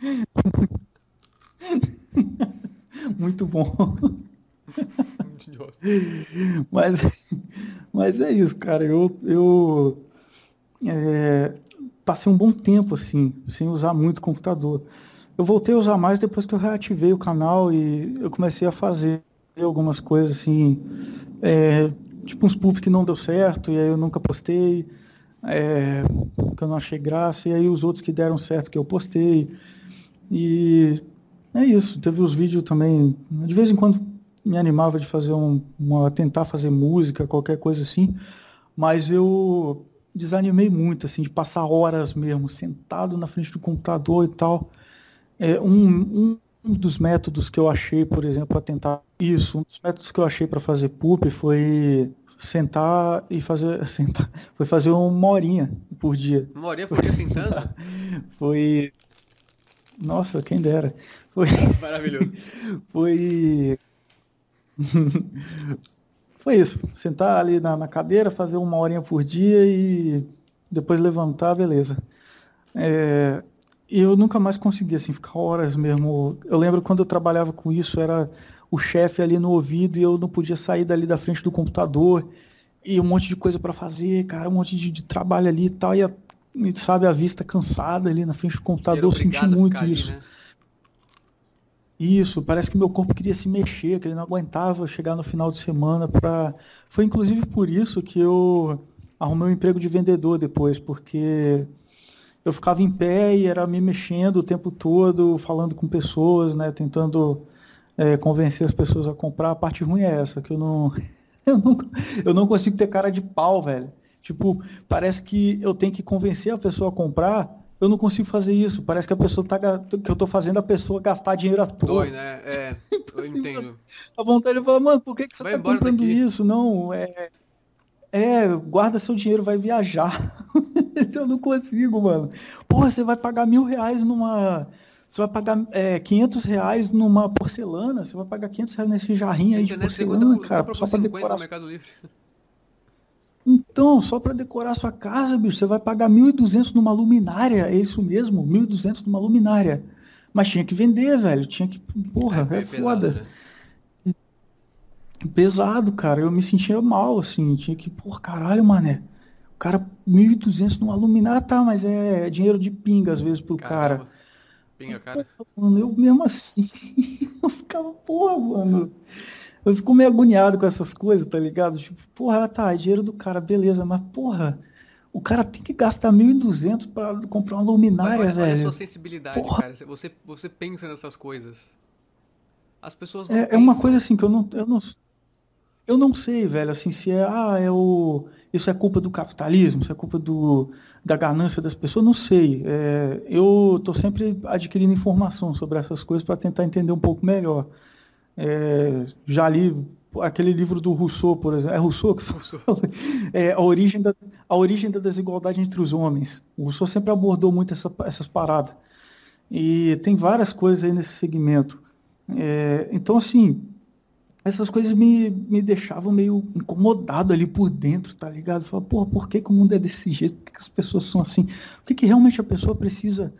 (laughs) Muito bom. Muito (laughs) idiota. Mas, mas é isso, cara. Eu, eu é, passei um bom tempo assim, sem usar muito computador. Eu voltei a usar mais depois que eu reativei o canal e eu comecei a fazer algumas coisas assim, é, tipo uns pulp que não deu certo e aí eu nunca postei, é, que eu não achei graça, e aí os outros que deram certo que eu postei. E é isso. Teve os vídeos também, de vez em quando me animava de fazer um, uma, tentar fazer música, qualquer coisa assim, mas eu desanimei muito, assim, de passar horas mesmo, sentado na frente do computador e tal. É, um, um dos métodos que eu achei, por exemplo, para tentar isso, um dos métodos que eu achei para fazer poop foi sentar e fazer (laughs) sentar, foi fazer uma horinha por dia. Uma horinha por dia sentando? (laughs) Foi Nossa, quem dera. Foi (laughs) Maravilhoso. foi foi isso, sentar ali na, na cadeira, fazer uma horinha por dia e depois levantar, beleza. É, e eu nunca mais consegui assim ficar horas mesmo. Eu lembro quando eu trabalhava com isso, era o chefe ali no ouvido e eu não podia sair dali da frente do computador e um monte de coisa para fazer, cara, um monte de, de, trabalho ali e tal, e, a, e sabe a vista cansada ali na frente do computador, eu senti muito isso. Ali, né? Isso, parece que meu corpo queria se mexer, que ele não aguentava chegar no final de semana para. Foi inclusive por isso que eu arrumei um emprego de vendedor depois, porque eu ficava em pé e era me mexendo o tempo todo, falando com pessoas, né, tentando é, convencer as pessoas a comprar. A parte ruim é essa, que eu não, (laughs) eu não, eu não consigo ter cara de pau, velho. Tipo, parece que eu tenho que convencer a pessoa a comprar eu não consigo fazer isso. Parece que a pessoa tá que eu tô fazendo a pessoa gastar dinheiro à toa. Dói, né? É, (laughs) eu entendo. A vontade de falar, mano, por que, que você vai tá comprando daqui. isso? Não, é. É, guarda seu dinheiro, vai viajar. (laughs) eu não consigo, mano. Porra, você vai pagar mil reais numa. Você vai pagar é, 500 reais numa porcelana, você vai pagar 500 reais nesse jarrinho aí de porcelana, cara, só pra decorar. Então, só para decorar sua casa, bicho, você vai pagar 1.200 numa luminária, é isso mesmo, 1.200 numa luminária. Mas tinha que vender, velho, tinha que, porra, é, é, é foda. Pesado, né? Pesado, cara, eu me sentia mal, assim, tinha que, porra, caralho, mané. O cara, 1.200 numa luminária, tá, mas é dinheiro de pinga às vezes pro Caramba. cara. Pinga, cara. Mano, eu mesmo assim, (laughs) eu ficava, porra, mano. Eu fico meio agoniado com essas coisas, tá ligado? Tipo, porra, tá, é dinheiro do cara, beleza, mas porra, o cara tem que gastar 1.200 para comprar uma luminária, olha, velho. Olha a sua sensibilidade, porra. cara. Você, você pensa nessas coisas. As pessoas não é, é uma coisa assim que eu não, eu não eu não sei, velho, assim, se é, ah, é o isso é culpa do capitalismo, isso é culpa do, da ganância das pessoas, não sei. É, eu tô sempre adquirindo informação sobre essas coisas para tentar entender um pouco melhor. É, já li aquele livro do Rousseau, por exemplo. É Rousseau que (laughs) fala? É, a, origem da, a origem da desigualdade entre os homens. O Rousseau sempre abordou muito essa, essas paradas. E tem várias coisas aí nesse segmento. É, então, assim, essas coisas me, me deixavam meio incomodado ali por dentro, tá ligado? Falava, porra, por que, que o mundo é desse jeito? Por que, que as pessoas são assim? O que, que realmente a pessoa precisa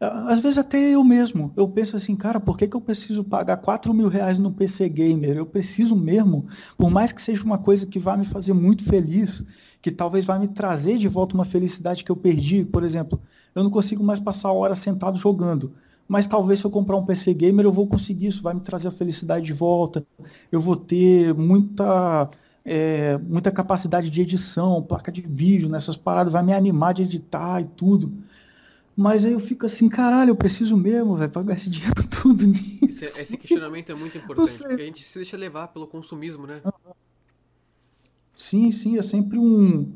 às vezes até eu mesmo, eu penso assim, cara, por que, que eu preciso pagar 4 mil reais no PC Gamer? Eu preciso mesmo, por mais que seja uma coisa que vai me fazer muito feliz, que talvez vai me trazer de volta uma felicidade que eu perdi, por exemplo, eu não consigo mais passar horas sentado jogando, mas talvez se eu comprar um PC Gamer eu vou conseguir isso, vai me trazer a felicidade de volta, eu vou ter muita... É, muita capacidade de edição, placa de vídeo nessas paradas, vai me animar de editar e tudo. Mas aí eu fico assim, caralho, eu preciso mesmo, velho, pagar esse (laughs) dinheiro tudo nisso. Esse, esse questionamento é muito importante, porque a gente se deixa levar pelo consumismo, né? Sim, sim, é sempre um.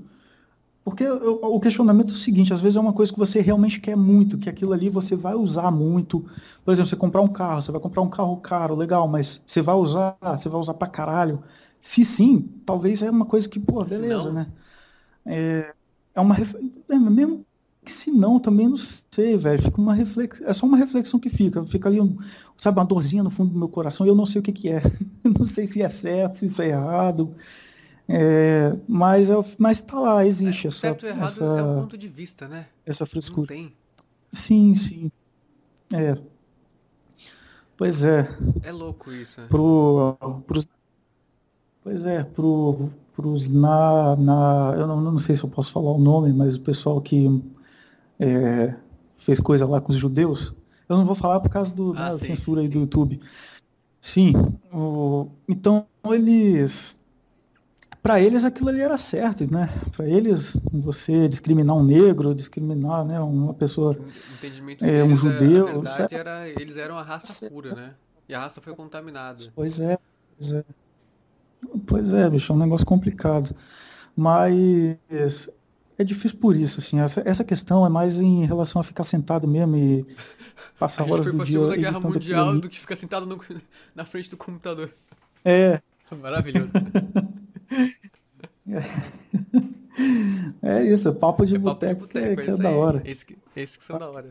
Porque o questionamento é o seguinte, às vezes é uma coisa que você realmente quer muito, que aquilo ali você vai usar muito. Por exemplo, você comprar um carro, você vai comprar um carro caro, legal, mas você vai usar, você vai usar pra caralho. Se sim, talvez é uma coisa que, pô, beleza, né? É, é uma. É, mesmo que se não, também não sei, velho. Fica uma reflexão. É só uma reflexão que fica. Fica ali, um, sabe, uma dorzinha no fundo do meu coração e eu não sei o que, que é. (laughs) não sei se é certo, se isso é errado. É, mas, é, mas tá lá, existe é, essa. Certo ou errado essa, é um ponto de vista, né? Essa frescura. Não tem. Sim, sim. É. Pois é. É louco isso. Pro, pros, pois é, pro, pros na, na. Eu não, não sei se eu posso falar o nome, mas o pessoal que é, fez coisa lá com os judeus. Eu não vou falar por causa do, ah, da sim, censura aí do YouTube. Sim, o, então eles, para eles aquilo ali era certo, né? Para eles você discriminar um negro, discriminar, né, uma pessoa, é, um judeu, a verdade era, eles eram a raça pura, né? E a raça foi contaminada. Pois é, pois é. Pois é, bicho, é um negócio complicado. Mas é difícil por isso, assim. Essa, essa questão é mais em relação a ficar sentado mesmo e (laughs) A passar gente horas foi do pra dia Segunda Guerra editando aquilo Mundial ali. do que ficar sentado no- (laughs) na frente do computador. É, Maravilhoso. (laughs) é isso, papo de É boteco que, é- é que é da hora. Esse que, esse que são da hora.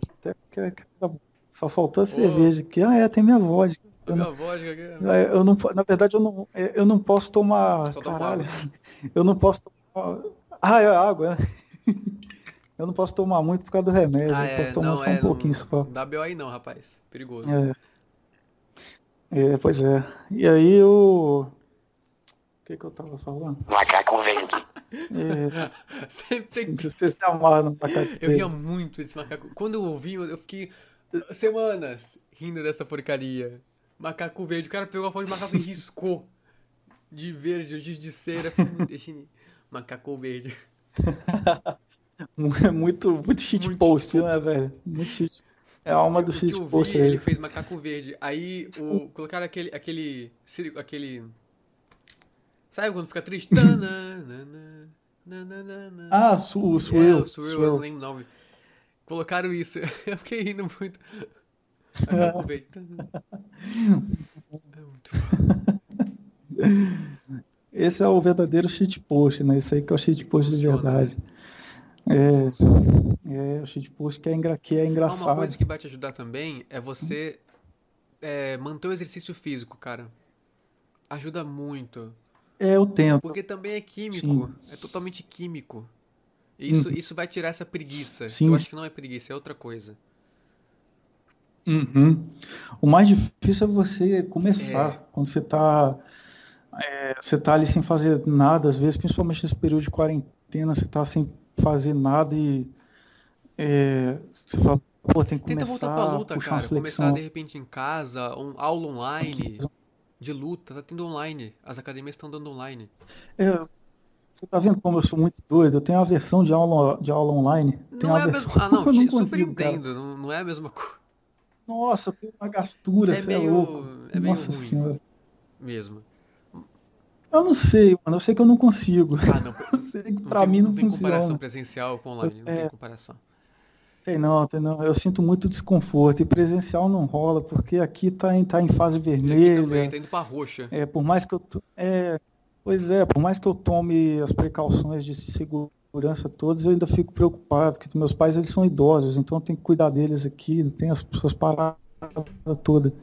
É- da- Só faltou a cerveja aqui. Ah, é, tem minha vodka. Eu minha não, vodka aqui. é, eu não na verdade, eu não, é, eu não posso tomar. Só Caralho, (laughs) eu não posso tomar. Ah, é água, né? (laughs) Eu não posso tomar muito por causa do remédio. Ah, eu posso tomar não, só é, um pouquinho não, só. não dá BO aí não, rapaz. Perigoso. É, pois é. E aí eu. O que que eu tava falando? Macaco verde. É, (laughs) Sempre tem você se amarra no macaco Eu ria verde. muito desse macaco. Quando eu ouvi, eu fiquei semanas rindo dessa porcaria. Macaco verde. O cara pegou a foto de macaco e riscou de verde, o giz de cera. Macaco verde. (laughs) É muito, muito shit Muito post, né, velho? Muito shit. É a alma do O que shit eu vi, post é ele fez macaco verde. Aí o, colocaram aquele. aquele. aquele. Sabe quando fica triste? (laughs) Ah, su, o É, Swirl. o Swirl, eu não lembro o nome. Colocaram isso. (laughs) Eu fiquei rindo muito. (laughs) É muito Esse é o verdadeiro shit post, né? Esse aí que é o shit post de Funciona, verdade. É, é o shit post que é, engra, que é Ah, Uma engraçado. coisa que vai te ajudar também é você é, manter o exercício físico, cara. Ajuda muito. É, eu tento. Porque também é químico. Sim. É totalmente químico. Isso, Uhum. isso vai tirar essa preguiça. Sim. Eu acho que não é preguiça, é outra coisa. Uhum. O mais difícil é você começar. É. Quando você tá, é, você tá ali sem fazer nada, às vezes, principalmente nesse período de quarentena, você tá sem fazer nada e é, você fala, pô, tem que Tenta começar voltar pra luta, cara. Começar de repente em casa, um, aula online de luta. Tá tendo online. As academias estão dando online. É, você tá vendo como eu sou muito doido? Eu tenho a versão de aula, de aula online. Tem Não é a mesma. Ah, não, (laughs) eu não super consigo, cara. entendo. Não, não é a mesma coisa Nossa, eu tenho uma gastura, É você é meio- louco. é meio Nossa ruim. senhora. mesmo. Eu não sei, mano. Eu sei que eu não consigo. Ah, não. (laughs) Eu sei que Não pra tem, mim não, não tem comparação funciona. presencial com online. Não tem É. comparação. Tem não, tem não. Eu sinto muito desconforto. E presencial não rola, porque aqui tá em, tá em fase E aqui vermelha. também, tá indo pra roxa. É, por mais que eu. É, pois é, por mais que eu tome as precauções de segurança todas, eu ainda fico preocupado, porque meus pais eles são idosos, então eu tenho que cuidar deles aqui, tem as suas paradas todas.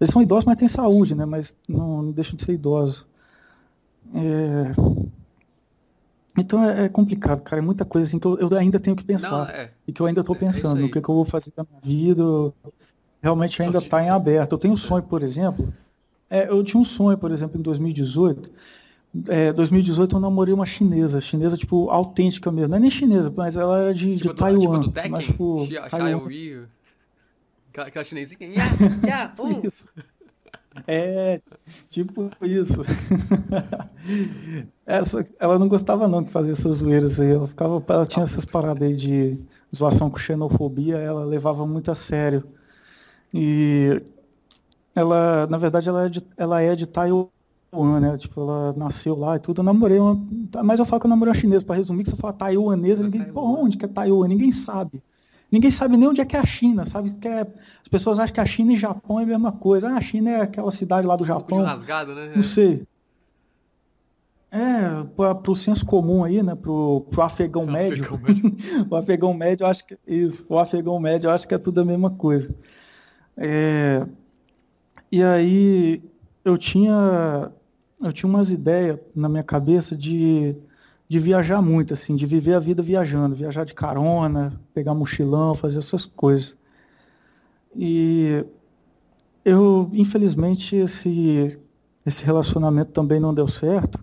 Eles são idosos, mas têm saúde, né? Mas não, não deixam de ser idosos. É, Então é, é complicado, cara. É muita coisa assim que eu, eu ainda tenho que pensar. Não, é. E que eu ainda estou É- é pensando no aí. que, que eu vou fazer da minha vida. Realmente ainda está em aberto. Eu tenho um sonho, por exemplo. é, eu tinha um sonho, por exemplo, em 2018. É, 2018 eu namorei uma chinesa, chinesa tipo autêntica mesmo. Não é nem chinesa, mas ela era de, Tipo de do, Taiwan. tipo do Tekken, mas, tipo, Xia- aquela, chinesinha. Ya, ya, uh. Isso. É, tipo isso. É, ela não gostava não de fazer essas zoeiras aí. Ela, ficava, ela tinha essas paradas aí de zoação com xenofobia, ela levava muito a sério. E ela, na verdade, ela é de, ela é de Taiwan, né? Tipo, ela nasceu lá e tudo. Eu namorei uma. Mas eu falo que eu namorei uma chinesa, pra resumir, que você fala taiwanesa, É ninguém. Taiwan. Pô, onde que é Taiwan? Ninguém sabe. Ninguém sabe nem onde é que é a China, sabe? Que é, as pessoas acham que a China e Japão é a mesma coisa. Ah, a China é aquela cidade lá do Um de Japão. rasgado, né? Não sei. É, para o senso comum aí, né? Pro, pro afegão médio. Afegão (laughs) médio. o afegão médio, eu acho que isso. O afegão médio, eu acho que é tudo a mesma coisa. É, e aí eu tinha eu tinha umas ideias na minha cabeça de, de viajar muito, assim, de viver a vida viajando, viajar de carona, pegar mochilão, fazer essas coisas. E eu, infelizmente, esse, esse relacionamento também não deu certo.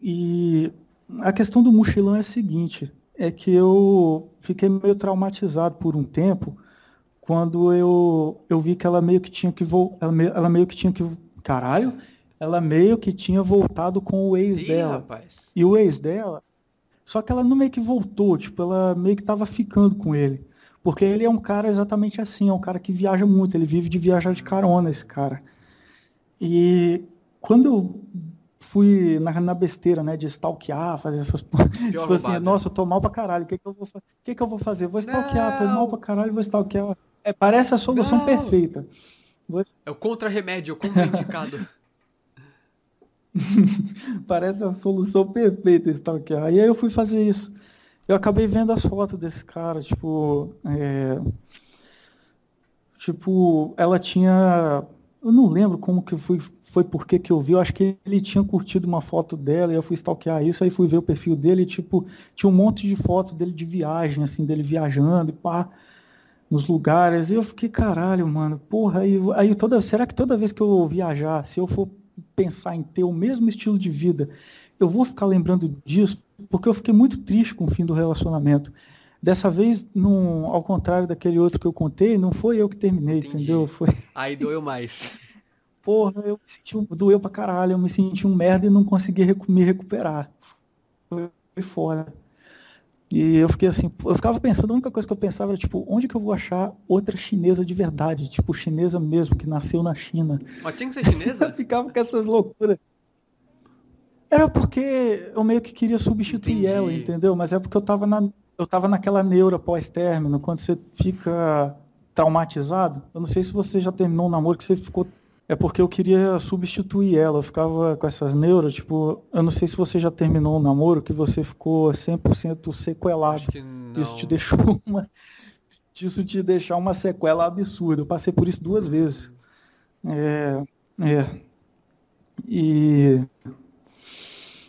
E a questão do mochilão é a seguinte, é que eu fiquei meio traumatizado por um tempo quando eu, eu vi que ela meio que tinha que vol- ela, ela meio que tinha que caralho, ela meio que tinha voltado com o ex Ih, dela. rapaz. E o ex dela, só que ela não meio que voltou, tipo, ela meio que tava ficando com ele. Porque ele é um cara exatamente assim, é um cara que viaja muito, ele vive de viajar de carona, esse cara. E quando eu fui na, na besteira, né? De stalkear, fazer essas. Pior tipo assim, nossa, eu tô mal pra caralho. O que, que eu vou que, que eu vou fazer? Vou stalkear, tô Não. mal pra caralho, vou stalkear. É, parece a solução Não. perfeita. Vou- É o contra-remédio, o contraindicado. (laughs) (laughs) Parece a solução perfeita stalkear. E aí eu fui fazer isso. Eu acabei vendo as fotos desse cara, tipo. é, Tipo, ela tinha. Eu não lembro como que foi por que que eu vi. Eu acho que ele tinha curtido uma foto dela e eu fui stalkear isso. Aí fui ver o perfil dele e, tipo, tinha um monte de foto dele de viagem, assim, dele viajando e pá, nos lugares. E eu fiquei, caralho, mano, porra. Aí, aí toda, será que toda vez que eu viajar, se eu for pensar em ter o mesmo estilo de vida, eu vou ficar lembrando disso? Porque eu fiquei muito triste com o fim do relacionamento. Dessa vez, não, ao contrário daquele outro que eu contei, não foi eu que terminei, Entendi. entendeu? Foi, Aí doeu mais. (laughs) porra, eu me senti um, doeu pra caralho, eu me senti um merda e não consegui recu- me recuperar. Foi, foi fora. E eu fiquei assim, eu ficava pensando, a única coisa que eu pensava era, tipo, onde que eu vou achar outra chinesa de verdade? Tipo, chinesa mesmo, que nasceu na China. Mas tinha que ser Eu chinesa? (laughs) ficava com essas loucuras. Era porque eu meio que queria substituir Entendi. ela, entendeu? Mas é porque eu tava, na, eu tava naquela neura pós-término, quando você fica traumatizado. Eu não sei se você já terminou um namoro que você ficou. É porque eu queria substituir ela. Eu ficava com essas neuras, tipo, eu não sei se você já terminou um namoro que você ficou 100% sequelado. Isso te deixou uma. (laughs) Isso te deixar uma sequela absurda. Eu passei por isso duas vezes. É, é. E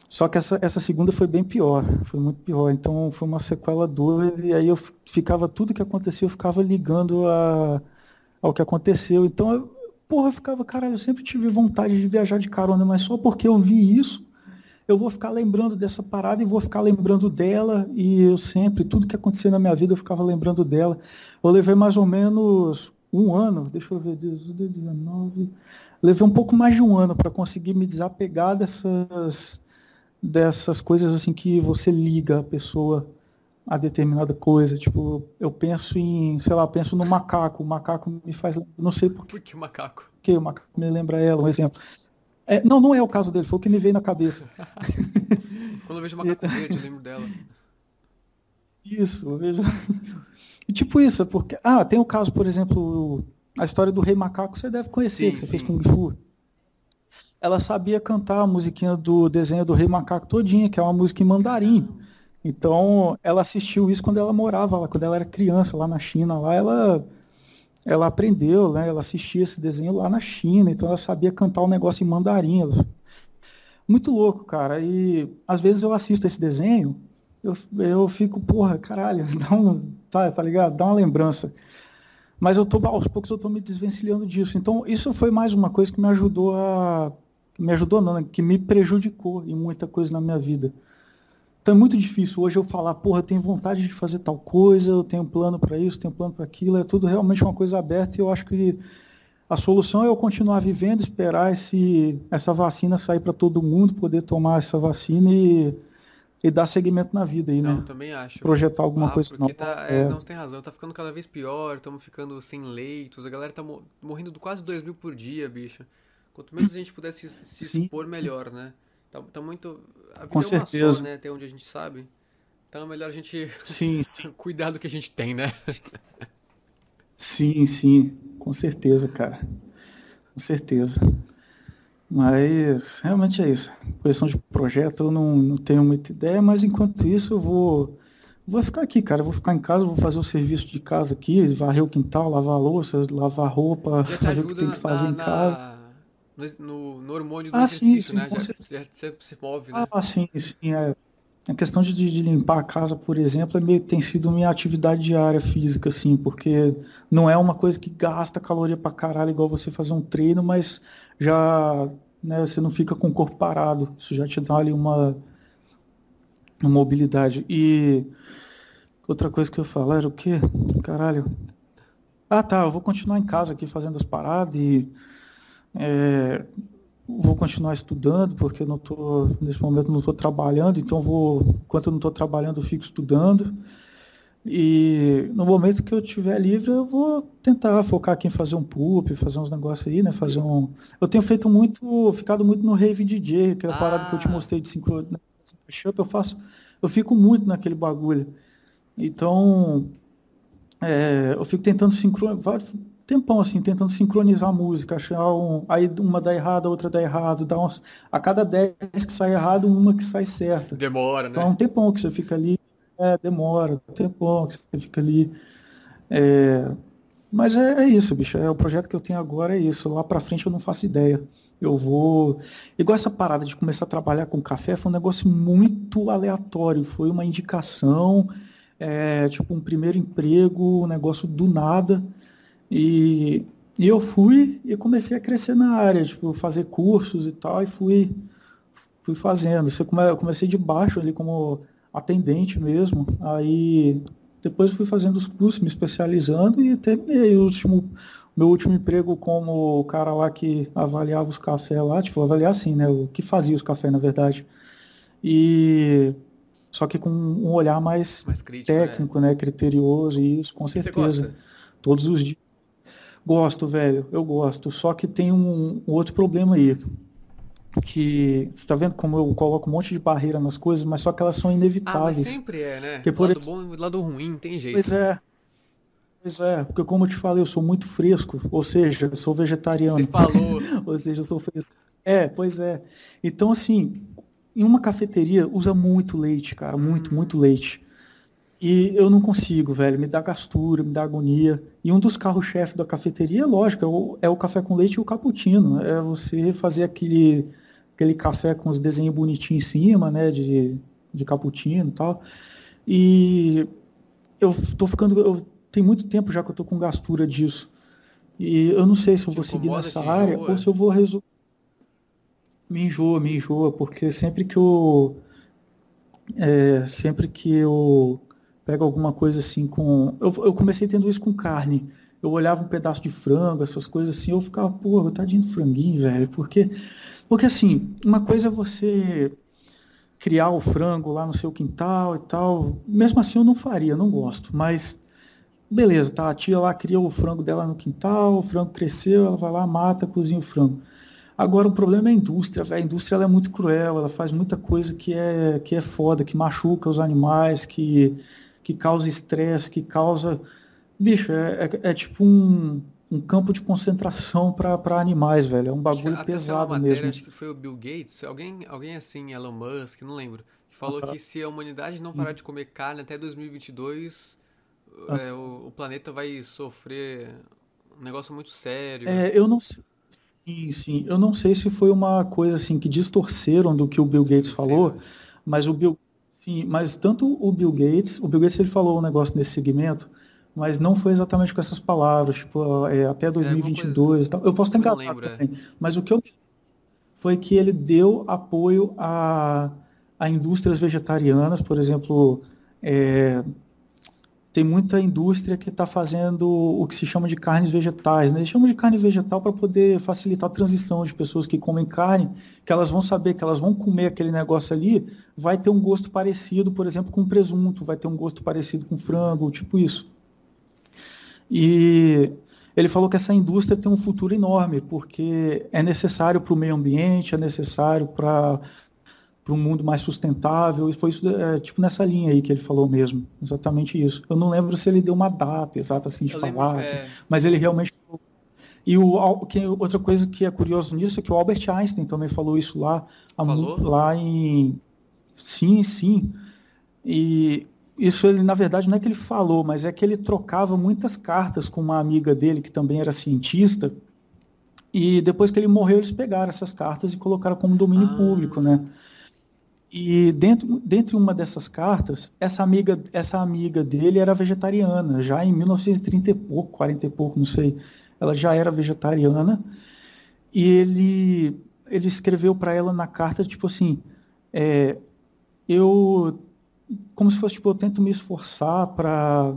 só que essa, essa segunda foi bem pior, foi muito pior. Então foi uma sequela doida e aí eu fi- ficava tudo que acontecia, eu ficava ligando a, ao que aconteceu. Então, eu, porra, eu ficava, caralho, eu sempre tive vontade de viajar de carona, mas só porque eu vi isso, eu vou ficar lembrando dessa parada e vou ficar lembrando dela. E eu sempre, tudo que acontecia na minha vida, eu ficava lembrando dela. Eu levei mais ou menos um ano, deixa eu ver, 18, 19. Levei um pouco mais de um ano para conseguir me desapegar dessas, dessas coisas assim que você liga a pessoa a determinada coisa. Tipo, eu penso em, sei lá, penso no macaco. O macaco me faz, não sei por Por que macaco? que o macaco me lembra ela, um exemplo. É, não, não é o caso dele, foi o que me veio na cabeça. (laughs) Quando eu vejo macaco verde, eu lembro dela. Isso, eu vejo. E tipo isso, é porque. Ah, tem o caso, por exemplo, a história do Rei Macaco, você deve conhecer, Sim, que você sim. fez Kung Fu. Ela sabia cantar a musiquinha do desenho do Rei Macaco todinha, que é uma música em mandarim. Então, ela assistiu isso quando ela morava lá, quando ela era criança, lá na China, lá ela ela aprendeu, né? Ela assistia esse desenho lá na China, então ela sabia cantar o negócio em mandarim. ela- Muito louco, cara. E às vezes eu assisto esse desenho, eu, eu fico, porra, caralho, (laughs) dá um, tá, tá ligado? Dá uma lembrança. Mas eu tô, aos poucos eu tô me desvencilhando disso. Então, isso foi mais uma coisa que me ajudou a. Me ajudou, não, né? que me prejudicou em muita coisa na minha vida. Então é muito difícil hoje eu falar, porra, eu tenho vontade de fazer tal coisa, eu tenho plano para isso, tenho plano para aquilo, é tudo realmente uma coisa aberta e eu acho que a solução é eu continuar vivendo, esperar esse, essa vacina sair para todo mundo, poder tomar essa vacina e, e dar seguimento na vida aí, Não, né? também acho. Projetar alguma Ah, coisa porque nova. tá, é, É. não tem razão, tá ficando cada vez pior, estamos ficando sem leitos, a galera tá mo- morrendo de quase 2 mil por dia, bicho. Quanto menos a gente puder se, expor, melhor, né? Tá, tá muito. A vida Com é uma só, certeza. né? Até onde a gente sabe. Então é melhor a gente Sim, (laughs) sim. cuidar do que a gente tem, né? Sim, sim, com certeza, cara. Com certeza. Mas realmente é isso. Questão de projeto, eu não, não tenho muita ideia, mas enquanto isso eu vou, vou ficar aqui, cara. Vou ficar em casa, vou fazer o serviço de casa aqui, varrer o quintal, lavar a louça, lavar roupa, fazer o que tem que fazer na, em casa. No, no hormônio do Ah, sim, exercício, sim, né? Já, já se move, né? Ah, sim, sim. É. A questão de, de limpar a casa, por exemplo, é meio, tem sido minha atividade diária física, assim, porque não é uma coisa que gasta caloria pra caralho, igual você fazer um treino, mas já, né, você não fica com o corpo parado. Isso já te dá ali uma, uma mobilidade. E outra coisa que eu ia falar era o quê? Caralho. Ah, tá, eu vou continuar em casa aqui fazendo as paradas e é, vou continuar estudando, porque eu não tô, nesse momento não estou trabalhando, então vou, enquanto eu não estou trabalhando, eu fico estudando. E no momento que eu tiver livre, eu vou tentar focar aqui em fazer um poop, fazer uns negócios aí, né? Fazer um. Eu tenho feito muito, ficado muito no Rave DJ, aquela parada que eu te Ah. mostrei de sincro... né, mashup, eu faço, eu fico muito naquele bagulho. Então, é, eu fico tentando sincronizar, tempão assim, tentando sincronizar a música, achar um, aí uma dá errado, a outra dá errado, dá uns, a cada 10 que sai errado, uma que sai certa. Demora, Então é um né? tempão que você fica ali, é, demora, um tempão que você fica ali. é, mas é, é isso, bicho, é o projeto que eu tenho agora é isso. Lá pra frente eu não faço ideia. Eu vou. Igual essa parada de começar a trabalhar com café foi um negócio muito aleatório. Foi uma indicação, é, tipo um primeiro emprego, um negócio do nada. E, e eu fui e comecei a crescer na área, tipo, fazer cursos e tal, e fui, fui fazendo. Eu comecei de baixo ali como atendente mesmo. Aí depois fui fazendo os cursos, me especializando e terminei o último, meu último emprego como o cara lá que avaliava os cafés lá, tipo, avaliar assim, né? O que fazia os cafés, na verdade. E só que com um olhar mais Mais crítico, né? técnico, né? Criterioso, e isso, com E certeza. Todos os dias. Gosto, velho, eu gosto. Só que tem um, um outro problema aí. Que você tá vendo como eu coloco um monte de barreira nas coisas, mas só que elas são Ah, mas inevitáveis. sempre é, né? Porque, por lado ex- bom e lado ruim, tem jeito. Pois é. Pois é, porque como eu te falei, eu sou muito fresco, ou seja, eu sou vegetariano. Você falou. (laughs) Ou seja, eu sou fresco. É, pois é. Então, assim, em uma cafeteria usa muito leite, cara, muito, muito leite. E eu não consigo, velho, me dá gastura, me dá agonia. E um dos carros-chefe da cafeteria, lógico, é o, é o café com leite e o cappuccino. É você fazer aquele, aquele café com os desenhos bonitinhos em cima, né, de, de cappuccino e tal. E eu tô ficando, eu, tem muito tempo já que eu tô com gastura disso. E eu não sei se eu vou seguir nessa área enjoa? ou se eu vou resolver. Me enjoa, me enjoa, porque sempre que eu é, sempre que eu pego alguma coisa assim com. Eu, eu comecei tendo isso com carne. Eu olhava um pedaço de frango, essas coisas assim, eu ficava, pô, tadinho do franguinho, velho. Porque, porque assim, uma coisa é você criar o frango lá no seu quintal e tal. Mesmo assim eu não faria, não gosto. Mas beleza, tá? A tia lá cria o frango dela no quintal, o frango cresceu, ela vai lá, mata, cozinha o frango. Agora o problema é a indústria, velho. A indústria é muito cruel, ela faz muita coisa que é, que é foda, que machuca os animais, que, que causa estresse, que causa. Bicho, é, é, é tipo um, um campo de concentração para animais, velho. É um bagulho até pesado matéria, mesmo. acho que foi o Bill Gates, alguém, alguém assim, Elon Musk, não lembro, que falou que se a humanidade não parar de comer carne até 2022, Ah. é, o, o planeta vai sofrer um negócio muito sério. É, eu não sei. Sim, sim. Eu não sei se foi uma coisa assim que distorceram do que o Bill Gates falou, mas o Bill, sim, mas tanto o Bill Gates, o Bill Gates ele falou um negócio nesse segmento, mas não foi exatamente com essas palavras, tipo, é, até 2022 e tal. Eu posso estar não enganado lembro, é. também, mas o que eu foi que ele deu apoio a, a indústrias vegetarianas, por exemplo, é, tem muita indústria que está fazendo o que se chama de carnes vegetais, né? Eles chamam de carne vegetal para poder facilitar a transição de pessoas que comem carne, que elas vão saber que elas vão comer aquele negócio ali, vai ter um gosto parecido, por exemplo, com presunto, vai ter um gosto parecido com frango, tipo isso. E ele falou que essa indústria tem um futuro enorme, porque é necessário para o meio ambiente, é necessário para para um mundo mais sustentável, e foi isso, é, tipo nessa linha aí que ele falou mesmo, exatamente isso. Eu não lembro se ele deu uma data exata assim de Eu lembro, falar, é. mas ele realmente falou. E o, que, outra coisa que é curioso nisso é que o Albert Einstein também falou isso lá, Falou? lá em. Sim, sim. E isso ele, na verdade, não é que ele falou, mas é que ele trocava muitas cartas com uma amiga dele, que também era cientista, e depois que ele morreu, eles pegaram essas cartas e colocaram como domínio Ah. público, né? E dentro, dentre uma dessas cartas, essa amiga, essa amiga dele era vegetariana, já em 1930 e pouco, 40 e pouco, não sei. Ela já era vegetariana. E ele, ele escreveu para ela na carta, tipo assim, é, eu, como se fosse, tipo, eu tento me esforçar para,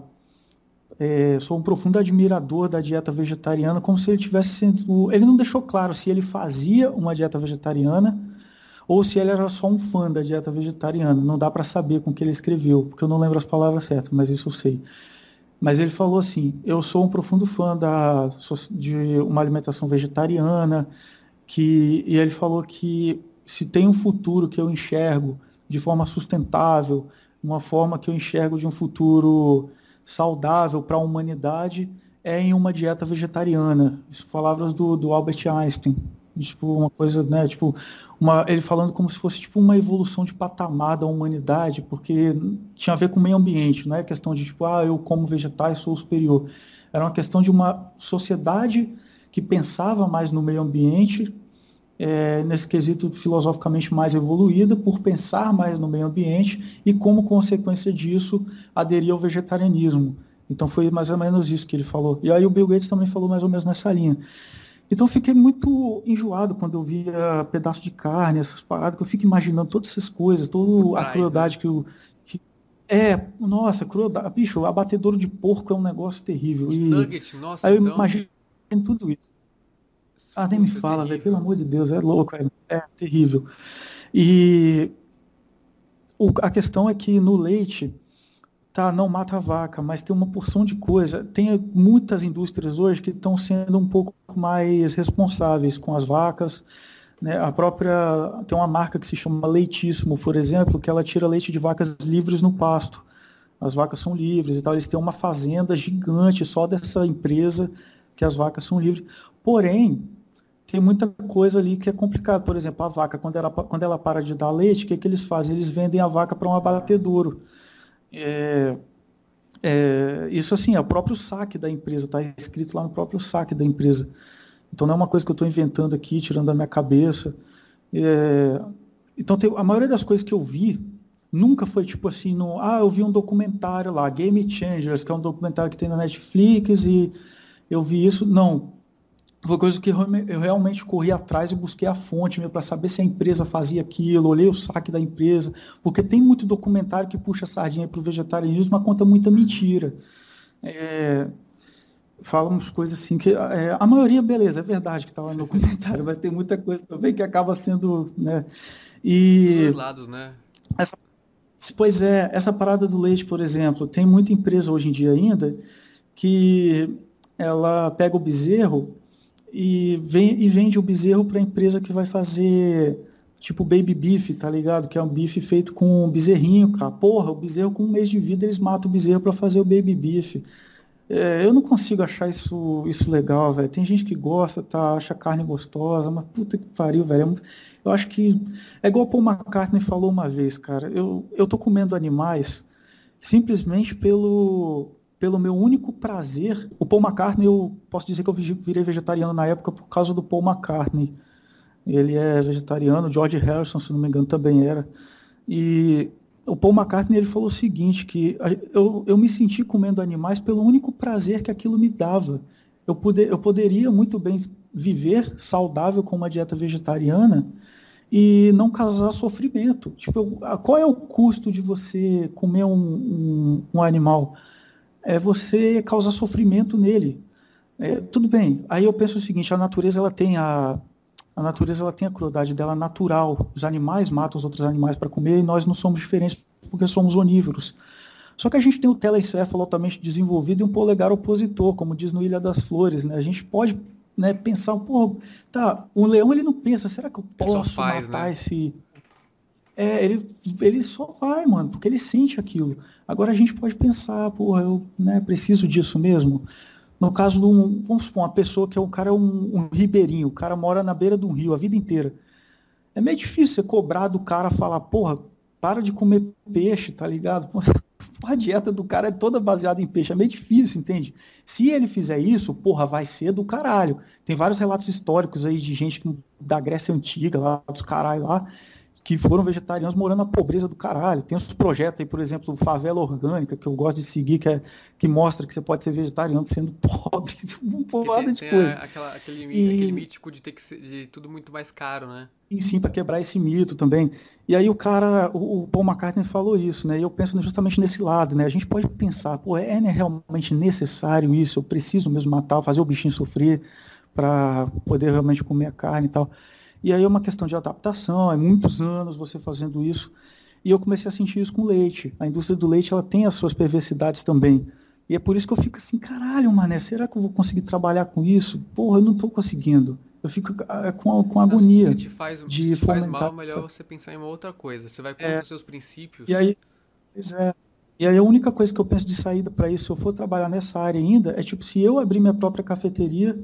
sou um profundo admirador da dieta vegetariana, como se ele tivesse sendo, ele não deixou claro se ele fazia uma dieta vegetariana ou se ele era só um fã da dieta vegetariana. Não dá para saber com que ele escreveu, porque eu não lembro as palavras certas, mas isso eu sei. Mas ele falou assim: eu sou um profundo fã da, de uma alimentação vegetariana, que, e ele falou que se tem um futuro que eu enxergo de forma sustentável, uma forma que eu enxergo de um futuro saudável para a humanidade, é em uma dieta vegetariana. Isso palavras do, do Albert Einstein. Tipo, uma coisa, né? Tipo, uma, ele falando como se fosse tipo uma evolução de patamar da humanidade, porque tinha a ver com o meio ambiente, não é questão de tipo, ah, eu como vegetais sou superior. Era uma questão de uma sociedade que pensava mais no meio ambiente, é, nesse quesito filosoficamente mais evoluída, por pensar mais no meio ambiente e, como consequência disso, aderir ao vegetarianismo. Então foi mais ou menos isso que ele falou. E aí o Bill Gates também falou mais ou menos nessa linha. Então fiquei muito enjoado quando eu via pedaço de carne, essas paradas, que eu fico imaginando todas essas coisas, toda a crueldade né? que o. Que, é, nossa, crueldade. Bicho, abatedouro de porco é um negócio terrível. E, Nugget, nossa, aí eu então... imagino tudo isso. Ah, nem me fala, velho, pelo amor de Deus, é louco, é, é terrível. E o, a questão é que no leite tá, não mata a vaca, mas tem uma porção de coisa. Tem muitas indústrias hoje que estão sendo um pouco mais responsáveis com as vacas. Né? A própria tem uma marca que se chama Leitíssimo, por exemplo, que ela tira leite de vacas livres no pasto. As vacas são livres e tal. Eles têm uma fazenda gigante só dessa empresa que as vacas são livres. Porém, tem muita coisa ali que é complicado. Por exemplo, a vaca, quando ela, quando ela para de dar leite, o que, que eles fazem? Eles vendem a vaca para um abatedouro. É, é, isso assim, é o próprio saque da empresa, está escrito lá no próprio saque da empresa. Então não é uma coisa que eu estou inventando aqui, tirando da minha cabeça. É, então tem, a maioria das coisas que eu vi nunca foi tipo assim, no, ah, eu vi um documentário lá, Game Changers, que é um documentário que tem na Netflix e eu vi isso. Não, foi coisa que eu realmente corri atrás e busquei a fonte para saber se a empresa fazia aquilo, olhei o saque da empresa, porque tem muito documentário que puxa a sardinha para o vegetarianismo, mas conta muita mentira. É, fala umas coisas assim que é, a maioria, beleza, é verdade que estava no documentário, mas tem muita coisa também que acaba sendo, né? E Dos dois lados, né? Essa, pois é, essa parada do leite, por exemplo, tem muita empresa hoje em dia ainda que ela pega o bezerro e, vem, e vende o bezerro para a empresa que vai fazer tipo baby beef, tá ligado? Que é um bife feito com bezerrinho, cara. Porra, o bezerro com um mês de vida eles matam o bezerro para fazer o baby beef. É, eu não consigo achar isso, isso legal, velho. Tem gente que gosta, tá, acha carne gostosa, mas puta que pariu, velho. Eu acho que é igual o Paul McCartney falou uma vez, cara. Eu, eu tô comendo animais simplesmente pelo pelo meu único prazer. O Paul McCartney, eu posso dizer que eu virei vegetariano na época por causa do Paul McCartney. Ele é vegetariano, George Harrison, se não me engano, também era. E o Paul McCartney ele falou o seguinte, que eu, eu me senti comendo animais pelo único prazer que aquilo me dava. Eu, poder, eu poderia muito bem viver saudável com uma dieta vegetariana e não causar sofrimento. Tipo, qual é o custo de você comer um, um, um animal? É você causar sofrimento nele. É, tudo bem. Aí eu penso o seguinte: a natureza ela tem a a natureza ela tem a crueldade dela natural. Os animais matam os outros animais para comer e nós não somos diferentes porque somos onívoros. Só que a gente tem o telencéfalo altamente desenvolvido e um polegar opositor, como diz no Ilha das Flores, né? A gente pode né, pensar, pô, tá, o leão ele não pensa, será que eu posso faz, matar né? esse é, ele, ele só vai, mano, porque ele sente aquilo. Agora a gente pode pensar, porra, eu né, preciso disso mesmo. No caso de um, vamos supor, uma pessoa que é um cara, um, um ribeirinho, o cara mora na beira de um rio a vida inteira. É meio difícil você cobrar do cara falar, porra, para de comer peixe, tá ligado? Porra, (laughs) a dieta do cara é toda baseada em peixe, é meio difícil, entende? Se ele fizer isso, porra, vai ser do caralho. Tem vários relatos históricos aí de gente da Grécia Antiga, lá, dos caralho lá, que foram vegetarianos morando na pobreza do caralho. Tem uns projetos aí, por exemplo, Favela Orgânica, que eu gosto de seguir, que, é, que mostra que você pode ser vegetariano sendo (laughs) pobre, uma porrada de coisa. Aquela, aquele, e... aquele mítico de ter que ser de tudo muito mais caro, né? E sim, para quebrar esse mito também. E aí o cara, o, o, Paul McCartney falou isso, né? E eu penso justamente nesse lado, né? A gente pode pensar, pô, é realmente necessário isso? Eu preciso mesmo matar, fazer o bichinho sofrer para poder realmente comer a carne e tal. E aí é uma questão de adaptação, é muitos anos você fazendo isso. E eu comecei a sentir isso com leite. A indústria do leite ela tem as suas perversidades também. E é por isso que eu fico assim, caralho, mané, será que eu vou conseguir trabalhar com isso? Porra, eu não estou conseguindo. Eu fico ah, com, com agonia. Se te faz, se de te faz fomentar mal, é melhor essa- você pensar em uma outra coisa. Você vai contra É. os seus princípios. E aí, pois é. E aí a única coisa que eu penso de saída para isso, se eu for trabalhar nessa área ainda, é tipo, se eu abrir minha própria cafeteria,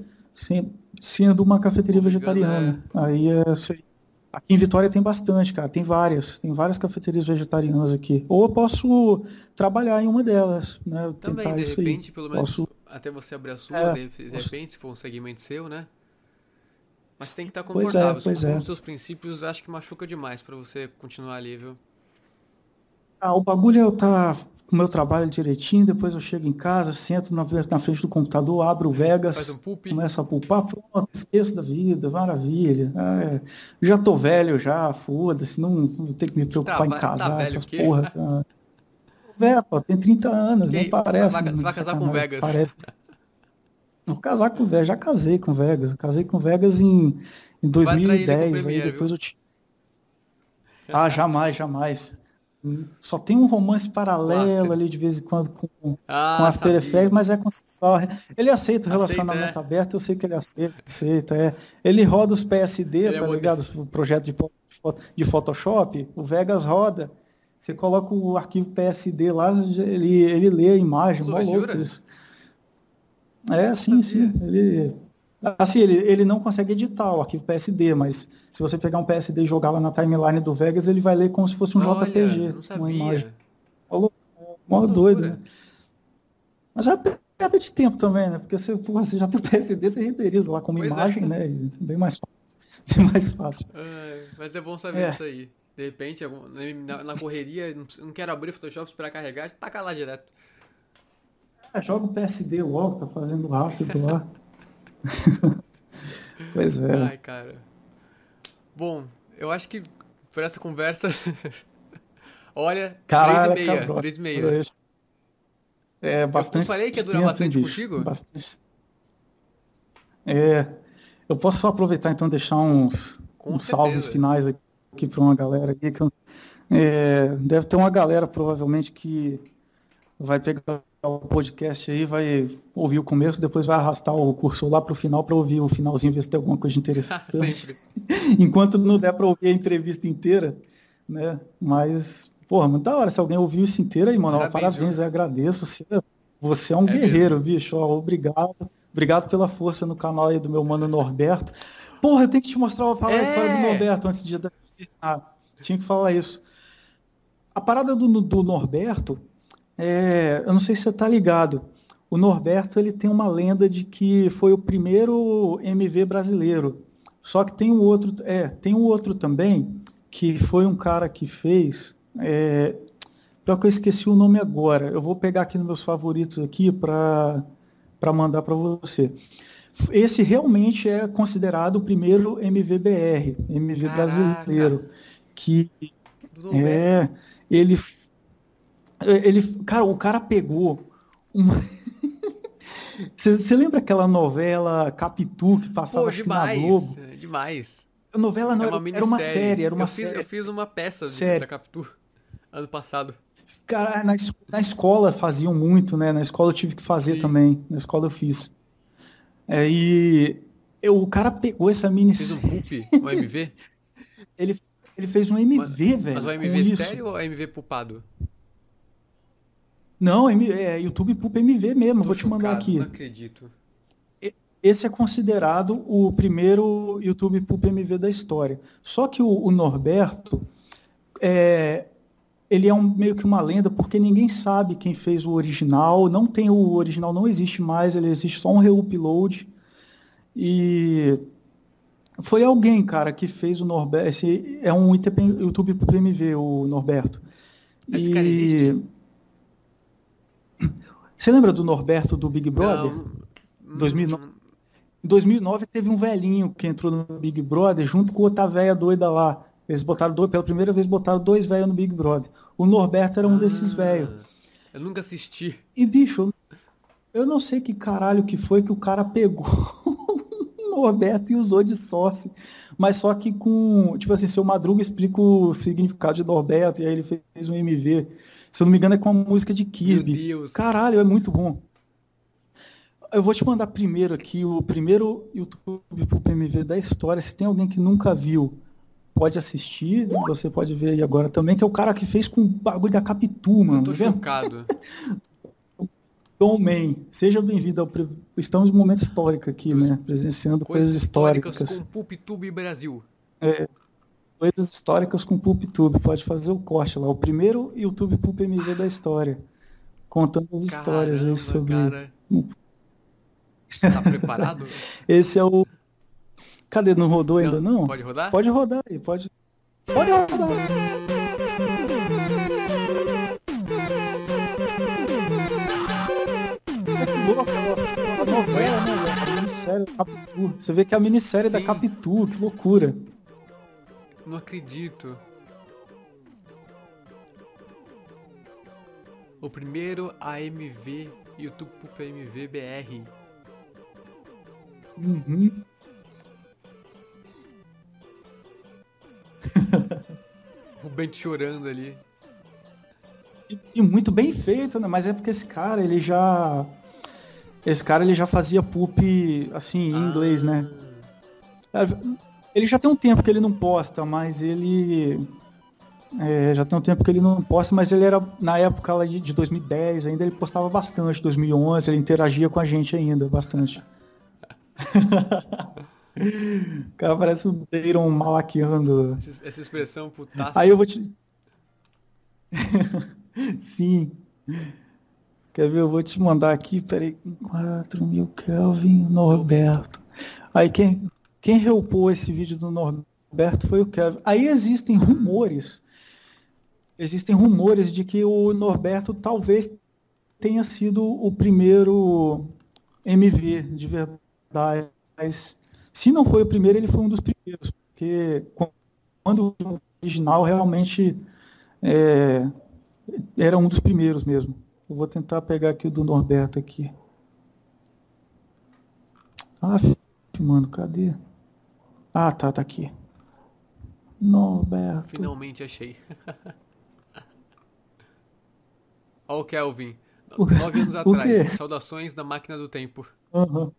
sendo uma cafeteria vegetariana. Aí é aí. Aqui em Vitória tem bastante, cara. Tem várias. Tem várias cafeterias vegetarianas aqui. Ou eu posso trabalhar em uma delas, né? Também, Tentar de repente, pelo menos, Posso- até você abrir a sua, É, de, de posso- repente, se for um segmento seu, né? Mas tem que estar Pois é, confortável. se pois for é. com os seus princípios, acho que machuca demais pra você continuar ali, viu? Ah, o bagulho é eu estar com o meu trabalho direitinho, depois eu chego em casa, sento na, na frente do computador, abro o Vegas, um começo a pulpar, pronto, esqueço da vida, maravilha. Ah, é. já tô velho já, foda-se, não, não tenho que me preocupar em Tá, tá casar, velho essas porra. (laughs) cara. Velho, pô, tem 30 anos, Que nem parece. vai- você vai casar com Vegas. Parece. Vou casar com Vegas, já casei com Vegas. Eu casei com Vegas em, em Vai atrair ele com 2010, aí depois eu te... Ah, jamais, jamais. Só tem um romance paralelo After. ali de vez em quando com, com Ah, After sabia. Effects, mas é consensual. Ele aceita o Aceita, relacionamento é? aberto, eu sei que ele aceita, aceita, é. Ele roda os PSD, Ele é tá moder- ligado? O projeto de, de Photoshop, o Vegas roda. Você coloca o arquivo PSD lá, ele, ele lê a imagem, Pô, louco isso. É, sim, sim. Ele, assim, ele, ele não consegue editar o arquivo PSD, mas se você pegar um PSD e jogar lá na timeline do Vegas, ele vai ler como se fosse um Olha, JPG, não uma imagem. sabia. Mó doido, né? Mas é perda de tempo também, né? Porque você, pô, você já tem o PSD, você renderiza lá como Pois é. imagem, né? E Bem mais fácil. (laughs) Bem mais fácil. Mas é bom saber É. isso aí. De repente, na, na correria, não, quero abrir o Photoshop, esperar carregar, taca lá direto. Ah, joga o PSD logo, tá fazendo rápido lá. (laughs) (laughs) pois é. Ai, cara. Bom, eu acho que por essa conversa. (laughs) Olha, Caralho, 3 e meia. acabou. 3 e meia. É bastante. falei que ia durar bastante bicho, contigo? Bastante. É. Eu posso só aproveitar então e deixar uns, Com uns certeza. finais aqui para uma galera aqui. Que eu- é, deve ter uma galera provavelmente que vai pegar o podcast aí, vai ouvir o começo, depois vai arrastar o cursor lá para o final para ouvir o finalzinho, ver se tem alguma coisa (laughs) interessante. (laughs) Enquanto não der para ouvir a entrevista inteira, né? Mas, porra, muito da hora. Se alguém ouviu isso inteiro aí, mano, ó, Parabéns, parabéns, eu agradeço. Você, você é um É guerreiro, bicho. Ó, obrigado. Obrigado pela força no canal aí do meu mano Norberto. Porra, eu tenho que te mostrar falar a história do É. Norberto antes de. Ah, tinha que falar isso. A parada do, do Norberto, é, eu não sei se você tá ligado. O Norberto ele tem uma lenda de que foi o primeiro MV brasileiro. Só que tem um outro, é, tem um outro também que foi um cara que fez. É, pior que eu esqueci o nome agora. Eu vou pegar aqui nos meus favoritos aqui para para mandar para você. Esse realmente é considerado o primeiro MVBR, MV Caraca. brasileiro, que é, ele, ele, cara, o cara pegou uma. (laughs) Você lembra aquela novela Capitu que passava Pô, que na demais. Globo? é Demais. A novela não é era, uma era uma minissérie. série, era uma eu fiz, série. Eu fiz uma peça Série. da Capitu ano passado. Cara, na, es- na escola faziam muito, né? Na escola eu tive que fazer Sim. também. Na escola eu fiz. É, e eu- o cara pegou essa Fiz minissérie. um pulp, um MV. (laughs) Ele, ele fez um MV, velho. Mas o MV estéreo ou MV pulpado? Não, é YouTube Pup MV mesmo. Tô Vou te mandar chocado, aqui. Não acredito. Esse é considerado o primeiro YouTube Pup MV da história. Só que o, o Norberto, é, ele é um, meio que uma lenda porque ninguém sabe quem fez o original. Não tem o original, não existe mais. Ele existe só um reupload. E foi alguém, cara, que fez o Norberto. Esse é um YouTube Pup MV, o Norberto. Esse cara existe? Você lembra do Norberto do Big Brother? Não, não- 2009. Em 2009 teve um velhinho que entrou no Big Brother junto com outra velha doida lá. Eles botaram dois, pela primeira vez botaram dois velhos no Big Brother. O Norberto era um desses Ah, velhos. Eu nunca assisti. E bicho, eu não sei que caralho que foi que o cara pegou (laughs) Norberto e usou de source, mas só que com, tipo assim, seu Madruga explica o significado de Norberto e aí ele fez um MV. Se eu não me engano é com uma música de Kirby. Meu Deus. Caralho, é muito bom. Eu vou te mandar primeiro aqui o primeiro YouTube pro PMV da história. Se tem alguém que nunca viu, pode assistir. Você pode ver aí agora também, que é o cara que fez com o bagulho da Capitu, mano. Eu tô chocado. (laughs) Tom Man, seja bem-vindo ao. Estamos em um momento histórico aqui, né? Presenciando coisas, Coisas históricas históricas. com PulpTube Brasil. Coisas históricas com PulpTube. Pode fazer o corte lá. O primeiro YouTube Pulp MV da história. Contando as histórias aí Caramba, sobre. cara. Você tá preparado? (laughs) Esse é o. Cadê? Não rodou ainda não? Pode rodar? Pode rodar aí, pode. Pode rodar. Novela, né, minissérie da Capitu. Você vê que é a minissérie da Sim. Capitu, que loucura. Não acredito. O primeiro AMV, YouTube AMV BR. Uhum. (laughs) O Bento chorando ali. E, e muito bem feito, né? Mas é porque esse cara, ele já. Esse cara, ele já fazia pulp, assim, em inglês, né? É, Ele já tem um tempo que ele não posta, mas ele. é, já tem um tempo que ele não posta, mas ele era, na época lá de de 2010, ainda ele postava bastante, 2011, ele interagia com a gente ainda, bastante. (laughs) o cara parece um Deiron malaqueando. Essa, essa expressão putaça. Aí eu vou te. (laughs) Sim. Quer ver? Eu vou te mandar aqui, peraí. 4 mil Kelvin, Norberto. Aí quem, quem reupou esse vídeo do Norberto foi o Kelvin. Aí existem rumores. Existem rumores de que o Norberto talvez tenha sido o primeiro MV de verdade. Mas se não foi o primeiro, ele foi um dos primeiros. Porque quando o original realmente é, era um dos primeiros mesmo. Eu vou tentar pegar aqui o do Norberto aqui. Ah, mano, cadê? Ah, tá, tá aqui. Norberto. Finalmente achei. (laughs) Ó o Kelvin. (laughs) O- Nove anos atrás. Saudações da máquina do tempo. Aham.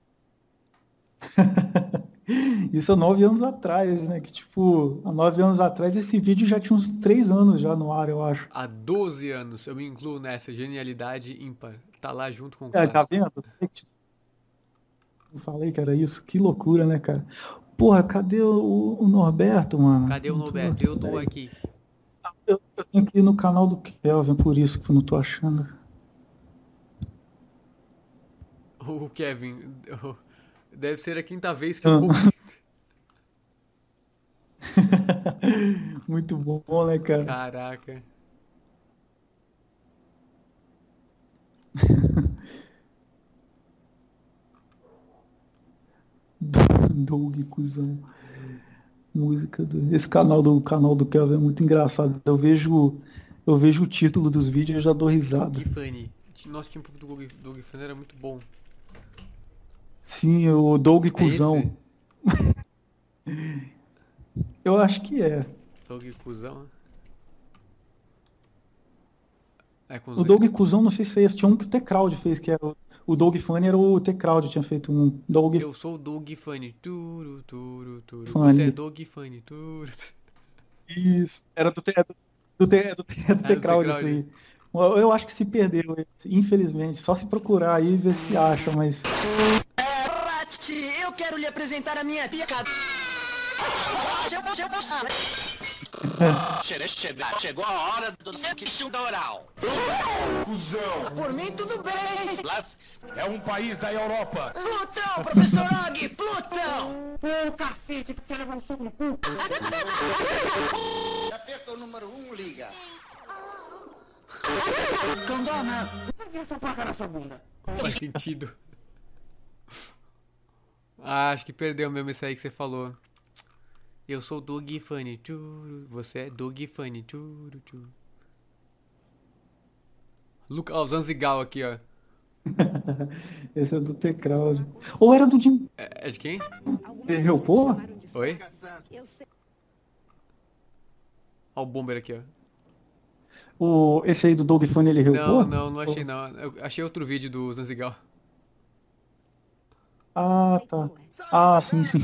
(laughs) Isso há nove anos atrás, né? Que tipo, há nove anos atrás esse vídeo já tinha uns três anos já no ar, eu acho. Há 12 anos eu me incluo nessa genialidade ímpar. Tá lá junto com o É, tá vendo? Eu falei que era isso. Que loucura, né, cara? Porra, cadê o, o Norberto, mano? Cadê o Norberto? Eu tô aqui. Eu, eu tenho que ir no canal do Kelvin, por isso que eu não tô achando. O Kevin. Deve ser a quinta vez que eu Ah. comento. (laughs) Muito bom, né, cara? Caraca. (laughs) Doug, cuzão. Música do. Esse canal do canal do Kelvin é muito engraçado. Eu vejo, eu vejo o título dos vídeos e eu já dou risada. Doug Funny. Nosso time do Doug, Doug Funny era muito bom. Sim, o Doug É Cuzão. (laughs) Eu acho que é. Doug Cusão. É com O Z. Doug Cuzão, não sei se é esse. Tinha um que o T-Crowd fez, que era o, o Doug Funny era o T-Crowd, tinha feito um Doug Eu sou o Doug Funny. Turu, turu, turu. Funny. Você é Doug Funny. Turu. Isso. Era do T- do T- do T- do Ah, do T-Crowd isso aí. Eu acho que se perdeu, infelizmente. Só se procurar aí e ver se acha, mas. Rati, eu quero lhe apresentar a minha tia. Chegou, chegou a hora do sexo oral. Cusão! Por mim, tudo bem. Lá É um país da Europa! Plutão, professor Og, Plutão. Ô, cacete, que levar um soco no cu. Aperta o número 1, um, liga. Candona. Por essa placa na sua bunda? Faz sentido. Ah, acho que perdeu mesmo isso aí que você falou. Eu sou o Doug Funny. Turu. Você é Doug Funny. Turu, turu. Luca, ó, o Zanzigal aqui, ó. (laughs) Esse é do T-Crowd. Ou era do Jim. É, é de quem? Reupô? Oi? Ó o Bomber aqui, ó. O, esse aí do Doug Funny ele reupô? Não, não, não achei não. Eu achei outro vídeo do Zanzigal. Ah, tá. Ah, sim, sim.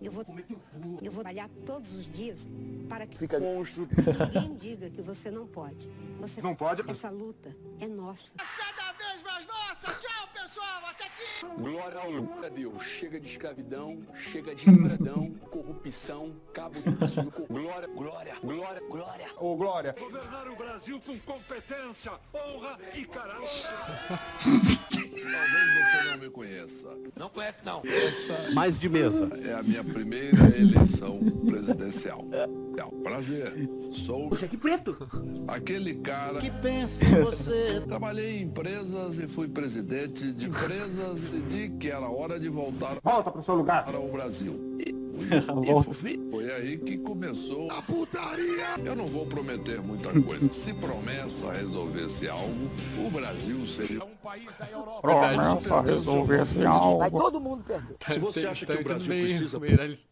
Eu vou, eu vou trabalhar todos os dias para que Fica monstro. ninguém diga que você não pode. Você Não pode? Essa luta é nossa. Cada vez mais nossa. Tchau, pessoal. Até aqui. Glória ao Lula, a Deus. Chega de escravidão, chega de degradão, corrupção, cabo de suco. Glória, glória, glória, glória. Ô, Glória. Governar o Brasil com competência, honra e caráter. (laughs) Talvez você não me conheça. Não conhece, não. Essa Mais de mesa. é a minha primeira eleição presidencial. É um prazer. Sou Puxa, que preto. aquele cara Que pensa em você. Trabalhei em empresas e fui presidente de empresas e decidi que era hora de voltar Volta pro seu lugar. para o Brasil. E. (laughs) e foi aí que começou a putaria. Eu não vou prometer muita coisa. Se promessa resolvesse algo, o Brasil seria um país da Europa. Promessa resolver esse algo. Vai todo mundo perder. Tá você acha que o Brasil precisa- Meirelles.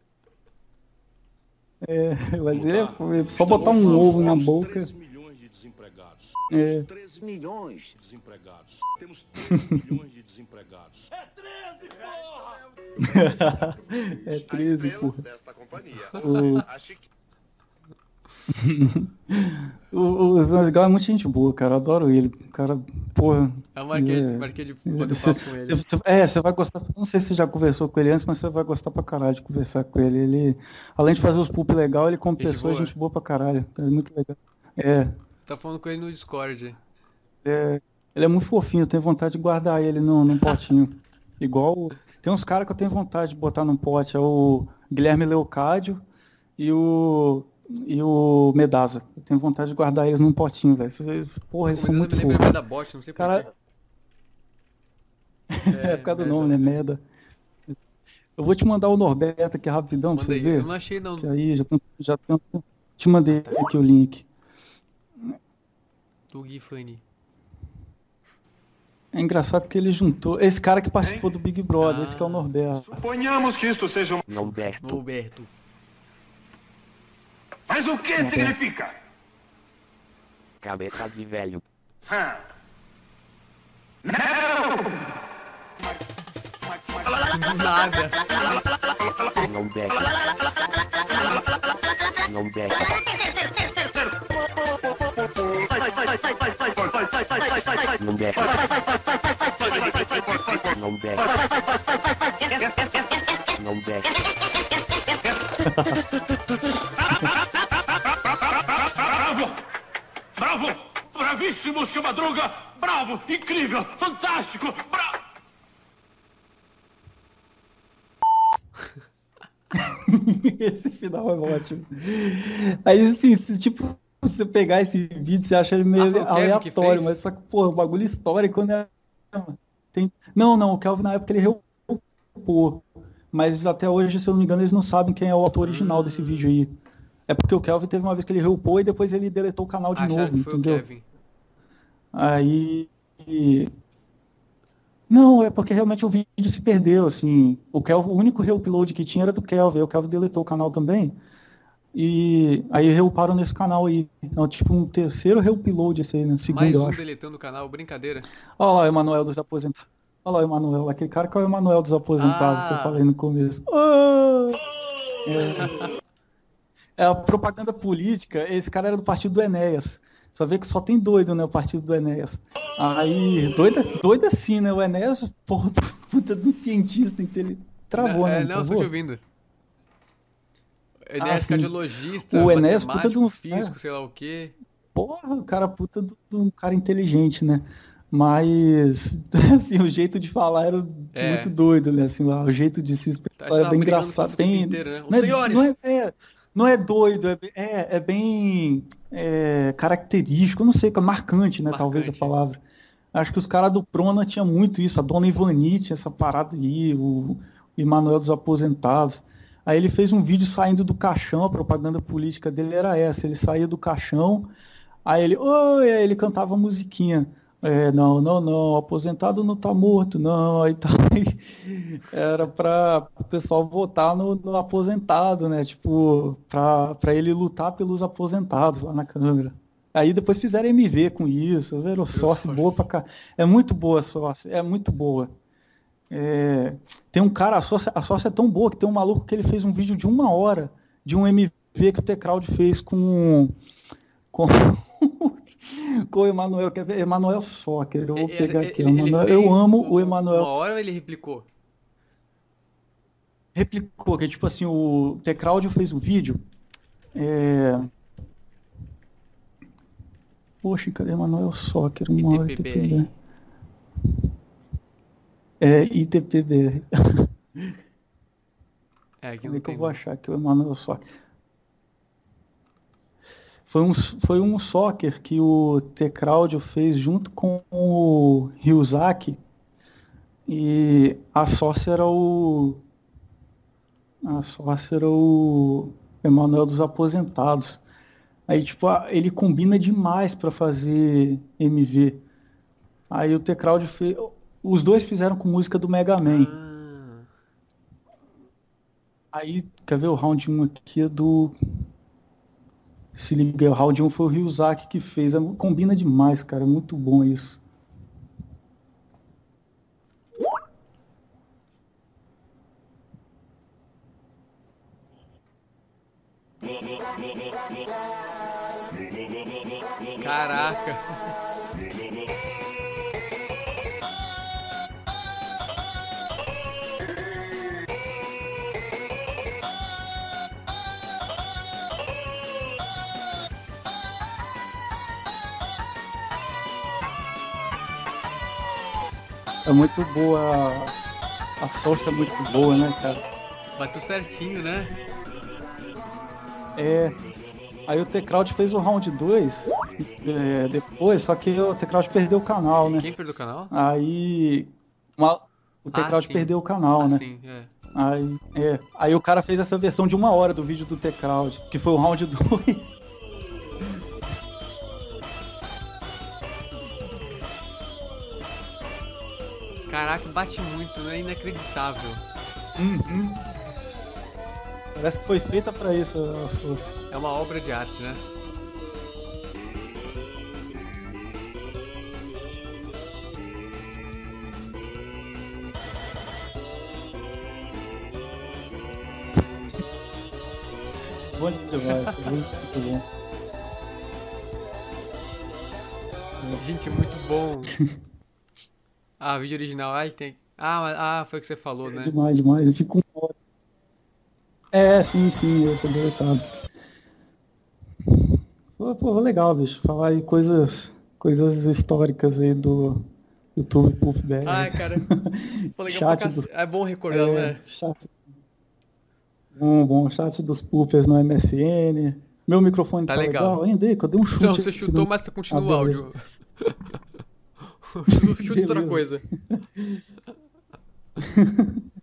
É, mas é só botar um ovo na boca. 13 milhões de desempregados. É. 13 Milhões. de desempregados. (laughs) Temos 13 milhões de desempregados. É 13, porra. (laughs) Desta companhia. O- (laughs) Acho que (laughs) O, o Zanzigal é muito gente boa, cara. Eu adoro ele. O cara, porra. Eu marquei, é- marquei de bater Você- papo com ele. você- é, você vai gostar. Não sei se você já conversou com ele antes, mas você vai gostar pra caralho de conversar com ele. Ele, além de fazer os pulp legal, ele como Gente pessoa é boa. gente boa pra caralho. É muito legal. É, Tá falando com ele no Discord. é, ele é muito fofinho, eu tenho vontade de guardar ele num, num potinho. Igual. Tem uns caras que eu tenho vontade de botar num pote, é o Guilherme Leocádio e o. E o Medaza. Eu tenho vontade de guardar eles num potinho, velho. Porra, eles O são muito me lembra fofos. mais da Bosch, não sei Cara, porquê. (laughs) É, por causa do nome, né? Merda. Eu vou te mandar o Norberto aqui rapidão pra Manda você aí. ver. Eu não achei não. Que aí já já te mandei aqui o link. Do Gui Funny. É engraçado que ele juntou. Esse cara que participou do Big Brother, esse que é o Ah. Norberto. Suponhamos que isto seja um. Norberto. Norberto. Mas o que significa? Cabeça de velho. Hã? Nada. Norberto. Norberto. Norberto. Norberto. Norberto. Bravo! Bravo! Bravíssimo, seu Madruga! Bravo! Incrível! Fantástico! Bravo! (laughs) esse final é ótimo. Aí, assim, tipo, você pegar esse vídeo, você acha ele meio Ah, o aleatório, mas só que, pô, o bagulho histórico, né? Tem... Não, não, o Kelvin na época ele reupou. Mas até hoje, se eu não me engano, eles não sabem quem é o autor original desse vídeo aí. É porque o Kelvin teve uma vez que ele reupou e depois ele deletou o canal de Acharam novo, que foi o entendeu? Kevin. Aí. Não, é porque realmente o vídeo se perdeu, assim. O Kelvin, o único reupload que tinha era do Kelvin, aí o Kelvin deletou o canal também. E aí reuparam nesse canal aí. É tipo um terceiro reupload esse aí, né? Segundo, Mais um deletando o canal, brincadeira. Olha lá o Emanuel dos aposentados. Olha lá o Emanuel, aquele cara que é o Emanuel dos aposentados que eu Ah. falei no começo. Ah! É. É a propaganda política, esse cara era do partido do Enéas. Só vê que só tem doido, né? O partido do Enéas. Aí, doido, doido assim, né? O Enéas, porra, puta do cientista inteligente. Travou, não, né? é, não, tô Travou? te ouvindo. Enéas sim. cardiologista, O Enéas, puta de um- físico, é. sei lá o quê. Porra, o cara puta de um cara inteligente, né? Mas, (laughs) assim, o jeito de falar era É. muito doido, né? Assim, o jeito de se expressar Tá, era estava bem engraçado. Bem, inteiro, né? Os não, é, senhores! não, é, é- não é doido, é, é, é bem é, característico, não sei, marcante, né? Talvez a Marcante. palavra. Acho que os caras do Prona tinha muito isso, a Dona Ivanite, essa parada aí, o, o Emanuel dos Aposentados. Aí ele fez um vídeo saindo do caixão, a propaganda política dele era essa, ele saía do caixão, aí ele, oi, aí ele cantava musiquinha. É, não, não, não, aposentado não tá morto, não. (laughs) Aí tá. Era para o pessoal votar no, no aposentado, né? Tipo, para ele lutar pelos aposentados lá na Câmara. Aí depois fizeram MV com isso, viram sócio boa pra cá. É muito boa a sócio, é muito boa. É, tem um cara, a sócia, a sócia é tão boa que tem um maluco que ele fez um vídeo de uma hora de um MV que o T-Crowd fez com, com, (laughs) com o Emanuel, quer ver? Emanuel Soccer. Eu vou pegar aqui. Ele Emanuel- fez eu amo um- o Emanuel. Uma hora ele replicou? replicou, que tipo assim, o T-Crowd fez um vídeo. É... Poxa, cadê Emanuel Soccer? Uma hora ITPBR. (laughs) É, ITPBR. É, aqui Como é que eu vou achar aqui o Emanuel Soccer? Foi um, foi um soccer que o T-Crowd fez junto com o Ryuzaki e a sócia era o a sócia era o Emanuel dos Aposentados. Aí, tipo, ele combina demais para fazer MV. Aí o T-Crowd fez. Os dois fizeram com música do Mega Man. Aí, quer ver o round 1 aqui é do. Se liga, o round 1 foi o Ryuzaki que fez. É- Combina demais, cara. É muito bom isso. Caraca. É muito boa. A source é muito boa, né, cara? Bateu certinho, né? É. Aí o T-Crowd fez o round 2 é, depois, só que o T-Crowd perdeu o canal, né? Quem perdeu o canal? Aí. uma- o T-Crowd sim. perdeu o canal, Ah, né? sim, é. Aí, é. Aí o cara fez essa versão de uma hora do vídeo do T-Crowd, que foi o round 2. Caraca, bate muito, né? Inacreditável. Uhum. Parece que foi feita pra isso a source. É uma obra de arte, né? Bom demais, muito bom. Gente, muito bom. (laughs) Ah, vídeo original. Ai, tem. Ah, mas- ah, foi o que você falou, né? Demais, demais. Eu fico com. É, sim, sim, eu tô deletado. Pô, pô, legal, bicho. Falar aí coisas, coisas históricas aí do YouTube Puff BR. Ai, cara. Legal Chat pra dos- É bom recordar, É, né? chat. Bom, bom, chat dos Puppers no MSN. Meu microfone Tá tá, legal. legal. ainda aí, que eu dei um chute. Não, você chutou, mas continua o Ah, beleza. áudio. (laughs) (laughs) Chuta outra coisa. (laughs)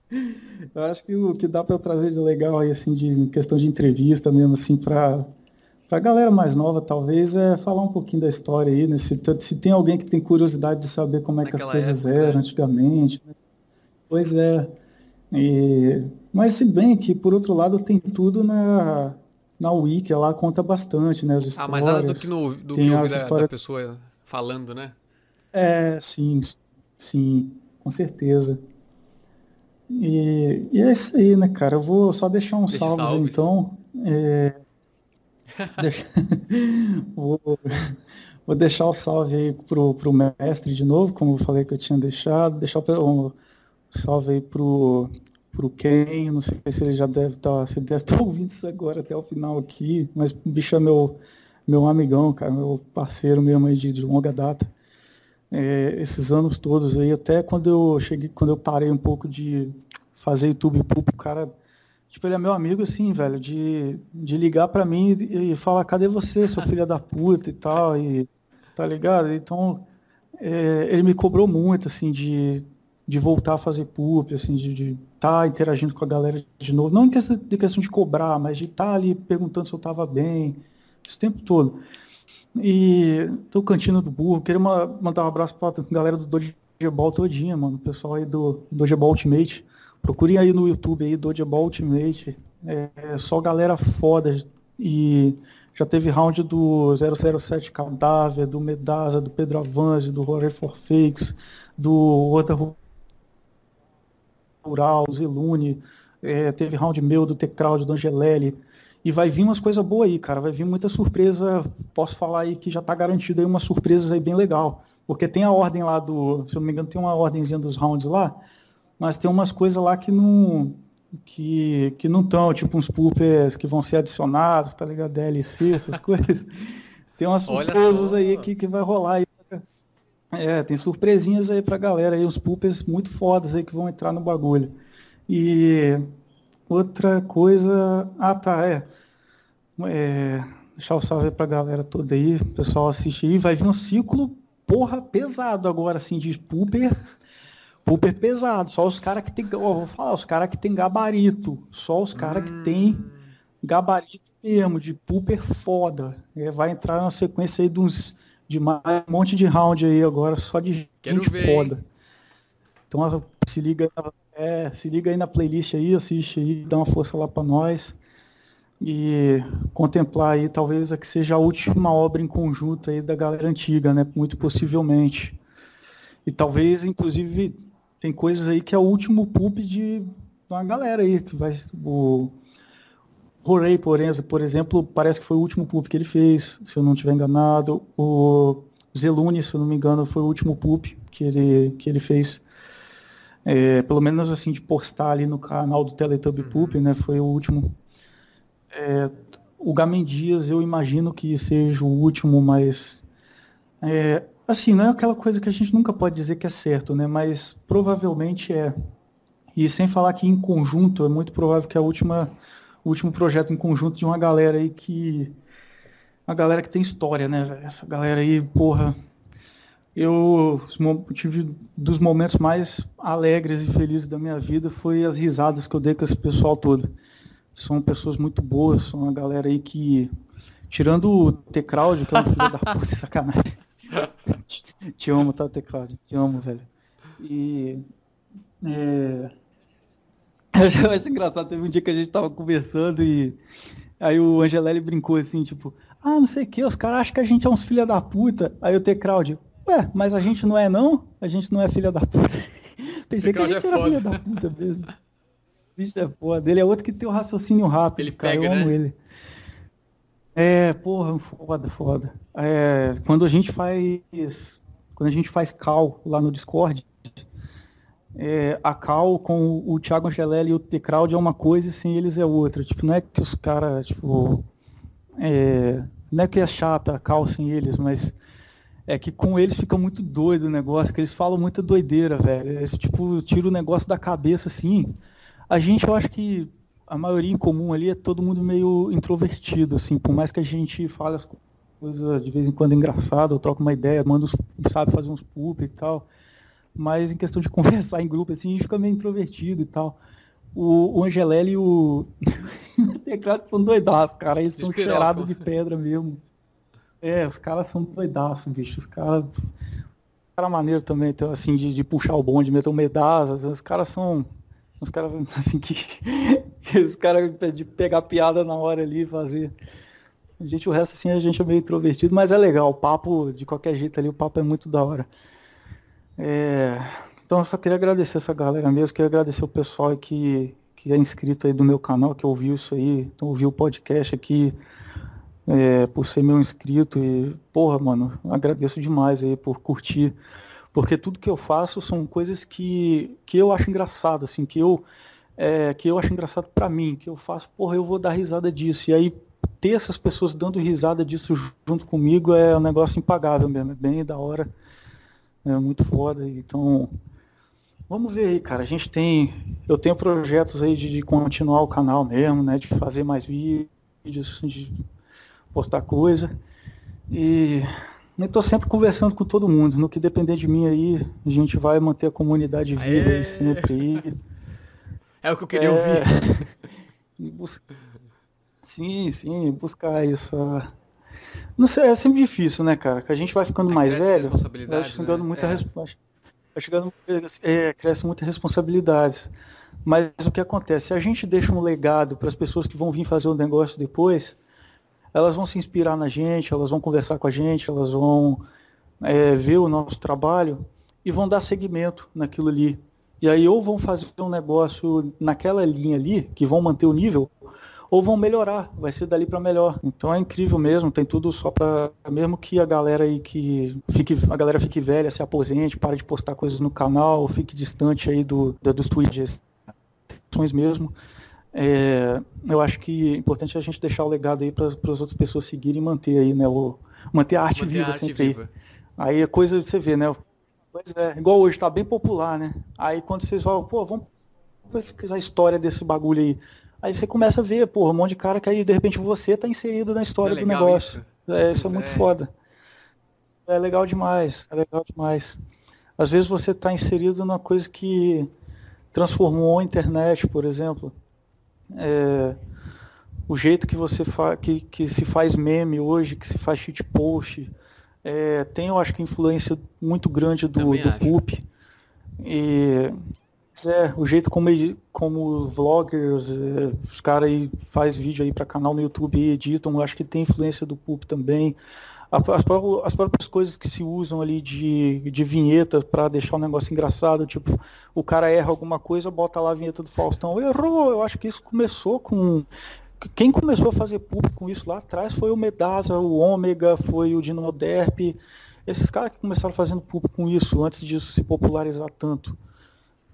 Eu acho que o que dá para eu trazer de legal aí, assim, de em questão de entrevista mesmo, assim, para a galera mais nova, talvez, é falar um pouquinho da história aí, né? Se, se tem alguém que tem curiosidade de saber como é que as coisas época, eram né? antigamente. né? Pois é. E- Mas se bem que, por outro lado, tem tudo na, na Wiki, lá conta bastante, né? As Ah, histórias. mais nada do que, no, do tem que ouvir as da, da histórias pessoa falando, né? É, sim, sim, com certeza. E, e é isso aí, né, cara? Eu vou só deixar uns Deixa os salvos salves. então. É, deixa- (laughs) vou, vou deixar o salve aí pro, pro mestre de novo, como eu falei que eu tinha deixado. Deixar o um salve aí pro, pro Ken, não sei se ele já deve estar, deve estar (laughs) ouvindo isso agora até o final aqui, mas o bicho é meu, meu amigão, cara, meu parceiro mesmo aí de, de longa data é, esses anos todos aí, até quando eu cheguei, quando eu parei um pouco de fazer YouTube Pup, o cara, tipo, ele é meu amigo assim, velho, de, de ligar pra mim e, e falar, cadê você, seu (laughs) filho da puta e tal, e tá ligado? Então, é, ele me cobrou muito, assim, de, de voltar a fazer Pup, assim, de estar tá interagindo com a galera de novo, não em questão de, questão de cobrar, mas de estar tá ali perguntando se eu tava bem, esse tempo todo. E tô Cantina do Burro. Queria ma- mandar um abraço pra galera do Dodgeball todinha, mano. O pessoal aí do Dodgeball Ultimate. Procurem aí no YouTube aí, Dodgeball Ultimate. É, é só galera foda. E já teve round do 007 Cadáver, do Medasa, do Pedro Avanzi, do Horror for Fakes, do Outra Rural, Zelune. É, teve round meu do T-Crowd, do Angelelli. E vai vir umas coisas boas aí, cara. Vai vir muita surpresa. Posso falar aí que já tá garantido aí umas surpresas aí bem legal. Porque tem a ordem lá do. Se eu não me engano, tem uma ordemzinha dos rounds lá. Mas tem umas coisas lá que não. Que, que não estão, tipo uns poopers que vão ser adicionados, tá ligado? DLC, essas (laughs) coisas. Tem umas surpresas aí que, que vai rolar aí. É, tem surpresinhas aí pra galera aí, uns poopers muito fodas aí que vão entrar no bagulho. E outra coisa. Ah, tá, é. É, deixar o salve aí pra galera toda aí, o pessoal assiste aí. Vai vir um ciclo, porra, pesado agora, assim, de pooper. Pooper pesado. Só os caras que tem. Ó, vou falar, os caras que tem gabarito. Só os caras que tem gabarito mesmo, de pooper foda. É, vai entrar uma sequência aí de uns. De mais, um monte de round aí agora, só de Quero gente ver, foda. Então se liga, é, se liga aí na playlist aí, assiste aí, dá uma força lá pra nós. E contemplar aí talvez a que seja a última obra em conjunto aí da galera antiga, né? Muito possivelmente. E talvez, inclusive, tem coisas aí que é o último pulp de uma galera aí, que vai. O Rorei, por exemplo, por exemplo, parece que foi o último pulp que ele fez, se eu não estiver enganado. O Zelune, se eu não me engano, foi o último pulp que ele, que ele fez. É, pelo menos assim, de postar ali no canal do Teletubby Poop, né? Foi o último. É, o Gamen Dias, eu imagino que seja o último, mas. é, assim, não é aquela coisa que a gente nunca pode dizer que é certo, né? Mas provavelmente é. E sem falar que em conjunto, é muito provável que a última, o último projeto em conjunto de uma galera aí que. Uma galera que tem história, né? Essa galera aí, porra. Eu tive dos momentos mais alegres e felizes da minha vida foi as risadas que eu dei com esse pessoal todo. São pessoas muito boas, são uma galera aí que, tirando o T-Crowd, que é um filho da puta, (laughs) sacanagem. Te- (laughs) Te amo, tá, T-Crowd? Te amo, velho. E. É... (laughs) Eu acho engraçado, teve um dia que a gente tava conversando e aí o Angelelli brincou assim, tipo, ah, não sei o que, os caras acham que a gente é uns filha da puta. Aí o T-Crowd, ué, mas a gente não é não? A gente não é filha da puta. Pensei que a T-Crowd é gente era foda. filha da puta mesmo. Bicho é foda. Ele é outro que tem o raciocínio rápido, Ele cara. pega, eu amo né? ele. É, porra, foda, foda. É, quando a gente faz. Quando a gente faz call lá no Discord, é, a call com o Thiago Angelelli e o T-Crowd é uma coisa e sem eles é outra. Tipo, não é que os caras, tipo. é, não é que é chata a call sem eles, mas é que com eles fica muito doido o negócio, que eles falam muita doideira, velho. Eles, tipo, tira o negócio da cabeça assim. A gente, eu acho que a maioria em comum ali é todo mundo meio introvertido, assim, por mais que a gente fale as coisas de vez em quando engraçado, ou troca uma ideia, manda uns, sabe, fazer uns poop e tal. Mas em questão de (laughs) conversar em grupo, assim, a gente fica meio introvertido e tal. O, o Angelelli e o (laughs) o Teclado são doidaços, cara. Eles são cheirados de pedra mesmo. É, os caras são doidaços, bicho. Os caras. cara maneiro também, então, assim, de, de puxar o bonde, meter um medasas. Os caras são. Os caras, (laughs) assim, que. os caras de pegar piada na hora ali e fazer. A gente, o resto, assim, a gente é meio introvertido, mas é legal. O papo, de qualquer jeito ali, o papo é muito da hora. É, Então, eu só queria agradecer essa galera mesmo, queria agradecer o pessoal que, que é inscrito aí do meu canal, que ouviu isso aí, então, ouviu o podcast aqui, é, por ser meu inscrito e, porra, mano, agradeço demais aí por curtir, porque tudo que eu faço são coisas que, que eu acho engraçado, assim, que eu, é, que eu acho engraçado pra mim, que eu faço, porra, eu vou dar risada disso, e aí ter essas pessoas dando risada disso junto comigo é um negócio impagável mesmo, é bem da hora, é muito foda, então... Vamos ver aí, cara. A gente tem. Eu tenho projetos aí de, de continuar o canal mesmo, né? De fazer mais vídeos, de postar coisa. E eu tô sempre conversando com todo mundo. No que depender de mim aí, a gente vai manter a comunidade viva aí sempre aí. É o que eu queria É, ouvir. bus- Sim, sim, buscar essa, Não sei, é sempre difícil, né, cara? Que a gente vai ficando mais cresce velho, vai chegando né? muita É. vai chegando, é, cresce muitas responsabilidades. Mas o que acontece? Se a gente deixa um legado para as pessoas que vão vir fazer o negócio depois, elas vão se inspirar na gente, elas vão conversar com a gente, elas vão é, ver o nosso trabalho e vão dar seguimento naquilo ali. E aí ou vão fazer um negócio naquela linha ali, que vão manter o nível, ou vão melhorar, vai ser dali para melhor. Então é incrível mesmo, tem tudo só para mesmo que a galera aí que fique, a galera fique velha, se aposente, pare de postar coisas no canal, fique distante aí do, da- dos tweets mesmo. É, eu acho que é importante a gente deixar o legado aí para as outras pessoas seguirem e manter aí, né, o, manter a arte Manter viva a arte sempre aí. viva. Aí a coisa você vê, né? Pois é, igual hoje, tá bem popular, né? Aí quando vocês falam, pô, vamos pesquisar a história desse bagulho aí. Aí você começa a ver, porra, um monte de cara que aí de repente você tá inserido na história é do negócio. isso? É, isso é muito É. foda. É legal demais, é legal demais. Às vezes você tá inserido numa coisa que transformou a internet, por exemplo. É, o jeito que você fa que, que se faz meme hoje, que se faz shitpost, é, tem, eu acho que, influência muito grande do, Também do acho. Poop. E é, o jeito como, ele- como vloggers, é, os caras aí faz vídeo aí para canal no YouTube e editam, eu acho que tem influência do Poop também. As, pró- as próprias coisas que se usam ali de, de vinheta para deixar o negócio engraçado, tipo, o cara erra alguma coisa, bota lá a vinheta do Faustão, errou, eu acho que isso começou com. Quem começou a fazer público com isso lá atrás foi o Medasa, o Ômega, foi o Dinoderp, esses caras que começaram fazendo público com isso, antes disso se popularizar tanto.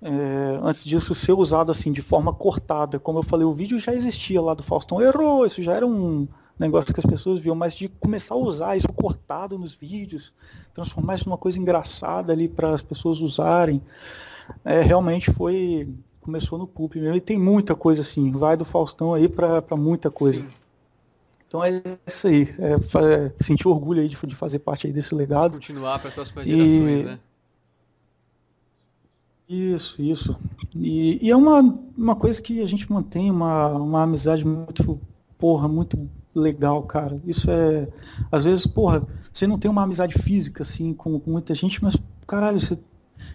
É, antes disso ser usado assim de forma cortada. Como eu falei, o vídeo já existia lá do Faustão, errou, isso já era um negócio que as pessoas viam, mas de começar a usar isso cortado nos vídeos, transformar isso numa coisa engraçada ali para as pessoas usarem, é, realmente foi começou no Pup mesmo. E tem muita coisa assim, vai do Faustão aí para muita coisa. Então é isso aí, é, é, sentir orgulho aí de, de fazer parte aí desse legado. Continuar para as próximas E- gerações, né? Isso, isso. E, e é uma, uma coisa que a gente mantém uma, uma amizade muito, porra, muito legal, cara. Isso é. Às vezes, porra, você não tem uma amizade física, assim, com, com muita gente, mas, caralho, você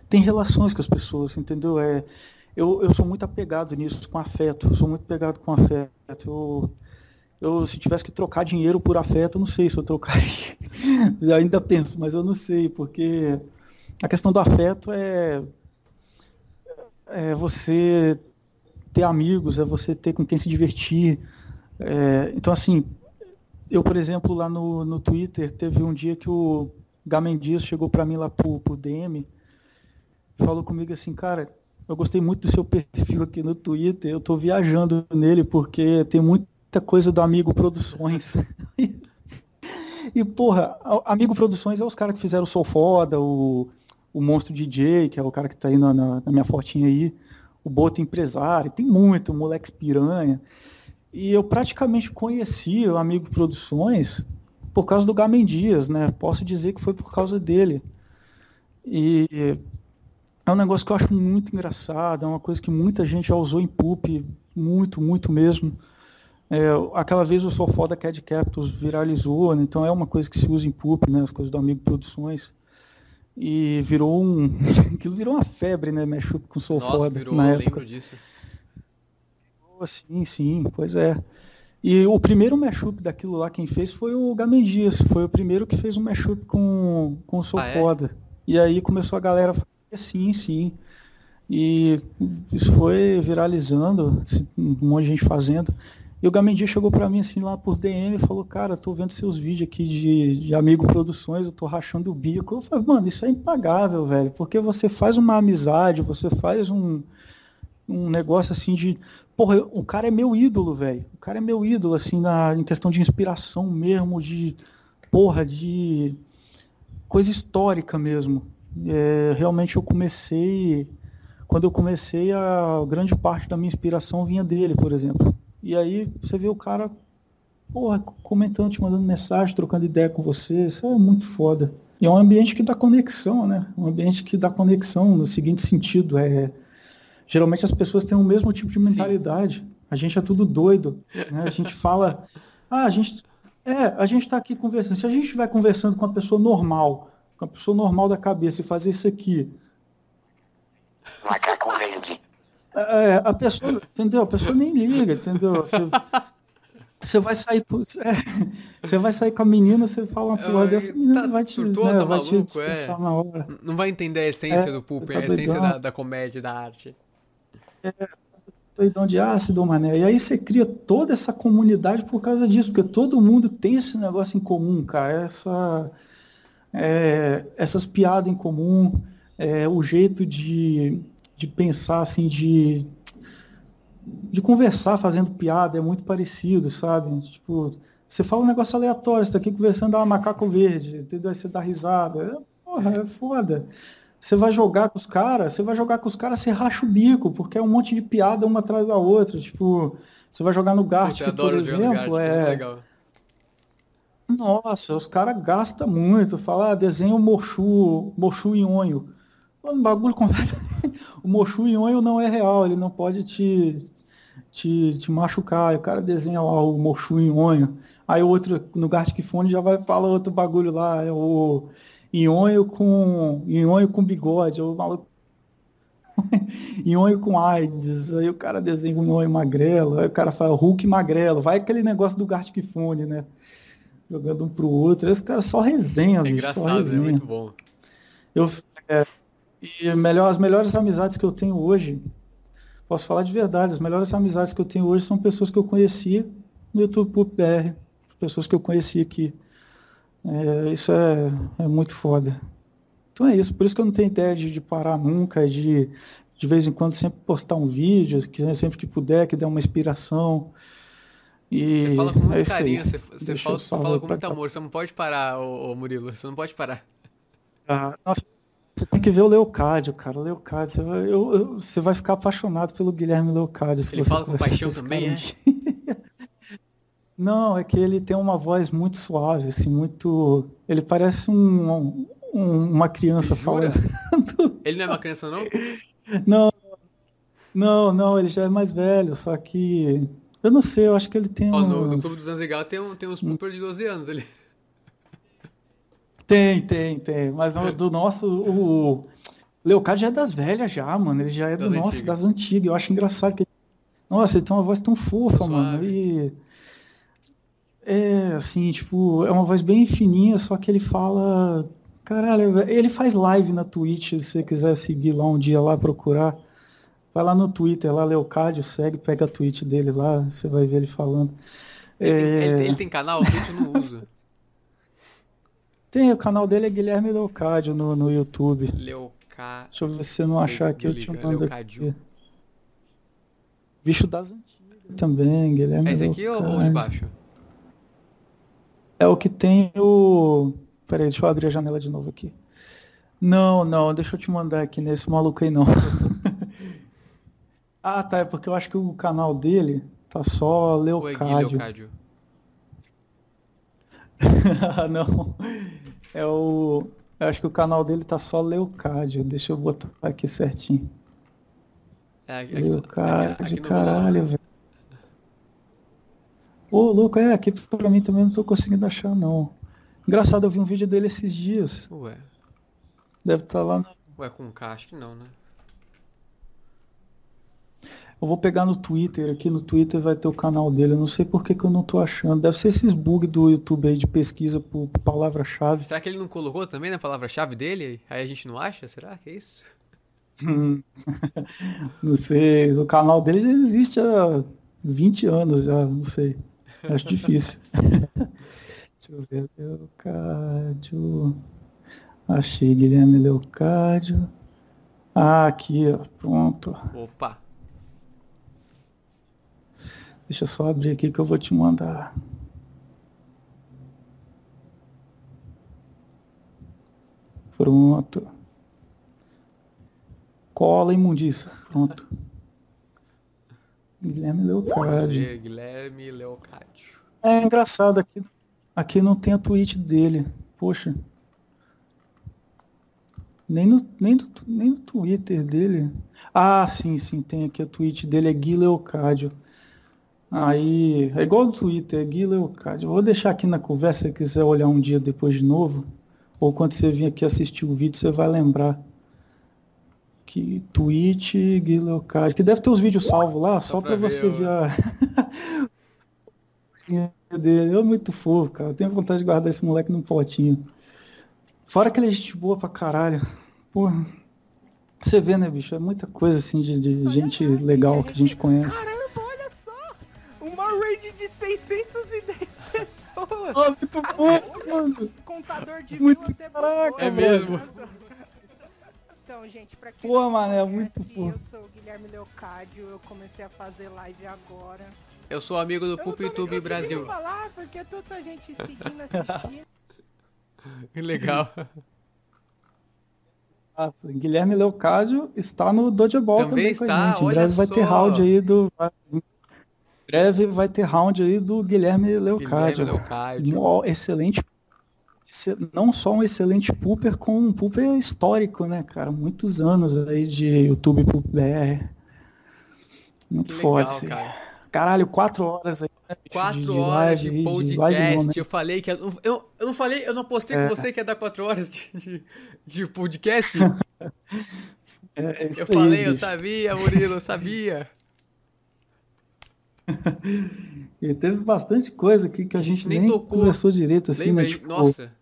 tem relações com as pessoas, entendeu? É, eu, eu sou muito apegado nisso, com afeto. Eu sou muito pegado com afeto. Eu, eu, se tivesse que trocar dinheiro por afeto, eu não sei se eu trocaria. (laughs) ainda penso, mas eu não sei, porque a questão do afeto é é você ter amigos, é você ter com quem se divertir. É, então, assim, eu, por exemplo, lá no, no Twitter, teve um dia que o Gamen Dias chegou para mim lá pro, pro DM falou comigo assim, cara, eu gostei muito do seu perfil aqui no Twitter, eu tô viajando nele porque tem muita coisa do Amigo Produções. (laughs) e, porra, Amigo Produções é os caras que fizeram o Sou Foda, o, o Monstro DJ, que é o cara que tá aí na, na- na minha fotinha aí, o Boto Empresário, tem muito, o Moleque Piranha. E eu praticamente conheci o Amigo Produções por causa do Gamen Dias, né? Posso dizer que foi por causa dele. E é um negócio que eu acho muito engraçado, é uma coisa que muita gente já usou em poop, muito, muito mesmo. É, aquela vez o Sou Foda Cad Captors viralizou, né? então é uma coisa que se usa em poop, né? As coisas do Amigo Produções. E virou um. (laughs) Aquilo virou uma febre, né? Mashup com Sou Nossa, Foda virou, na eu época. lembro disso. Sim, sim, pois é. E o primeiro mashup daquilo lá, quem fez foi o Gamen Dias. Foi o primeiro que fez um mashup com, com o Sou Ah, é? Foda. E aí começou a galera a fazer sim, sim. E isso foi viralizando, assim, um monte de gente fazendo. E o Gamen Dias chegou pra mim assim lá por DM e falou, cara, tô vendo seus vídeos aqui de, de Amigo Produções, eu tô rachando o bico. Eu falei, mano, isso é impagável, velho, porque você faz uma amizade, você faz um, um negócio assim de. Porra, o cara é meu ídolo, velho. O cara é meu ídolo, assim, na, em questão de inspiração mesmo, de. Porra, de. coisa histórica mesmo. É, realmente eu comecei. Quando eu comecei, a grande parte da minha inspiração vinha dele, por exemplo. E aí você vê o cara, porra, comentando, te mandando mensagem, trocando ideia com você. Isso é muito foda. E é um ambiente que dá conexão, né? Um ambiente que dá conexão no seguinte sentido, é geralmente as pessoas têm o mesmo tipo de mentalidade. A gente é tudo doido, né? A gente fala, ah, a gente É, a gente está aqui conversando. Se a gente estiver conversando com uma pessoa normal, com uma pessoa normal da cabeça e fazer isso aqui, Macaco verde. é, a pessoa, entendeu? A pessoa nem liga, entendeu? Você, você vai sair, com- é, você vai sair com a menina, você fala uma porra dessa, a menina tá vai te, surtou, né, tá vai te maluco, é. dispensar na hora. Não vai entender a essência É, do Pulp, tá a essência da, da comédia, da arte. Doidão de ácido, mané. E aí você cria toda essa comunidade por causa disso, porque todo mundo tem esse negócio em comum, cara. Essa, é, essas piadas em comum, é, o jeito de, de pensar, assim, de, de conversar fazendo piada é muito parecido, sabe? Tipo, você fala um negócio aleatório, você tá aqui conversando, ah, macaco verde, entendeu? Aí você dá risada. É, porra, é foda. Você vai jogar com os caras, você vai jogar com os caras, você racha o bico, porque é um monte de piada uma atrás da outra. Tipo, você vai jogar no Gartic, por exemplo, é é. legal. Nossa, os caras gastam muito. Fala, ah, desenha o Mochu, Mochu Nhonho. Mano, bagulho (laughs) completo. O Mochu Nhonho não é real, ele não pode te, te, te machucar. Aí o cara desenha lá o Mochu Nhonho. Aí o outro, no Gartic Phone, já vai falar outro bagulho lá, é o Nhonho com, Nhonho com bigode, o maluco (laughs) Nhonho com AIDS, aí o cara desenha um Nhonho magrelo, aí o cara fala Hulk magrelo, vai aquele negócio do Gartic Phone, né? Jogando um pro outro, esse cara só resenha, É bicho, engraçado, é resenha. muito bom. Eu, é, e melhor, as melhores amizades que eu tenho hoje, posso falar de verdade, as melhores amizades que eu tenho hoje são pessoas que eu conheci no YouTube BR, pessoas que eu conheci aqui. É, isso é, é muito foda. Então é isso, por isso que eu não tenho ideia de, de parar nunca, de de vez em quando sempre postar um vídeo, que sempre que puder, que dê uma inspiração. E Você fala com é muito aí. carinho, você, você fala, você fala com muito cá. amor. Você não pode parar, ô, ô Murilo. Você não pode parar. Ah, nossa, você tem que ver o Leocádio, cara. O Leocádio, você vai, eu- eu- você vai ficar apaixonado pelo Guilherme Leocádio. Ele você fala com paixão também, é? (laughs) Não, é que ele tem uma voz muito suave, assim, muito. Ele parece um, um- uma criança Jura? falando. (laughs) Ele não é uma criança, não? Não, não, não, ele já é mais velho, só que. Eu não sei, eu acho que ele tem Ó, no, no uns- Clube dos Zanzigal tem, um, tem uns poopers de 12 anos ali. Tem, tem, tem. Mas no- do nosso, o Leocádio já é das velhas já, mano. Ele já é do Das nosso, antigas. das antigas. Eu acho engraçado que ele... Nossa, ele tem uma voz tão fofa, Tão mano. suave. E é assim, tipo, é uma voz bem fininha, só que ele fala, caralho, ele faz live na Twitch, se você quiser seguir lá um dia lá procurar. Vai lá no Twitter, lá Leocádio, segue, pega a Twitch dele lá, você vai ver ele falando. Ele, tem, É, ele, tem- ele tem canal? Twitch eu não uso. (laughs) tem, o canal dele é Guilherme Leocádio no, no YouTube. Leoca... Deixa eu ver se você não achar aqui, eu te mando Leocádio. aqui. Bicho das antigas também, Guilherme É esse aqui ou, ou de Leocádio. baixo? É o que tem o... Peraí, deixa eu abrir a janela de novo aqui. Não, não, deixa eu te mandar aqui nesse maluco aí não. (laughs) ah, tá, é porque eu acho que o canal dele tá só Ou é Gui Leocádio. Leocádio? (laughs) não, é o... Eu acho que o canal dele tá só Leocádio. Deixa eu botar aqui certinho. É, aqui, Leocádio, aqui, aqui caralho, velho. Ô, louco, é, aqui pra mim também não tô conseguindo achar, não. Engraçado, eu vi um vídeo dele esses dias. Ué, Deve estar lá. no- ué, com K, acho que não, né? Eu vou pegar no Twitter, aqui no Twitter vai ter o canal dele. Eu não sei por que, que eu não tô achando. Deve ser esses bugs do YouTube aí de pesquisa por por palavra-chave. Será que ele não colocou também na palavra-chave dele? Aí a gente não acha? Será que é isso? (laughs) Não sei, o canal dele já existe há 20 anos já, não sei. Acho difícil. (laughs) Deixa eu ver, Leocádio. Achei Guilherme Leocádio. Ah, aqui, ó, pronto. Opa! Deixa eu só abrir aqui que eu vou te mandar. Pronto. Cola imundiça. Pronto. Guilherme Leocádio. Guilherme Leocádio. É engraçado, aqui, aqui não tem a tweet dele. Poxa. Nem no, nem, no, nem no Twitter dele. Ah, sim, sim, tem aqui a tweet dele, é Gui Leocádio. Aí, é igual no Twitter, Gui Leocádio. Vou deixar aqui na conversa, se você quiser olhar um dia depois de novo, ou quando você vir aqui assistir o vídeo, você vai lembrar que Twitch, Gui Leocádio, que deve ter os vídeos salvos lá, só, pra pra ver, você ver a... coisinha dele. É muito fofo, cara. Eu tenho vontade de guardar esse moleque num potinho. Fora que ele é gente boa pra caralho. Porra. Você vê, né, bicho? É muita coisa assim de, de gente legal que a gente conhece. Caramba, olha só! Uma raid de 610 (laughs) pessoas! Oh, muito bom, mano! Contador de Muito mil até caraca. É mesmo. Então, gente, pra quem Pô, não mano, é muito fofo. Eu sou o Guilherme Leocádio, eu comecei a fazer live agora. Eu sou amigo do PupTube conseguindo Brasil. falar porque é tanta gente seguindo, assistindo. Que (laughs) legal. Nossa, Guilherme Leocádio está no Dodgeball Também também, com está, a gente. Em breve vai ter só. round aí do. Em breve vai ter round aí do Guilherme Leocádio. Guilherme Leocádio. Um excelente. Não só um excelente pooper, com um pooper histórico, né, cara? Muitos anos aí de YouTube Poop BR. Muito forte. legal, aí. cara. Caralho, quatro horas aí. né, Quatro de horas de live aí, podcast. live não, né? Eu falei que. Eu, eu, eu não falei, eu não postei É. com você que ia dar quatro horas de, de, de podcast. (laughs) É, é eu aí, falei, eu bicho. sabia, Murilo, eu sabia. (laughs) E teve bastante coisa aqui que a, gente, nem nem, tocou. conversou direito, assim, Lembra né? Tipo, Nossa.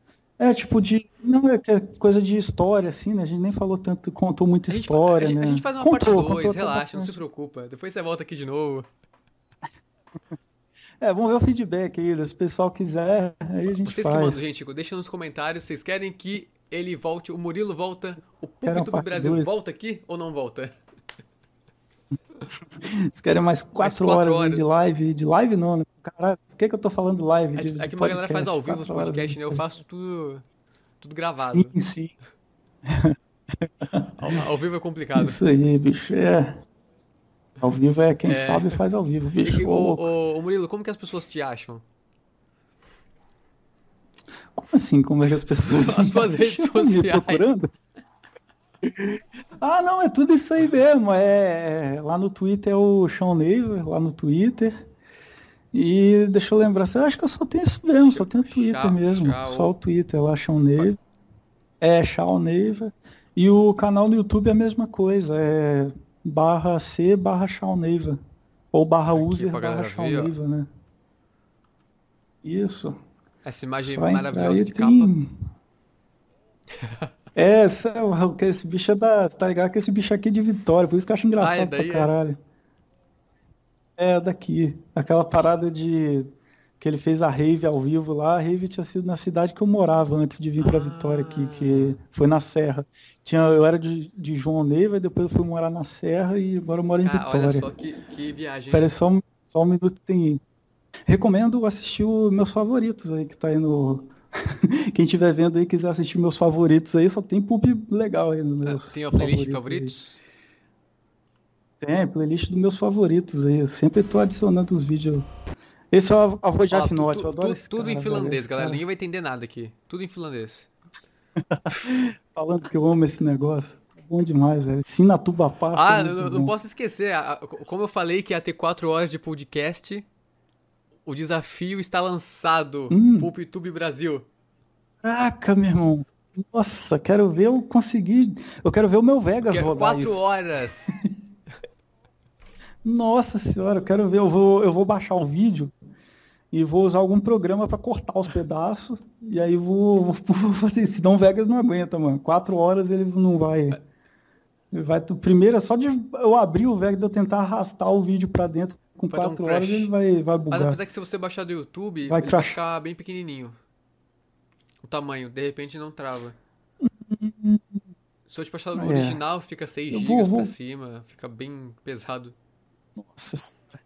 É, tipo de. Não, é que é coisa de história, assim, né? A gente nem falou tanto, contou muita A história, a, gente, né? a gente faz uma Contou, parte contou 2, até relaxa, não se bastante. preocupa. Depois você volta aqui de novo. É, vamos ver o feedback aí, se o pessoal quiser, aí a gente Vocês que faz. mandam, gente, deixa nos comentários. Vocês querem que ele volte, o Murilo volta, o PupTube parte Brasil dois? volta aqui ou não volta? Vocês querem mais quatro, quatro horas, aí horas. de live? De live não, né? Caralho, por que, que eu tô falando live? É, de, é que uma galera faz ao vivo os podcasts, né? Eu faço tudo, tudo gravado. Sim, sim. (laughs) Ao, ao vivo é complicado. Isso aí, bicho. É. Ao vivo é quem É. sabe faz ao vivo, bicho. E, Ô, ô, ô, Murilo, como que as pessoas te acham? Como assim? Como é que as pessoas. As (laughs) suas redes Me sociais. procurando? Ah, não, é tudo isso aí mesmo. É, lá no Twitter é o Sean Neiva, lá no Twitter. E deixa eu lembrar, eu acho que eu só tenho isso mesmo, só tenho Twitter Chá- mesmo. Chá- Só o Twitter lá, Sean Neiva. É, Sean Neiva. E o canal no YouTube é a mesma coisa, é barra C barra Sean Neiva. Ou barra user pra barra Sean. Neiva, né? Isso. Essa imagem entrar maravilhosa de tem- É, (laughs) esse, é que esse bicho é da. Tá ligado que esse bicho aqui é de Vitória, por isso que eu acho engraçado Ah, é daí, pra é? caralho. É, daqui. Aquela parada de. Que ele fez a rave ao vivo lá, a rave tinha sido na cidade que eu morava antes de vir pra Vitória aqui, que foi na Serra. Tinha, eu era de, de João Neiva, depois eu fui morar na Serra e agora eu moro em Ah, Vitória. olha só que, que viagem. Espera aí só, um- só um minuto tem. Recomendo assistir os meus favoritos aí, que tá aí no. (laughs) Quem estiver vendo aí quiser assistir meus favoritos aí, só tem pub legal aí nos meus. Tem uma playlist de favoritos favoritos? Tem, playlist dos meus favoritos aí. Eu sempre tô adicionando os vídeos. Esse é o avô de tu- tu- eu adoro tu- esse Tudo cara, em finlandês, galera. Ninguém vai entender nada aqui. Tudo em finlandês. (laughs) Falando que eu amo esse negócio. É bom demais, velho. Sina Tubapá. Ah, não, não posso esquecer. a- a- Como eu falei que ia ter 4 horas de podcast, o desafio está lançado. Hum. PulpTube Brasil. Caraca, meu irmão. Nossa, quero ver eu conseguir. Eu quero ver o meu Vegas Quero rodar 4 isso. horas. (laughs) Nossa senhora, eu quero ver, eu vou, eu vou baixar o vídeo e vou usar algum programa pra cortar os pedaços. E aí vou, vou, (laughs) fazer. Senão o Vegas não aguenta, mano. Quatro horas ele não vai. Ele vai. Primeiro é só de eu abrir o Vegas, de eu tentar arrastar o vídeo pra dentro. Com Vai dar um quatro horas ele vai, vai Mas bugar. apesar que se você baixar do YouTube, Vai ele vai ficar bem pequenininho. O tamanho, de repente não trava. Se eu te baixar no É. original, fica 6 Eu GB vou- vou- pra cima, fica bem pesado. Nossa senhora.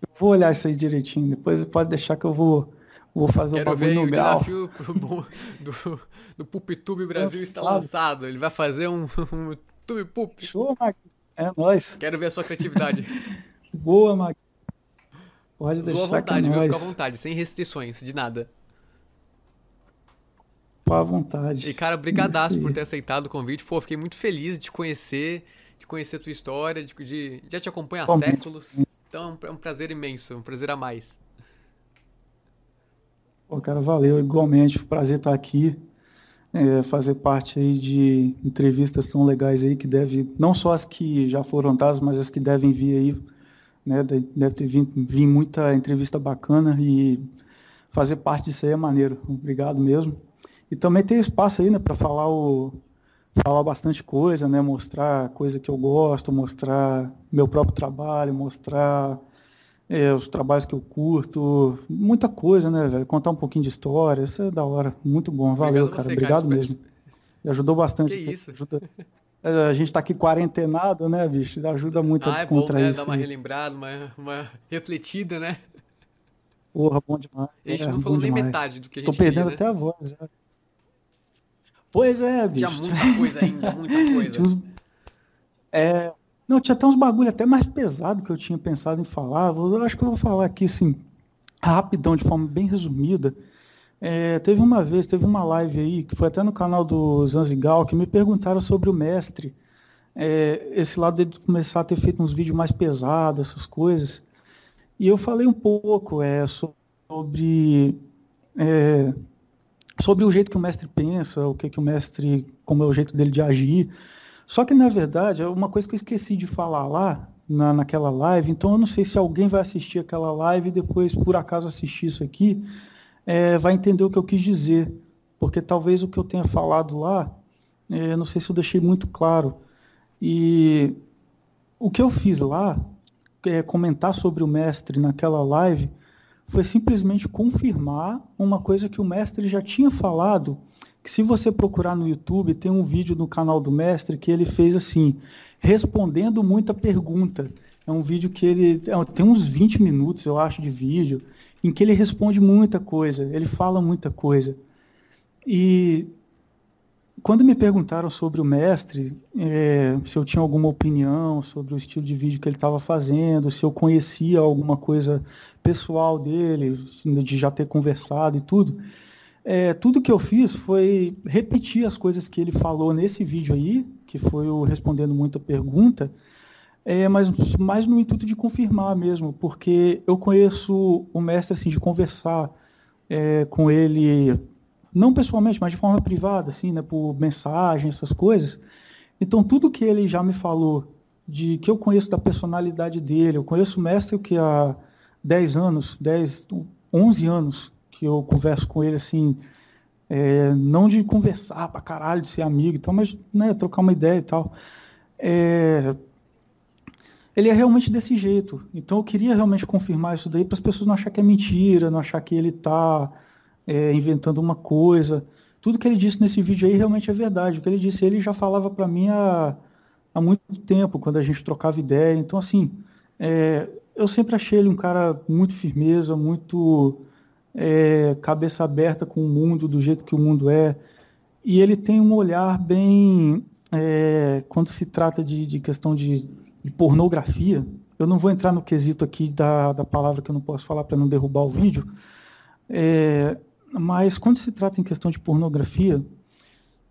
Eu vou olhar isso aí direitinho. Depois pode deixar que eu vou, vou fazer o Quero bagulho ver no o grau. desafio pro do, do PupTube Brasil está Lançado. lançado. Ele vai fazer um, um Tube Pup. Show, Mag. É nóis. Quero ver a sua criatividade. (laughs) Boa, Mag. Pode Zoa à deixar vontade, é viu? Fica à vontade, sem restrições, de nada. Fica à vontade. E, cara, brigadaço por ter aceitado o convite. Pô, fiquei muito feliz de te conhecer, de conhecer tua história, de, de- já te acompanho há Igualmente. séculos. Então é um, é prazer imenso, um prazer a mais. Pô, cara, valeu, igualmente, prazer estar aqui, é, fazer parte aí de entrevistas tão legais aí que deve, não só as que já foram dadas, mas as que devem vir aí, né, de- deve ter vindo, vir muita entrevista bacana e fazer parte disso aí é maneiro, obrigado mesmo. E também ter espaço aí, né, para falar o, falar bastante coisa, né, mostrar coisa que eu gosto, mostrar meu próprio trabalho, mostrar é, os trabalhos que eu curto, muita coisa, né, velho? Contar um pouquinho de história, isso é da hora. Muito bom, valeu, Obrigado cara. você, cara. Obrigado Espero- mesmo. E ajudou bastante. Que isso. (laughs) A gente tá aqui quarentenado, né, bicho? Ajuda muito a Ah, é bom, descontrair né? isso Dar uma relembrada, uma, uma refletida, né? Porra, bom demais. A gente é, não falou nem demais. metade do que a Tô gente perdendo queria, até né? a voz já. Pois é, bicho. Já muita coisa ainda, muita (laughs) coisa. Tinha uns- É, não, tinha até uns bagulho até mais pesado que eu tinha pensado em falar. Eu acho que eu vou falar aqui, assim, rapidão, de forma bem resumida. É, teve uma vez, teve uma live aí, que foi até no canal do Zanzigal, que me perguntaram sobre o mestre. É, esse lado dele começar a ter feito uns vídeos mais pesados, essas coisas. E eu falei um pouco é, sobre é, sobre o jeito que o mestre pensa, o que, que o mestre, como é o jeito dele de agir. Só que, na verdade, é uma coisa que eu esqueci de falar lá, na, naquela live, então eu não sei se alguém vai assistir aquela live e depois, por acaso, assistir isso aqui, é, vai entender o que eu quis dizer. Porque talvez o que eu tenha falado lá, é, não sei se eu deixei muito claro. E o que eu fiz lá, é, comentar sobre o mestre naquela live, foi simplesmente confirmar uma coisa que o mestre já tinha falado, que se você procurar no YouTube, tem um vídeo no canal do mestre que ele fez assim, respondendo muita pergunta. É um vídeo que ele é, tem uns 20 minutos, eu acho, de vídeo, em que ele responde muita coisa, ele fala muita coisa. E quando me perguntaram sobre o mestre, é, se eu tinha alguma opinião sobre o estilo de vídeo que ele estava fazendo, se eu conhecia alguma coisa pessoal dele, de já ter conversado e tudo, é, tudo que eu fiz foi repetir as coisas que ele falou nesse vídeo aí, que foi o respondendo muita pergunta, é, mas mais no intuito de confirmar mesmo, porque eu conheço o mestre assim de conversar é, com ele não pessoalmente, mas de forma privada, assim, né, por mensagem, essas coisas. Então, tudo que ele já me falou, de que eu conheço da personalidade dele, eu conheço o mestre que há 10 anos, 10, 11 anos que eu converso com ele, assim, é, não de conversar pra caralho, de ser amigo e tal, mas, né, trocar uma ideia e tal. É, ele é realmente desse jeito. Então, eu queria realmente confirmar isso daí para as pessoas não achar que é mentira, não achar que ele está é, inventando uma coisa. Tudo que ele disse nesse vídeo aí realmente é verdade. O que ele disse, ele já falava para mim há, há muito tempo, quando a gente trocava ideia. Então, assim, é, eu sempre achei ele um cara muito firmeza, muito é, cabeça aberta com o mundo, do jeito que o mundo é. E ele tem um olhar bem. é, quando se trata de, de questão de, de pornografia, eu não vou entrar no quesito aqui da, da palavra que eu não posso falar para não derrubar o vídeo, é, mas quando se trata em questão de pornografia,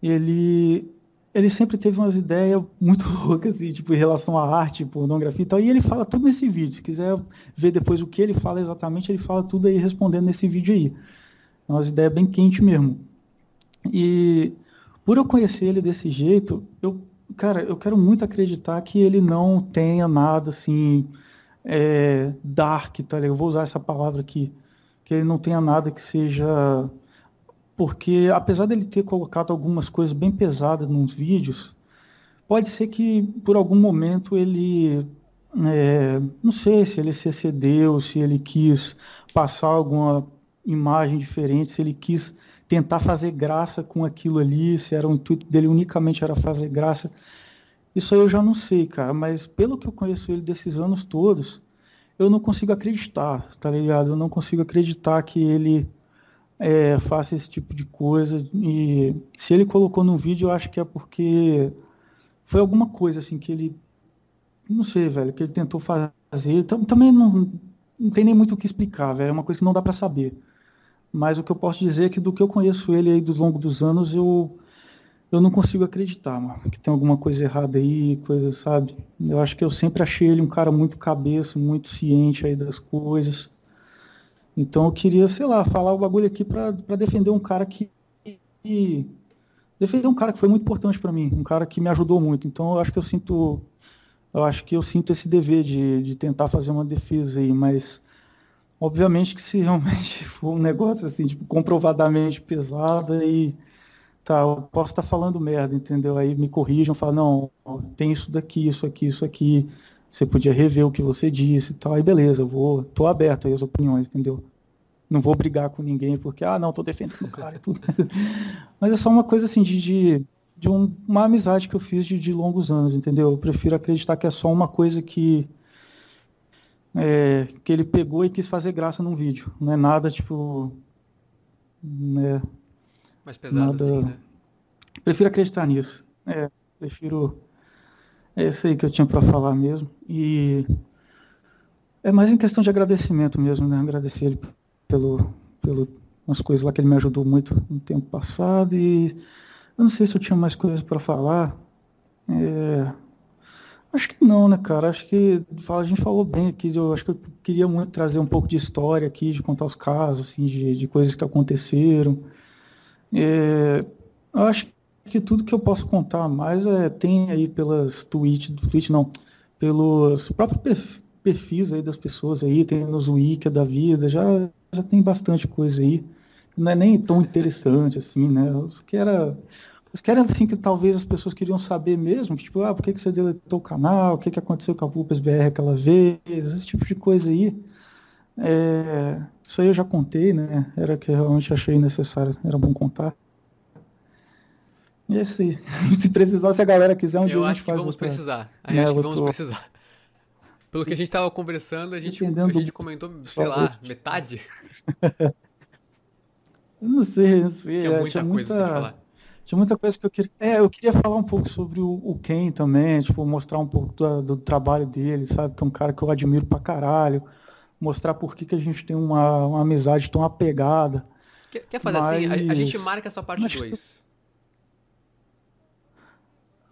ele, ele sempre teve umas ideias muito (laughs) loucas, assim, tipo, em relação à arte, pornografia e tal, e ele fala tudo nesse vídeo. Se quiser ver depois o que ele fala exatamente, ele fala tudo aí respondendo nesse vídeo aí. É umas ideias bem quentes mesmo. E por eu conhecer ele desse jeito, eu, cara, eu quero muito acreditar que ele não tenha nada assim é, dark, tá ligado? Eu vou usar essa palavra aqui, que ele não tenha nada que seja porque apesar dele ter colocado algumas coisas bem pesadas nos vídeos, pode ser que por algum momento ele é, não sei se ele se excedeu, se ele quis passar alguma imagem diferente, se ele quis tentar fazer graça com aquilo ali, se era o intuito dele unicamente era fazer graça. Isso aí eu já não sei, cara, mas pelo que eu conheço ele desses anos todos, eu não consigo acreditar, tá ligado? Eu não consigo acreditar que ele é, faça esse tipo de coisa. E se ele colocou no vídeo, eu acho que é porque foi alguma coisa assim que ele. Não sei, velho, que ele tentou fazer. Também não, não tem nem muito o que explicar, velho. É uma coisa que não dá para saber. Mas o que eu posso dizer é que do que eu conheço ele aí dos longos dos anos, eu, eu não consigo acreditar, mano, que tem alguma coisa errada aí, coisa, sabe? Eu acho que eu sempre achei ele um cara muito cabeça, muito ciente aí das coisas. Então eu queria, sei lá, falar o bagulho aqui pra defender um cara que. que- defender um cara que foi muito importante pra mim, um cara que me ajudou muito. Então eu acho que eu sinto. Eu acho que eu sinto esse dever de, de tentar fazer uma defesa aí, mas obviamente que se realmente (laughs) for um negócio assim, tipo, comprovadamente pesado e tá, eu posso estar falando merda, entendeu? Aí me corrijam, falam, não, tem isso daqui, isso aqui, isso aqui, você podia rever o que você disse e tal, aí beleza, eu vou, tô aberto aí às opiniões, entendeu? Não vou brigar com ninguém porque, ah, não, tô defendendo o cara e (laughs) tudo. Mas é só uma coisa assim de, de, de um- uma amizade que eu fiz de, de longos anos, entendeu? Eu prefiro acreditar que é só uma coisa que é, que ele pegou e quis fazer graça num vídeo. Não é nada tipo. Né, Mais pesado nada- assim, né? Prefiro acreditar nisso. É, prefiro. É isso aí que eu tinha para falar mesmo. E é mais em questão de agradecimento mesmo, né? Agradecer ele pelo, pelo umas coisas lá que ele me ajudou muito no tempo passado e eu não sei se eu tinha mais coisas para falar. É, Acho que não, né, cara? Acho que a gente falou bem aqui. Eu acho que eu queria muito trazer um pouco de história aqui, de contar os casos, assim, de, de coisas que aconteceram. É, acho que tudo que eu posso contar mais é, tem aí pelas tweets, tweet não, pelos próprios perf- perfis aí das pessoas aí, tem nos wiki da vida, já, já tem bastante coisa aí. Não é nem tão interessante assim, né? Os que era os que eram assim que talvez as pessoas queriam saber mesmo, que, tipo, ah, por que, que você deletou o canal, o que, que aconteceu com a Vulpes BR aquela vez, esse tipo de coisa aí. É, isso aí eu já contei, né? Era que eu realmente achei necessário, era bom contar. E é isso aí. (laughs) Se precisar, se a galera quiser, um dia Eu a gente faz vamos outra, precisar. Eu né, acho que vamos precisar. Pelo que a gente tava conversando, a gente, a gente comentou, sei lá, metade. (laughs) Não sei, não sei. Tinha é, muita coisa pra te falar. Tinha muita coisa que eu queria. É, eu queria falar um pouco sobre o, o Ken também, tipo, mostrar um pouco do, do trabalho dele, sabe? Que é um cara que eu admiro pra caralho. Mostrar por que, que a gente tem uma, uma amizade tão apegada. Quer, quer fazer assim? A, a Mas- gente marca essa parte Acho que- 2.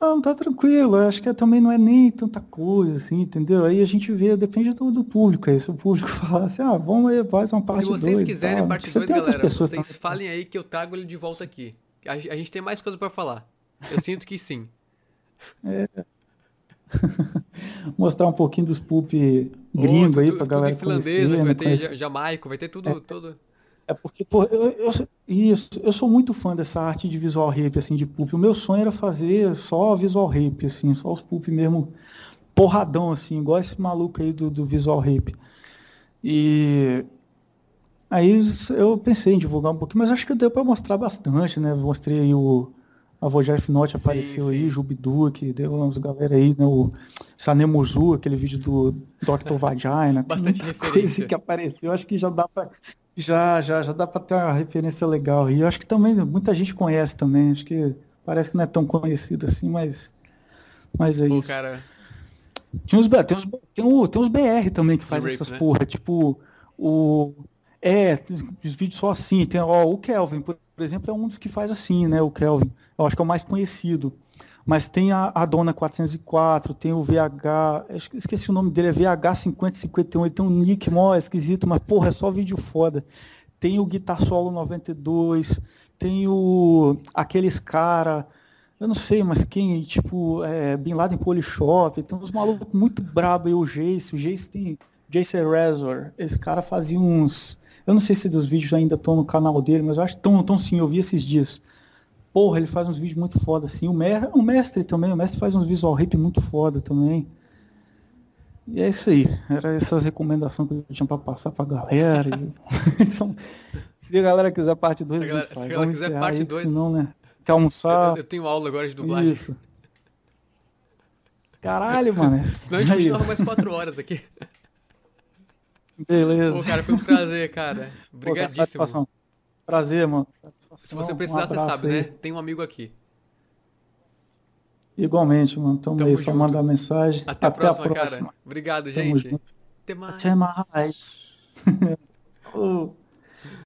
Não, tá tranquilo, eu acho que também não é nem tanta coisa, assim, entendeu? Aí a gente vê, depende do, do público aí. Se o público (laughs) falar assim, ah, vamos aí, faz uma parte Se 2 vocês quiserem a parte 2, galera, pessoas vocês também. falem aí que eu trago ele de volta aqui. A, a gente tem mais coisa pra falar. Eu (laughs) sinto que sim. É. (laughs) Mostrar um pouquinho dos poop gringo Ô, aí pra tudo galera em finlandês, conhecer, vai né, ter conhecer. ja- jamaico, vai ter tudo, tudo. É porque, pô, eu, eu- isso, eu sou muito fã dessa arte de visual rape, assim, de poop. O meu sonho era fazer só visual rape, assim, só os poop mesmo porradão, assim, igual esse maluco aí do, do visual rape. E aí eu pensei em divulgar um pouquinho, mas acho que deu pra mostrar bastante, né? Mostrei aí o a Vojaf Note apareceu aí, Jubiduque, deu uns galera aí, né? O Sanemuzu, aquele vídeo do Dr. (laughs) Vagina. Bastante referência. Que apareceu, acho que já dá pra. Já, já, já dá pra ter uma referência legal. E eu acho que também muita gente conhece também. Acho que parece que não é tão conhecido assim, mas. Mas é Pô, isso. cara, Tinha uns, tem, uns, tem, tem uns BR também que faz rape, essas né? porra, tipo, o. É, os vídeos só assim. Tem, ó, o Kelvin, por exemplo, é um dos que faz assim, né? O Kelvin. Eu acho que é o mais conhecido. Mas tem a, a Dona 404, tem o VH. Esqueci o nome dele, é VH5051. Tem um nick mó esquisito, mas porra, é só vídeo foda. Tem o Guitar Solo 92, tem o. aqueles cara. Eu não sei, mas quem, tipo, é, Bin Laden Polishop, tem uns malucos muito brabo aí, o Jace, o Jace tem, Jace Razor, esse cara fazia uns, eu não sei se dos vídeos ainda estão no canal dele, mas eu acho que estão, estão sim, eu vi esses dias. Porra, ele faz uns vídeos muito foda, assim, o, mer o mestre também, o mestre faz uns visual rape muito foda também. E é isso aí, era essas recomendações que eu tinha pra passar pra galera. (laughs) então, se a galera quiser parte 2, Se a galera- faz. se a galera quiser parte aí, dois- senão, né, quer almoçar... eu, eu tenho aula agora de dublagem. Isso. Caralho, mano. (laughs) Senão a gente Aí, continua mais quatro horas aqui. (laughs) Beleza. Pô, cara, foi um prazer, cara. Pô, cara, Obrigadíssimo. Prazer, mano. Satisfação. Se você Um precisar, você abraço sabe, né? aí. Tem um amigo aqui. Igualmente, mano. Tamo, Tamo aí, só junto. mandar mensagem. Até a próxima, cara. Obrigado, Tamo gente. junto. Até mais. Até mais. (laughs)